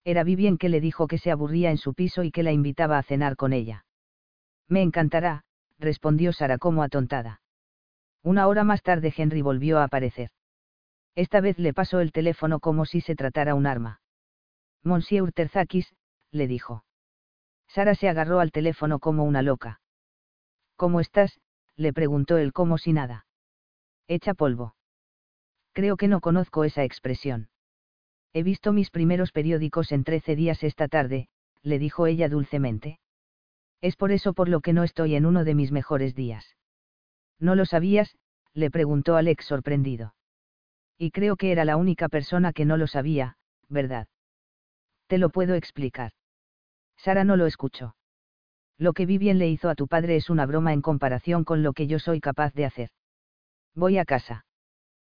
Era Vivien que le dijo que se aburría en su piso y que la invitaba a cenar con ella. Me encantará, respondió Sara como atontada. Una hora más tarde Henry volvió a aparecer. Esta vez le pasó el teléfono como si se tratara un arma. Monsieur Terzakis, le dijo. Sara se agarró al teléfono como una loca. ¿Cómo estás? le preguntó él como si nada. Echa polvo. Creo que no conozco esa expresión. He visto mis primeros periódicos en trece días esta tarde, le dijo ella dulcemente. Es por eso por lo que no estoy en uno de mis mejores días. ¿No lo sabías? le preguntó Alex sorprendido. Y creo que era la única persona que no lo sabía, ¿verdad? Te lo puedo explicar. Sara no lo escuchó. Lo que Vivien le hizo a tu padre es una broma en comparación con lo que yo soy capaz de hacer. Voy a casa.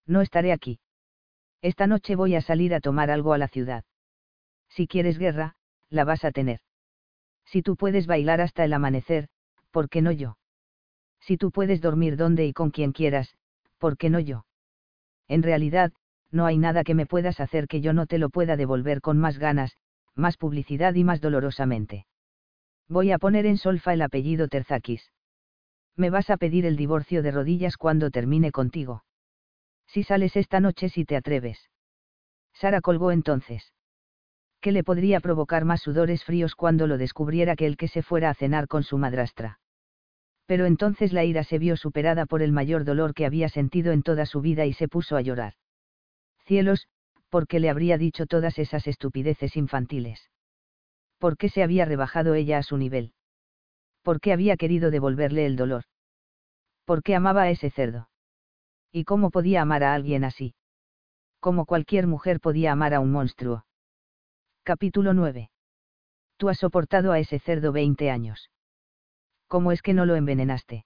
No estaré aquí. Esta noche voy a salir a tomar algo a la ciudad. Si quieres guerra, la vas a tener. Si tú puedes bailar hasta el amanecer, ¿por qué no yo? Si tú puedes dormir donde y con quien quieras, ¿por qué no yo? En realidad, no hay nada que me puedas hacer que yo no te lo pueda devolver con más ganas, más publicidad y más dolorosamente. Voy a poner en solfa el apellido Terzakis. Me vas a pedir el divorcio de rodillas cuando termine contigo. Si sales esta noche si te atreves. Sara colgó entonces. ¿Qué le podría provocar más sudores fríos cuando lo descubriera que el que se fuera a cenar con su madrastra? Pero entonces la ira se vio superada por el mayor dolor que había sentido en toda su vida y se puso a llorar. Cielos, ¿por qué le habría dicho todas esas estupideces infantiles? ¿Por qué se había rebajado ella a su nivel? ¿Por qué había querido devolverle el dolor? ¿Por qué amaba a ese cerdo? ¿Y cómo podía amar a alguien así? Como cualquier mujer podía amar a un monstruo. Capítulo 9. Tú has soportado a ese cerdo 20 años. ¿Cómo es que no lo envenenaste?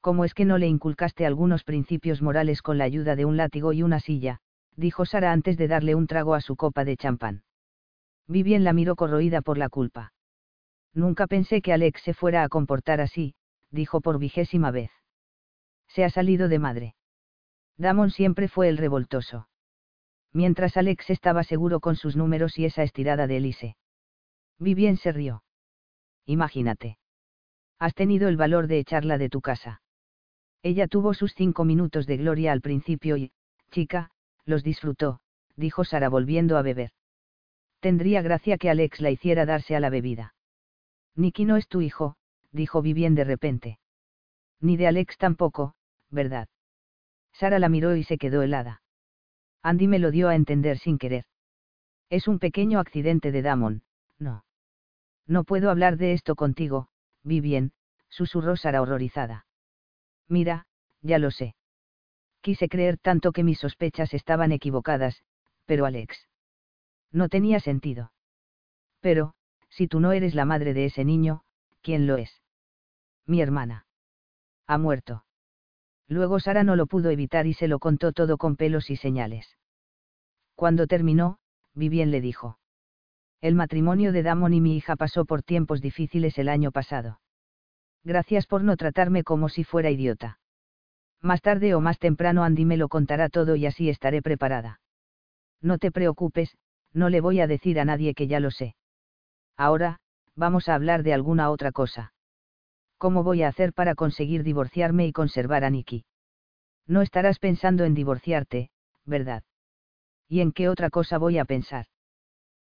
¿Cómo es que no le inculcaste algunos principios morales con la ayuda de un látigo y una silla? dijo Sara antes de darle un trago a su copa de champán. Vivien la miró corroída por la culpa. Nunca pensé que Alex se fuera a comportar así, dijo por vigésima vez. Se ha salido de madre. Damon siempre fue el revoltoso mientras Alex estaba seguro con sus números y esa estirada de Elise. Vivien se rió. Imagínate. Has tenido el valor de echarla de tu casa. Ella tuvo sus cinco minutos de gloria al principio y, chica, los disfrutó, dijo Sara volviendo a beber. Tendría gracia que Alex la hiciera darse a la bebida. Nicky no es tu hijo, dijo Vivien de repente. Ni de Alex tampoco, ¿verdad? Sara la miró y se quedó helada. Andy me lo dio a entender sin querer. Es un pequeño accidente de Damon, no. No puedo hablar de esto contigo, Vivien, susurró Sara horrorizada. Mira, ya lo sé. Quise creer tanto que mis sospechas estaban equivocadas, pero Alex. No tenía sentido. Pero, si tú no eres la madre de ese niño, ¿quién lo es? Mi hermana. Ha muerto. Luego Sara no lo pudo evitar y se lo contó todo con pelos y señales. Cuando terminó, Vivien le dijo. El matrimonio de Damon y mi hija pasó por tiempos difíciles el año pasado. Gracias por no tratarme como si fuera idiota. Más tarde o más temprano Andy me lo contará todo y así estaré preparada. No te preocupes, no le voy a decir a nadie que ya lo sé. Ahora, vamos a hablar de alguna otra cosa. ¿Cómo voy a hacer para conseguir divorciarme y conservar a Nicky? No estarás pensando en divorciarte, ¿verdad? ¿Y en qué otra cosa voy a pensar?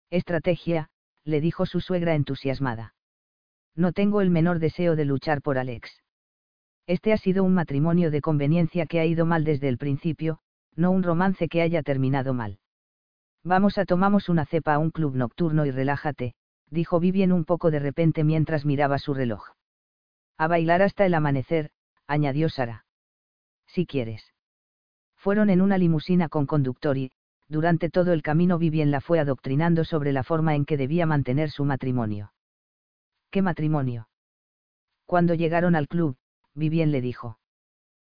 Estrategia, le dijo su suegra entusiasmada. No tengo el menor deseo de luchar por Alex. Este ha sido un matrimonio de conveniencia que ha ido mal desde el principio, no un romance que haya terminado mal. Vamos a tomamos una cepa a un club nocturno y relájate, dijo Vivien un poco de repente mientras miraba su reloj. A bailar hasta el amanecer, añadió Sara. Si quieres. Fueron en una limusina con conductor y, durante todo el camino Vivien la fue adoctrinando sobre la forma en que debía mantener su matrimonio. ¿Qué matrimonio? Cuando llegaron al club, Vivien le dijo.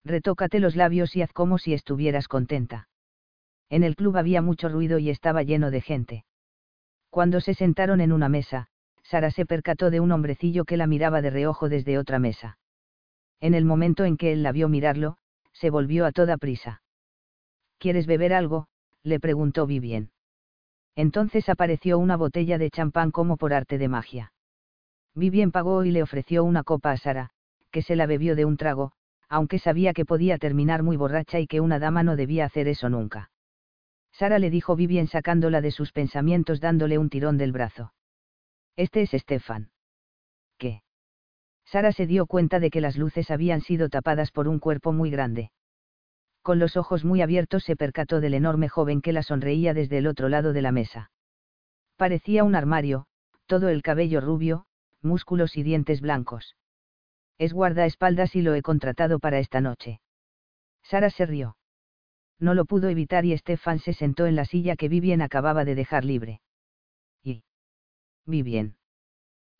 Retócate los labios y haz como si estuvieras contenta. En el club había mucho ruido y estaba lleno de gente. Cuando se sentaron en una mesa, Sara se percató de un hombrecillo que la miraba de reojo desde otra mesa. En el momento en que él la vio mirarlo, se volvió a toda prisa. ¿Quieres beber algo? le preguntó Vivien. Entonces apareció una botella de champán como por arte de magia. Vivien pagó y le ofreció una copa a Sara, que se la bebió de un trago, aunque sabía que podía terminar muy borracha y que una dama no debía hacer eso nunca. Sara le dijo Vivien sacándola de sus pensamientos dándole un tirón del brazo. Este es Stefan. ¿Qué? Sara se dio cuenta de que las luces habían sido tapadas por un cuerpo muy grande. Con los ojos muy abiertos se percató del enorme joven que la sonreía desde el otro lado de la mesa. Parecía un armario, todo el cabello rubio, músculos y dientes blancos. Es guardaespaldas y lo he contratado para esta noche. Sara se rió. No lo pudo evitar y Stefan se sentó en la silla que Vivien acababa de dejar libre. Vivien.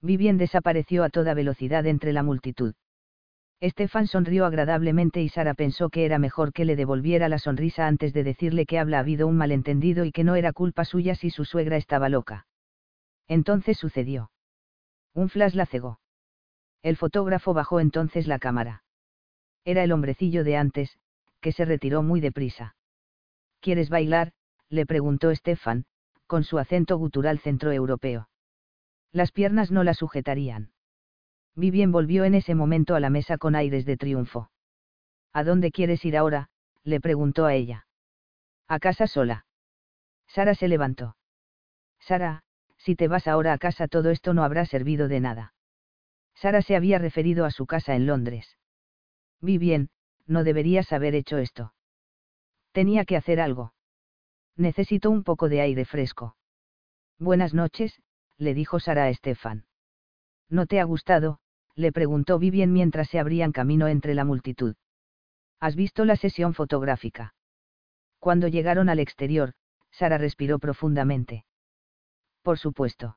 Vivien desapareció a toda velocidad entre la multitud. Estefan sonrió agradablemente y Sara pensó que era mejor que le devolviera la sonrisa antes de decirle que habla habido un malentendido y que no era culpa suya si su suegra estaba loca. Entonces sucedió. Un flash la cegó. El fotógrafo bajó entonces la cámara. Era el hombrecillo de antes, que se retiró muy deprisa. ¿Quieres bailar? le preguntó Estefan, con su acento gutural centroeuropeo. Las piernas no la sujetarían. Vivien volvió en ese momento a la mesa con aires de triunfo. ¿A dónde quieres ir ahora? le preguntó a ella. A casa sola. Sara se levantó. Sara, si te vas ahora a casa todo esto no habrá servido de nada. Sara se había referido a su casa en Londres. Vi bien, no deberías haber hecho esto. Tenía que hacer algo. Necesito un poco de aire fresco. Buenas noches, le dijo Sara a Estefan. ¿No te ha gustado? le preguntó Vivien mientras se abrían camino entre la multitud. ¿Has visto la sesión fotográfica? Cuando llegaron al exterior, Sara respiró profundamente. Por supuesto.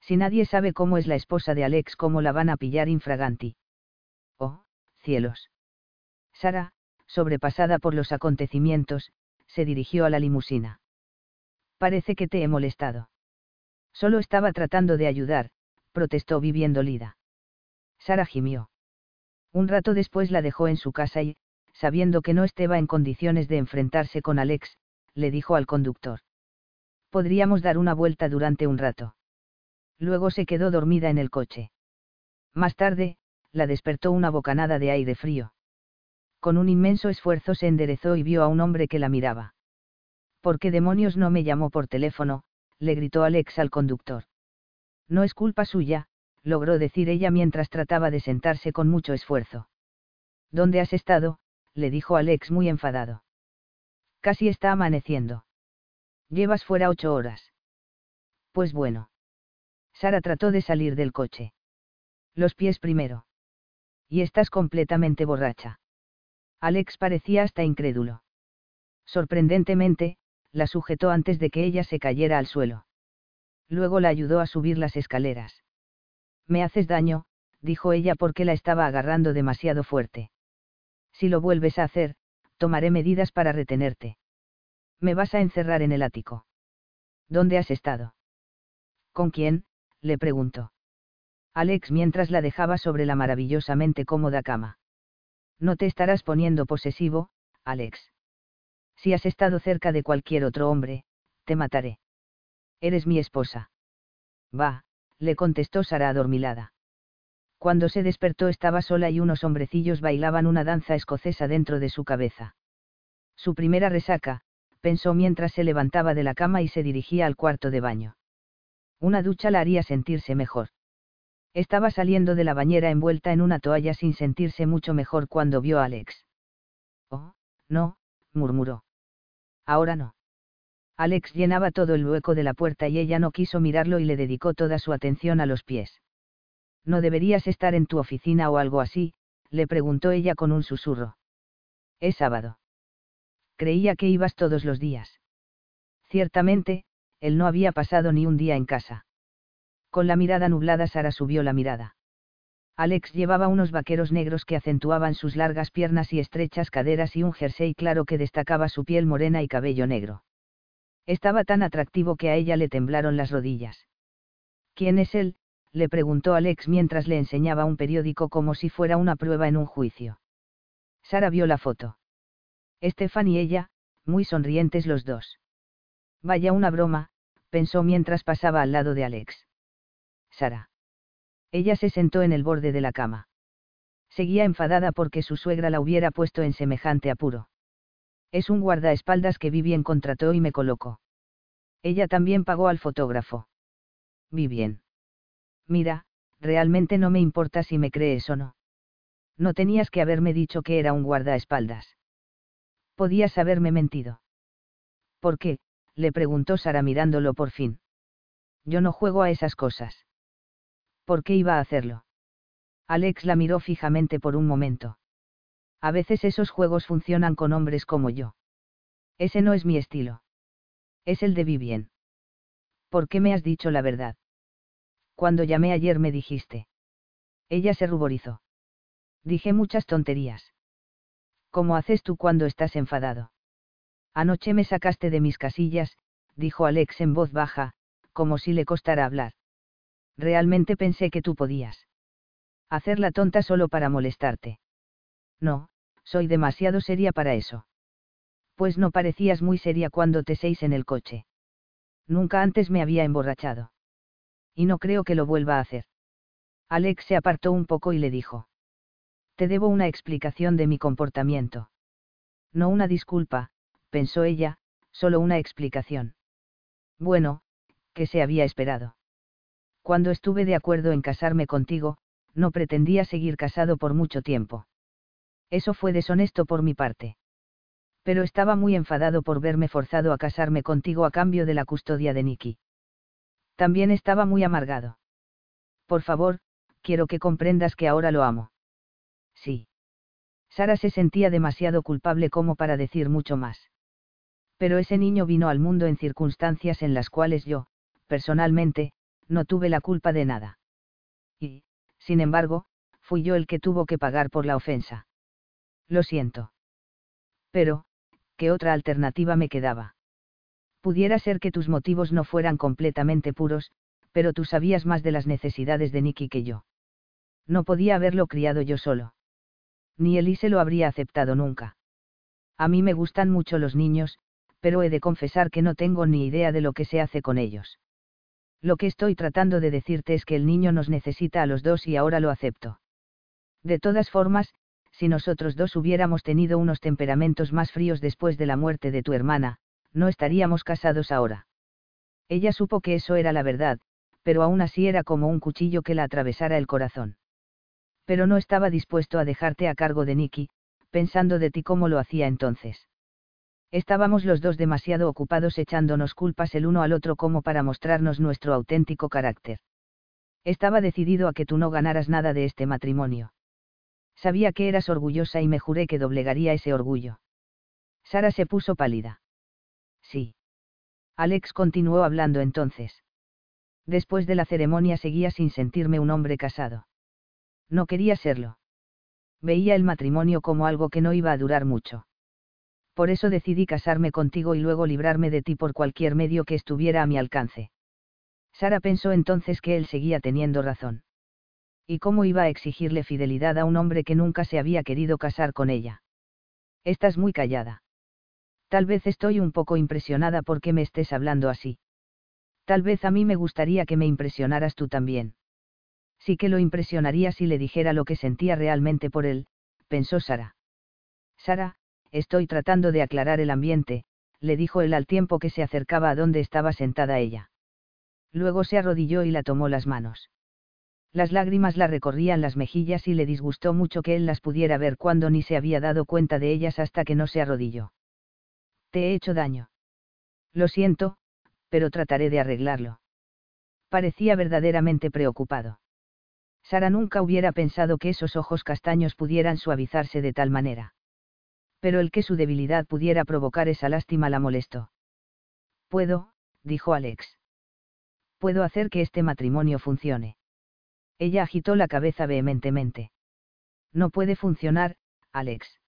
Si nadie sabe cómo es la esposa de Alex, ¿cómo la van a pillar infraganti? Oh, cielos. Sara, sobrepasada por los acontecimientos, se dirigió a la limusina. Parece que te he molestado. Solo estaba tratando de ayudar, protestó viviendo Lida. Sara gimió. Un rato después la dejó en su casa y, sabiendo que no estaba en condiciones de enfrentarse con Alex, le dijo al conductor. Podríamos dar una vuelta durante un rato. Luego se quedó dormida en el coche. Más tarde, la despertó una bocanada de aire frío. Con un inmenso esfuerzo se enderezó y vio a un hombre que la miraba. ¿Por qué demonios no me llamó por teléfono? Le gritó Alex al conductor. No es culpa suya, logró decir ella mientras trataba de sentarse con mucho esfuerzo. ¿Dónde has estado? le dijo Alex muy enfadado. Casi está amaneciendo. Llevas fuera ocho horas. Pues bueno. Sara trató de salir del coche. Los pies primero. Y estás completamente borracha. Alex parecía hasta incrédulo. Sorprendentemente, la sujetó antes de que ella se cayera al suelo. Luego la ayudó a subir las escaleras. Me haces daño, dijo ella porque la estaba agarrando demasiado fuerte. Si lo vuelves a hacer, tomaré medidas para retenerte. Me vas a encerrar en el ático. ¿Dónde has estado? ¿Con quién? le preguntó. Alex mientras la dejaba sobre la maravillosamente cómoda cama. No te estarás poniendo posesivo, Alex. Si has estado cerca de cualquier otro hombre, te mataré. Eres mi esposa. Va, le contestó Sara adormilada. Cuando se despertó estaba sola y unos hombrecillos bailaban una danza escocesa dentro de su cabeza. Su primera resaca, pensó mientras se levantaba de la cama y se dirigía al cuarto de baño. Una ducha la haría sentirse mejor. Estaba saliendo de la bañera envuelta en una toalla sin sentirse mucho mejor cuando vio a Alex. Oh, no, murmuró. Ahora no. Alex llenaba todo el hueco de la puerta y ella no quiso mirarlo y le dedicó toda su atención a los pies. ¿No deberías estar en tu oficina o algo así? le preguntó ella con un susurro. Es sábado. Creía que ibas todos los días. Ciertamente, él no había pasado ni un día en casa. Con la mirada nublada Sara subió la mirada. Alex llevaba unos vaqueros negros que acentuaban sus largas piernas y estrechas caderas y un jersey claro que destacaba su piel morena y cabello negro. Estaba tan atractivo que a ella le temblaron las rodillas. ¿Quién es él? le preguntó Alex mientras le enseñaba un periódico como si fuera una prueba en un juicio. Sara vio la foto. Estefan y ella, muy sonrientes los dos. Vaya una broma, pensó mientras pasaba al lado de Alex. Sara. Ella se sentó en el borde de la cama. Seguía enfadada porque su suegra la hubiera puesto en semejante apuro. Es un guardaespaldas que Vivien contrató y me colocó. Ella también pagó al fotógrafo. Vivien. Mira, realmente no me importa si me crees o no. No tenías que haberme dicho que era un guardaespaldas. Podías haberme mentido. ¿Por qué? le preguntó Sara mirándolo por fin. Yo no juego a esas cosas. ¿Por qué iba a hacerlo? Alex la miró fijamente por un momento. A veces esos juegos funcionan con hombres como yo. Ese no es mi estilo. Es el de Vivien. ¿Por qué me has dicho la verdad? Cuando llamé ayer me dijiste. Ella se ruborizó. Dije muchas tonterías. ¿Cómo haces tú cuando estás enfadado? Anoche me sacaste de mis casillas, dijo Alex en voz baja, como si le costara hablar. Realmente pensé que tú podías. Hacer la tonta solo para molestarte. No, soy demasiado seria para eso. Pues no parecías muy seria cuando te seis en el coche. Nunca antes me había emborrachado. Y no creo que lo vuelva a hacer. Alex se apartó un poco y le dijo. Te debo una explicación de mi comportamiento. No una disculpa, pensó ella, solo una explicación. Bueno, que se había esperado. Cuando estuve de acuerdo en casarme contigo, no pretendía seguir casado por mucho tiempo. Eso fue deshonesto por mi parte. Pero estaba muy enfadado por verme forzado a casarme contigo a cambio de la custodia de Nicky. También estaba muy amargado. Por favor, quiero que comprendas que ahora lo amo sí. Sara se sentía demasiado culpable como para decir mucho más. Pero ese niño vino al mundo en circunstancias en las cuales yo, personalmente, no tuve la culpa de nada. Y, sin embargo, fui yo el que tuvo que pagar por la ofensa. Lo siento. Pero, ¿qué otra alternativa me quedaba? Pudiera ser que tus motivos no fueran completamente puros, pero tú sabías más de las necesidades de Nicky que yo. No podía haberlo criado yo solo ni Elise lo habría aceptado nunca. A mí me gustan mucho los niños, pero he de confesar que no tengo ni idea de lo que se hace con ellos. Lo que estoy tratando de decirte es que el niño nos necesita a los dos y ahora lo acepto. De todas formas, si nosotros dos hubiéramos tenido unos temperamentos más fríos después de la muerte de tu hermana, no estaríamos casados ahora. Ella supo que eso era la verdad, pero aún así era como un cuchillo que la atravesara el corazón pero no estaba dispuesto a dejarte a cargo de Nicky, pensando de ti como lo hacía entonces. Estábamos los dos demasiado ocupados echándonos culpas el uno al otro como para mostrarnos nuestro auténtico carácter. Estaba decidido a que tú no ganaras nada de este matrimonio. Sabía que eras orgullosa y me juré que doblegaría ese orgullo. Sara se puso pálida. Sí. Alex continuó hablando entonces. Después de la ceremonia seguía sin sentirme un hombre casado. No quería serlo. Veía el matrimonio como algo que no iba a durar mucho. Por eso decidí casarme contigo y luego librarme de ti por cualquier medio que estuviera a mi alcance. Sara pensó entonces que él seguía teniendo razón. ¿Y cómo iba a exigirle fidelidad a un hombre que nunca se había querido casar con ella? Estás muy callada. Tal vez estoy un poco impresionada porque me estés hablando así. Tal vez a mí me gustaría que me impresionaras tú también sí que lo impresionaría si le dijera lo que sentía realmente por él, pensó Sara. Sara, estoy tratando de aclarar el ambiente, le dijo él al tiempo que se acercaba a donde estaba sentada ella. Luego se arrodilló y la tomó las manos. Las lágrimas la recorrían las mejillas y le disgustó mucho que él las pudiera ver cuando ni se había dado cuenta de ellas hasta que no se arrodilló. Te he hecho daño. Lo siento, pero trataré de arreglarlo. Parecía verdaderamente preocupado. Sara nunca hubiera pensado que esos ojos castaños pudieran suavizarse de tal manera. Pero el que su debilidad pudiera provocar esa lástima la molestó. Puedo, dijo Alex. Puedo hacer que este matrimonio funcione. Ella agitó la cabeza vehementemente. No puede funcionar, Alex.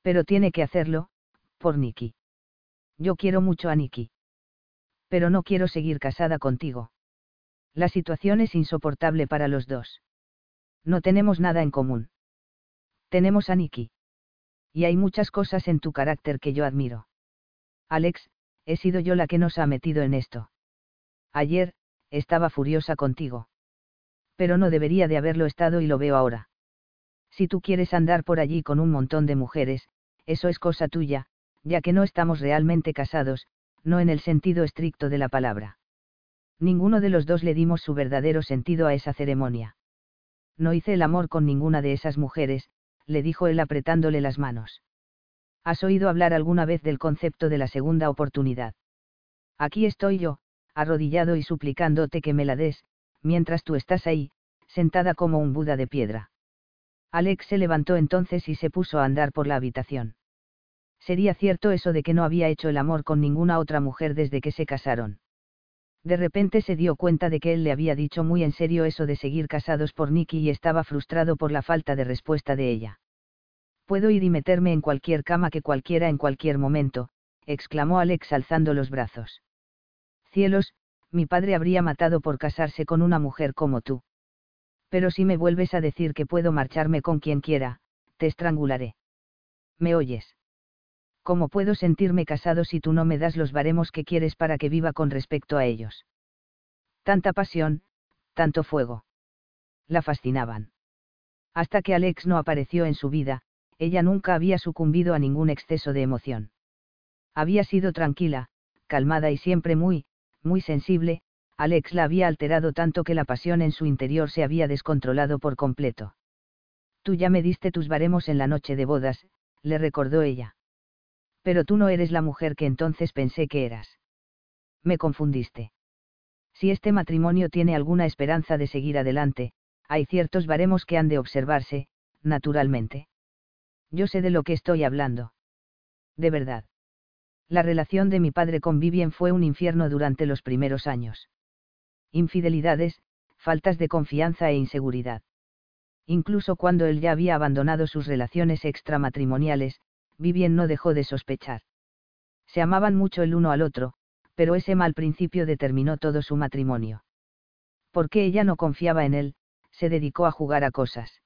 Pero tiene que hacerlo, por Nicky. Yo quiero mucho a Nicky. Pero no quiero seguir casada contigo. La situación es insoportable para los dos. No tenemos nada en común. Tenemos a Nicky. Y hay muchas cosas en tu carácter que yo admiro. Alex, he sido yo la que nos ha metido en esto. Ayer, estaba furiosa contigo. Pero no debería de haberlo estado y lo veo ahora. Si tú quieres andar por allí con un montón de mujeres, eso es cosa tuya, ya que no estamos realmente casados, no en el sentido estricto de la palabra. Ninguno de los dos le dimos su verdadero sentido a esa ceremonia. No hice el amor con ninguna de esas mujeres, le dijo él apretándole las manos. ¿Has oído hablar alguna vez del concepto de la segunda oportunidad? Aquí estoy yo, arrodillado y suplicándote que me la des, mientras tú estás ahí, sentada como un Buda de piedra. Alex se levantó entonces y se puso a andar por la habitación. Sería cierto eso de que no había hecho el amor con ninguna otra mujer desde que se casaron. De repente se dio cuenta de que él le había dicho muy en serio eso de seguir casados por Nicky y estaba frustrado por la falta de respuesta de ella. Puedo ir y meterme en cualquier cama que cualquiera en cualquier momento, exclamó Alex alzando los brazos. Cielos, mi padre habría matado por casarse con una mujer como tú. Pero si me vuelves a decir que puedo marcharme con quien quiera, te estrangularé. ¿Me oyes? ¿Cómo puedo sentirme casado si tú no me das los baremos que quieres para que viva con respecto a ellos? Tanta pasión, tanto fuego. La fascinaban. Hasta que Alex no apareció en su vida, ella nunca había sucumbido a ningún exceso de emoción. Había sido tranquila, calmada y siempre muy, muy sensible, Alex la había alterado tanto que la pasión en su interior se había descontrolado por completo. Tú ya me diste tus baremos en la noche de bodas, le recordó ella. Pero tú no eres la mujer que entonces pensé que eras. Me confundiste. Si este matrimonio tiene alguna esperanza de seguir adelante, hay ciertos baremos que han de observarse, naturalmente. Yo sé de lo que estoy hablando. De verdad. La relación de mi padre con Vivien fue un infierno durante los primeros años. Infidelidades, faltas de confianza e inseguridad. Incluso cuando él ya había abandonado sus relaciones extramatrimoniales, Vivien no dejó de sospechar. Se amaban mucho el uno al otro, pero ese mal principio determinó todo su matrimonio. Porque ella no confiaba en él, se dedicó a jugar a cosas.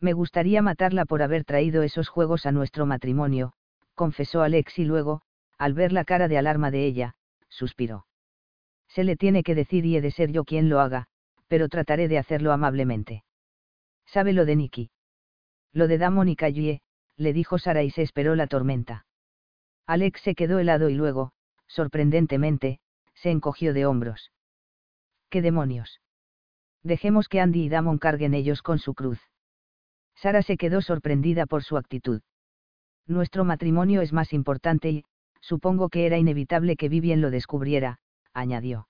Me gustaría matarla por haber traído esos juegos a nuestro matrimonio, confesó Alex y luego, al ver la cara de alarma de ella, suspiró. Se le tiene que decir y he de ser yo quien lo haga, pero trataré de hacerlo amablemente. ¿Sabe lo de Nicky? Lo de Damon y Calle, le dijo Sara y se esperó la tormenta. Alex se quedó helado y luego, sorprendentemente, se encogió de hombros. ¿Qué demonios? Dejemos que Andy y Damon carguen ellos con su cruz. Sara se quedó sorprendida por su actitud. Nuestro matrimonio es más importante y, supongo que era inevitable que Vivien lo descubriera, añadió.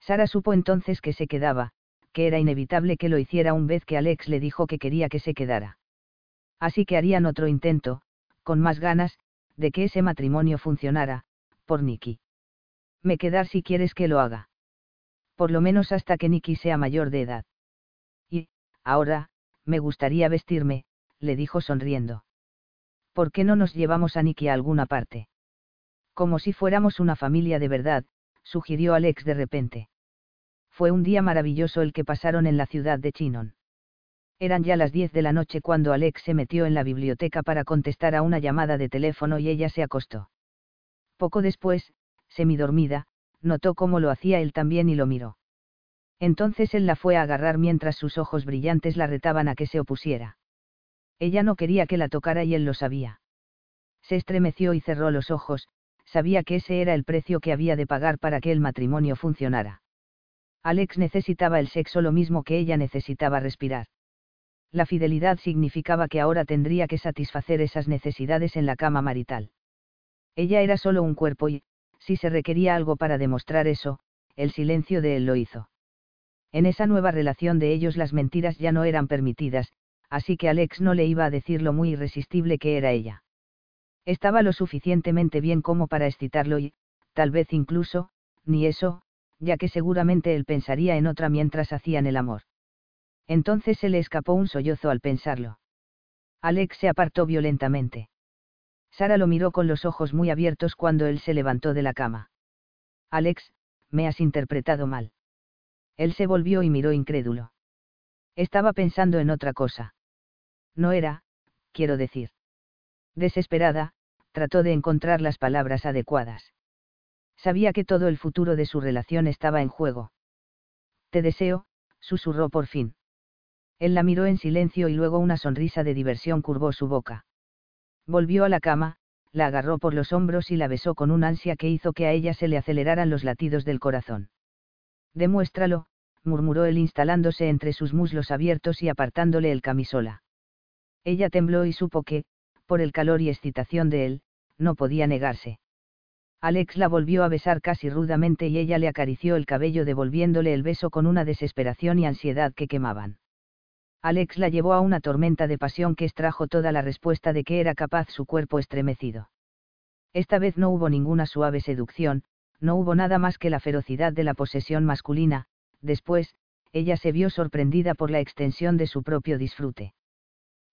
Sara supo entonces que se quedaba, que era inevitable que lo hiciera un vez que Alex le dijo que quería que se quedara. Así que harían otro intento, con más ganas, de que ese matrimonio funcionara, por Nicky. Me quedar si quieres que lo haga. Por lo menos hasta que Nicky sea mayor de edad. Y, ahora, me gustaría vestirme, le dijo sonriendo. ¿Por qué no nos llevamos a Nicky a alguna parte? Como si fuéramos una familia de verdad, sugirió Alex de repente. Fue un día maravilloso el que pasaron en la ciudad de Chinon. Eran ya las diez de la noche cuando Alex se metió en la biblioteca para contestar a una llamada de teléfono y ella se acostó. Poco después, semidormida, notó cómo lo hacía él también y lo miró. Entonces él la fue a agarrar mientras sus ojos brillantes la retaban a que se opusiera. Ella no quería que la tocara y él lo sabía. Se estremeció y cerró los ojos, sabía que ese era el precio que había de pagar para que el matrimonio funcionara. Alex necesitaba el sexo lo mismo que ella necesitaba respirar. La fidelidad significaba que ahora tendría que satisfacer esas necesidades en la cama marital. Ella era solo un cuerpo y, si se requería algo para demostrar eso, el silencio de él lo hizo. En esa nueva relación de ellos las mentiras ya no eran permitidas, así que Alex no le iba a decir lo muy irresistible que era ella. Estaba lo suficientemente bien como para excitarlo y, tal vez incluso, ni eso, ya que seguramente él pensaría en otra mientras hacían el amor. Entonces se le escapó un sollozo al pensarlo. Alex se apartó violentamente. Sara lo miró con los ojos muy abiertos cuando él se levantó de la cama. Alex, me has interpretado mal. Él se volvió y miró incrédulo. Estaba pensando en otra cosa. No era, quiero decir. Desesperada, trató de encontrar las palabras adecuadas. Sabía que todo el futuro de su relación estaba en juego. Te deseo, susurró por fin. Él la miró en silencio y luego una sonrisa de diversión curvó su boca. Volvió a la cama, la agarró por los hombros y la besó con un ansia que hizo que a ella se le aceleraran los latidos del corazón. Demuéstralo, murmuró él instalándose entre sus muslos abiertos y apartándole el camisola. Ella tembló y supo que, Por el calor y excitación de él, no podía negarse. Alex la volvió a besar casi rudamente y ella le acarició el cabello devolviéndole el beso con una desesperación y ansiedad que quemaban. Alex la llevó a una tormenta de pasión que extrajo toda la respuesta de que era capaz su cuerpo estremecido. Esta vez no hubo ninguna suave seducción, no hubo nada más que la ferocidad de la posesión masculina, después, ella se vio sorprendida por la extensión de su propio disfrute.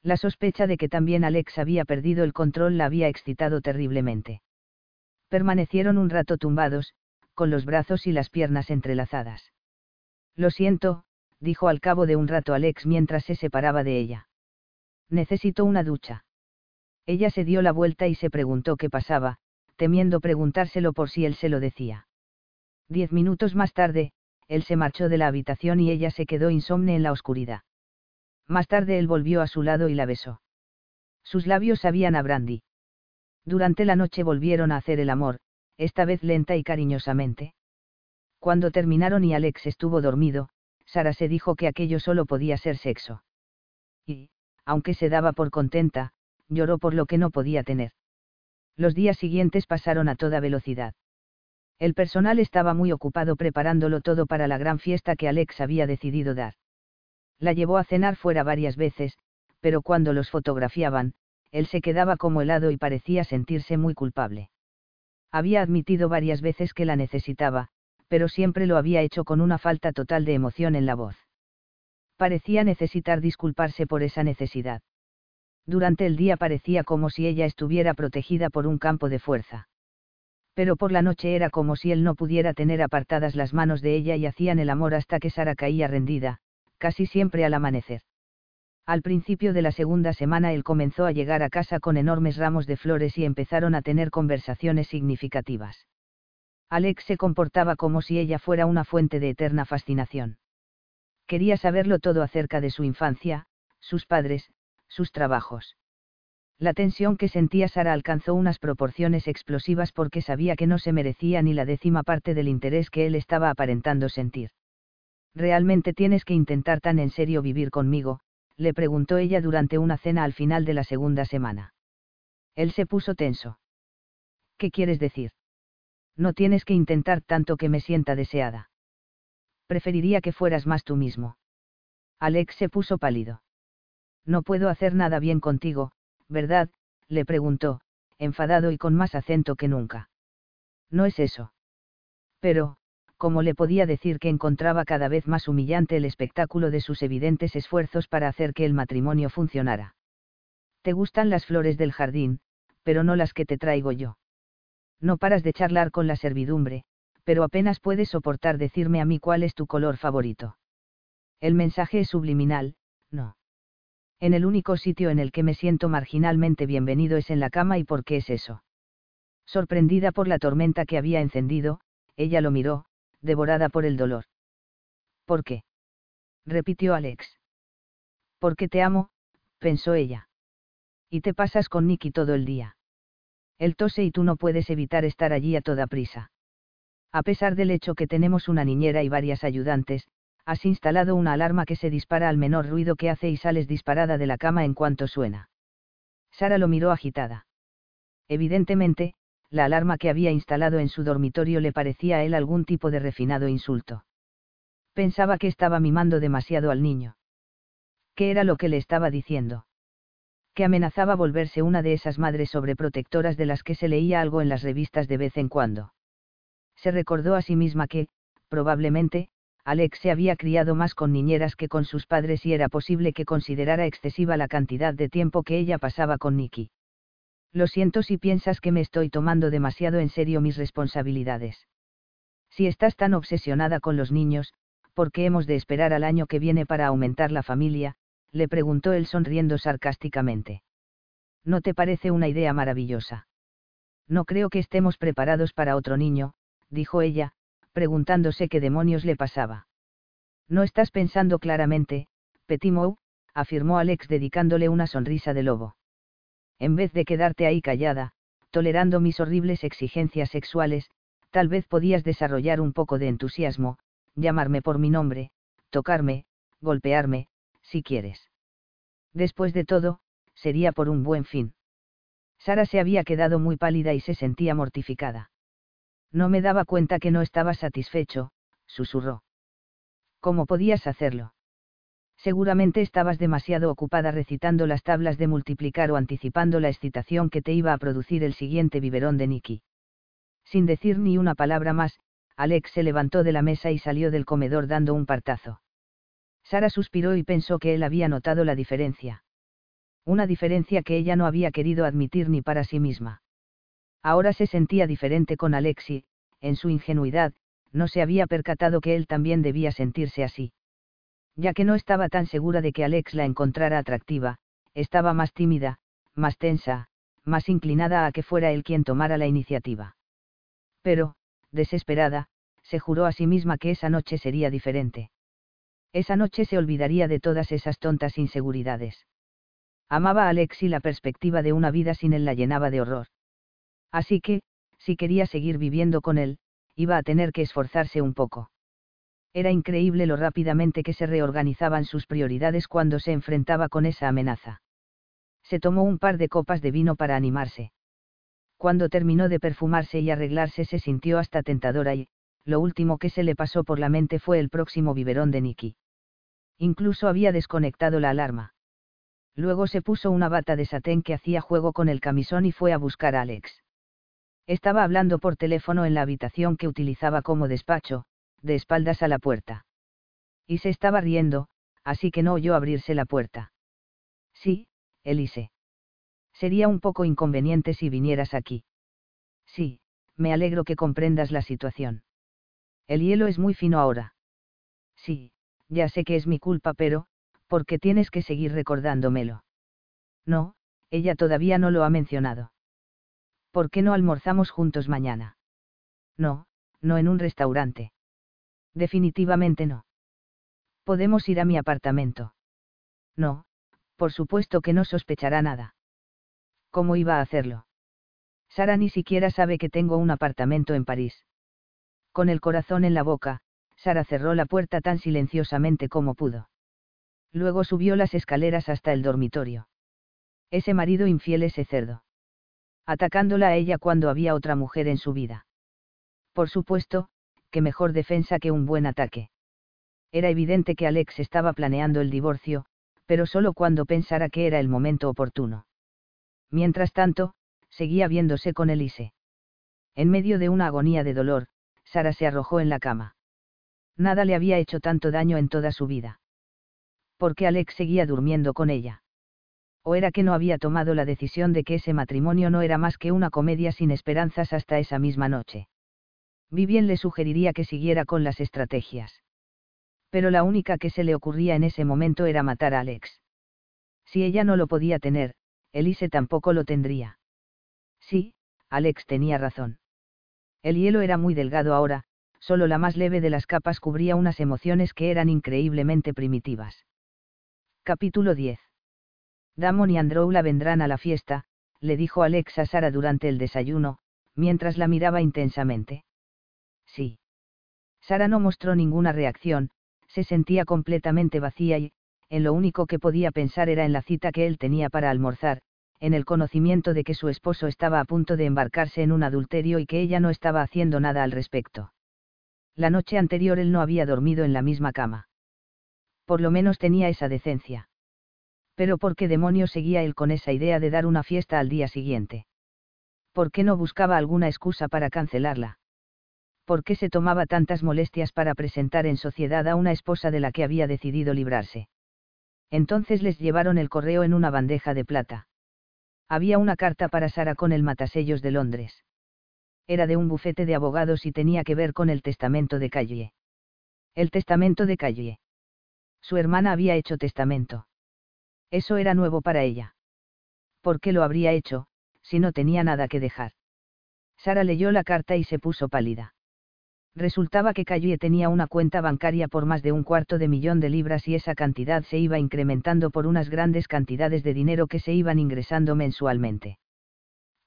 La sospecha de que también Alex había perdido el control la había excitado terriblemente. Permanecieron un rato tumbados, con los brazos y las piernas entrelazadas. Lo siento, dijo al cabo de un rato Alex mientras se separaba de ella. Necesito una ducha. Ella se dio la vuelta y se preguntó qué pasaba, temiendo preguntárselo por si él se lo decía. Diez minutos más tarde, él se marchó de la habitación y ella se quedó insomne en la oscuridad. Más tarde él volvió a su lado y la besó. Sus labios sabían a brandy. Durante la noche volvieron a hacer el amor, esta vez lenta y cariñosamente. Cuando terminaron y Alex estuvo dormido, Sara se dijo que aquello solo podía ser sexo. Y, aunque se daba por contenta, lloró por lo que no podía tener. Los días siguientes pasaron a toda velocidad. El personal estaba muy ocupado preparándolo todo para la gran fiesta que Alex había decidido dar. La llevó a cenar fuera varias veces, pero cuando los fotografiaban, él se quedaba como helado y parecía sentirse muy culpable. Había admitido varias veces que la necesitaba, pero siempre lo había hecho con una falta total de emoción en la voz. Parecía necesitar disculparse por esa necesidad. Durante el día parecía como si ella estuviera protegida por un campo de fuerza. Pero por la noche era como si él no pudiera tener apartadas las manos de ella y hacían el amor hasta que Sara caía rendida, casi siempre al amanecer. Al principio de la segunda semana él comenzó a llegar a casa con enormes ramos de flores y empezaron a tener conversaciones significativas. Alex se comportaba como si ella fuera una fuente de eterna fascinación. Quería saberlo todo acerca de su infancia, sus padres, sus trabajos. La tensión que sentía Sara alcanzó unas proporciones explosivas porque sabía que no se merecía ni la décima parte del interés que él estaba aparentando sentir. ¿Realmente tienes que intentar tan en serio vivir conmigo? le preguntó ella durante una cena al final de la segunda semana. Él se puso tenso. ¿Qué quieres decir? No tienes que intentar tanto que me sienta deseada. Preferiría que fueras más tú mismo. Alex se puso pálido. No puedo hacer nada bien contigo, ¿verdad? le preguntó, enfadado y con más acento que nunca. No es eso. Pero, como le podía decir que encontraba cada vez más humillante el espectáculo de sus evidentes esfuerzos para hacer que el matrimonio funcionara. Te gustan las flores del jardín, pero no las que te traigo yo. No paras de charlar con la servidumbre, pero apenas puedes soportar decirme a mí cuál es tu color favorito. El mensaje es subliminal, no. En el único sitio en el que me siento marginalmente bienvenido es en la cama y por qué es eso. Sorprendida por la tormenta que había encendido, ella lo miró, devorada por el dolor. ¿Por qué? repitió Alex. Porque te amo, pensó ella. Y te pasas con Nicky todo el día. Él tose y tú no puedes evitar estar allí a toda prisa. A pesar del hecho que tenemos una niñera y varias ayudantes, has instalado una alarma que se dispara al menor ruido que hace y sales disparada de la cama en cuanto suena. Sara lo miró agitada. Evidentemente, la alarma que había instalado en su dormitorio le parecía a él algún tipo de refinado insulto. Pensaba que estaba mimando demasiado al niño. ¿Qué era lo que le estaba diciendo? Que amenazaba volverse una de esas madres sobreprotectoras de las que se leía algo en las revistas de vez en cuando. Se recordó a sí misma que, probablemente, Alex se había criado más con niñeras que con sus padres y era posible que considerara excesiva la cantidad de tiempo que ella pasaba con Nicky. Lo siento si piensas que me estoy tomando demasiado en serio mis responsabilidades. Si estás tan obsesionada con los niños, ¿por qué hemos de esperar al año que viene para aumentar la familia? Le preguntó él sonriendo sarcásticamente. ¿No te parece una idea maravillosa? No creo que estemos preparados para otro niño, dijo ella, preguntándose qué demonios le pasaba. No estás pensando claramente, Petimou, afirmó Alex dedicándole una sonrisa de lobo en vez de quedarte ahí callada, tolerando mis horribles exigencias sexuales, tal vez podías desarrollar un poco de entusiasmo, llamarme por mi nombre, tocarme, golpearme, si quieres. Después de todo, sería por un buen fin. Sara se había quedado muy pálida y se sentía mortificada. No me daba cuenta que no estaba satisfecho, susurró. ¿Cómo podías hacerlo? Seguramente estabas demasiado ocupada recitando las tablas de multiplicar o anticipando la excitación que te iba a producir el siguiente biberón de Nicky. Sin decir ni una palabra más, Alex se levantó de la mesa y salió del comedor dando un partazo. Sara suspiró y pensó que él había notado la diferencia. Una diferencia que ella no había querido admitir ni para sí misma. Ahora se sentía diferente con Alex y, en su ingenuidad, no se había percatado que él también debía sentirse así. Ya que no estaba tan segura de que Alex la encontrara atractiva, estaba más tímida, más tensa, más inclinada a que fuera él quien tomara la iniciativa. Pero, desesperada, se juró a sí misma que esa noche sería diferente. Esa noche se olvidaría de todas esas tontas inseguridades. Amaba a Alex y la perspectiva de una vida sin él la llenaba de horror. Así que, si quería seguir viviendo con él, iba a tener que esforzarse un poco. Era increíble lo rápidamente que se reorganizaban sus prioridades cuando se enfrentaba con esa amenaza. Se tomó un par de copas de vino para animarse cuando terminó de perfumarse y arreglarse se sintió hasta tentadora y, lo último que se le pasó por la mente fue el próximo biberón de Nicky. Incluso había desconectado la alarma. Luego se puso una bata de satén que hacía juego con el camisón y fue a buscar a Alex. Estaba hablando por teléfono en la habitación que utilizaba como despacho, de espaldas a la puerta. Y se estaba riendo, así que no oyó abrirse la puerta. Sí, Elise. Sería un poco inconveniente si vinieras aquí. Sí, me alegro que comprendas la situación. El hielo es muy fino ahora. Sí, ya sé que es mi culpa, pero, ¿por qué tienes que seguir recordándomelo? No, ella todavía no lo ha mencionado. ¿Por qué no almorzamos juntos mañana? No, no en un restaurante. Definitivamente no. Podemos ir a mi apartamento. No, por supuesto que no sospechará nada. ¿Cómo iba a hacerlo? Sara ni siquiera sabe que tengo un apartamento en París. Con el corazón en la boca, Sara cerró la puerta tan silenciosamente como pudo. Luego subió las escaleras hasta el dormitorio. Ese marido infiel, ese cerdo. Atacándola a ella cuando había otra mujer en su vida. Por supuesto, que mejor defensa que un buen ataque. Era evidente que Alex estaba planeando el divorcio, pero solo cuando pensara que era el momento oportuno. Mientras tanto, seguía viéndose con Elise. En medio de una agonía de dolor, Sara se arrojó en la cama. Nada le había hecho tanto daño en toda su vida. ¿Por qué Alex seguía durmiendo con ella? ¿O era que no había tomado la decisión de que ese matrimonio no era más que una comedia sin esperanzas hasta esa misma noche? Vivien le sugeriría que siguiera con las estrategias. Pero la única que se le ocurría en ese momento era matar a Alex. Si ella no lo podía tener, Elise tampoco lo tendría. Sí, Alex tenía razón. El hielo era muy delgado ahora, solo la más leve de las capas cubría unas emociones que eran increíblemente primitivas. Capítulo 10. Damon y Androula vendrán a la fiesta, le dijo Alex a Sara durante el desayuno, mientras la miraba intensamente. Sí. Sara no mostró ninguna reacción, se sentía completamente vacía y, en lo único que podía pensar era en la cita que él tenía para almorzar, en el conocimiento de que su esposo estaba a punto de embarcarse en un adulterio y que ella no estaba haciendo nada al respecto. La noche anterior él no había dormido en la misma cama. Por lo menos tenía esa decencia. Pero ¿por qué demonios seguía él con esa idea de dar una fiesta al día siguiente? ¿Por qué no buscaba alguna excusa para cancelarla? ¿Por qué se tomaba tantas molestias para presentar en sociedad a una esposa de la que había decidido librarse? Entonces les llevaron el correo en una bandeja de plata. Había una carta para Sara con el matasellos de Londres. Era de un bufete de abogados y tenía que ver con el testamento de Calle. El testamento de Calle. Su hermana había hecho testamento. Eso era nuevo para ella. ¿Por qué lo habría hecho, si no tenía nada que dejar? Sara leyó la carta y se puso pálida. Resultaba que Calle tenía una cuenta bancaria por más de un cuarto de millón de libras y esa cantidad se iba incrementando por unas grandes cantidades de dinero que se iban ingresando mensualmente.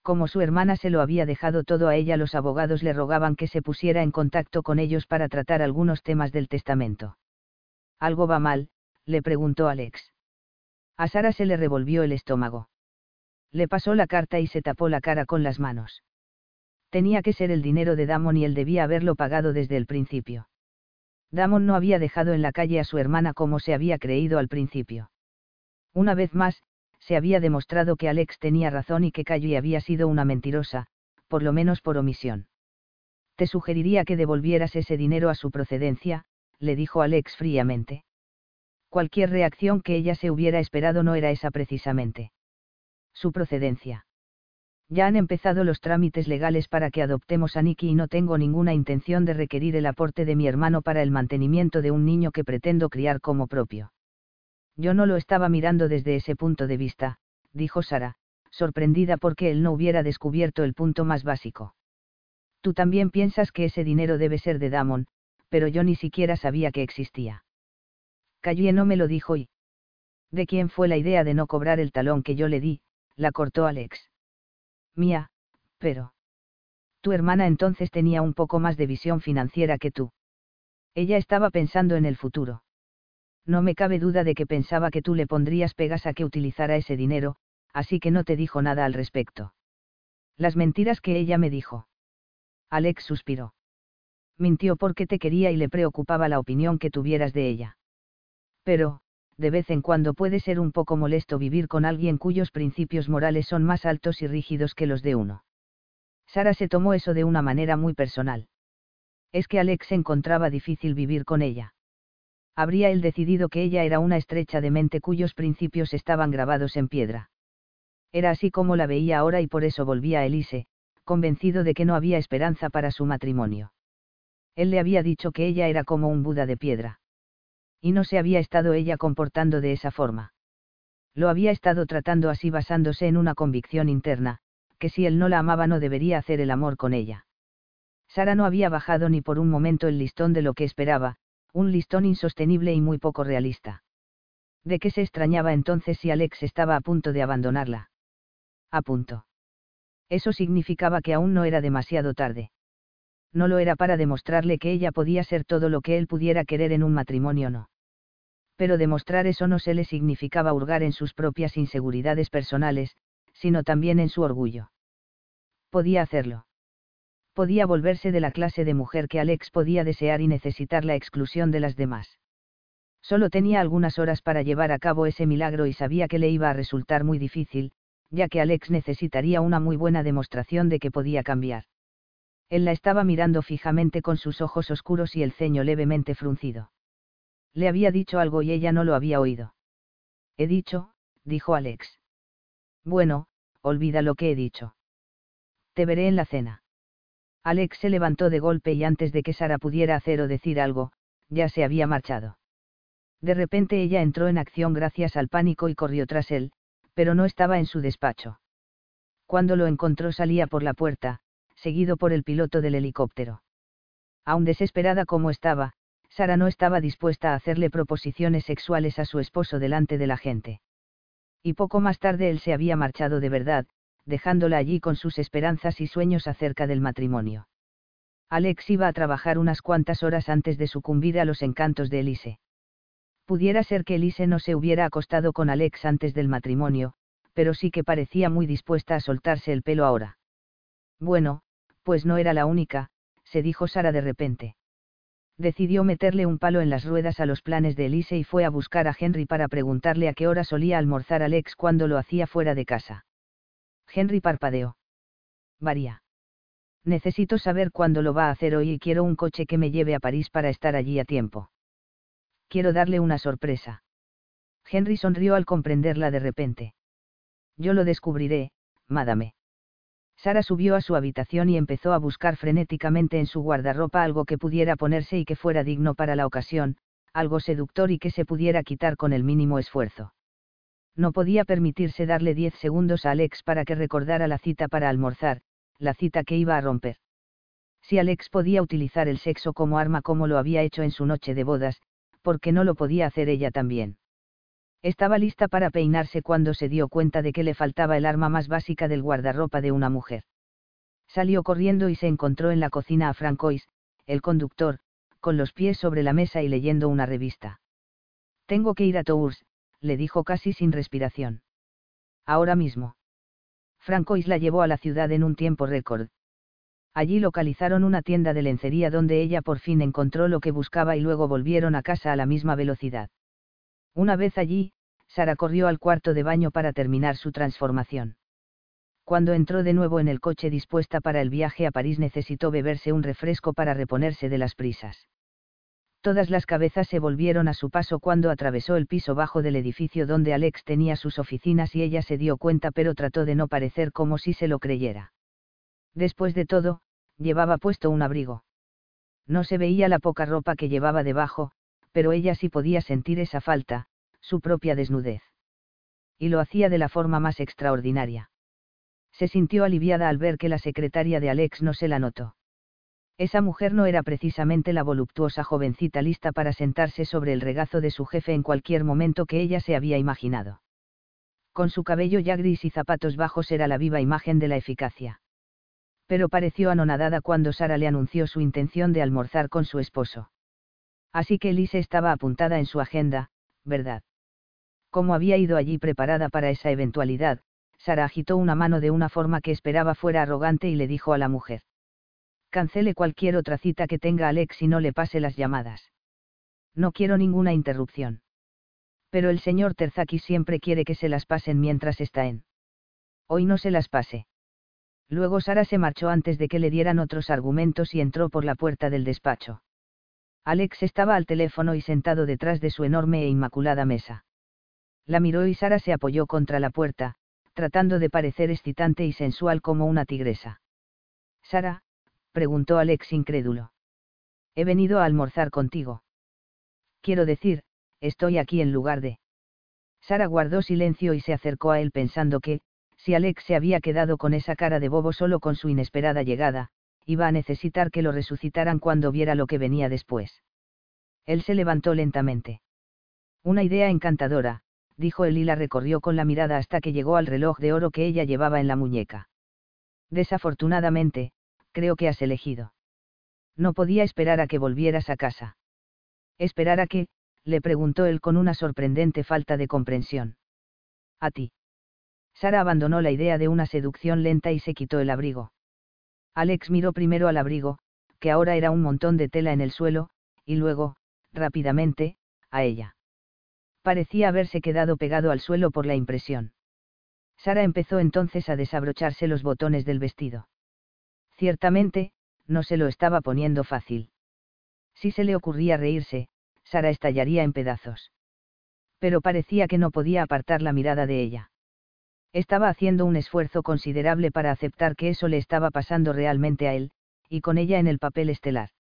Como su hermana se lo había dejado todo a ella, los abogados le rogaban que se pusiera en contacto con ellos para tratar algunos temas del testamento. ¿Algo va mal? le preguntó Alex. A Sara se le revolvió el estómago. Le pasó la carta y se tapó la cara con las manos. Tenía que ser el dinero de Damon y él debía haberlo pagado desde el principio. Damon no había dejado en la calle a su hermana como se había creído al principio. Una vez más, se había demostrado que Alex tenía razón y que Callie había sido una mentirosa, por lo menos por omisión. Te sugeriría que devolvieras ese dinero a su procedencia, le dijo Alex fríamente. Cualquier reacción que ella se hubiera esperado no era esa precisamente. Su procedencia. Ya han empezado los trámites legales para que adoptemos a Nicky y no tengo ninguna intención de requerir el aporte de mi hermano para el mantenimiento de un niño que pretendo criar como propio. Yo no lo estaba mirando desde ese punto de vista, dijo Sara, sorprendida porque él no hubiera descubierto el punto más básico. Tú también piensas que ese dinero debe ser de Damon, pero yo ni siquiera sabía que existía. Calle no me lo dijo y... ¿De quién fue la idea de no cobrar el talón que yo le di? La cortó Alex mía, pero... Tu hermana entonces tenía un poco más de visión financiera que tú. Ella estaba pensando en el futuro. No me cabe duda de que pensaba que tú le pondrías pegas a que utilizara ese dinero, así que no te dijo nada al respecto. Las mentiras que ella me dijo. Alex suspiró. Mintió porque te quería y le preocupaba la opinión que tuvieras de ella. Pero, de vez en cuando puede ser un poco molesto vivir con alguien cuyos principios morales son más altos y rígidos que los de uno. Sara se tomó eso de una manera muy personal. Es que Alex encontraba difícil vivir con ella. Habría él decidido que ella era una estrecha de mente cuyos principios estaban grabados en piedra. Era así como la veía ahora y por eso volvía a Elise, convencido de que no había esperanza para su matrimonio. Él le había dicho que ella era como un Buda de piedra y no se había estado ella comportando de esa forma. Lo había estado tratando así basándose en una convicción interna, que si él no la amaba no debería hacer el amor con ella. Sara no había bajado ni por un momento el listón de lo que esperaba, un listón insostenible y muy poco realista. ¿De qué se extrañaba entonces si Alex estaba a punto de abandonarla? A punto. Eso significaba que aún no era demasiado tarde no lo era para demostrarle que ella podía ser todo lo que él pudiera querer en un matrimonio no. Pero demostrar eso no se le significaba hurgar en sus propias inseguridades personales, sino también en su orgullo. Podía hacerlo. Podía volverse de la clase de mujer que Alex podía desear y necesitar la exclusión de las demás. Solo tenía algunas horas para llevar a cabo ese milagro y sabía que le iba a resultar muy difícil, ya que Alex necesitaría una muy buena demostración de que podía cambiar. Él la estaba mirando fijamente con sus ojos oscuros y el ceño levemente fruncido. Le había dicho algo y ella no lo había oído. He dicho, dijo Alex. Bueno, olvida lo que he dicho. Te veré en la cena. Alex se levantó de golpe y antes de que Sara pudiera hacer o decir algo, ya se había marchado. De repente ella entró en acción gracias al pánico y corrió tras él, pero no estaba en su despacho. Cuando lo encontró salía por la puerta, seguido por el piloto del helicóptero. Aun desesperada como estaba, Sara no estaba dispuesta a hacerle proposiciones sexuales a su esposo delante de la gente. Y poco más tarde él se había marchado de verdad, dejándola allí con sus esperanzas y sueños acerca del matrimonio. Alex iba a trabajar unas cuantas horas antes de sucumbir a los encantos de Elise. Pudiera ser que Elise no se hubiera acostado con Alex antes del matrimonio, pero sí que parecía muy dispuesta a soltarse el pelo ahora. Bueno, pues no era la única, se dijo Sara de repente. Decidió meterle un palo en las ruedas a los planes de Elise y fue a buscar a Henry para preguntarle a qué hora solía almorzar Alex cuando lo hacía fuera de casa. Henry parpadeó. Varía. Necesito saber cuándo lo va a hacer hoy y quiero un coche que me lleve a París para estar allí a tiempo. Quiero darle una sorpresa. Henry sonrió al comprenderla de repente. Yo lo descubriré, madame. Sara subió a su habitación y empezó a buscar frenéticamente en su guardarropa algo que pudiera ponerse y que fuera digno para la ocasión, algo seductor y que se pudiera quitar con el mínimo esfuerzo. No podía permitirse darle diez segundos a Alex para que recordara la cita para almorzar, la cita que iba a romper. Si Alex podía utilizar el sexo como arma como lo había hecho en su noche de bodas, ¿por qué no lo podía hacer ella también? Estaba lista para peinarse cuando se dio cuenta de que le faltaba el arma más básica del guardarropa de una mujer. Salió corriendo y se encontró en la cocina a Francois, el conductor, con los pies sobre la mesa y leyendo una revista. Tengo que ir a Tours, le dijo casi sin respiración. Ahora mismo. Francois la llevó a la ciudad en un tiempo récord. Allí localizaron una tienda de lencería donde ella por fin encontró lo que buscaba y luego volvieron a casa a la misma velocidad. Una vez allí, Sara corrió al cuarto de baño para terminar su transformación. Cuando entró de nuevo en el coche dispuesta para el viaje a París necesitó beberse un refresco para reponerse de las prisas. Todas las cabezas se volvieron a su paso cuando atravesó el piso bajo del edificio donde Alex tenía sus oficinas y ella se dio cuenta pero trató de no parecer como si se lo creyera. Después de todo, llevaba puesto un abrigo. No se veía la poca ropa que llevaba debajo, pero ella sí podía sentir esa falta, su propia desnudez. Y lo hacía de la forma más extraordinaria. Se sintió aliviada al ver que la secretaria de Alex no se la notó. Esa mujer no era precisamente la voluptuosa jovencita lista para sentarse sobre el regazo de su jefe en cualquier momento que ella se había imaginado. Con su cabello ya gris y zapatos bajos era la viva imagen de la eficacia. Pero pareció anonadada cuando Sara le anunció su intención de almorzar con su esposo. Así que Elise estaba apuntada en su agenda, ¿verdad? Como había ido allí preparada para esa eventualidad, Sara agitó una mano de una forma que esperaba fuera arrogante y le dijo a la mujer cancele cualquier otra cita que tenga Alex y no le pase las llamadas. No quiero ninguna interrupción. Pero el señor Terzaki siempre quiere que se las pasen mientras está en. Hoy no se las pase. Luego Sara se marchó antes de que le dieran otros argumentos y entró por la puerta del despacho. Alex estaba al teléfono y sentado detrás de su enorme e inmaculada mesa. La miró y Sara se apoyó contra la puerta, tratando de parecer excitante y sensual como una tigresa. Sara, preguntó Alex incrédulo. He venido a almorzar contigo. Quiero decir, estoy aquí en lugar de... Sara guardó silencio y se acercó a él pensando que, si Alex se había quedado con esa cara de bobo solo con su inesperada llegada, iba a necesitar que lo resucitaran cuando viera lo que venía después. Él se levantó lentamente. Una idea encantadora, dijo él y la recorrió con la mirada hasta que llegó al reloj de oro que ella llevaba en la muñeca. Desafortunadamente, creo que has elegido. No podía esperar a que volvieras a casa. ¿Esperar a qué? le preguntó él con una sorprendente falta de comprensión. A ti. Sara abandonó la idea de una seducción lenta y se quitó el abrigo. Alex miró primero al abrigo, que ahora era un montón de tela en el suelo, y luego, rápidamente, a ella. Parecía haberse quedado pegado al suelo por la impresión. Sara empezó entonces a desabrocharse los botones del vestido. Ciertamente, no se lo estaba poniendo fácil. Si se le ocurría reírse, Sara estallaría en pedazos. Pero parecía que no podía apartar la mirada de ella. Estaba haciendo un esfuerzo considerable para aceptar que eso le estaba pasando realmente a él, y con ella en el papel estelar.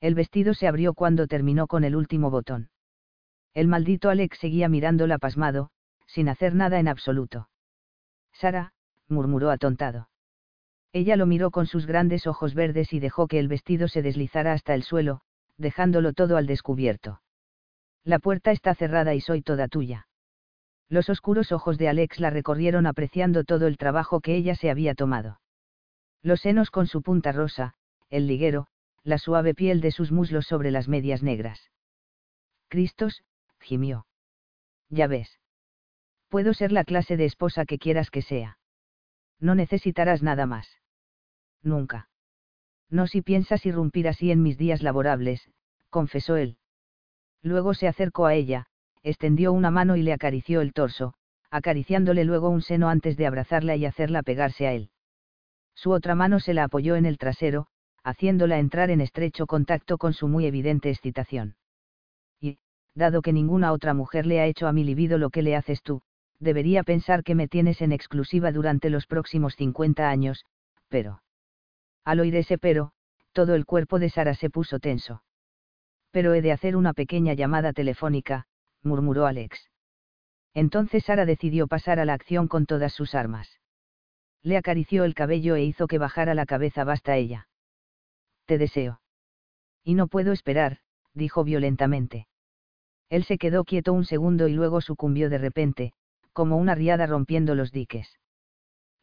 El vestido se abrió cuando terminó con el último botón. El maldito Alex seguía mirándola pasmado, sin hacer nada en absoluto. Sara, murmuró atontado. Ella lo miró con sus grandes ojos verdes y dejó que el vestido se deslizara hasta el suelo, dejándolo todo al descubierto. La puerta está cerrada y soy toda tuya. Los oscuros ojos de Alex la recorrieron apreciando todo el trabajo que ella se había tomado. Los senos con su punta rosa, el liguero, la suave piel de sus muslos sobre las medias negras. Cristos, gimió. Ya ves. Puedo ser la clase de esposa que quieras que sea. No necesitarás nada más nunca. No si piensas irrumpir así en mis días laborables, confesó él. Luego se acercó a ella, extendió una mano y le acarició el torso, acariciándole luego un seno antes de abrazarla y hacerla pegarse a él. Su otra mano se la apoyó en el trasero, haciéndola entrar en estrecho contacto con su muy evidente excitación. Y, dado que ninguna otra mujer le ha hecho a mi libido lo que le haces tú, debería pensar que me tienes en exclusiva durante los próximos 50 años, pero... Al oír ese pero, todo el cuerpo de Sara se puso tenso. Pero he de hacer una pequeña llamada telefónica, murmuró Alex. Entonces Sara decidió pasar a la acción con todas sus armas. Le acarició el cabello e hizo que bajara la cabeza basta ella. Te deseo. Y no puedo esperar, dijo violentamente. Él se quedó quieto un segundo y luego sucumbió de repente, como una riada rompiendo los diques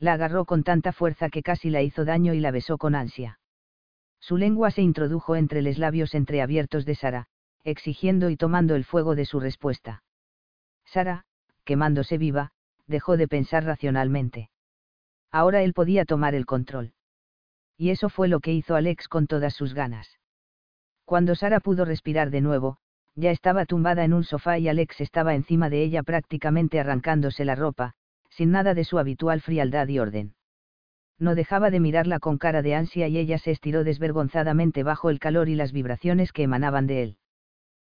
la agarró con tanta fuerza que casi la hizo daño y la besó con ansia. Su lengua se introdujo entre los labios entreabiertos de Sara, exigiendo y tomando el fuego de su respuesta. Sara, quemándose viva, dejó de pensar racionalmente. Ahora él podía tomar el control. Y eso fue lo que hizo Alex con todas sus ganas. Cuando Sara pudo respirar de nuevo, ya estaba tumbada en un sofá y Alex estaba encima de ella prácticamente arrancándose la ropa, sin nada de su habitual frialdad y orden. No dejaba de mirarla con cara de ansia y ella se estiró desvergonzadamente bajo el calor y las vibraciones que emanaban de él.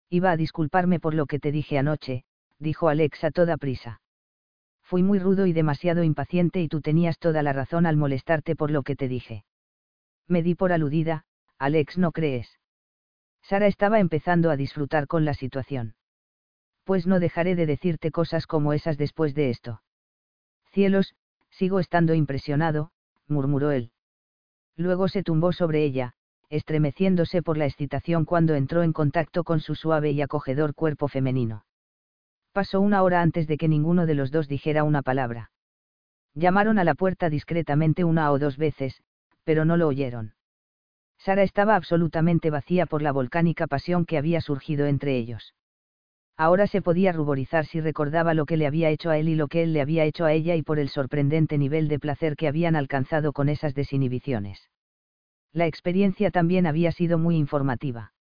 Iba a disculparme por lo que te dije anoche, dijo Alex a toda prisa. Fui muy rudo y demasiado impaciente y tú tenías toda la razón al molestarte por lo que te dije. Me di por aludida, Alex, ¿no crees? Sara estaba empezando a disfrutar con la situación. Pues no dejaré de decirte cosas como esas después de esto. Cielos, sigo estando impresionado, murmuró él. Luego se tumbó sobre ella, estremeciéndose por la excitación cuando entró en contacto con su suave y acogedor cuerpo femenino. Pasó una hora antes de que ninguno de los dos dijera una palabra. Llamaron a la puerta discretamente una o dos veces, pero no lo oyeron. Sara estaba absolutamente vacía por la volcánica pasión que había surgido entre ellos. Ahora se podía ruborizar si recordaba lo que le había hecho a él y lo que él le había hecho a ella y por el sorprendente nivel de placer que habían alcanzado con esas desinhibiciones. La experiencia también había sido muy informativa.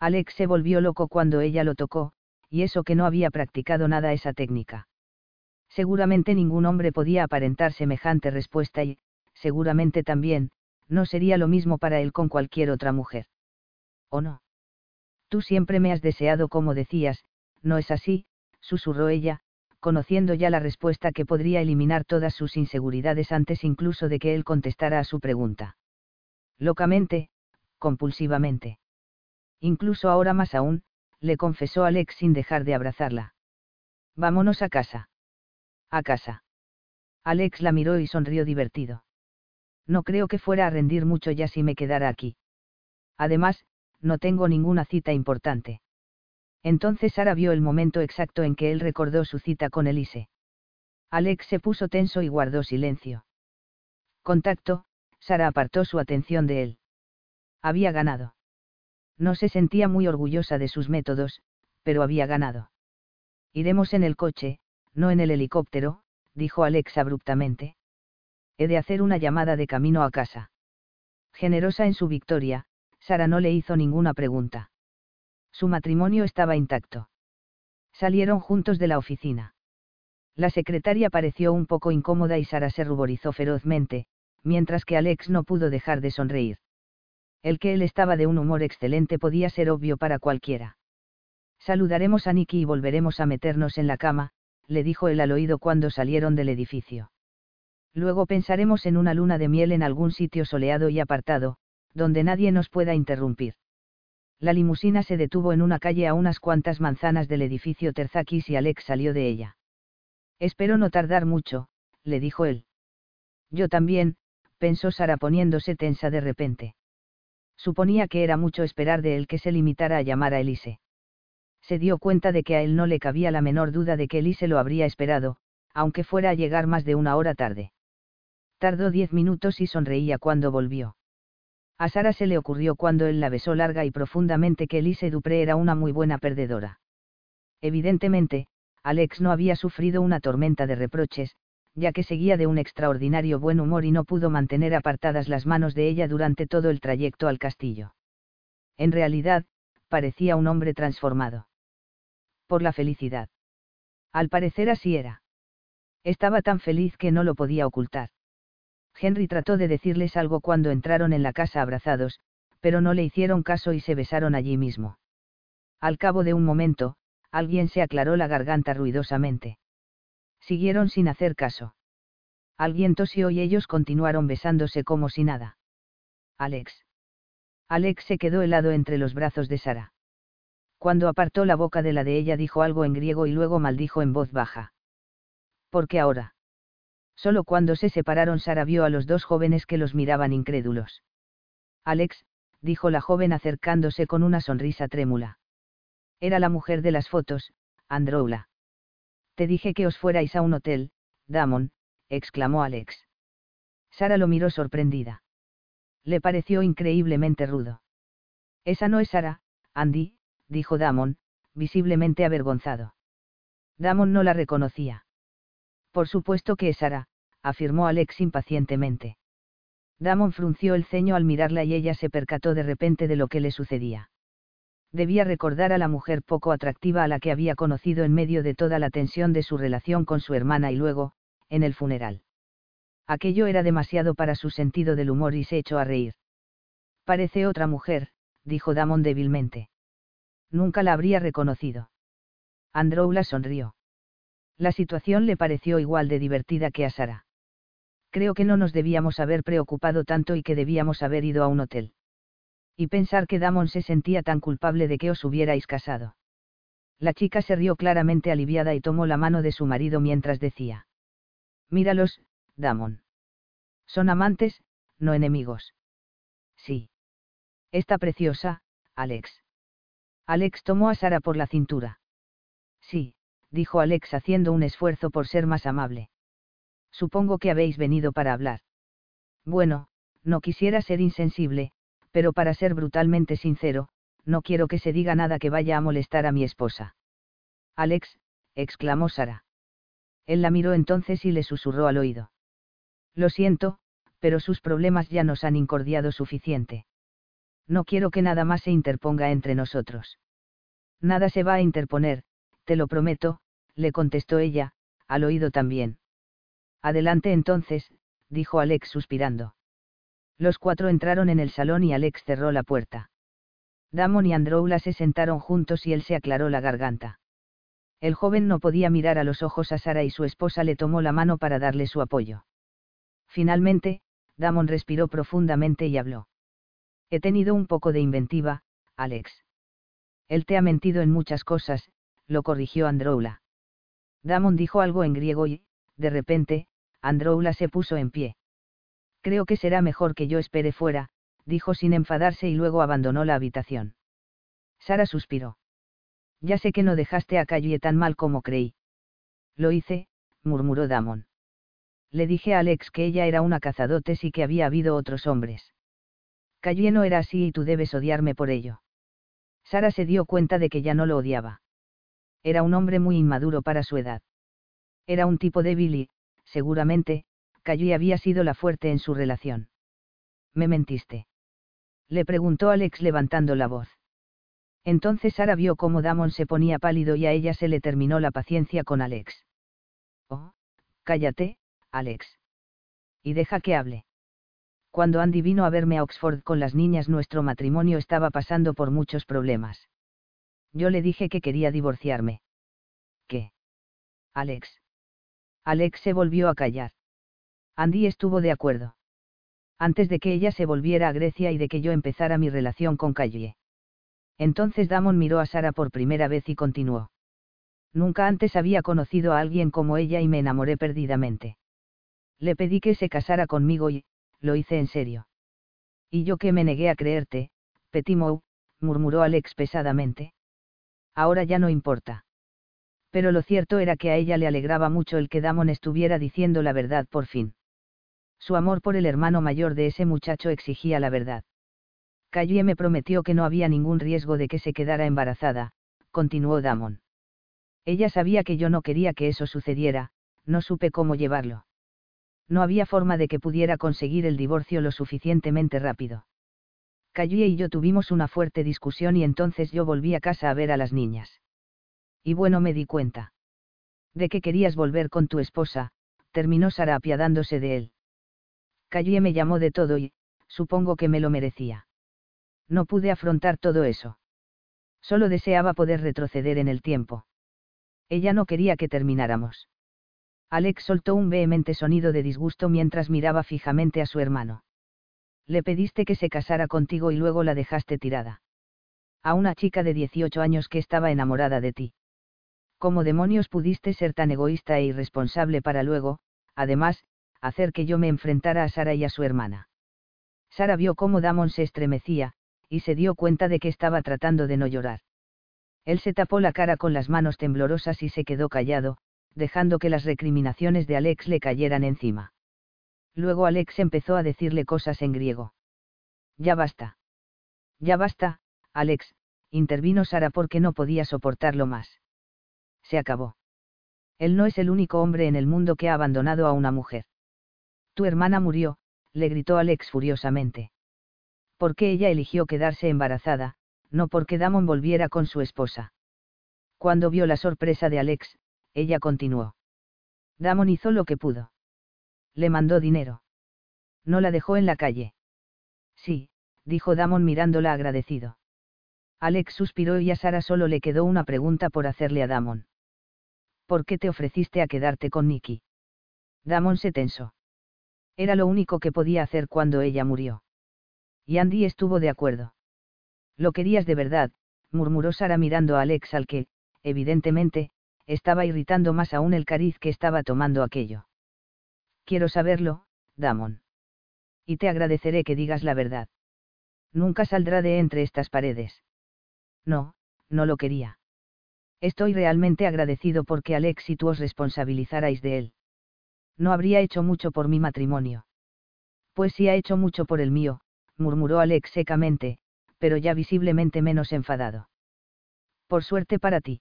Alex se volvió loco cuando ella lo tocó, y eso que no había practicado nada esa técnica. Seguramente ningún hombre podía aparentar semejante respuesta y, seguramente también, no sería lo mismo para él con cualquier otra mujer. ¿O no? Tú siempre me has deseado como decías, no es así, susurró ella, conociendo ya la respuesta que podría eliminar todas sus inseguridades antes incluso de que él contestara a su pregunta. Locamente, compulsivamente. Incluso ahora más aún, le confesó Alex sin dejar de abrazarla. Vámonos a casa. A casa. Alex la miró y sonrió divertido. No creo que fuera a rendir mucho ya si me quedara aquí. Además, no tengo ninguna cita importante. Entonces Sara vio el momento exacto en que él recordó su cita con Elise. Alex se puso tenso y guardó silencio. Contacto, Sara apartó su atención de él. Había ganado. No se sentía muy orgullosa de sus métodos, pero había ganado. Iremos en el coche, no en el helicóptero, dijo Alex abruptamente. He de hacer una llamada de camino a casa. Generosa en su victoria, Sara no le hizo ninguna pregunta. Su matrimonio estaba intacto. Salieron juntos de la oficina. La secretaria pareció un poco incómoda y Sara se ruborizó ferozmente, mientras que Alex no pudo dejar de sonreír. El que él estaba de un humor excelente podía ser obvio para cualquiera. Saludaremos a Nicky y volveremos a meternos en la cama, le dijo él al oído cuando salieron del edificio. Luego pensaremos en una luna de miel en algún sitio soleado y apartado, donde nadie nos pueda interrumpir. La limusina se detuvo en una calle a unas cuantas manzanas del edificio Terzakis y Alex salió de ella. Espero no tardar mucho, le dijo él. Yo también, pensó Sara poniéndose tensa de repente. Suponía que era mucho esperar de él que se limitara a llamar a Elise. Se dio cuenta de que a él no le cabía la menor duda de que Elise lo habría esperado, aunque fuera a llegar más de una hora tarde. Tardó diez minutos y sonreía cuando volvió. A Sara se le ocurrió cuando él la besó larga y profundamente que Elise Dupré era una muy buena perdedora. Evidentemente, Alex no había sufrido una tormenta de reproches, ya que seguía de un extraordinario buen humor y no pudo mantener apartadas las manos de ella durante todo el trayecto al castillo. En realidad, parecía un hombre transformado. Por la felicidad. Al parecer así era. Estaba tan feliz que no lo podía ocultar. Henry trató de decirles algo cuando entraron en la casa abrazados, pero no le hicieron caso y se besaron allí mismo. Al cabo de un momento, alguien se aclaró la garganta ruidosamente. Siguieron sin hacer caso. Alguien tosió y ellos continuaron besándose como si nada. Alex. Alex se quedó helado entre los brazos de Sara. Cuando apartó la boca de la de ella dijo algo en griego y luego maldijo en voz baja. ¿Por qué ahora? Solo cuando se separaron Sara vio a los dos jóvenes que los miraban incrédulos. Alex, dijo la joven acercándose con una sonrisa trémula. Era la mujer de las fotos, Androula. Te dije que os fuerais a un hotel, Damon, exclamó Alex. Sara lo miró sorprendida. Le pareció increíblemente rudo. Esa no es Sara, Andy, dijo Damon, visiblemente avergonzado. Damon no la reconocía. Por supuesto que es Sara, afirmó Alex impacientemente. Damon frunció el ceño al mirarla y ella se percató de repente de lo que le sucedía. Debía recordar a la mujer poco atractiva a la que había conocido en medio de toda la tensión de su relación con su hermana y luego, en el funeral. Aquello era demasiado para su sentido del humor y se echó a reír. Parece otra mujer, dijo Damon débilmente. Nunca la habría reconocido. Androula sonrió. La situación le pareció igual de divertida que a Sara. Creo que no nos debíamos haber preocupado tanto y que debíamos haber ido a un hotel. Y pensar que Damon se sentía tan culpable de que os hubierais casado. La chica se rió claramente aliviada y tomó la mano de su marido mientras decía. Míralos, Damon. Son amantes, no enemigos. Sí. Está preciosa, Alex. Alex tomó a Sara por la cintura. Sí, dijo Alex haciendo un esfuerzo por ser más amable. Supongo que habéis venido para hablar. Bueno, no quisiera ser insensible, pero para ser brutalmente sincero, no quiero que se diga nada que vaya a molestar a mi esposa. Alex, exclamó Sara. Él la miró entonces y le susurró al oído. Lo siento, pero sus problemas ya nos han incordiado suficiente. No quiero que nada más se interponga entre nosotros. Nada se va a interponer, te lo prometo, le contestó ella, al oído también. Adelante entonces, dijo Alex suspirando. Los cuatro entraron en el salón y Alex cerró la puerta. Damon y Androula se sentaron juntos y él se aclaró la garganta. El joven no podía mirar a los ojos a Sara y su esposa le tomó la mano para darle su apoyo. Finalmente, Damon respiró profundamente y habló. He tenido un poco de inventiva, Alex. Él te ha mentido en muchas cosas, lo corrigió Androula. Damon dijo algo en griego y, de repente, Androula se puso en pie. Creo que será mejor que yo espere fuera, dijo sin enfadarse y luego abandonó la habitación. Sara suspiró. Ya sé que no dejaste a Calle tan mal como creí. Lo hice, murmuró Damon. Le dije a Alex que ella era una cazadotes y que había habido otros hombres. Calle no era así y tú debes odiarme por ello. Sara se dio cuenta de que ya no lo odiaba. Era un hombre muy inmaduro para su edad. Era un tipo débil y, seguramente, Calle había sido la fuerte en su relación. ¿Me mentiste? Le preguntó Alex levantando la voz. Entonces Sara vio cómo Damon se ponía pálido y a ella se le terminó la paciencia con Alex. Oh, cállate, Alex. Y deja que hable. Cuando Andy vino a verme a Oxford con las niñas nuestro matrimonio estaba pasando por muchos problemas. Yo le dije que quería divorciarme. ¿Qué? Alex. Alex se volvió a callar. Andy estuvo de acuerdo. Antes de que ella se volviera a Grecia y de que yo empezara mi relación con Calle. Entonces Damon miró a Sara por primera vez y continuó. Nunca antes había conocido a alguien como ella y me enamoré perdidamente. Le pedí que se casara conmigo y, lo hice en serio. Y yo que me negué a creerte, Petimou, murmuró Alex pesadamente. Ahora ya no importa. Pero lo cierto era que a ella le alegraba mucho el que Damon estuviera diciendo la verdad por fin. Su amor por el hermano mayor de ese muchacho exigía la verdad. Calle me prometió que no había ningún riesgo de que se quedara embarazada, continuó Damon. Ella sabía que yo no quería que eso sucediera, no supe cómo llevarlo. No había forma de que pudiera conseguir el divorcio lo suficientemente rápido. Calle y yo tuvimos una fuerte discusión y entonces yo volví a casa a ver a las niñas. Y bueno me di cuenta. De que querías volver con tu esposa, terminó Sara apiadándose de él. Calle me llamó de todo y, supongo que me lo merecía. No pude afrontar todo eso. Solo deseaba poder retroceder en el tiempo. Ella no quería que termináramos. Alex soltó un vehemente sonido de disgusto mientras miraba fijamente a su hermano. Le pediste que se casara contigo y luego la dejaste tirada. A una chica de 18 años que estaba enamorada de ti. ¿Cómo demonios pudiste ser tan egoísta e irresponsable para luego, además, hacer que yo me enfrentara a Sara y a su hermana? Sara vio cómo Damon se estremecía, y se dio cuenta de que estaba tratando de no llorar. Él se tapó la cara con las manos temblorosas y se quedó callado, dejando que las recriminaciones de Alex le cayeran encima. Luego Alex empezó a decirle cosas en griego. Ya basta. Ya basta, Alex, intervino Sara porque no podía soportarlo más. Se acabó. Él no es el único hombre en el mundo que ha abandonado a una mujer. Tu hermana murió, le gritó Alex furiosamente. Porque ella eligió quedarse embarazada, no porque Damon volviera con su esposa. Cuando vio la sorpresa de Alex, ella continuó. Damon hizo lo que pudo. Le mandó dinero. No la dejó en la calle. Sí, dijo Damon mirándola agradecido. Alex suspiró y a Sara solo le quedó una pregunta por hacerle a Damon. ¿Por qué te ofreciste a quedarte con Nicky? Damon se tensó. Era lo único que podía hacer cuando ella murió. Y Andy estuvo de acuerdo. Lo querías de verdad, murmuró Sara mirando a Alex al que, evidentemente, estaba irritando más aún el cariz que estaba tomando aquello. Quiero saberlo, Damon. Y te agradeceré que digas la verdad. Nunca saldrá de entre estas paredes. No, no lo quería. Estoy realmente agradecido porque Alex y tú os responsabilizarais de él. No habría hecho mucho por mi matrimonio. Pues sí ha hecho mucho por el mío, murmuró Alex secamente, pero ya visiblemente menos enfadado. Por suerte para ti.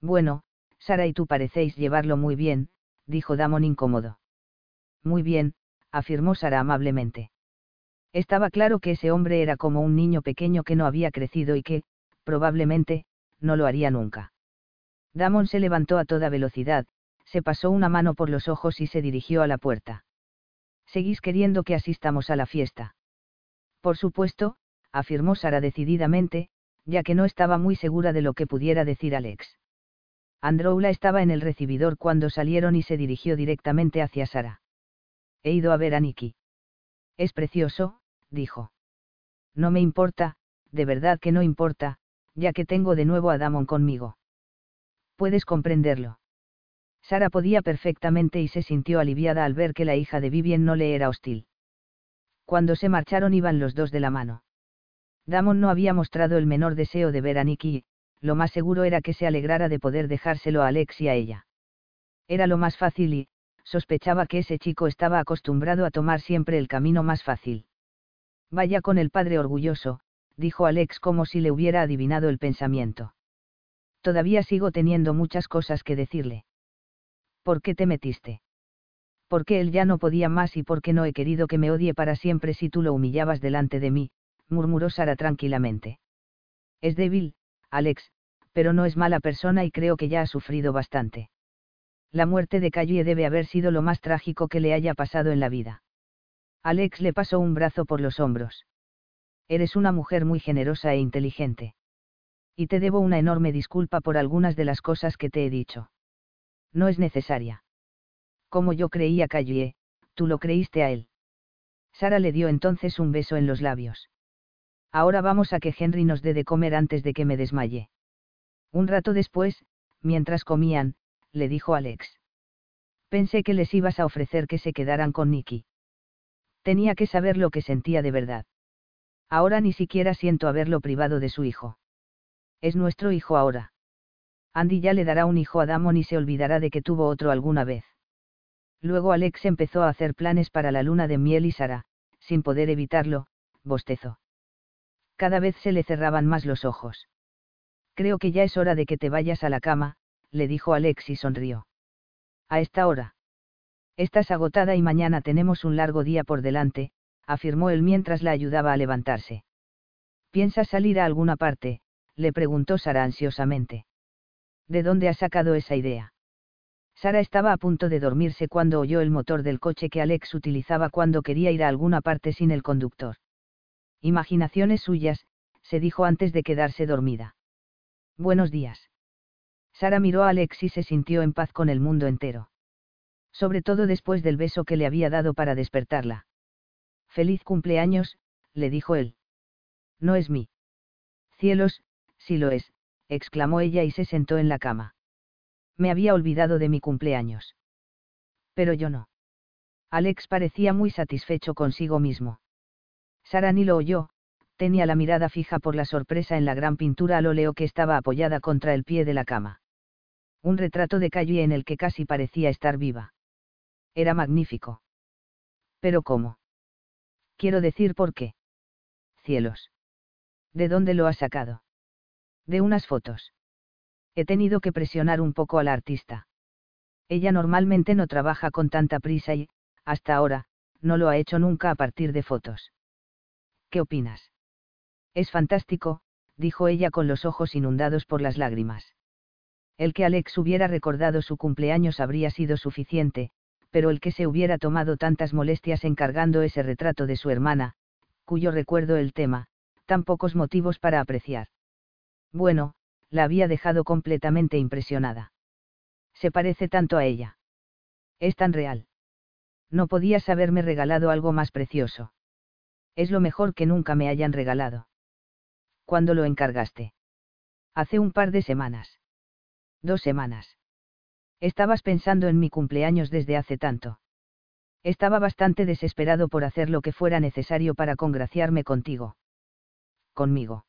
Bueno, Sara y tú parecéis llevarlo muy bien, dijo Damon incómodo. Muy bien, afirmó Sara amablemente. Estaba claro que ese hombre era como un niño pequeño que no había crecido y que, probablemente, no lo haría nunca. Damon se levantó a toda velocidad, se pasó una mano por los ojos y se dirigió a la puerta. ¿Seguís queriendo que asistamos a la fiesta? Por supuesto, afirmó Sara decididamente, ya que no estaba muy segura de lo que pudiera decir Alex. Androula estaba en el recibidor cuando salieron y se dirigió directamente hacia Sara. He ido a ver a Nicky. Es precioso, dijo. No me importa, de verdad que no importa, ya que tengo de nuevo a Damon conmigo. Puedes comprenderlo. Sara podía perfectamente y se sintió aliviada al ver que la hija de Vivien no le era hostil. Cuando se marcharon iban los dos de la mano. Damon no había mostrado el menor deseo de ver a Nicky, lo más seguro era que se alegrara de poder dejárselo a Alex y a ella. Era lo más fácil y, sospechaba que ese chico estaba acostumbrado a tomar siempre el camino más fácil. Vaya con el padre orgulloso, dijo Alex como si le hubiera adivinado el pensamiento. Todavía sigo teniendo muchas cosas que decirle. ¿Por qué te metiste? Porque él ya no podía más y porque no he querido que me odie para siempre si tú lo humillabas delante de mí, murmuró Sara tranquilamente. Es débil, Alex, pero no es mala persona y creo que ya ha sufrido bastante. La muerte de Callie debe haber sido lo más trágico que le haya pasado en la vida. Alex le pasó un brazo por los hombros. Eres una mujer muy generosa e inteligente. Y te debo una enorme disculpa por algunas de las cosas que te he dicho. No es necesaria. Como yo creía Callie, tú lo creíste a él. Sara le dio entonces un beso en los labios. Ahora vamos a que Henry nos dé de comer antes de que me desmaye. Un rato después, mientras comían, le dijo Alex. Pensé que les ibas a ofrecer que se quedaran con Nicky. Tenía que saber lo que sentía de verdad. Ahora ni siquiera siento haberlo privado de su hijo. Es nuestro hijo ahora. Andy ya le dará un hijo a Damon y se olvidará de que tuvo otro alguna vez. Luego Alex empezó a hacer planes para la luna de miel y Sara, sin poder evitarlo, bostezó. Cada vez se le cerraban más los ojos. Creo que ya es hora de que te vayas a la cama, le dijo Alex y sonrió. A esta hora. Estás agotada y mañana tenemos un largo día por delante, afirmó él mientras la ayudaba a levantarse. ¿Piensas salir a alguna parte? le preguntó Sara ansiosamente. ¿De dónde has sacado esa idea? Sara estaba a punto de dormirse cuando oyó el motor del coche que Alex utilizaba cuando quería ir a alguna parte sin el conductor. Imaginaciones suyas, se dijo antes de quedarse dormida. Buenos días. Sara miró a Alex y se sintió en paz con el mundo entero. Sobre todo después del beso que le había dado para despertarla. Feliz cumpleaños, le dijo él. No es mí. Cielos, sí lo es, exclamó ella y se sentó en la cama. Me había olvidado de mi cumpleaños. Pero yo no. Alex parecía muy satisfecho consigo mismo. Sara ni lo oyó, tenía la mirada fija por la sorpresa en la gran pintura al óleo que estaba apoyada contra el pie de la cama. Un retrato de calle en el que casi parecía estar viva. Era magnífico. Pero ¿cómo? Quiero decir por qué. Cielos. ¿De dónde lo has sacado? De unas fotos. He tenido que presionar un poco a la artista. Ella normalmente no trabaja con tanta prisa y, hasta ahora, no lo ha hecho nunca a partir de fotos. ¿Qué opinas? Es fantástico, dijo ella con los ojos inundados por las lágrimas. El que Alex hubiera recordado su cumpleaños habría sido suficiente, pero el que se hubiera tomado tantas molestias encargando ese retrato de su hermana, cuyo recuerdo el tema, tan pocos motivos para apreciar. Bueno, la había dejado completamente impresionada. Se parece tanto a ella. Es tan real. No podías haberme regalado algo más precioso. Es lo mejor que nunca me hayan regalado. ¿Cuándo lo encargaste? Hace un par de semanas. Dos semanas. Estabas pensando en mi cumpleaños desde hace tanto. Estaba bastante desesperado por hacer lo que fuera necesario para congraciarme contigo. Conmigo.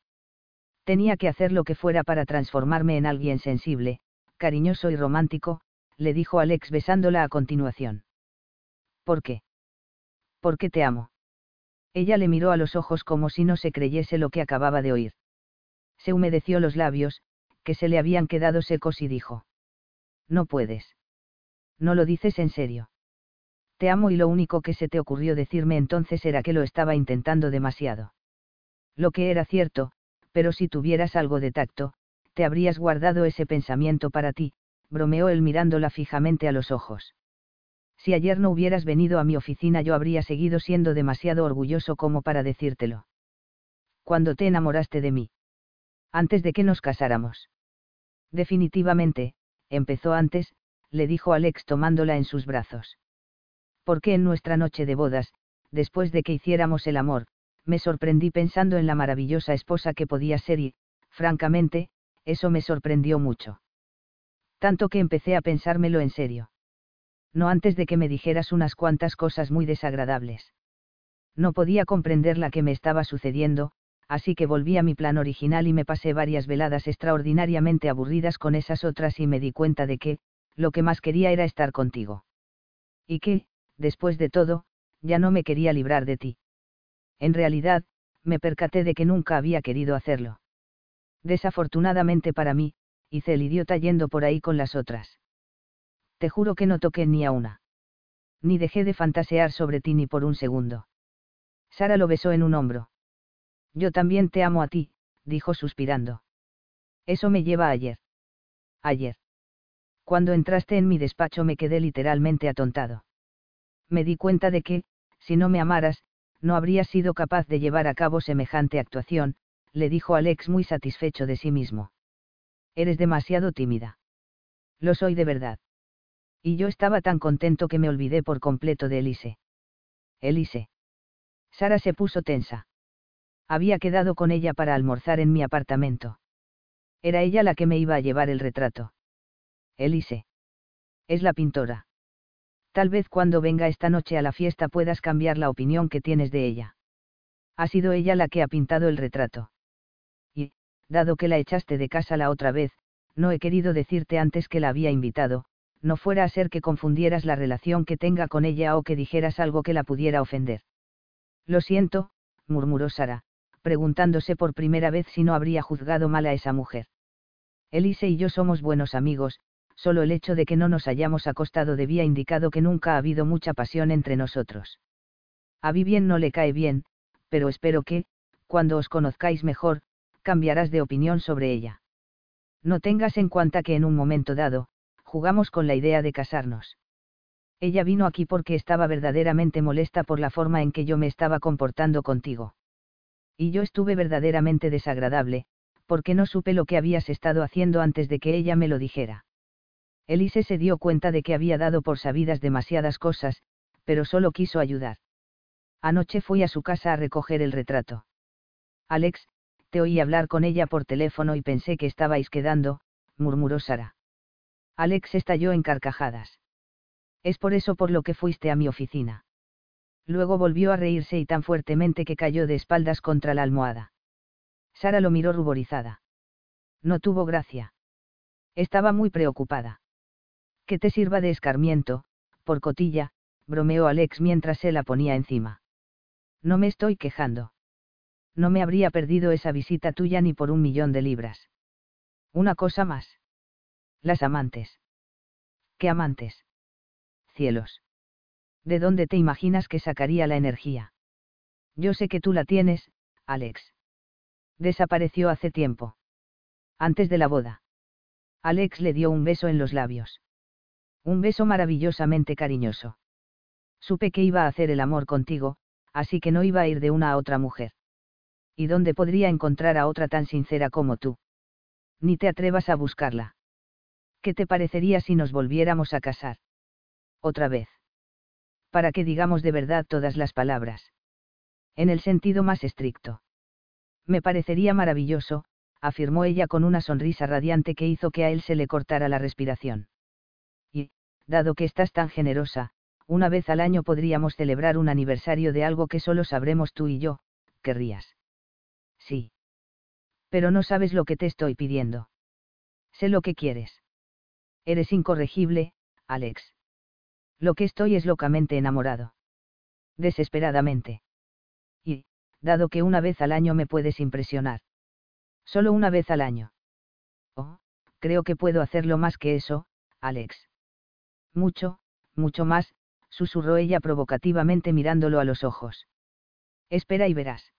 Tenía que hacer lo que fuera para transformarme en alguien sensible, cariñoso y romántico, le dijo Alex besándola a continuación. ¿Por qué? Porque te amo. Ella le miró a los ojos como si no se creyese lo que acababa de oír. Se humedeció los labios, que se le habían quedado secos y dijo. No puedes. No lo dices en serio. Te amo y lo único que se te ocurrió decirme entonces era que lo estaba intentando demasiado. Lo que era cierto, pero si tuvieras algo de tacto, te habrías guardado ese pensamiento para ti, bromeó él mirándola fijamente a los ojos. Si ayer no hubieras venido a mi oficina yo habría seguido siendo demasiado orgulloso como para decírtelo. Cuando te enamoraste de mí. Antes de que nos casáramos. Definitivamente, empezó antes, le dijo Alex tomándola en sus brazos. Porque en nuestra noche de bodas, después de que hiciéramos el amor, me sorprendí pensando en la maravillosa esposa que podía ser y, francamente, eso me sorprendió mucho. Tanto que empecé a pensármelo en serio. No antes de que me dijeras unas cuantas cosas muy desagradables. No podía comprender la que me estaba sucediendo, así que volví a mi plan original y me pasé varias veladas extraordinariamente aburridas con esas otras y me di cuenta de que, lo que más quería era estar contigo. Y que, después de todo, ya no me quería librar de ti. En realidad, me percaté de que nunca había querido hacerlo. Desafortunadamente para mí, hice el idiota yendo por ahí con las otras. Te juro que no toqué ni a una. Ni dejé de fantasear sobre ti ni por un segundo. Sara lo besó en un hombro. Yo también te amo a ti, dijo suspirando. Eso me lleva ayer. Ayer. Cuando entraste en mi despacho me quedé literalmente atontado. Me di cuenta de que, si no me amaras, no habría sido capaz de llevar a cabo semejante actuación, le dijo Alex muy satisfecho de sí mismo. Eres demasiado tímida. Lo soy de verdad. Y yo estaba tan contento que me olvidé por completo de Elise. Elise. Sara se puso tensa. Había quedado con ella para almorzar en mi apartamento. Era ella la que me iba a llevar el retrato. Elise. Es la pintora. Tal vez cuando venga esta noche a la fiesta puedas cambiar la opinión que tienes de ella. Ha sido ella la que ha pintado el retrato. Y, dado que la echaste de casa la otra vez, no he querido decirte antes que la había invitado, no fuera a ser que confundieras la relación que tenga con ella o que dijeras algo que la pudiera ofender. Lo siento, murmuró Sara, preguntándose por primera vez si no habría juzgado mal a esa mujer. Elise y yo somos buenos amigos, solo el hecho de que no nos hayamos acostado debía indicado que nunca ha habido mucha pasión entre nosotros. A Vivien no le cae bien, pero espero que, cuando os conozcáis mejor, cambiarás de opinión sobre ella. No tengas en cuenta que en un momento dado, jugamos con la idea de casarnos. Ella vino aquí porque estaba verdaderamente molesta por la forma en que yo me estaba comportando contigo. Y yo estuve verdaderamente desagradable, porque no supe lo que habías estado haciendo antes de que ella me lo dijera. Elise se dio cuenta de que había dado por sabidas demasiadas cosas, pero solo quiso ayudar. Anoche fui a su casa a recoger el retrato. Alex, te oí hablar con ella por teléfono y pensé que estabais quedando, murmuró Sara. Alex estalló en carcajadas. Es por eso por lo que fuiste a mi oficina. Luego volvió a reírse y tan fuertemente que cayó de espaldas contra la almohada. Sara lo miró ruborizada. No tuvo gracia. Estaba muy preocupada. Que te sirva de escarmiento, por cotilla, bromeó Alex mientras se la ponía encima. No me estoy quejando. No me habría perdido esa visita tuya ni por un millón de libras. Una cosa más. Las amantes. ¿Qué amantes? Cielos. ¿De dónde te imaginas que sacaría la energía? Yo sé que tú la tienes, Alex. Desapareció hace tiempo. Antes de la boda. Alex le dio un beso en los labios. Un beso maravillosamente cariñoso. Supe que iba a hacer el amor contigo, así que no iba a ir de una a otra mujer. ¿Y dónde podría encontrar a otra tan sincera como tú? Ni te atrevas a buscarla. ¿Qué te parecería si nos volviéramos a casar? Otra vez. Para que digamos de verdad todas las palabras. En el sentido más estricto. Me parecería maravilloso, afirmó ella con una sonrisa radiante que hizo que a él se le cortara la respiración. Y, dado que estás tan generosa, una vez al año podríamos celebrar un aniversario de algo que solo sabremos tú y yo, querrías. Sí. Pero no sabes lo que te estoy pidiendo. Sé lo que quieres. Eres incorregible, Alex. Lo que estoy es locamente enamorado. Desesperadamente. Y, dado que una vez al año me puedes impresionar. Solo una vez al año. Oh, creo que puedo hacerlo más que eso, Alex. Mucho, mucho más, susurró ella provocativamente mirándolo a los ojos. Espera y verás.